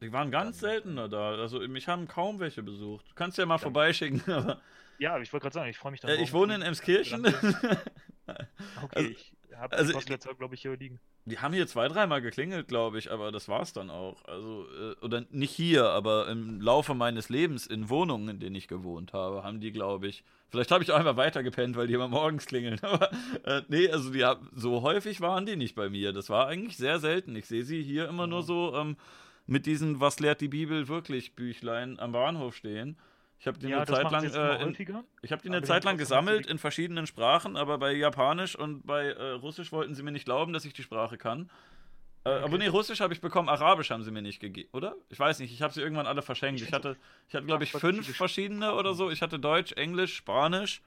Die waren ganz seltener da. Also mich haben kaum welche besucht. Du kannst ja mal vorbeischicken, aber. Ja, ich wollte gerade sagen, ich freue mich da. Äh, ich wohne in Emskirchen. okay, also, ich habe also, Postleitzahl, glaube ich, hier liegen. Die haben hier zwei, dreimal geklingelt, glaube ich, aber das war's dann auch. Also, äh, oder nicht hier, aber im Laufe meines Lebens in Wohnungen, in denen ich gewohnt habe, haben die, glaube ich. Vielleicht habe ich auch einfach weitergepennt, weil die immer morgens klingeln. Aber äh, nee, also die so häufig waren die nicht bei mir. Das war eigentlich sehr selten. Ich sehe sie hier immer mhm. nur so ähm, mit diesen Was lehrt die Bibel wirklich Büchlein am Bahnhof stehen. Ich habe die ja, eine Zeit lang, äh, in, ich habe die eine Zeit lang gesammelt in verschiedenen Sprachen, aber bei Japanisch und bei äh, Russisch wollten sie mir nicht glauben, dass ich die Sprache kann. Äh, okay. Aber nee, Russisch habe ich bekommen, Arabisch haben sie mir nicht gegeben, oder? Ich weiß nicht, ich habe sie irgendwann alle verschenkt. Ich hatte, ich hatte glaube ich, fünf verschiedene oder so. Ich hatte Deutsch, Englisch, Spanisch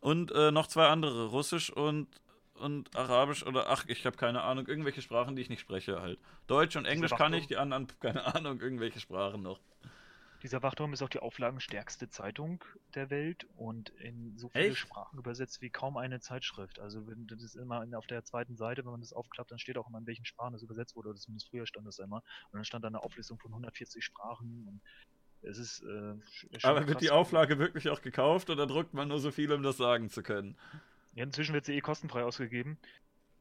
und äh, noch zwei andere, Russisch und, und Arabisch oder ach, ich habe keine Ahnung, irgendwelche Sprachen, die ich nicht spreche halt. Deutsch und Englisch kann ich, die anderen, keine Ahnung, irgendwelche Sprachen noch. Dieser Wachturm ist auch die auflagenstärkste Zeitung der Welt und in so viele Echt? Sprachen übersetzt wie kaum eine Zeitschrift. Also wenn, das ist immer auf der zweiten Seite, wenn man das aufklappt, dann steht auch immer, in welchen Sprachen das übersetzt wurde, oder zumindest früher stand das immer. Und dann stand da eine Auflistung von 140 Sprachen und es ist. Äh, Aber wird die Auflage wirklich auch gekauft oder druckt man nur so viel, um das sagen zu können? Ja, inzwischen wird sie eh kostenfrei ausgegeben.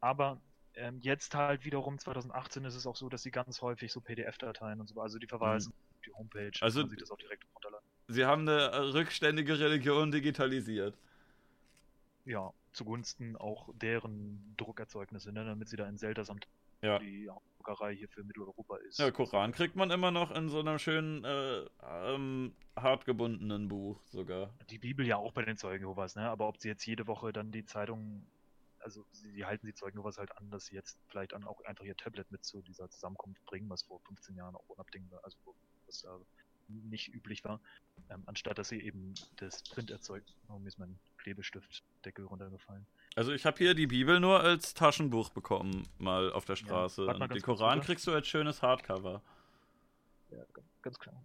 Aber ähm, jetzt halt wiederum 2018 ist es auch so, dass sie ganz häufig so PDF-Dateien und so, also die verweisen mhm. Die Homepage, also man sieht das auch direkt runterladen. Sie haben eine rückständige Religion digitalisiert. Ja, zugunsten auch deren Druckerzeugnisse, ne, damit sie da in Zeldasamt ja. die Druckerei hier für Mitteleuropa ist. Ja, Koran kriegt man immer noch in so einem schönen äh, ähm, hartgebundenen Buch sogar. Die Bibel ja auch bei den Zeugen Jehovas, ne? Aber ob sie jetzt jede Woche dann die Zeitung also sie, sie, halten die Zeugen nur was halt an, dass sie jetzt vielleicht auch einfach ihr Tablet mit zu dieser Zusammenkunft bringen, was vor 15 Jahren auch unabdingbar, also was äh, nicht üblich war, ähm, anstatt dass sie eben das Print erzeugt. Oh, mir ist mein Klebestiftdeckel runtergefallen. Also ich habe hier die Bibel nur als Taschenbuch bekommen, mal auf der Straße. Ja, Und die Koran kurz, kriegst du als schönes Hardcover. Ja, ganz klar.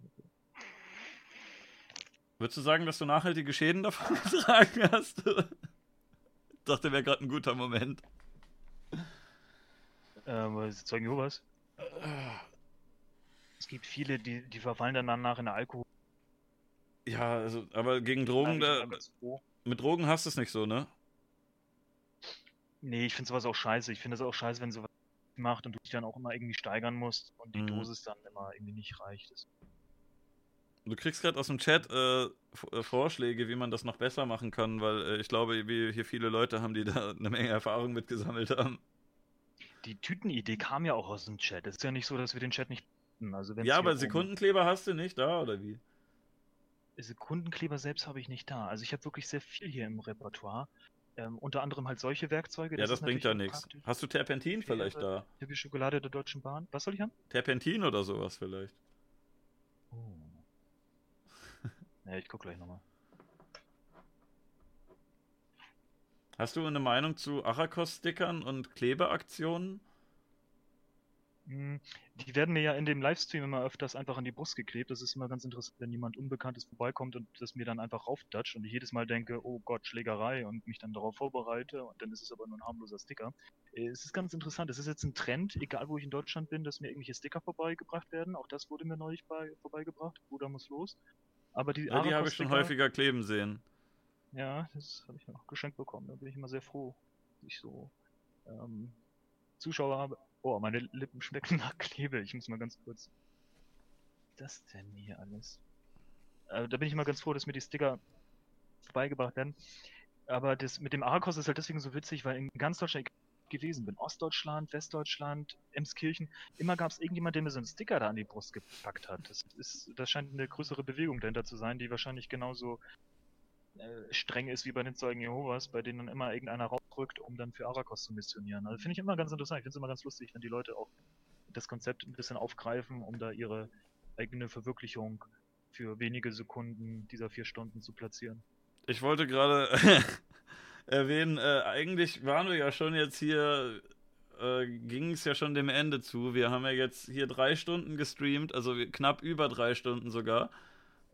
Würdest du sagen, dass du nachhaltige Schäden davon getragen hast? dachte, wäre gerade ein guter Moment. Ähm, was Zeugen Jehovas? Es gibt viele, die, die verfallen dann danach in Alkohol. Ja, also, aber gegen Drogen, da, mit Drogen hast du es nicht so, ne? Nee, ich finde sowas auch scheiße. Ich finde es auch scheiße, wenn sowas macht und du dich dann auch immer irgendwie steigern musst und die mhm. Dosis dann immer irgendwie nicht reicht. Du kriegst gerade aus dem Chat äh, äh, Vorschläge, wie man das noch besser machen kann, weil äh, ich glaube, wir hier viele Leute haben, die da eine Menge Erfahrung mitgesammelt haben. Die Tütenidee kam ja auch aus dem Chat. Es ist ja nicht so, dass wir den Chat nicht. Also ja, aber Sekundenkleber hast du nicht da, oder wie? Sekundenkleber selbst habe ich nicht da. Also ich habe wirklich sehr viel hier im Repertoire. Ähm, unter anderem halt solche Werkzeuge. Ja, das, das bringt ja nichts. Hast du Terpentin vielleicht da? Ich habe die Schokolade der Deutschen Bahn. Was soll ich haben? Terpentin oder sowas vielleicht. Oh. Ja, ich guck gleich nochmal. Hast du eine Meinung zu Arachos-Stickern und Klebeaktionen? Hm, die werden mir ja in dem Livestream immer öfters einfach an die Brust geklebt. Das ist immer ganz interessant, wenn jemand Unbekanntes vorbeikommt und das mir dann einfach raufdatscht und ich jedes Mal denke, oh Gott, Schlägerei und mich dann darauf vorbereite und dann ist es aber nur ein harmloser Sticker. Äh, es ist ganz interessant. Es ist jetzt ein Trend, egal wo ich in Deutschland bin, dass mir irgendwelche Sticker vorbeigebracht werden. Auch das wurde mir neulich bei, vorbeigebracht. Bruder muss los. Aber die, ja, die habe ich schon häufiger kleben sehen. Ja, das habe ich noch geschenkt bekommen. Da bin ich immer sehr froh, dass ich so ähm, Zuschauer habe. Oh, meine Lippen schmecken nach Klebe. Ich muss mal ganz kurz. Was ist das denn hier alles? Äh, da bin ich mal ganz froh, dass mir die Sticker beigebracht werden. aber das mit dem Arakos ist halt deswegen so witzig, weil in ganz Deutschland gewesen bin, Ostdeutschland, Westdeutschland, Emskirchen, immer gab es irgendjemand, der mir so einen Sticker da an die Brust gepackt hat. Das, ist, das scheint eine größere Bewegung dahinter zu sein, die wahrscheinlich genauso äh, streng ist wie bei den Zeugen Jehovas, bei denen dann immer irgendeiner rausrückt, um dann für Arakos zu missionieren. Also finde ich immer ganz interessant. Ich finde es immer ganz lustig, wenn die Leute auch das Konzept ein bisschen aufgreifen, um da ihre eigene Verwirklichung für wenige Sekunden dieser vier Stunden zu platzieren. Ich wollte gerade erwähnen, äh, eigentlich waren wir ja schon jetzt hier, äh, ging es ja schon dem Ende zu. Wir haben ja jetzt hier drei Stunden gestreamt, also knapp über drei Stunden sogar.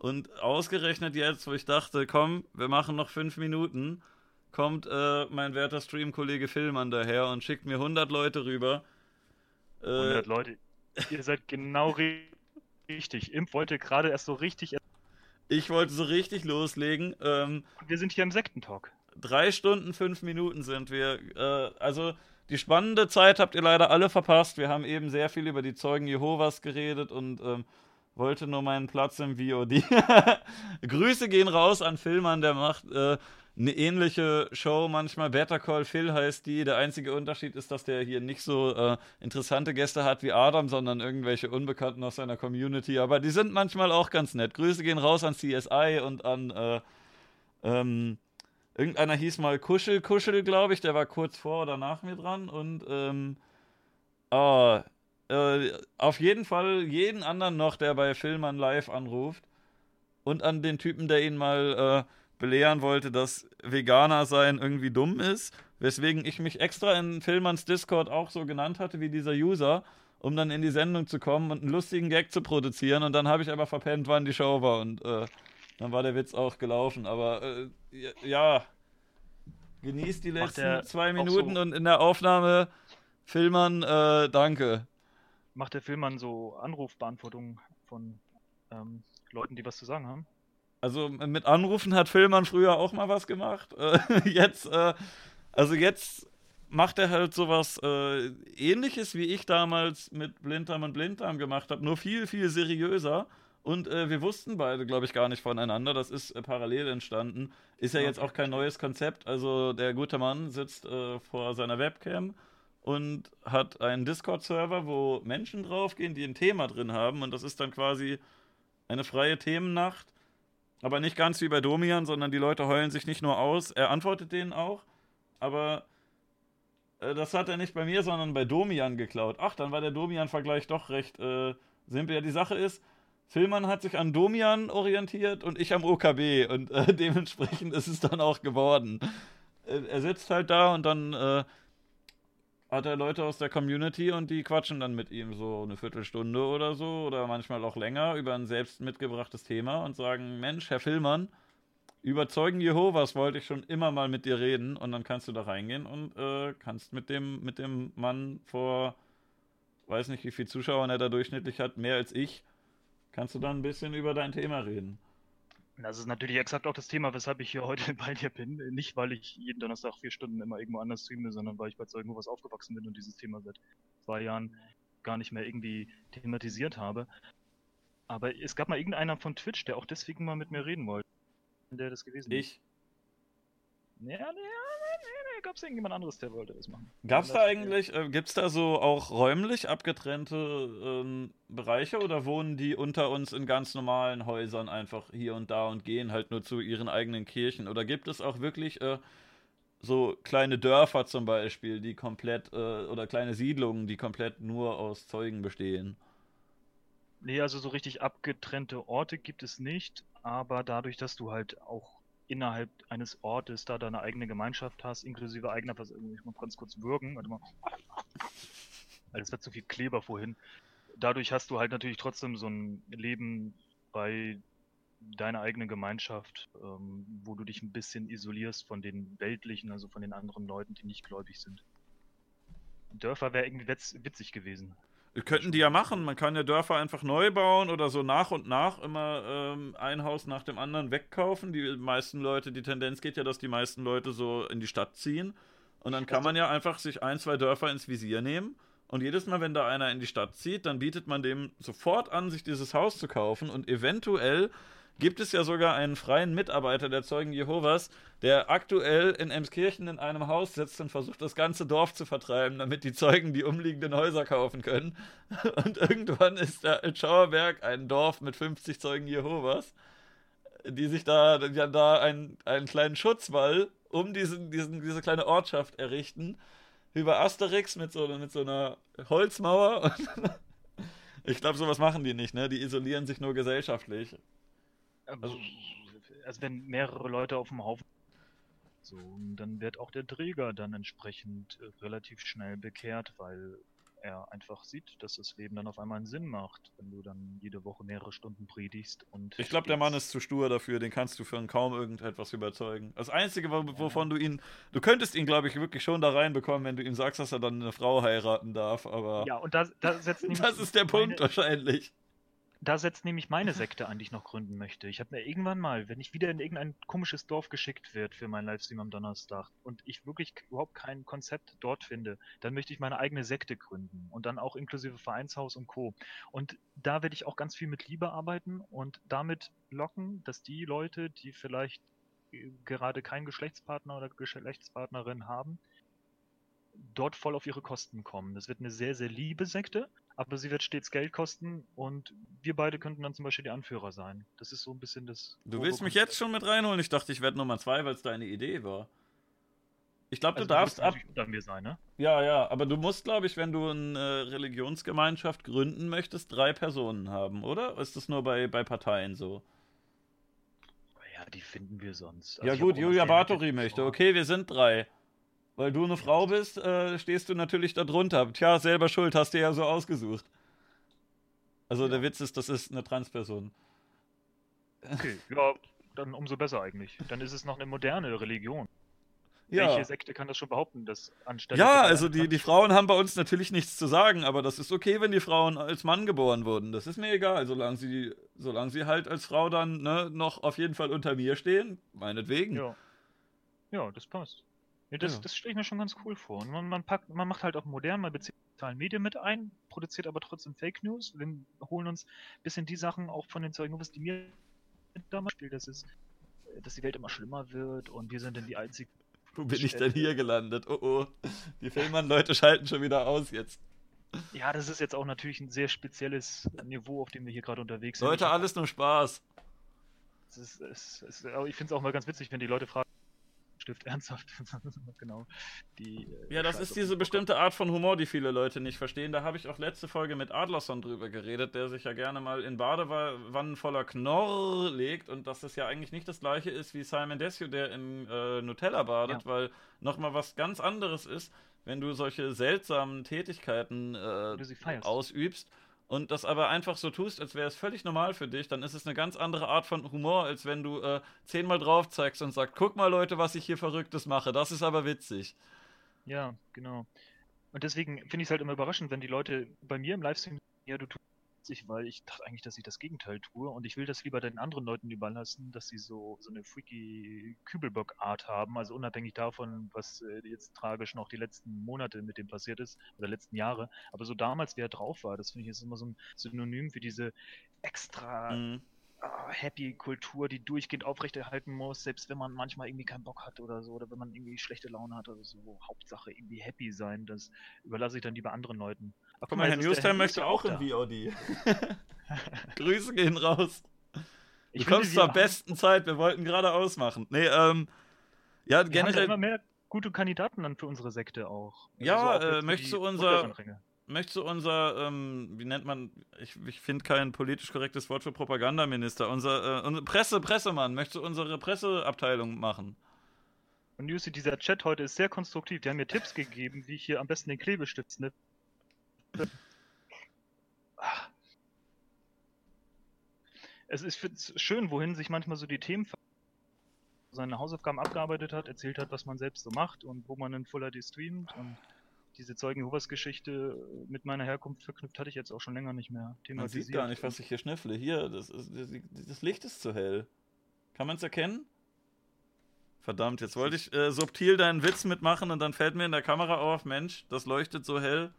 Und ausgerechnet jetzt, wo ich dachte, komm, wir machen noch fünf Minuten, kommt äh, mein werter Stream-Kollege Filmann daher und schickt mir 100 Leute rüber. 100 äh, Leute, ihr seid genau richtig. Imp wollte gerade erst so richtig ich wollte so richtig loslegen. Ähm, wir sind hier im Sektentalk. Drei Stunden, fünf Minuten sind wir. Äh, also die spannende Zeit habt ihr leider alle verpasst. Wir haben eben sehr viel über die Zeugen Jehovas geredet und ähm, wollte nur meinen Platz im VOD. Grüße gehen raus an Filmern, der macht äh, eine ähnliche Show manchmal. Better Call Phil heißt die. Der einzige Unterschied ist, dass der hier nicht so äh, interessante Gäste hat wie Adam, sondern irgendwelche Unbekannten aus seiner Community. Aber die sind manchmal auch ganz nett. Grüße gehen raus an CSI und an äh, ähm, irgendeiner hieß mal Kuschel Kuschel, glaube ich. Der war kurz vor oder nach mir dran. Und ähm, oh, äh, auf jeden Fall jeden anderen noch, der bei Filmern live anruft. Und an den Typen, der ihn mal äh, belehren wollte, dass Veganer sein irgendwie dumm ist, weswegen ich mich extra in Filmans Discord auch so genannt hatte wie dieser User, um dann in die Sendung zu kommen und einen lustigen Gag zu produzieren. Und dann habe ich aber verpennt, wann die Show war und äh, dann war der Witz auch gelaufen. Aber äh, ja, genießt die letzten zwei Minuten so und in der Aufnahme Filmern, äh, danke. Macht der Filmmann so Anrufbeantwortung von ähm, Leuten, die was zu sagen haben? Also mit Anrufen hat Filmmann früher auch mal was gemacht. Äh, jetzt, äh, also jetzt macht er halt sowas äh, ähnliches, wie ich damals mit Blinddarm und Blinddarm gemacht habe, nur viel, viel seriöser. Und äh, wir wussten beide, glaube ich, gar nicht voneinander. Das ist äh, parallel entstanden. Ist ja jetzt auch kein neues Konzept. Also der gute Mann sitzt äh, vor seiner Webcam und hat einen Discord-Server, wo Menschen draufgehen, die ein Thema drin haben. Und das ist dann quasi eine freie Themennacht aber nicht ganz wie bei Domian, sondern die Leute heulen sich nicht nur aus. Er antwortet denen auch, aber äh, das hat er nicht bei mir, sondern bei Domian geklaut. Ach, dann war der Domian-Vergleich doch recht äh, simpel. Ja, die Sache ist, Filmann hat sich an Domian orientiert und ich am OKB und äh, dementsprechend ist es dann auch geworden. Äh, er sitzt halt da und dann äh, hat er Leute aus der Community und die quatschen dann mit ihm so eine Viertelstunde oder so oder manchmal auch länger über ein selbst mitgebrachtes Thema und sagen, Mensch, Herr Villmann, über Zeugen Jehovas wollte ich schon immer mal mit dir reden und dann kannst du da reingehen und äh, kannst mit dem, mit dem Mann vor, weiß nicht wie viele Zuschauer er da durchschnittlich hat, mehr als ich, kannst du dann ein bisschen über dein Thema reden. Das ist natürlich exakt auch das Thema, weshalb ich hier heute bei dir bin. Nicht, weil ich jeden Donnerstag vier Stunden immer irgendwo anders streame, sondern weil ich bei Zeugen was aufgewachsen bin und dieses Thema seit zwei Jahren gar nicht mehr irgendwie thematisiert habe. Aber es gab mal irgendeiner von Twitch, der auch deswegen mal mit mir reden wollte. Der das gewesen ist. Ja, ja, nee, gab es irgendjemand anderes, der wollte das machen. Gab es da eigentlich, äh, gibt es da so auch räumlich abgetrennte ähm, Bereiche oder wohnen die unter uns in ganz normalen Häusern einfach hier und da und gehen halt nur zu ihren eigenen Kirchen? Oder gibt es auch wirklich äh, so kleine Dörfer zum Beispiel, die komplett, äh, oder kleine Siedlungen, die komplett nur aus Zeugen bestehen? Nee, also so richtig abgetrennte Orte gibt es nicht, aber dadurch, dass du halt auch innerhalb eines Ortes da deine eigene Gemeinschaft hast, inklusive eigener, was ich mal ganz kurz würgen, warte mal. Also es wird zu viel Kleber vorhin. Dadurch hast du halt natürlich trotzdem so ein Leben bei deiner eigenen Gemeinschaft, ähm, wo du dich ein bisschen isolierst von den weltlichen, also von den anderen Leuten, die nicht gläubig sind. Dörfer wäre irgendwie witzig gewesen. Könnten die ja machen. Man kann ja Dörfer einfach neu bauen oder so nach und nach immer ähm, ein Haus nach dem anderen wegkaufen. Die meisten Leute, die Tendenz geht ja, dass die meisten Leute so in die Stadt ziehen. Und dann kann also, man ja einfach sich ein, zwei Dörfer ins Visier nehmen. Und jedes Mal, wenn da einer in die Stadt zieht, dann bietet man dem sofort an, sich dieses Haus zu kaufen. Und eventuell gibt es ja sogar einen freien Mitarbeiter der Zeugen Jehovas, der aktuell in Emskirchen in einem Haus sitzt und versucht, das ganze Dorf zu vertreiben, damit die Zeugen die umliegenden Häuser kaufen können. Und irgendwann ist da in Schauerberg ein Dorf mit 50 Zeugen Jehovas, die sich da, die da einen, einen kleinen Schutzwall um diesen, diesen, diese kleine Ortschaft errichten. Über Asterix mit so, mit so einer Holzmauer. ich glaube, sowas machen die nicht, ne? Die isolieren sich nur gesellschaftlich. Also, also wenn mehrere Leute auf dem Haufen so, dann wird auch der Träger dann entsprechend äh, relativ schnell bekehrt, weil er einfach sieht, dass das Leben dann auf einmal einen Sinn macht, wenn du dann jede Woche mehrere Stunden predigst und. Ich glaube, der Mann ist zu stur dafür, den kannst du für kaum irgendetwas überzeugen. Das Einzige, wovon ja. du ihn. Du könntest ihn, glaube ich, wirklich schon da reinbekommen, wenn du ihm sagst, dass er dann eine Frau heiraten darf, aber. Ja, und da, da setzt Das ist der Punkt wahrscheinlich da setzt nämlich meine Sekte an, die ich noch gründen möchte. Ich habe mir irgendwann mal, wenn ich wieder in irgendein komisches Dorf geschickt wird für meinen Livestream am Donnerstag und ich wirklich überhaupt kein Konzept dort finde, dann möchte ich meine eigene Sekte gründen und dann auch inklusive Vereinshaus und Co. Und da werde ich auch ganz viel mit Liebe arbeiten und damit locken, dass die Leute, die vielleicht äh, gerade keinen Geschlechtspartner oder Geschlechtspartnerin haben, dort voll auf ihre Kosten kommen. Das wird eine sehr, sehr liebe Sekte, aber sie wird stets Geld kosten und wir beide könnten dann zum Beispiel die Anführer sein. Das ist so ein bisschen das. Du willst mich jetzt schon mit reinholen? Ich dachte, ich werde Nummer zwei, weil es deine Idee war. Ich glaube, also du darfst ab. Unter mir sein, ne? Ja, ja, aber du musst, glaube ich, wenn du eine äh, Religionsgemeinschaft gründen möchtest, drei Personen haben, oder? Ist das nur bei, bei Parteien so? Ja, die finden wir sonst. Also ja, gut, Julia Bartori möchte. Okay, wir sind drei. Weil du eine Frau bist, äh, stehst du natürlich darunter. Tja, selber schuld, hast du ja so ausgesucht. Also ja. der Witz ist, das ist eine Transperson. Okay, ja, dann umso besser eigentlich. Dann ist es noch eine moderne Religion. Ja. Welche Sekte kann das schon behaupten, dass anstelle. Ja, also die, die Frauen haben bei uns natürlich nichts zu sagen, aber das ist okay, wenn die Frauen als Mann geboren wurden. Das ist mir egal, solange sie, solange sie halt als Frau dann ne, noch auf jeden Fall unter mir stehen, meinetwegen. Ja. Ja, das passt. Ja, das, ja. das stelle ich mir schon ganz cool vor. Und man, man, packt, man macht halt auch modern, man bezieht sozialen Medien mit ein, produziert aber trotzdem Fake News. Wir holen uns ein bisschen die Sachen auch von den Zeugen, was die mir damals spielt, dass es, dass die Welt immer schlimmer wird und wir sind dann die einzigen. Wo bin ich denn hier gelandet? Oh oh. Die Filmmann-Leute schalten schon wieder aus jetzt. Ja, das ist jetzt auch natürlich ein sehr spezielles Niveau, auf dem wir hier gerade unterwegs sind. Leute, alles nur Spaß. Ist, es ist, ich finde es auch mal ganz witzig, wenn die Leute fragen, Stift ernsthaft. genau. Die, äh, ja, das ist diese bestimmte Art von Humor, die viele Leute nicht verstehen. Da habe ich auch letzte Folge mit Adlerson drüber geredet, der sich ja gerne mal in Badewannen voller Knorr legt und dass das ja eigentlich nicht das gleiche ist wie Simon Desio, der in äh, Nutella badet, ja. weil nochmal was ganz anderes ist, wenn du solche seltsamen Tätigkeiten äh, ausübst und das aber einfach so tust, als wäre es völlig normal für dich, dann ist es eine ganz andere Art von Humor, als wenn du äh, zehnmal drauf zeigst und sagst, guck mal Leute, was ich hier Verrücktes mache, das ist aber witzig. Ja, genau. Und deswegen finde ich es halt immer überraschend, wenn die Leute bei mir im Livestream, ja, du tust witzig, weil ich dachte eigentlich, dass ich das Gegenteil tue und ich will das lieber den anderen Leuten überlassen, dass sie so, so eine freaky Kübelbock-Art haben, also unabhängig davon, was äh, jetzt tragisch noch die letzten Monate mit dem passiert ist oder letzten Jahre, aber so damals, wie er drauf war, das finde ich jetzt immer so ein Synonym für diese extra mhm. Ah, Happy-Kultur, die durchgehend aufrechterhalten muss, selbst wenn man manchmal irgendwie keinen Bock hat oder so, oder wenn man irgendwie schlechte Laune hat oder so. Hauptsache irgendwie happy sein, das überlasse ich dann lieber anderen Leuten. Ach, guck mal, Herr Newstime möchte auch in VOD. Grüße gehen raus. Du ich kommst zur besten Zeit, wir wollten gerade ausmachen. Nee, ähm, ja, generell. Wir haben ja immer mehr gute Kandidaten dann für unsere Sekte auch. Also ja, so auch äh, möchtest du unser möchtest du unser, ähm, wie nennt man, ich, ich finde kein politisch korrektes Wort für Propagandaminister, unser, äh, unser Presse, Pressemann, möchtest du unsere Presseabteilung machen? Und Newsy, dieser Chat heute ist sehr konstruktiv. Die haben mir Tipps gegeben, wie ich hier am besten den Klebestift ne? Es ist schön, wohin sich manchmal so die Themen seine Hausaufgaben abgearbeitet hat, erzählt hat, was man selbst so macht und wo man in Full HD streamt und diese Zeugen Jehovas Geschichte mit meiner Herkunft verknüpft hatte ich jetzt auch schon länger nicht mehr Man sieht gar nicht, was ich hier schnüffle. Hier, das, ist, das Licht ist zu hell. Kann man es erkennen? Verdammt, jetzt wollte ich äh, subtil deinen Witz mitmachen und dann fällt mir in der Kamera auf, Mensch, das leuchtet so hell.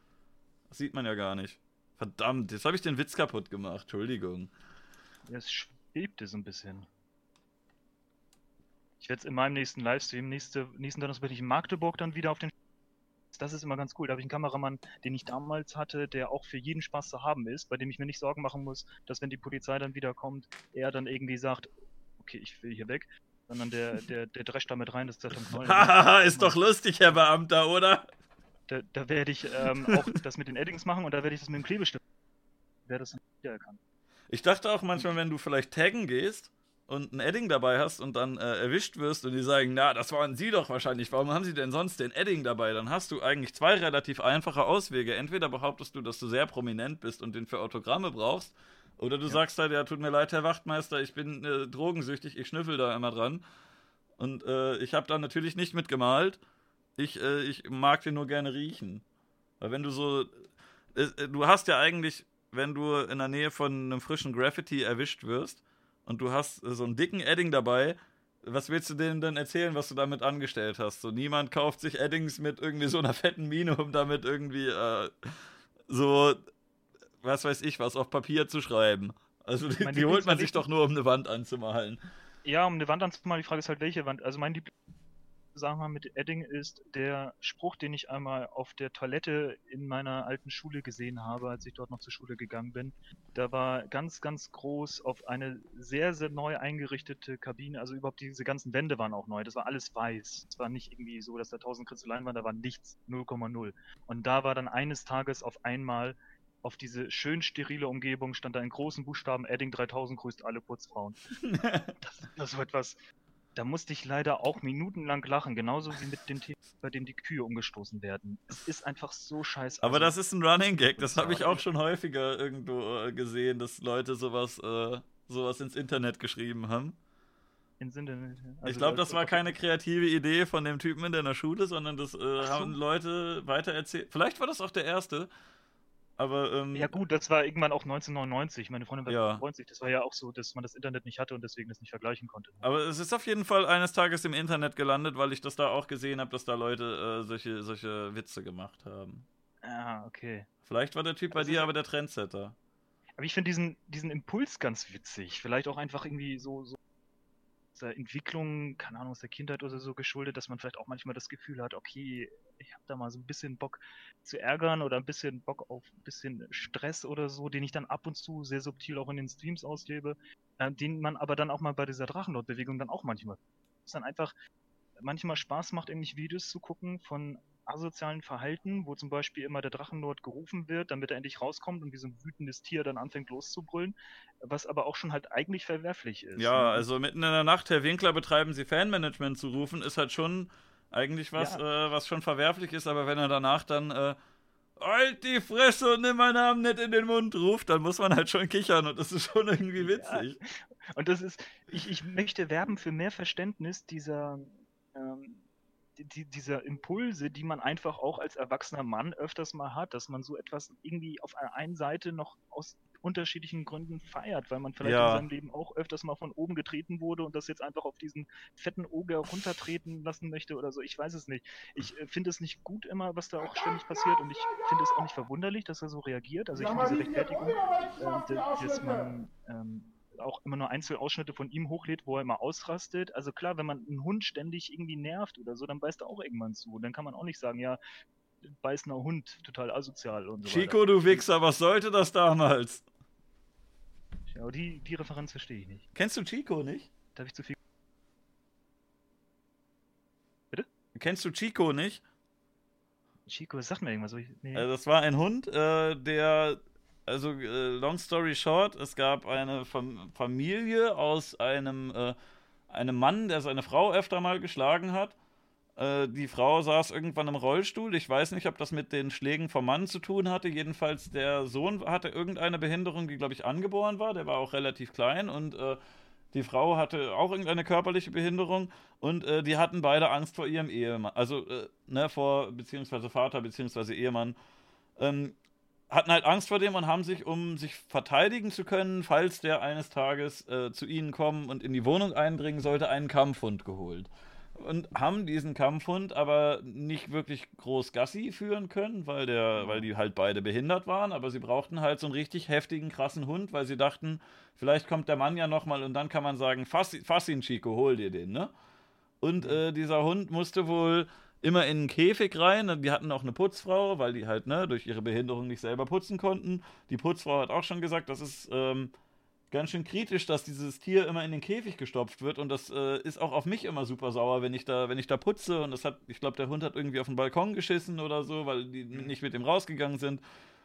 Das sieht man ja gar nicht. Verdammt, jetzt habe ich den Witz kaputt gemacht. Entschuldigung. Es bebte so ein bisschen. Ich werde es in meinem nächsten Livestream, nächste, nächsten Donnerstag werde ich in Magdeburg dann wieder auf den. Das ist immer ganz cool. Da habe ich einen Kameramann, den ich damals hatte, der auch für jeden Spaß zu haben ist, bei dem ich mir nicht Sorgen machen muss, dass wenn die Polizei dann wiederkommt, er dann irgendwie sagt, okay, ich will hier weg, sondern der, der, der drescht da mit rein, das ist der Knoll. Haha, ist doch lustig, Herr Beamter, oder? Da, da werde ich ähm, auch das mit den Eddings machen und da werde ich das mit dem Klebestift. Wer das dann wiedererkannt. Ich dachte auch manchmal, wenn du vielleicht taggen gehst und ein Edding dabei hast und dann äh, erwischt wirst und die sagen, na, das waren sie doch wahrscheinlich, warum haben sie denn sonst den Edding dabei? Dann hast du eigentlich zwei relativ einfache Auswege. Entweder behauptest du, dass du sehr prominent bist und den für Autogramme brauchst, oder du ja. sagst halt, ja, tut mir leid, Herr Wachtmeister, ich bin äh, drogensüchtig, ich schnüffel da immer dran. Und äh, ich habe da natürlich nicht mitgemalt. Ich, äh, ich mag den nur gerne riechen. Weil wenn du so. Äh, du hast ja eigentlich wenn du in der Nähe von einem frischen Graffiti erwischt wirst und du hast so einen dicken Edding dabei, was willst du denen denn erzählen, was du damit angestellt hast? So, niemand kauft sich Eddings mit irgendwie so einer fetten Mine, um damit irgendwie äh, so, was weiß ich, was auf Papier zu schreiben. Also die, die holt man sich doch nur, um eine Wand anzumalen. Ja, um eine Wand anzumalen. Die Frage ist halt, welche Wand. Also mein Lieblings sagen wir mal, mit Edding ist der Spruch, den ich einmal auf der Toilette in meiner alten Schule gesehen habe, als ich dort noch zur Schule gegangen bin. Da war ganz, ganz groß auf eine sehr, sehr neu eingerichtete Kabine, also überhaupt diese ganzen Wände waren auch neu, das war alles weiß. Es war nicht irgendwie so, dass da tausend Kritzeleien waren, da war nichts, 0,0. Und da war dann eines Tages auf einmal auf diese schön sterile Umgebung stand da in großen Buchstaben Edding 3000 grüßt alle Putzfrauen. das, das war etwas, da musste ich leider auch minutenlang lachen, genauso wie mit dem Thema, bei dem die Kühe umgestoßen werden. Es ist einfach so scheiße. Aber das ist ein Running Gag, das habe ich auch schon häufiger irgendwo äh, gesehen, dass Leute sowas, äh, sowas ins Internet geschrieben haben. Ins Internet. Also ich glaube, das war keine kreative Idee von dem Typen in der Schule, sondern das äh, so. haben Leute weitererzählt. Vielleicht war das auch der erste. Aber, ähm, ja gut, das war irgendwann auch 1999. Meine Freundin war ja. 90. Das war ja auch so, dass man das Internet nicht hatte und deswegen das nicht vergleichen konnte. Aber es ist auf jeden Fall eines Tages im Internet gelandet, weil ich das da auch gesehen habe, dass da Leute äh, solche, solche Witze gemacht haben. Ah, okay. Vielleicht war der Typ bei dir aber der Trendsetter. Aber ich finde diesen, diesen Impuls ganz witzig. Vielleicht auch einfach irgendwie so, so der Entwicklung, keine Ahnung, aus der Kindheit oder so geschuldet, dass man vielleicht auch manchmal das Gefühl hat, okay, ich habe da mal so ein bisschen Bock zu ärgern oder ein bisschen Bock auf ein bisschen Stress oder so, den ich dann ab und zu sehr subtil auch in den Streams auslebe, äh, den man aber dann auch mal bei dieser Drachenlord-Bewegung dann auch manchmal, es dann einfach manchmal Spaß macht, irgendwie Videos zu gucken von asozialen Verhalten, wo zum Beispiel immer der Drachenlord gerufen wird, damit er endlich rauskommt und wie so ein wütendes Tier dann anfängt loszubrüllen, was aber auch schon halt eigentlich verwerflich ist. Ja, ne? also mitten in der Nacht, Herr Winkler, betreiben Sie Fanmanagement zu rufen, ist halt schon eigentlich was, ja. äh, was schon verwerflich ist, aber wenn er danach dann äh, Halt die Fresse und nimm meinen Namen nicht in den Mund ruft, dann muss man halt schon kichern und das ist schon irgendwie witzig. Ja. Und das ist, ich, ich möchte werben für mehr Verständnis dieser, die, dieser Impulse, die man einfach auch als erwachsener Mann öfters mal hat, dass man so etwas irgendwie auf einer einen Seite noch aus unterschiedlichen Gründen feiert, weil man vielleicht ja. in seinem Leben auch öfters mal von oben getreten wurde und das jetzt einfach auf diesen fetten Oger runtertreten lassen möchte oder so. Ich weiß es nicht. Ich äh, finde es nicht gut immer, was da auch ständig passiert und ich finde es auch nicht verwunderlich, dass er so reagiert. Also ich finde diese Rechtfertigung, äh, dass man ähm, auch immer nur Einzelausschnitte von ihm hochlädt, wo er immer ausrastet. Also klar, wenn man einen Hund ständig irgendwie nervt oder so, dann beißt er auch irgendwann zu. Dann kann man auch nicht sagen, ja, beißender Hund, total asozial und so Chico, weiter. du Wichser, was sollte das damals? Ja, aber die, die Referenz verstehe ich nicht. Kennst du Chico nicht? Darf ich zu viel. Bitte? Kennst du Chico nicht? Chico, sag mir irgendwas. Nee. Also das war ein Hund, äh, der also äh, long story short, es gab eine Fam Familie aus einem, äh, einem Mann, der seine Frau öfter mal geschlagen hat. Äh, die Frau saß irgendwann im Rollstuhl. Ich weiß nicht, ob das mit den Schlägen vom Mann zu tun hatte. Jedenfalls, der Sohn hatte irgendeine Behinderung, die, glaube ich, angeboren war. Der war auch relativ klein und äh, die Frau hatte auch irgendeine körperliche Behinderung und äh, die hatten beide Angst vor ihrem Ehemann. Also, äh, ne, vor, beziehungsweise Vater, beziehungsweise Ehemann. Ähm, hatten halt Angst vor dem und haben sich, um sich verteidigen zu können, falls der eines Tages äh, zu ihnen kommen und in die Wohnung eindringen sollte, einen Kampfhund geholt. und haben diesen Kampfhund aber nicht wirklich groß Gassi führen können, weil, der, weil die halt beide behindert waren. Aber sie brauchten halt so einen richtig heftigen, krassen Hund, weil sie dachten, vielleicht kommt der Mann ja nochmal und dann kann man sagen, fass, fass ihn, Chico, hol dir den, ne? Und äh, dieser Hund musste wohl immer in einen Käfig rein. Die hatten auch eine Putzfrau, weil die halt ne, durch ihre Behinderung nicht selber putzen konnten. Die Putzfrau hat auch schon gesagt, das ist ähm, ganz schön kritisch, dass dieses Tier immer in den Käfig gestopft wird. Und das äh, ist auch auf mich immer super sauer, wenn ich da, wenn ich da putze. Und das hat, ich glaube, der Hund hat irgendwie auf den Balkon geschissen oder so, weil die nicht mit ihm rausgegangen sind.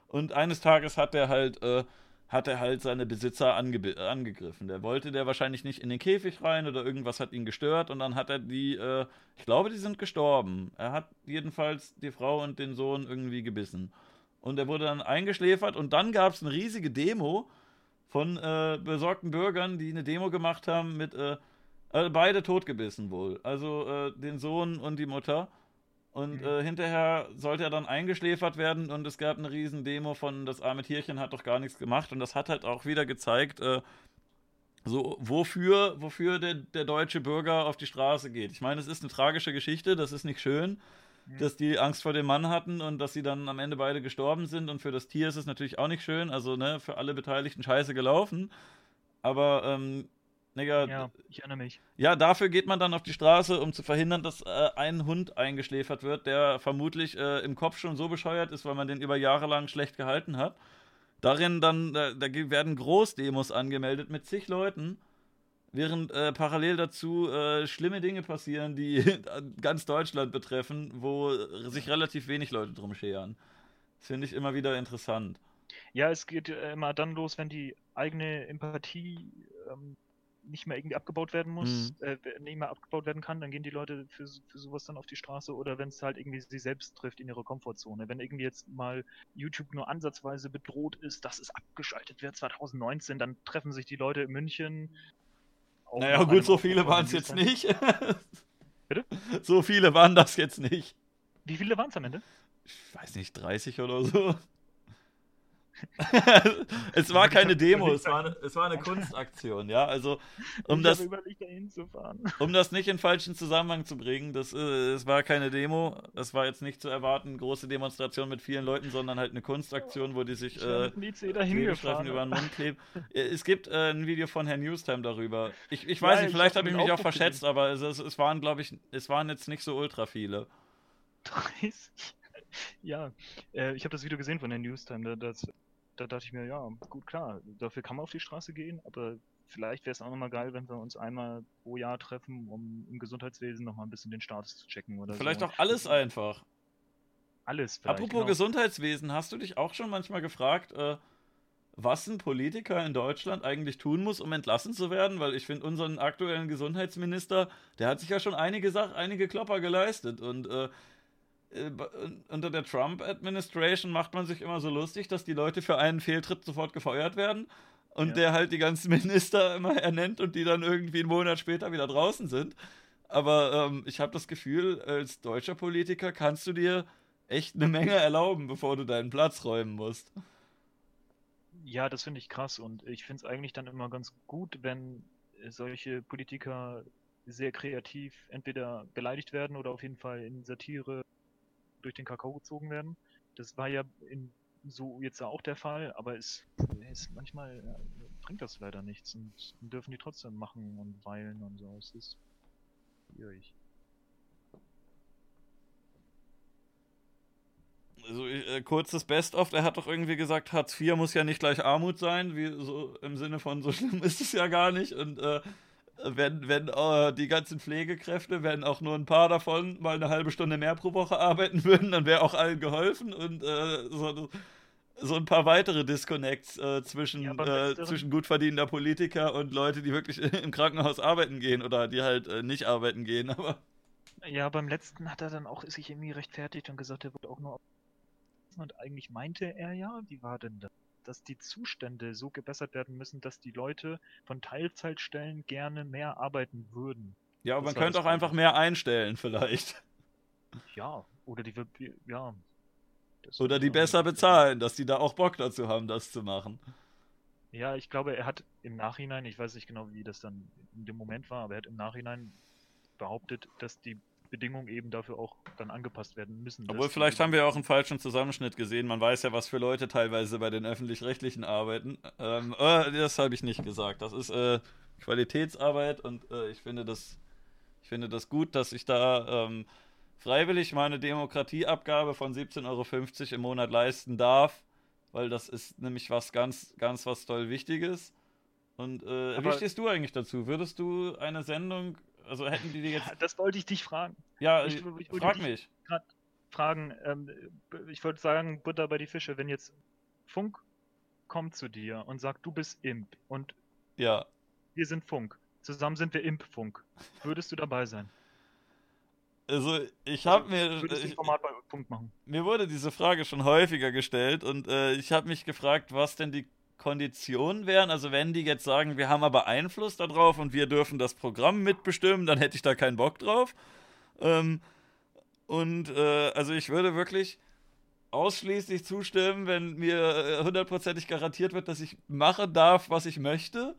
Und eines Tages hat er halt äh, hat er halt seine Besitzer ange angegriffen. Der wollte der wahrscheinlich nicht in den Käfig rein oder irgendwas hat ihn gestört und dann hat er die, äh, ich glaube, die sind gestorben. Er hat jedenfalls die Frau und den Sohn irgendwie gebissen. Und er wurde dann eingeschläfert und dann gab es eine riesige Demo von äh, besorgten Bürgern, die eine Demo gemacht haben mit äh, äh beide totgebissen wohl. Also äh, den Sohn und die Mutter. Und mhm. äh, hinterher sollte er dann eingeschläfert werden und es gab eine riesen Demo von das arme Tierchen hat doch gar nichts gemacht und das hat halt auch wieder gezeigt, äh, so wofür, wofür der, der deutsche Bürger auf die Straße geht. Ich meine, es ist eine tragische Geschichte, das ist nicht schön, mhm. dass die Angst vor dem Mann hatten und dass sie dann am Ende beide gestorben sind und für das Tier ist es natürlich auch nicht schön, also ne, für alle Beteiligten scheiße gelaufen. Aber ähm, Digga, ja, ich erinnere mich. Ja, dafür geht man dann auf die Straße, um zu verhindern, dass äh, ein Hund eingeschläfert wird, der vermutlich äh, im Kopf schon so bescheuert ist, weil man den über Jahre lang schlecht gehalten hat. Darin dann, da, da werden Großdemos angemeldet mit zig Leuten, während äh, parallel dazu äh, schlimme Dinge passieren, die ganz Deutschland betreffen, wo sich relativ wenig Leute drum scheren. Das finde ich immer wieder interessant. Ja, es geht äh, immer dann los, wenn die eigene Empathie ähm, nicht mehr irgendwie abgebaut werden muss, mhm. äh, nicht mehr abgebaut werden kann, dann gehen die Leute für, für sowas dann auf die Straße oder wenn es halt irgendwie sie selbst trifft in ihre Komfortzone. Wenn irgendwie jetzt mal YouTube nur ansatzweise bedroht ist, dass es abgeschaltet wird 2019, dann treffen sich die Leute in München. Naja, gut, so viele waren es jetzt nicht. Bitte? So viele waren das jetzt nicht. Wie viele waren es am Ende? Ich weiß nicht, 30 oder so. es war keine Demo, es war eine, es war eine Kunstaktion, ja. Also um das, um das nicht in falschen Zusammenhang zu bringen, das, äh, es war keine Demo, es war jetzt nicht zu erwarten, große Demonstration mit vielen Leuten, sondern halt eine Kunstaktion, wo die sich äh, Klebestreifen über den Mund kleben. Äh, es gibt äh, ein Video von Herrn Newstime darüber. Ich, ich weiß ja, nicht, vielleicht habe ich mich auch verschätzt, aber es, es, es waren, glaube ich, es waren jetzt nicht so ultra viele. 30? Ja, äh, ich habe das Video gesehen von Herrn Newstime, das da dachte ich mir, ja, gut, klar, dafür kann man auf die Straße gehen, aber vielleicht wäre es auch nochmal geil, wenn wir uns einmal pro Jahr treffen, um im Gesundheitswesen nochmal ein bisschen den Status zu checken oder Vielleicht so. auch alles einfach. Alles vielleicht. Apropos genau. Gesundheitswesen, hast du dich auch schon manchmal gefragt, äh, was ein Politiker in Deutschland eigentlich tun muss, um entlassen zu werden? Weil ich finde, unseren aktuellen Gesundheitsminister, der hat sich ja schon einige Sachen, einige Klopper geleistet und äh, äh, unter der Trump-Administration macht man sich immer so lustig, dass die Leute für einen Fehltritt sofort gefeuert werden und ja. der halt die ganzen Minister immer ernennt und die dann irgendwie einen Monat später wieder draußen sind. Aber ähm, ich habe das Gefühl, als deutscher Politiker kannst du dir echt eine Menge erlauben, bevor du deinen Platz räumen musst. Ja, das finde ich krass und ich finde es eigentlich dann immer ganz gut, wenn solche Politiker sehr kreativ entweder beleidigt werden oder auf jeden Fall in Satire durch den Kakao gezogen werden. Das war ja in, so jetzt auch der Fall, aber es, es manchmal ja, bringt das leider nichts und dürfen die trotzdem machen und weilen und so. Es ist schwierig. Also äh, kurzes Best-of, er hat doch irgendwie gesagt, Hartz IV muss ja nicht gleich Armut sein, wie so im Sinne von so schlimm ist es ja gar nicht und äh, wenn, wenn äh, die ganzen Pflegekräfte, wenn auch nur ein paar davon mal eine halbe Stunde mehr pro Woche arbeiten würden, dann wäre auch allen geholfen und äh, so, so, ein paar weitere Disconnects äh, zwischen, ja, äh, zwischen gut verdienender Politiker und Leute, die wirklich im Krankenhaus arbeiten gehen oder die halt äh, nicht arbeiten gehen. Aber ja, beim letzten hat er dann auch sich irgendwie rechtfertigt und gesagt, er wird auch nur und eigentlich meinte er ja, wie war denn das? Dass die Zustände so gebessert werden müssen, dass die Leute von Teilzeitstellen gerne mehr arbeiten würden. Ja, aber man könnte auch einfach mehr einstellen, vielleicht. Ja, oder die, ja. Oder die besser bezahlen, dass die da auch Bock dazu haben, das zu machen. Ja, ich glaube, er hat im Nachhinein, ich weiß nicht genau, wie das dann in dem Moment war, aber er hat im Nachhinein behauptet, dass die Bedingungen eben dafür auch dann angepasst werden müssen. Obwohl, vielleicht haben wir auch einen falschen Zusammenschnitt gesehen. Man weiß ja, was für Leute teilweise bei den Öffentlich-Rechtlichen arbeiten. Ähm, äh, das habe ich nicht gesagt. Das ist äh, Qualitätsarbeit und äh, ich finde das, ich finde das gut, dass ich da ähm, freiwillig meine Demokratieabgabe von 17,50 Euro im Monat leisten darf, weil das ist nämlich was ganz, ganz was toll Wichtiges. Und äh, wie stehst du eigentlich dazu? Würdest du eine Sendung also hätten die jetzt. Das wollte ich dich fragen. Ja, ich, ich frag mich. Fragen. Ähm, ich wollte sagen, Butter bei die Fische, wenn jetzt Funk kommt zu dir und sagt, du bist Imp und ja. wir sind Funk. Zusammen sind wir Imp-Funk. Würdest du dabei sein? Also ich habe also, mir würdest ich, Format bei Funk machen? Mir wurde diese Frage schon häufiger gestellt und äh, ich habe mich gefragt, was denn die Konditionen wären. Also wenn die jetzt sagen, wir haben aber Einfluss darauf und wir dürfen das Programm mitbestimmen, dann hätte ich da keinen Bock drauf. Ähm, und äh, also ich würde wirklich ausschließlich zustimmen, wenn mir äh, hundertprozentig garantiert wird, dass ich machen darf, was ich möchte.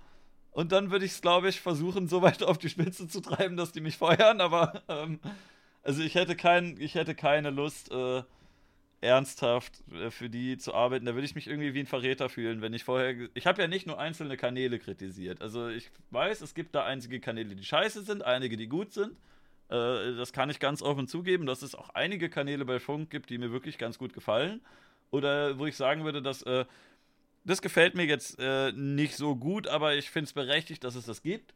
Und dann würde ich es, glaube ich, versuchen, so weit auf die Spitze zu treiben, dass die mich feuern. Aber ähm, also ich hätte kein, ich hätte keine Lust, äh, ernsthaft äh, für die zu arbeiten, da würde ich mich irgendwie wie ein Verräter fühlen, wenn ich vorher. Ich habe ja nicht nur einzelne Kanäle kritisiert. Also ich weiß, es gibt da einige Kanäle, die scheiße sind, einige, die gut sind. Äh, das kann ich ganz offen zugeben, dass es auch einige Kanäle bei Funk gibt, die mir wirklich ganz gut gefallen. Oder wo ich sagen würde, dass. Äh, das gefällt mir jetzt nicht so gut, aber ich finde es berechtigt, dass es das gibt.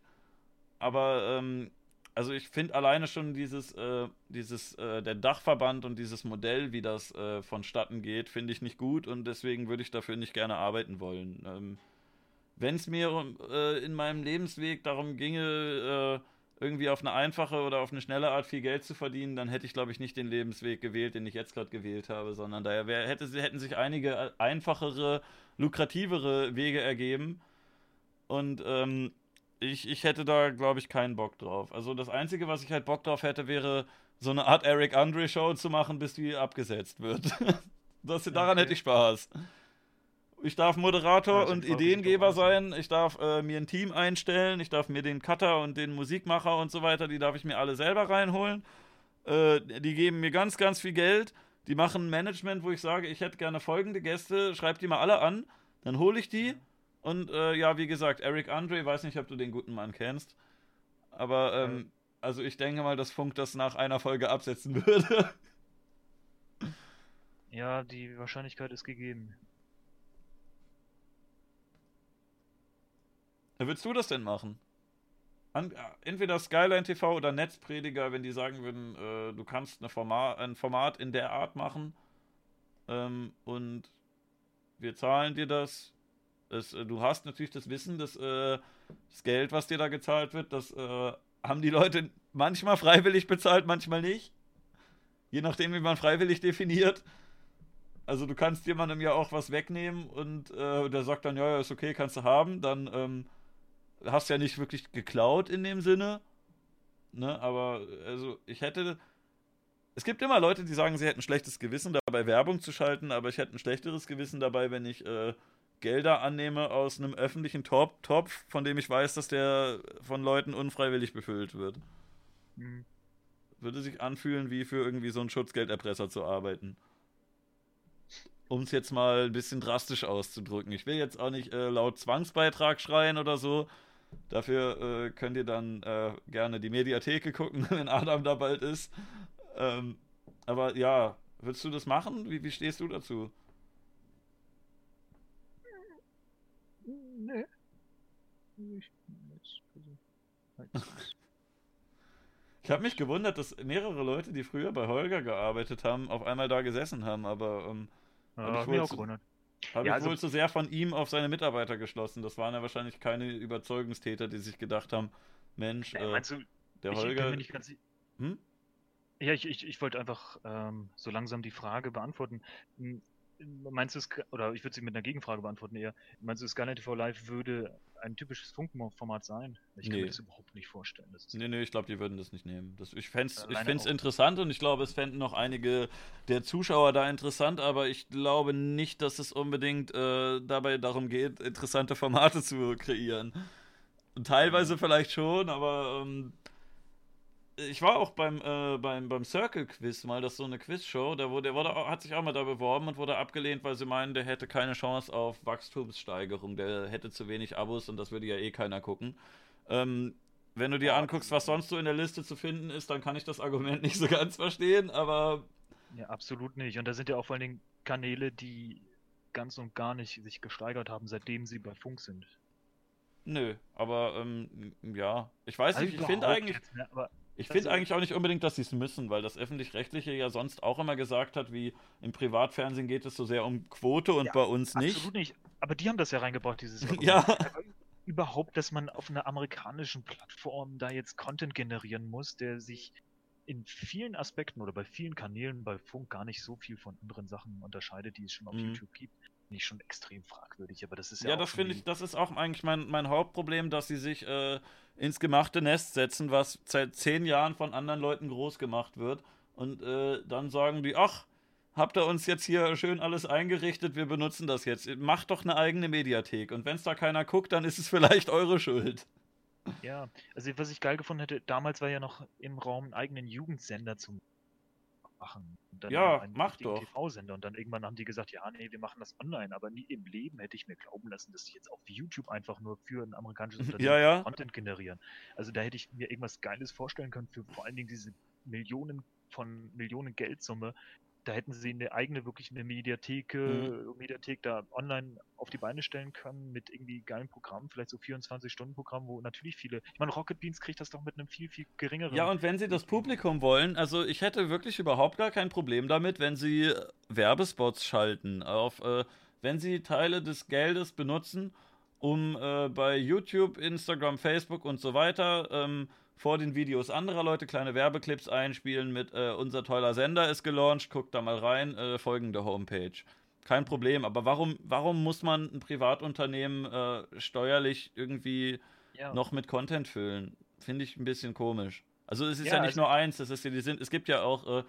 Aber ähm, also ich finde alleine schon dieses, äh, dieses, äh, der Dachverband und dieses Modell, wie das äh, vonstatten geht, finde ich nicht gut und deswegen würde ich dafür nicht gerne arbeiten wollen. Ähm, Wenn es mir äh, in meinem Lebensweg darum ginge, äh, irgendwie auf eine einfache oder auf eine schnelle Art viel Geld zu verdienen, dann hätte ich, glaube ich, nicht den Lebensweg gewählt, den ich jetzt gerade gewählt habe, sondern daher wär, hätte, hätten sich einige einfachere, lukrativere Wege ergeben. Und ähm, ich, ich hätte da, glaube ich, keinen Bock drauf. Also das Einzige, was ich halt Bock drauf hätte, wäre so eine Art Eric Andre Show zu machen, bis die abgesetzt wird. das, daran okay. hätte ich Spaß. Ich darf Moderator und Ideengeber sein. Ich darf äh, mir ein Team einstellen. Ich darf mir den Cutter und den Musikmacher und so weiter, die darf ich mir alle selber reinholen. Äh, die geben mir ganz, ganz viel Geld. Die machen ein Management, wo ich sage, ich hätte gerne folgende Gäste, schreibt die mal alle an. Dann hole ich die. Und äh, ja, wie gesagt, Eric Andre, weiß nicht, ob du den guten Mann kennst. Aber ähm, also ich denke mal, dass Funk das nach einer Folge absetzen würde. Ja, die Wahrscheinlichkeit ist gegeben. Willst du das denn machen? An, äh, entweder Skyline TV oder Netzprediger, wenn die sagen würden, äh, du kannst eine Format, ein Format in der Art machen ähm, und wir zahlen dir das es, äh, du hast natürlich das Wissen, dass äh, das Geld, was dir da gezahlt wird, das äh, haben die Leute manchmal freiwillig bezahlt, manchmal nicht. Je nachdem, wie man freiwillig definiert. Also du kannst jemandem ja auch was wegnehmen und äh, der sagt dann, ja, ja, ist okay, kannst du haben. Dann ähm, hast du ja nicht wirklich geklaut in dem Sinne. Ne, aber also ich hätte. Es gibt immer Leute, die sagen, sie hätten schlechtes Gewissen dabei, Werbung zu schalten, aber ich hätte ein schlechteres Gewissen dabei, wenn ich äh, Gelder annehme aus einem öffentlichen Top Topf, von dem ich weiß, dass der von Leuten unfreiwillig befüllt wird. Mhm. Würde sich anfühlen, wie für irgendwie so einen Schutzgelderpresser zu arbeiten. Um es jetzt mal ein bisschen drastisch auszudrücken. Ich will jetzt auch nicht äh, laut Zwangsbeitrag schreien oder so. Dafür äh, könnt ihr dann äh, gerne die Mediatheke gucken, wenn Adam da bald ist. Ähm, aber ja, würdest du das machen? Wie, wie stehst du dazu? Nee. Ich habe mich gewundert, dass mehrere Leute, die früher bei Holger gearbeitet haben, auf einmal da gesessen haben, aber ähm, ja, habe ich, wohl, zu, hab ja, ich also, wohl zu sehr von ihm auf seine Mitarbeiter geschlossen. Das waren ja wahrscheinlich keine Überzeugungstäter, die sich gedacht haben, Mensch, äh, du, der ich, Holger. Ich hm? Ja, ich, ich, ich wollte einfach ähm, so langsam die Frage beantworten. Meinst du es, oder ich würde sie mit einer Gegenfrage beantworten eher, meinst du, Skyline TV Live würde ein typisches Funkformat sein? Ich kann nee. mir das überhaupt nicht vorstellen. Das nee, nee, ich glaube, die würden das nicht nehmen. Das, ich fände es interessant und ich glaube, es fänden noch einige der Zuschauer da interessant, aber ich glaube nicht, dass es unbedingt äh, dabei darum geht, interessante Formate zu kreieren. Teilweise vielleicht schon, aber ähm, ich war auch beim, äh, beim, beim Circle Quiz mal, das ist so eine Quizshow, der, wurde, der wurde, hat sich auch mal da beworben und wurde abgelehnt, weil sie meinen, der hätte keine Chance auf Wachstumssteigerung, der hätte zu wenig Abos und das würde ja eh keiner gucken. Ähm, wenn du dir anguckst, was sonst so in der Liste zu finden ist, dann kann ich das Argument nicht so ganz verstehen, aber. Ja, absolut nicht. Und da sind ja auch vor allen Dingen Kanäle, die ganz und gar nicht sich gesteigert haben, seitdem sie bei Funk sind. Nö, aber ähm, ja, ich weiß also nicht, ich finde eigentlich. Jetzt, ne, ich finde eigentlich auch nicht unbedingt, dass sie es müssen, weil das Öffentlich-Rechtliche ja sonst auch immer gesagt hat, wie im Privatfernsehen geht es so sehr um Quote und ja, bei uns nicht. Absolut nicht. Aber die haben das ja reingebracht, dieses Ja. Überhaupt, dass man auf einer amerikanischen Plattform da jetzt Content generieren muss, der sich in vielen Aspekten oder bei vielen Kanälen bei Funk gar nicht so viel von anderen Sachen unterscheidet, die es schon auf mhm. YouTube gibt nicht schon extrem fragwürdig, aber das ist ja. Ja, das finde ich, das ist auch eigentlich mein, mein Hauptproblem, dass sie sich äh, ins gemachte Nest setzen, was seit zehn Jahren von anderen Leuten groß gemacht wird. Und äh, dann sagen die, ach, habt ihr uns jetzt hier schön alles eingerichtet, wir benutzen das jetzt. Macht doch eine eigene Mediathek. Und wenn es da keiner guckt, dann ist es vielleicht eure Schuld. Ja, also was ich geil gefunden hätte, damals war ja noch im Raum einen eigenen Jugendsender zum machen. ja, mach doch. TV-Sender. Und dann irgendwann haben die gesagt, ja, nee, wir machen das online. Aber nie im Leben hätte ich mir glauben lassen, dass sie jetzt auf YouTube einfach nur für ein amerikanisches Unternehmen ja, ja. Content generieren. Also da hätte ich mir irgendwas Geiles vorstellen können für vor allen Dingen diese Millionen von Millionen Geldsumme, da hätten sie eine eigene, wirklich eine Mediathek, mhm. Mediathek da online auf die Beine stellen können mit irgendwie geilen Programmen, vielleicht so 24-Stunden-Programm, wo natürlich viele, ich meine, Rocket Beans kriegt das doch mit einem viel, viel geringeren. Ja, und wenn sie das Publikum wollen, also ich hätte wirklich überhaupt gar kein Problem damit, wenn sie Werbespots schalten, auf, äh, wenn sie Teile des Geldes benutzen, um äh, bei YouTube, Instagram, Facebook und so weiter, ähm, vor den Videos anderer Leute kleine Werbeclips einspielen mit äh, unser toller Sender ist gelauncht, guckt da mal rein, äh, folgende Homepage. Kein Problem, aber warum, warum muss man ein Privatunternehmen äh, steuerlich irgendwie ja. noch mit Content füllen? Finde ich ein bisschen komisch. Also es ist ja, ja nicht also nur eins, das ist ja, die sind, es gibt ja auch äh,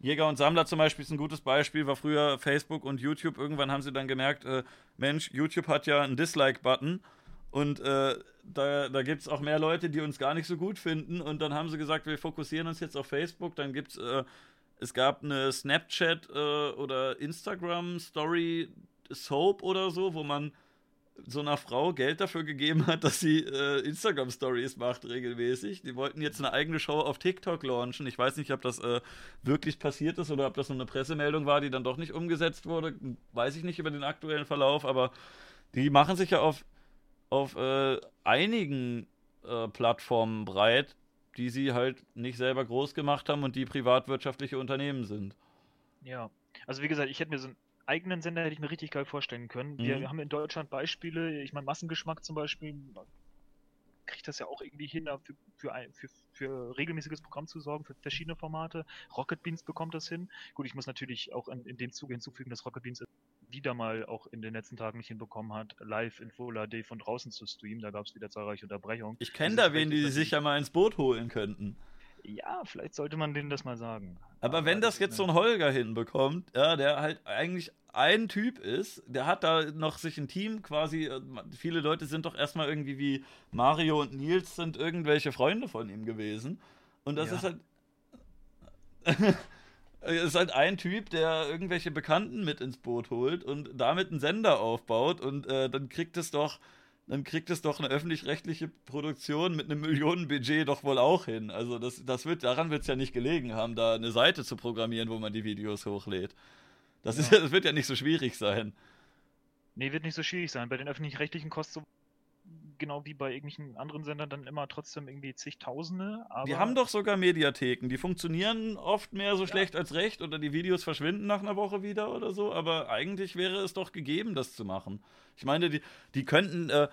Jäger und Sammler zum Beispiel ist ein gutes Beispiel, war früher Facebook und YouTube. Irgendwann haben sie dann gemerkt, äh, Mensch, YouTube hat ja einen Dislike-Button und äh, da, da gibt es auch mehr Leute, die uns gar nicht so gut finden. Und dann haben sie gesagt, wir fokussieren uns jetzt auf Facebook. Dann gibt es, äh, es gab eine Snapchat äh, oder Instagram Story Soap oder so, wo man so einer Frau Geld dafür gegeben hat, dass sie äh, Instagram Stories macht regelmäßig. Die wollten jetzt eine eigene Show auf TikTok launchen. Ich weiß nicht, ob das äh, wirklich passiert ist oder ob das nur eine Pressemeldung war, die dann doch nicht umgesetzt wurde. Weiß ich nicht über den aktuellen Verlauf, aber die machen sich ja auf auf äh, einigen äh, Plattformen breit, die sie halt nicht selber groß gemacht haben und die privatwirtschaftliche Unternehmen sind. Ja, also wie gesagt, ich hätte mir so einen eigenen Sender hätte ich mir richtig geil vorstellen können. Wir mhm. haben in Deutschland Beispiele, ich meine Massengeschmack zum Beispiel, kriegt das ja auch irgendwie hin, für, für, ein, für, für regelmäßiges Programm zu sorgen, für verschiedene Formate. Rocket Beans bekommt das hin. Gut, ich muss natürlich auch in, in dem Zuge hinzufügen, dass Rocket Beans wieder mal auch in den letzten Tagen nicht hinbekommen hat, live in Full HD von draußen zu streamen. Da gab es wieder zahlreiche Unterbrechungen. Ich kenne da wen, die sich ja mal ins Boot holen könnten. Ja, vielleicht sollte man denen das mal sagen. Aber, Aber wenn das jetzt so ein Holger hinbekommt, ja, der halt eigentlich ein Typ ist, der hat da noch sich ein Team quasi, äh, viele Leute sind doch erstmal irgendwie wie Mario und Nils sind irgendwelche Freunde von ihm gewesen. Und das ja. ist halt. ist halt ein Typ, der irgendwelche Bekannten mit ins Boot holt und damit einen Sender aufbaut und äh, dann kriegt es doch dann kriegt es doch eine öffentlich-rechtliche Produktion mit einem Millionenbudget doch wohl auch hin. Also das, das wird, daran wird es ja nicht gelegen haben, da eine Seite zu programmieren, wo man die Videos hochlädt. Das, ja. Ist, das wird ja nicht so schwierig sein. Nee, wird nicht so schwierig sein. Bei den öffentlich-rechtlichen kostet so genau wie bei irgendwelchen anderen Sendern dann immer trotzdem irgendwie zigtausende. Wir haben doch sogar Mediatheken, die funktionieren oft mehr so ja. schlecht als recht oder die Videos verschwinden nach einer Woche wieder oder so, aber eigentlich wäre es doch gegeben, das zu machen. Ich meine, die, die könnten, äh,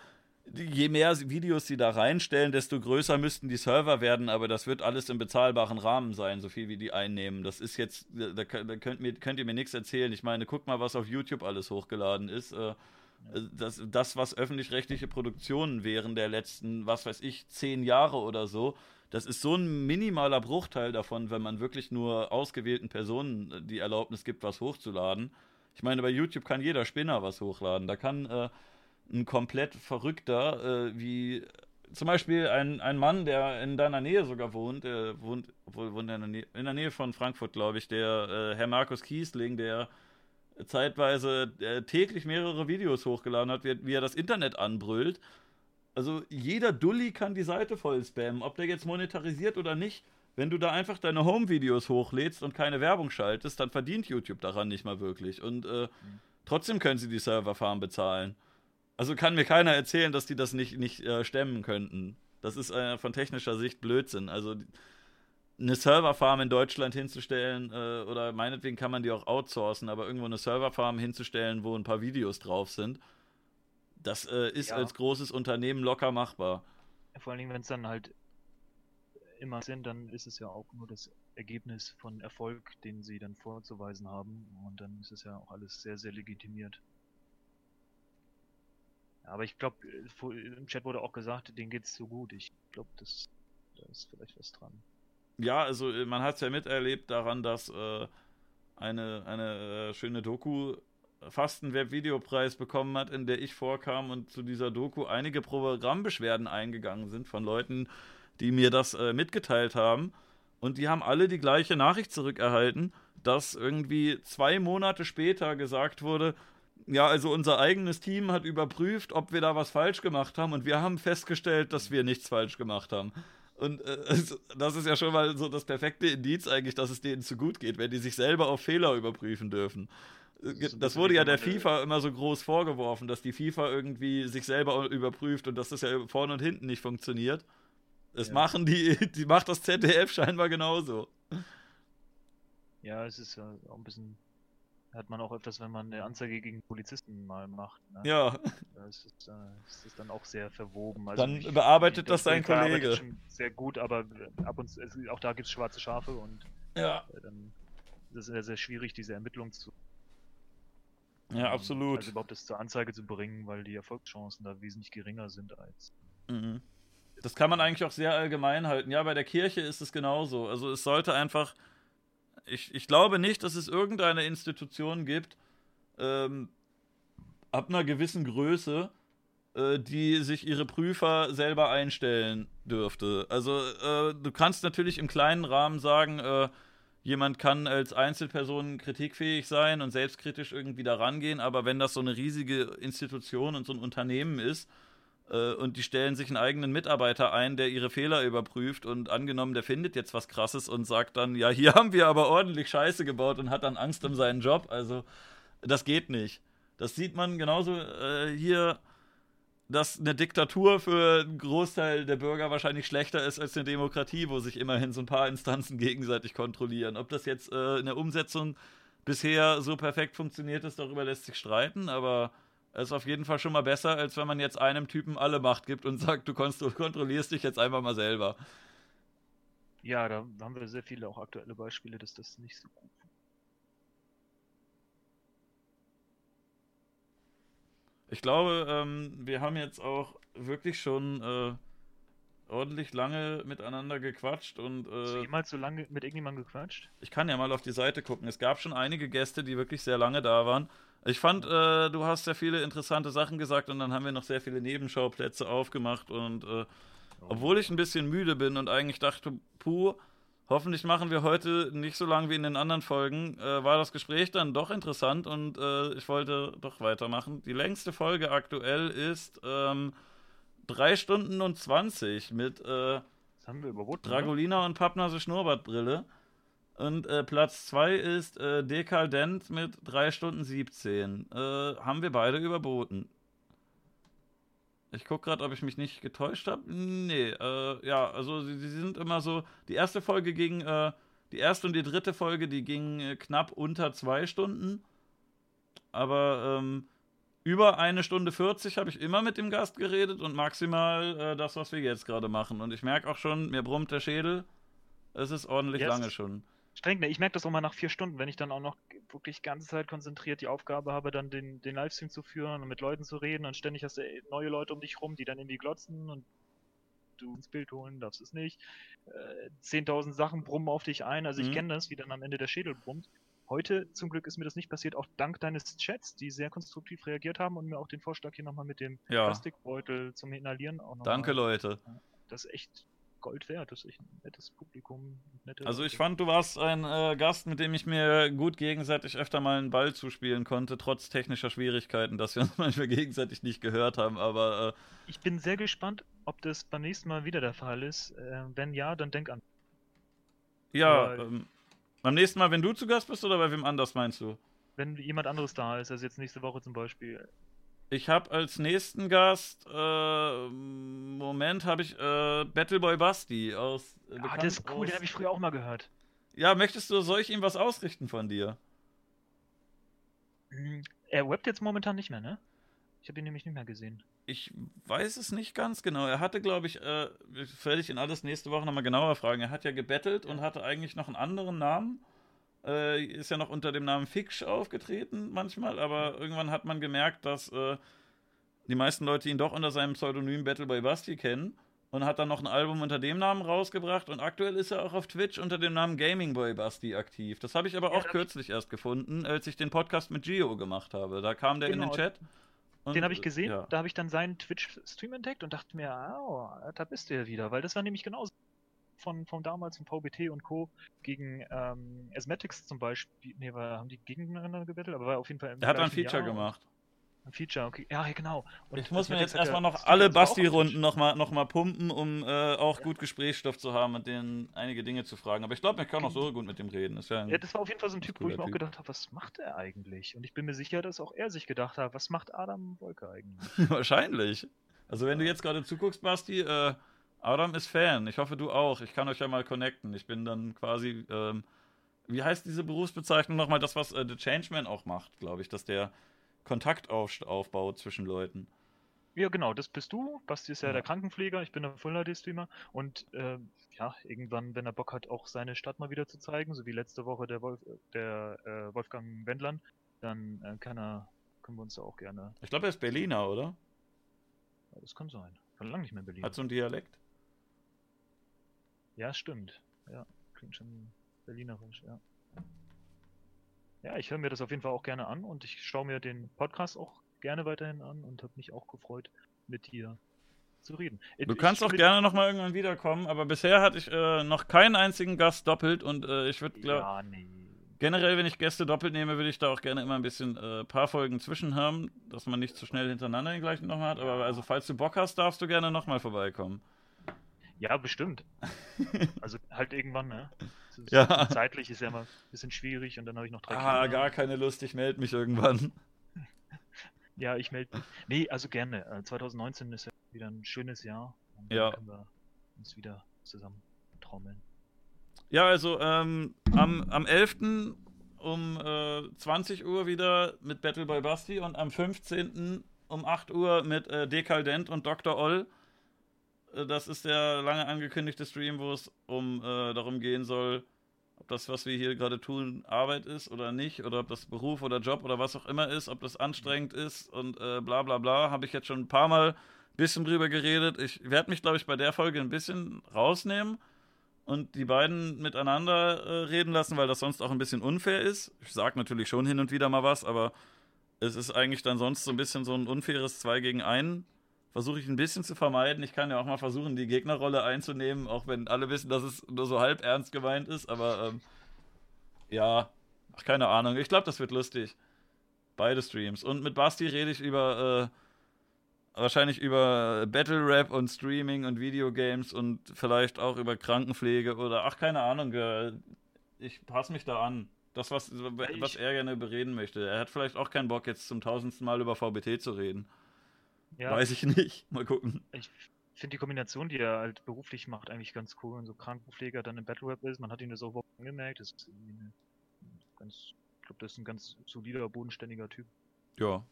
je mehr Videos sie da reinstellen, desto größer müssten die Server werden, aber das wird alles im bezahlbaren Rahmen sein, so viel wie die einnehmen. Das ist jetzt, da, da könnt, könnt ihr mir nichts erzählen. Ich meine, guck mal, was auf YouTube alles hochgeladen ist. Äh, das, das, was öffentlich-rechtliche Produktionen wären der letzten, was weiß ich, zehn Jahre oder so, das ist so ein minimaler Bruchteil davon, wenn man wirklich nur ausgewählten Personen die Erlaubnis gibt, was hochzuladen. Ich meine, bei YouTube kann jeder Spinner was hochladen. Da kann äh, ein komplett Verrückter, äh, wie zum Beispiel ein, ein Mann, der in deiner Nähe sogar wohnt, der wohnt, wohnt in, der Nähe, in der Nähe von Frankfurt, glaube ich, der äh, Herr Markus Kiesling, der zeitweise äh, täglich mehrere Videos hochgeladen hat, wie, wie, er das Internet anbrüllt. Also jeder Dulli kann die Seite voll spammen, ob der jetzt monetarisiert oder nicht. Wenn du da einfach deine Home-Videos hochlädst und keine Werbung schaltest, dann verdient YouTube daran nicht mal wirklich. Und äh, mhm. trotzdem können sie die Serverfarm bezahlen. Also kann mir keiner erzählen, dass die das nicht, nicht äh, stemmen könnten. Das ist äh, von technischer Sicht Blödsinn. Also eine Serverfarm in Deutschland hinzustellen, äh, oder meinetwegen kann man die auch outsourcen, aber irgendwo eine Serverfarm hinzustellen, wo ein paar Videos drauf sind, das äh, ist ja. als großes Unternehmen locker machbar. Vor allen Dingen, wenn es dann halt immer sind, dann ist es ja auch nur das Ergebnis von Erfolg, den sie dann vorzuweisen haben. Und dann ist es ja auch alles sehr, sehr legitimiert. Aber ich glaube, im Chat wurde auch gesagt, denen geht es so gut. Ich glaube, da ist vielleicht was dran ja, also äh, man hat es ja miterlebt daran, dass äh, eine, eine äh, schöne Doku fast einen Webvideopreis bekommen hat, in der ich vorkam und zu dieser Doku einige Programmbeschwerden eingegangen sind von Leuten, die mir das äh, mitgeteilt haben. Und die haben alle die gleiche Nachricht zurückerhalten, dass irgendwie zwei Monate später gesagt wurde, ja, also unser eigenes Team hat überprüft, ob wir da was falsch gemacht haben und wir haben festgestellt, dass wir nichts falsch gemacht haben. Und äh, das ist ja schon mal so das perfekte Indiz eigentlich, dass es denen zu gut geht, wenn die sich selber auf Fehler überprüfen dürfen. Das, das wurde ja der FIFA immer so groß vorgeworfen, dass die FIFA irgendwie sich selber überprüft und dass das ja vorne und hinten nicht funktioniert. Das ja. machen die, die macht das ZDF scheinbar genauso. Ja, es ist ja auch ein bisschen hat man auch öfters, wenn man eine Anzeige gegen Polizisten mal macht. Ne? Ja. Das ist, äh, das ist, dann auch sehr verwoben. Also dann ich, bearbeitet das dein Kollege. Sehr gut, aber ab und zu, auch da gibt es schwarze Schafe und ja. Äh, dann ist es sehr, sehr schwierig, diese Ermittlung zu. Ja, absolut. Also überhaupt das zur Anzeige zu bringen, weil die Erfolgschancen da wesentlich geringer sind als. Mhm. Das kann man eigentlich auch sehr allgemein halten. Ja, bei der Kirche ist es genauso. Also es sollte einfach ich, ich glaube nicht, dass es irgendeine Institution gibt, ähm, ab einer gewissen Größe, äh, die sich ihre Prüfer selber einstellen dürfte. Also äh, du kannst natürlich im kleinen Rahmen sagen, äh, jemand kann als Einzelperson kritikfähig sein und selbstkritisch irgendwie da rangehen, aber wenn das so eine riesige Institution und so ein Unternehmen ist, und die stellen sich einen eigenen Mitarbeiter ein, der ihre Fehler überprüft und angenommen, der findet jetzt was Krasses und sagt dann, ja, hier haben wir aber ordentlich Scheiße gebaut und hat dann Angst um seinen Job. Also, das geht nicht. Das sieht man genauso äh, hier, dass eine Diktatur für einen Großteil der Bürger wahrscheinlich schlechter ist als eine Demokratie, wo sich immerhin so ein paar Instanzen gegenseitig kontrollieren. Ob das jetzt äh, in der Umsetzung bisher so perfekt funktioniert ist, darüber lässt sich streiten, aber ist auf jeden Fall schon mal besser, als wenn man jetzt einem Typen alle Macht gibt und sagt, du kontrollierst dich jetzt einfach mal selber. Ja, da haben wir sehr viele auch aktuelle Beispiele, dass das nicht so gut Ich glaube, ähm, wir haben jetzt auch wirklich schon äh, ordentlich lange miteinander gequatscht und. Äh, Hast du jemals so lange mit irgendjemandem gequatscht? Ich kann ja mal auf die Seite gucken. Es gab schon einige Gäste, die wirklich sehr lange da waren. Ich fand, äh, du hast sehr viele interessante Sachen gesagt und dann haben wir noch sehr viele Nebenschauplätze aufgemacht und äh, obwohl ich ein bisschen müde bin und eigentlich dachte, puh, hoffentlich machen wir heute nicht so lang wie in den anderen Folgen, äh, war das Gespräch dann doch interessant und äh, ich wollte doch weitermachen. Die längste Folge aktuell ist ähm, 3 Stunden und 20 mit äh, Dragolina und Pappnase Schnurrbartbrille. Und äh, Platz 2 ist äh, Dekadent mit 3 Stunden 17. Äh, haben wir beide überboten. Ich gucke gerade, ob ich mich nicht getäuscht habe. Nee, äh, ja, also sie, sie, sind immer so. Die erste Folge ging, äh, die erste und die dritte Folge, die ging äh, knapp unter 2 Stunden. Aber ähm, über eine Stunde 40 habe ich immer mit dem Gast geredet und maximal das, was wir jetzt gerade machen. Und ich merke auch schon, mir brummt der Schädel. Es ist ordentlich yes. lange schon streng. Ne? Ich merke das auch mal nach vier Stunden, wenn ich dann auch noch wirklich die ganze Zeit konzentriert die Aufgabe habe, dann den, den Livestream zu führen und mit Leuten zu reden und ständig hast du neue Leute um dich rum, die dann irgendwie glotzen und du ins Bild holen darfst es nicht. Äh, 10.000 Sachen brummen auf dich ein. Also ich mhm. kenne das, wie dann am Ende der Schädel brummt. Heute zum Glück ist mir das nicht passiert, auch dank deines Chats, die sehr konstruktiv reagiert haben und mir auch den Vorschlag hier nochmal mit dem Ja. Plastikbeutel zum Inhalieren auch noch Danke, Leute. Das ist echt Gold wert. Das ist echt ein nettes Publikum. Nette Also ich fand, du warst ein äh, Gast, mit dem ich mir gut gegenseitig öfter mal einen Ball zuspielen konnte, trotz technischer Schwierigkeiten, dass wir uns manchmal gegenseitig nicht gehört haben. Aber Ich bin sehr gespannt, ob das beim nächsten Mal wieder der Fall ist. Äh, wenn ja, dann denk an. äh, ja, ähm, beim nächsten Mal, wenn du zu Gast bist oder bei wem anders meinst du? Wenn jemand anderes da ist, also jetzt nächste Woche zum Beispiel. Ich habe als nächsten Gast, äh, Moment, habe ich äh, Battleboy Basti aus. Äh, Ah, der ist cool, aus, den habe ich früher auch mal gehört. Ja, möchtest du, soll ich ihm was ausrichten von dir? Hm, Er webbt jetzt momentan nicht mehr, ne? Ich habe ihn nämlich nicht mehr gesehen. Ich weiß es nicht ganz genau. Er hatte, glaube ich, äh, werde ich ihn alles nächste Woche nochmal genauer fragen. Er hat ja gebettelt und hatte eigentlich noch einen anderen Namen. Äh, ist ja noch unter dem Namen Fix aufgetreten manchmal, aber irgendwann hat man gemerkt, dass äh, die meisten Leute ihn doch unter seinem Pseudonym Battle by Basti kennen und hat dann noch ein Album unter dem Namen rausgebracht und aktuell ist er auch auf Twitch unter dem Namen Gaming Boy Basti aktiv. Das habe ich aber auch kürzlich erst gefunden, als ich den Podcast mit Gio gemacht habe. Da kam der in Genau. den Chat. und, Den habe ich gesehen, Ja. da habe ich dann seinen Twitch-Stream entdeckt und dachte mir, oh, da bist du ja wieder, weil das war nämlich genauso von, von damals von VBT und Co. gegen ähm, Asmatics zum Beispiel. Nee, war, haben die gegeneinander gebettelt, aber war auf jeden Fall im Er hat ein Feature Jahr. gemacht. Ein Feature, okay. Ja, ja, genau. Und ich muss mir jetzt ja- erstmal noch alle das Basti-Runden nochmal noch mal pumpen, um äh, auch gut Gesprächsstoff zu haben und denen einige Dinge zu fragen. Aber ich glaube, ich kann auch so gut mit dem reden. Ist ja Ja, das war auf jeden Fall so ein Typ, wo ich mir auch gedacht habe, was macht er eigentlich? Und ich bin mir sicher, dass auch er sich gedacht hat, was macht Adam Wolke eigentlich? Wahrscheinlich. Also wenn du jetzt gerade zuguckst, Basti, äh, Adam ist Fan. Ich hoffe, du auch. Ich kann euch ja mal connecten. Ich bin dann quasi, ähm, wie heißt diese Berufsbezeichnung nochmal? Das, was äh, The Changeman auch macht, glaube ich, dass der Kontakt auf, aufbaut zwischen Leuten. Ja, genau, das bist du. Basti ist ja, Ja. der Krankenpfleger, ich bin der Full-HD-Streamer. Und ähm, ja, irgendwann, wenn er Bock hat, auch seine Stadt mal wieder zu zeigen, so wie letzte Woche der, Wolf, der äh, Wolfgang Wendland, dann äh, kann er, können wir uns da auch gerne. Ich glaube, er ist Berliner, oder? Ja, das kann sein. Schon lange nicht mehr in Berlin. Hat so einen Dialekt. Ja, stimmt. Ja, klingt schon berlinerisch, ja. Ja, ich höre mir das auf jeden Fall auch gerne an und ich schaue mir den Podcast auch gerne weiterhin an und habe mich auch gefreut, mit dir zu reden. Du Ich kannst auch gerne nochmal irgendwann wiederkommen, aber bisher hatte ich äh, noch keinen einzigen Gast doppelt und äh, ich würde, glaube Ja, nee. generell, wenn ich Gäste doppelt nehme, würde ich da auch gerne immer ein bisschen äh, paar Folgen zwischen haben, dass man nicht zu schnell hintereinander den gleichen nochmal hat. Aber also, falls du Bock hast, darfst du gerne nochmal vorbeikommen. Ja, bestimmt. Also halt irgendwann, ne? Ist- Ja. Zeitlich ist ja immer ein bisschen schwierig und dann habe ich noch drei Ah, Kinder. gar keine Lust, ich melde mich irgendwann. Ja, ich melde mich. Nee, also gerne. Äh, 2019 ist ja wieder ein schönes Jahr. Und dann Ja. können wir uns wieder zusammen trommeln. Ja, also ähm, am, am 11. um äh, 20 Uhr wieder mit Battle by Basti und am 15. um 8 Uhr mit äh, Dekaldent und Dr. Oll. Äh, Das ist der lange angekündigte Stream, wo es um äh, darum gehen soll, ob das, was wir hier gerade tun, Arbeit ist oder nicht, oder ob das Beruf oder Job oder was auch immer ist, ob das anstrengend ist und äh, bla bla bla. Habe ich jetzt schon ein paar Mal ein bisschen drüber geredet. Ich werde mich, glaube ich, bei der Folge ein bisschen rausnehmen und die beiden miteinander äh, reden lassen, weil das sonst auch ein bisschen unfair ist. Ich sage natürlich schon hin und wieder mal was, aber es ist eigentlich dann sonst so ein bisschen so ein unfaires 2 gegen 1. Versuche ich ein bisschen zu vermeiden. Ich kann ja auch mal versuchen, die Gegnerrolle einzunehmen, auch wenn alle wissen, dass es nur so halb ernst gemeint ist, aber ähm, ja, ach, keine Ahnung. Ich glaube, das wird lustig. Beide Streams. Und mit Basti rede ich über äh, wahrscheinlich über Battle Rap und Streaming und Videogames und vielleicht auch über Krankenpflege oder ach keine Ahnung. äh, Ich passe mich da an. Das, was, was er gerne bereden möchte. Er hat vielleicht auch keinen Bock, jetzt zum tausendsten Mal über VBT zu reden. Ja, Weiß ich nicht. Mal gucken. ich finde die Kombination, die er halt beruflich macht, eigentlich ganz cool. Und so Krankenpfleger dann im Battle Rap ist, man hat ihn das auch angemerkt. Das ist irgendwie eine ganz, ich glaube, das ist ein ganz solider, bodenständiger Typ. Ja.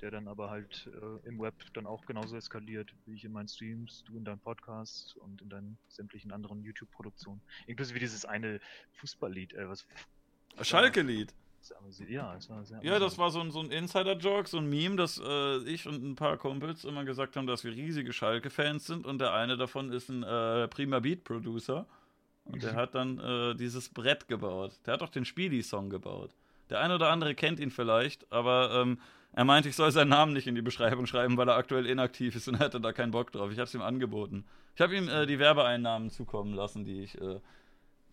der dann aber halt äh, im Web dann auch genauso eskaliert, wie ich in meinen Streams, du in deinem Podcast und in deinen sämtlichen anderen YouTube-Produktionen. Inklusive dieses eine Fußballlied, äh, was Schalke-Lied. Ja, es war Ja, das war so ein, so ein Insider-Joke, so ein Meme, dass äh, ich und ein paar Kumpels immer gesagt haben, dass wir riesige Schalke-Fans sind und der eine davon ist ein äh, prima Beat-Producer. Und der hat dann äh, dieses Brett gebaut. Der hat auch den Speedy-Song gebaut. Der eine oder andere kennt ihn vielleicht, aber ähm, er meinte, ich soll seinen Namen nicht in die Beschreibung schreiben, weil er aktuell inaktiv ist und er hatte da keinen Bock drauf. Ich habe es ihm angeboten. Ich habe ihm äh, die Werbeeinnahmen zukommen lassen, die ich, äh,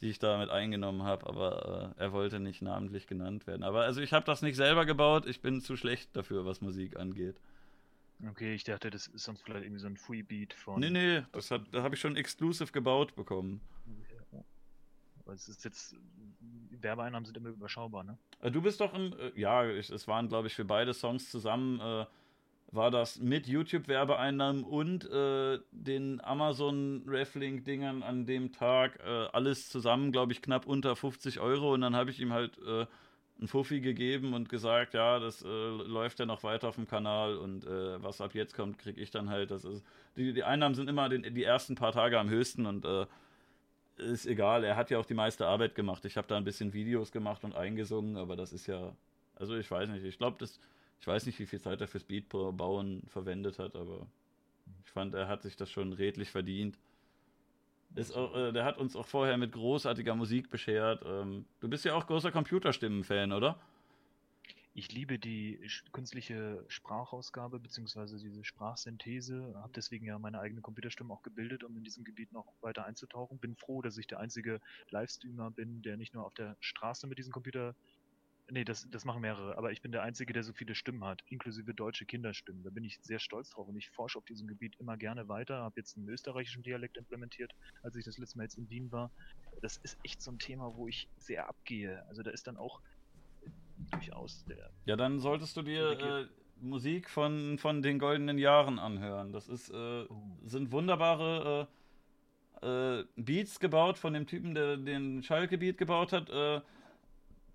die ich damit eingenommen habe, aber äh, er wollte nicht namentlich genannt werden. Aber also ich habe das nicht selber gebaut, ich bin zu schlecht dafür, was Musik angeht. Okay, ich dachte, das ist sonst vielleicht irgendwie so ein Freebeat von. Nee, nee, das hat, da habe ich schon exclusive gebaut bekommen. Aber es ist jetzt. Werbeeinnahmen sind immer überschaubar, ne? Äh, du bist doch im. Äh, ja, es waren, glaube ich, für beide Songs zusammen. Äh, war das mit YouTube-Werbeeinnahmen und äh, den Amazon-Reflink-Dingern an dem Tag äh, alles zusammen, glaube ich, knapp unter 50 Euro. Und dann habe ich ihm halt äh, einen Fuffi gegeben und gesagt, ja, das äh, läuft ja noch weiter auf dem Kanal und äh, was ab jetzt kommt, kriege ich dann halt. Das ist, die, die Einnahmen sind immer den, die ersten paar Tage am höchsten und äh, ist egal. Er hat ja auch die meiste Arbeit gemacht. Ich habe da ein bisschen Videos gemacht und eingesungen, aber das ist ja, also ich weiß nicht. Ich glaube, das, ich weiß nicht, wie viel Zeit er fürs Beatbauen verwendet hat, aber ich fand, er hat sich das schon redlich verdient. Auch, äh, der hat uns auch vorher mit großartiger Musik beschert. Ähm, du bist ja auch großer Computerstimmen-Fan, oder? Ich liebe die künstliche Sprachausgabe bzw. diese Sprachsynthese, habe deswegen ja meine eigene Computerstimme auch gebildet, um in diesem Gebiet noch weiter einzutauchen. Bin froh, dass ich der einzige Livestreamer bin, der nicht nur auf der Straße mit diesem Computer Nee, das, das machen mehrere, aber ich bin der Einzige, der so viele Stimmen hat, inklusive deutsche Kinderstimmen. Da bin ich sehr stolz drauf und ich forsche auf diesem Gebiet immer gerne weiter. Habe jetzt einen österreichischen Dialekt implementiert, als ich das letzte Mal jetzt in Wien war. Das ist echt so ein Thema, wo ich sehr abgehe. Also da ist dann auch durchaus der. Ja, dann solltest du dir äh, Musik von, von den goldenen Jahren anhören. Das ist, äh, oh. sind wunderbare äh, äh Beats gebaut von dem Typen, der den Schalke-Beat gebaut hat äh,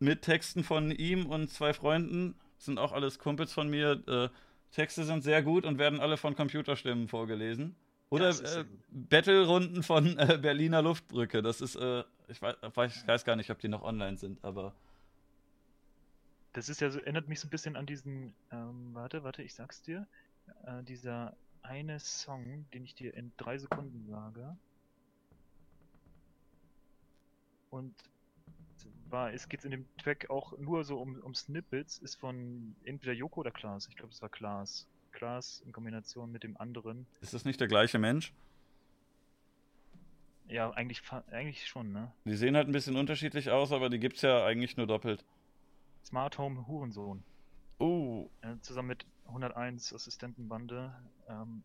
mit Texten von ihm und zwei Freunden. Sind auch alles Kumpels von mir. Äh, Texte sind sehr gut und werden alle von Computerstimmen vorgelesen. Oder äh, Battle-Runden von äh, Berliner Luftbrücke. Das ist, äh, ich, weiß, ich weiß gar nicht, ob die noch online sind, aber. Das ist ja so, erinnert mich so ein bisschen an diesen, ähm, warte, warte, ich sag's dir. Äh, dieser eine Song, den ich dir in drei Sekunden sage. Und war, es geht in dem Track auch nur so um, um Snippets, ist von entweder Joko oder Klaas. Ich glaube, es war Klaas. Klaas in Kombination mit dem anderen. Ist das nicht der gleiche Mensch? Ja, eigentlich, eigentlich schon, ne? Die sehen halt ein bisschen unterschiedlich aus, aber die gibt's ja eigentlich nur doppelt. Smart Home Hurensohn. Oh. Uh. zusammen mit 101 Assistentenbande. Ähm,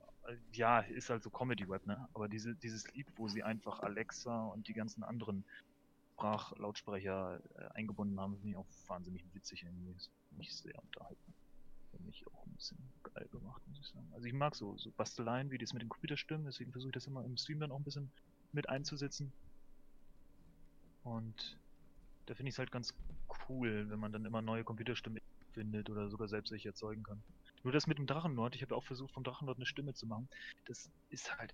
ja, ist halt so Comedy-Web, ne? Aber diese, dieses Lied, wo sie einfach Alexa und die ganzen anderen Sprachlautsprecher äh, eingebunden haben, finde ich auch wahnsinnig witzig irgendwie. Ist mich sehr unterhalten. Für mich auch ein bisschen geil gemacht, muss ich sagen. Also ich mag so, so Basteleien, wie das mit den Computerstimmen, deswegen versuche ich das immer im Stream dann auch ein bisschen mit einzusetzen. Und da finde ich es halt ganz cool, wenn man dann immer neue Computerstimmen findet oder sogar selbst sich erzeugen kann. Nur das mit dem Drachenlord, ich habe ja auch versucht, vom Drachenlord eine Stimme zu machen. Das ist halt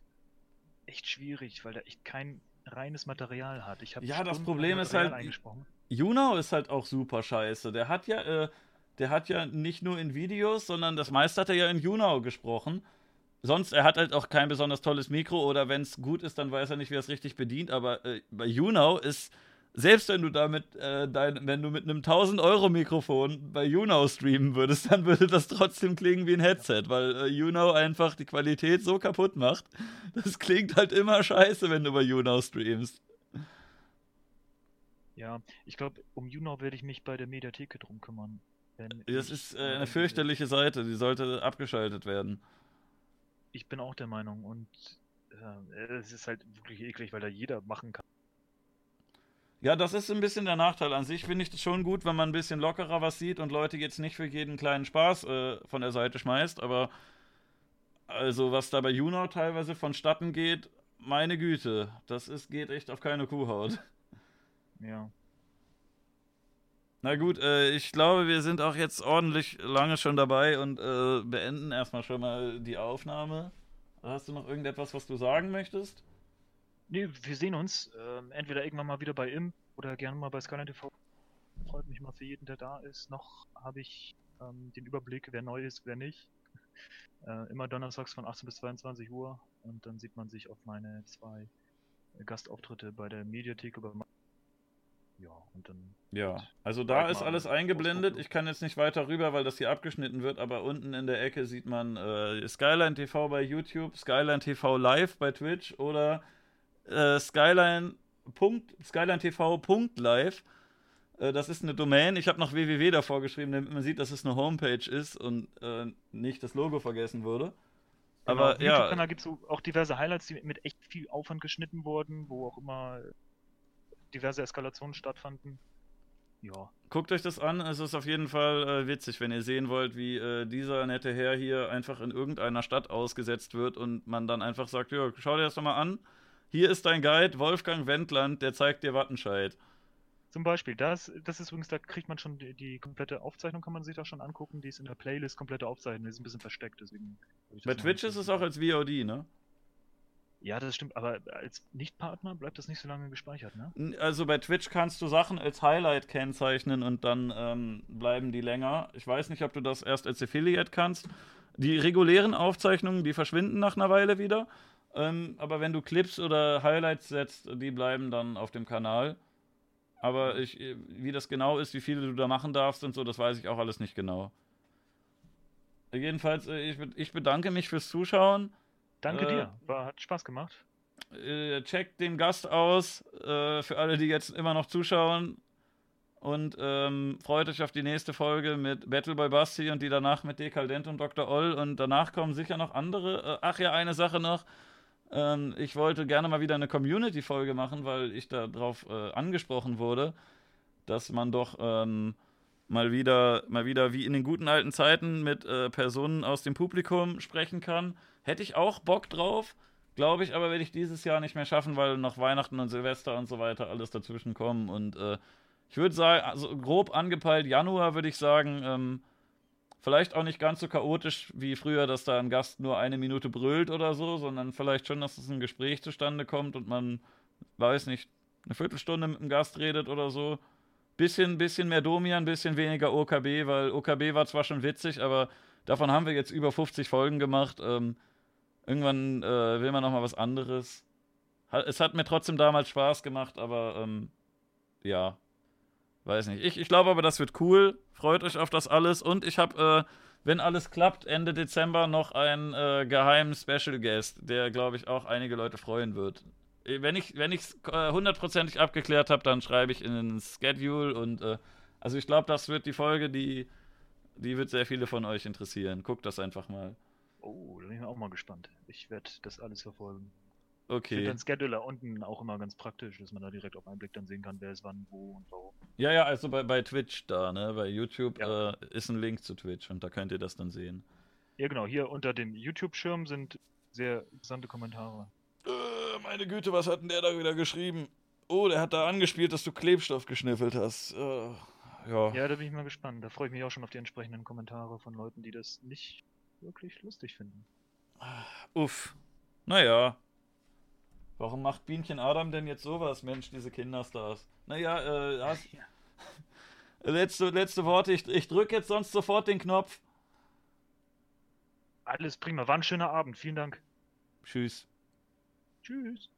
echt schwierig, weil da echt kein reines Material hat. Ich ja, das Problem ist halt, Juno ist halt auch super scheiße. Der hat ja, äh, der hat ja nicht nur in Videos, sondern das meiste hat er ja in Juno gesprochen. Sonst, er hat halt auch kein besonders tolles Mikro oder wenn es gut ist, dann weiß er nicht, wie er es richtig bedient. Aber äh, bei Juno ist selbst wenn du damit, äh, dein, wenn du mit einem 1000 Euro Mikrofon bei YouNow streamen würdest, dann würde das trotzdem klingen wie ein Headset, weil äh, YouNow einfach die Qualität so kaputt macht. Das klingt halt immer scheiße, wenn du bei YouNow streamst. Ja, ich glaube, um YouNow werde ich mich bei der Mediatheke drum kümmern. das ist äh, eine fürchterliche Seite, die sollte abgeschaltet werden. Ich bin auch der Meinung und äh, es ist halt wirklich eklig, weil da jeder machen kann ja, das ist ein bisschen der Nachteil. An sich finde ich das schon gut, wenn man ein bisschen lockerer was sieht und Leute jetzt nicht für jeden kleinen Spaß äh, von der Seite schmeißt. Aber also, was da bei Juno teilweise vonstatten geht, meine Güte, das ist, geht echt auf keine Kuhhaut. Ja. Na gut, äh, ich glaube, wir sind auch jetzt ordentlich lange schon dabei und äh, beenden erstmal schon mal die Aufnahme. Hast du noch irgendetwas, was du sagen möchtest? Nee, wir sehen uns. Ähm, entweder irgendwann mal wieder bei Imp oder gerne mal bei Skyline TV. Freut mich mal für jeden, der da ist. Noch habe ich ähm, den Überblick, wer neu ist, wer nicht. Äh, immer donnerstags von 18 bis 22 Uhr und dann sieht man sich auf meine zwei Gastauftritte bei der Mediathek über ja, und dann. Ja, also da ist alles eingeblendet. Ich kann jetzt nicht weiter rüber, weil das hier abgeschnitten wird, aber unten in der Ecke sieht man äh, Skyline TV bei YouTube, Skyline TV Live bei Twitch oder äh, Skyline. Skyline TV.live. Äh, das ist eine Domain. Ich habe noch www davor geschrieben, damit man sieht, dass es eine Homepage ist und äh, nicht das Logo vergessen wurde. Genau, aber ja. YouTube-Kanal gibt es auch diverse Highlights, die mit echt viel Aufwand geschnitten wurden, wo auch immer diverse Eskalationen stattfanden. Ja. Guckt euch das an, es ist auf jeden Fall äh, witzig, wenn ihr sehen wollt, wie äh, dieser nette Herr hier einfach in irgendeiner Stadt ausgesetzt wird und man dann einfach sagt, ja, schau dir das doch mal an. Hier ist dein Guide, Wolfgang Wendland, der zeigt dir Wattenscheid. Zum Beispiel, das, das ist übrigens, da kriegt man schon die, die, komplette Aufzeichnung, kann man sich da schon angucken. Die ist in der Playlist komplette Aufzeichnung, die ist ein bisschen versteckt, deswegen. Bei Twitch ist es auch als VOD, ne? Ja, das stimmt, aber als Nicht-Partner bleibt das nicht so lange gespeichert, ne? Also bei Twitch kannst du Sachen als Highlight kennzeichnen und dann ähm, bleiben die länger. Ich weiß nicht, ob du das erst als Affiliate kannst. Die regulären Aufzeichnungen, die verschwinden nach einer Weile wieder. Ähm, aber wenn du Clips oder Highlights setzt, die bleiben dann auf dem Kanal. Aber ich, wie das genau ist, wie viele du da machen darfst und so, das weiß ich auch alles nicht genau. Jedenfalls, äh, ich, ich bedanke mich fürs Zuschauen. Danke äh, dir. War, hat Spaß gemacht. Äh, checkt den Gast aus, äh, für alle, die jetzt immer noch zuschauen. Und ähm, freut euch auf die nächste Folge mit Battleboy Basti und die danach mit Dekaldent und Dr. Oll. Und danach kommen sicher noch andere. Äh, ach ja, eine Sache noch. Ähm, ich wollte gerne mal wieder eine Community-Folge machen, weil ich darauf äh, angesprochen wurde, dass man doch ähm, mal wieder, mal wieder wie in den guten alten Zeiten mit äh, Personen aus dem Publikum sprechen kann. Hätte ich auch Bock drauf, glaube ich, aber werde ich dieses Jahr nicht mehr schaffen, weil noch Weihnachten und Silvester und so weiter alles dazwischen kommen. Und äh, ich würde sagen, also grob angepeilt, Januar würde ich sagen, ähm, vielleicht auch nicht ganz so chaotisch wie früher, dass da ein Gast nur eine Minute brüllt oder so, sondern vielleicht schon, dass es ein Gespräch zustande kommt und man, weiß nicht, eine Viertelstunde mit dem Gast redet oder so. Bisschen, bisschen mehr Domian, bisschen weniger OKB, weil OKB war zwar schon witzig, aber davon haben wir jetzt über 50 Folgen gemacht. Ähm, Irgendwann äh, will man noch mal was anderes. Es hat mir trotzdem damals Spaß gemacht, aber ähm, ja, weiß nicht. Ich, ich glaube aber, das wird cool. Freut euch auf das alles. Und ich habe, äh, wenn alles klappt, Ende Dezember noch einen äh, geheimen Special Guest, der, glaube ich, auch einige Leute freuen wird. Äh, wenn ich es äh, hundertprozentig abgeklärt habe, dann schreibe ich in den Schedule und äh, also ich glaube, das wird die Folge, die, die wird sehr viele von euch interessieren. Guckt das einfach mal. Oh, da bin ich auch mal gespannt. Ich werde das alles verfolgen. Okay. Ich finde den Scheduler unten auch immer ganz praktisch, dass man da direkt auf einen Blick dann sehen kann, wer ist wann, wo und warum. Ja, ja, also bei, bei Twitch da, ne? Bei YouTube ja. äh, ist ein Link zu Twitch und da könnt ihr das dann sehen. Ja, genau. Hier unter dem YouTube-Schirm sind sehr interessante Kommentare. Äh, meine Güte, was hat denn der da wieder geschrieben? Oh, der hat da angespielt, dass du Klebstoff geschniffelt hast. Äh, ja. Ja, da bin ich mal gespannt. Da freue ich mich auch schon auf die entsprechenden Kommentare von Leuten, die das nicht wirklich lustig finden. Uff. Naja. Warum macht Bienchen Adam denn jetzt sowas, Mensch, diese Kinderstars? Naja, äh, hast... ja. letzte, letzte Worte. Ich, ich drücke jetzt sonst sofort den Knopf. Alles prima. War ein schöner Abend. Vielen Dank. Tschüss. Tschüss.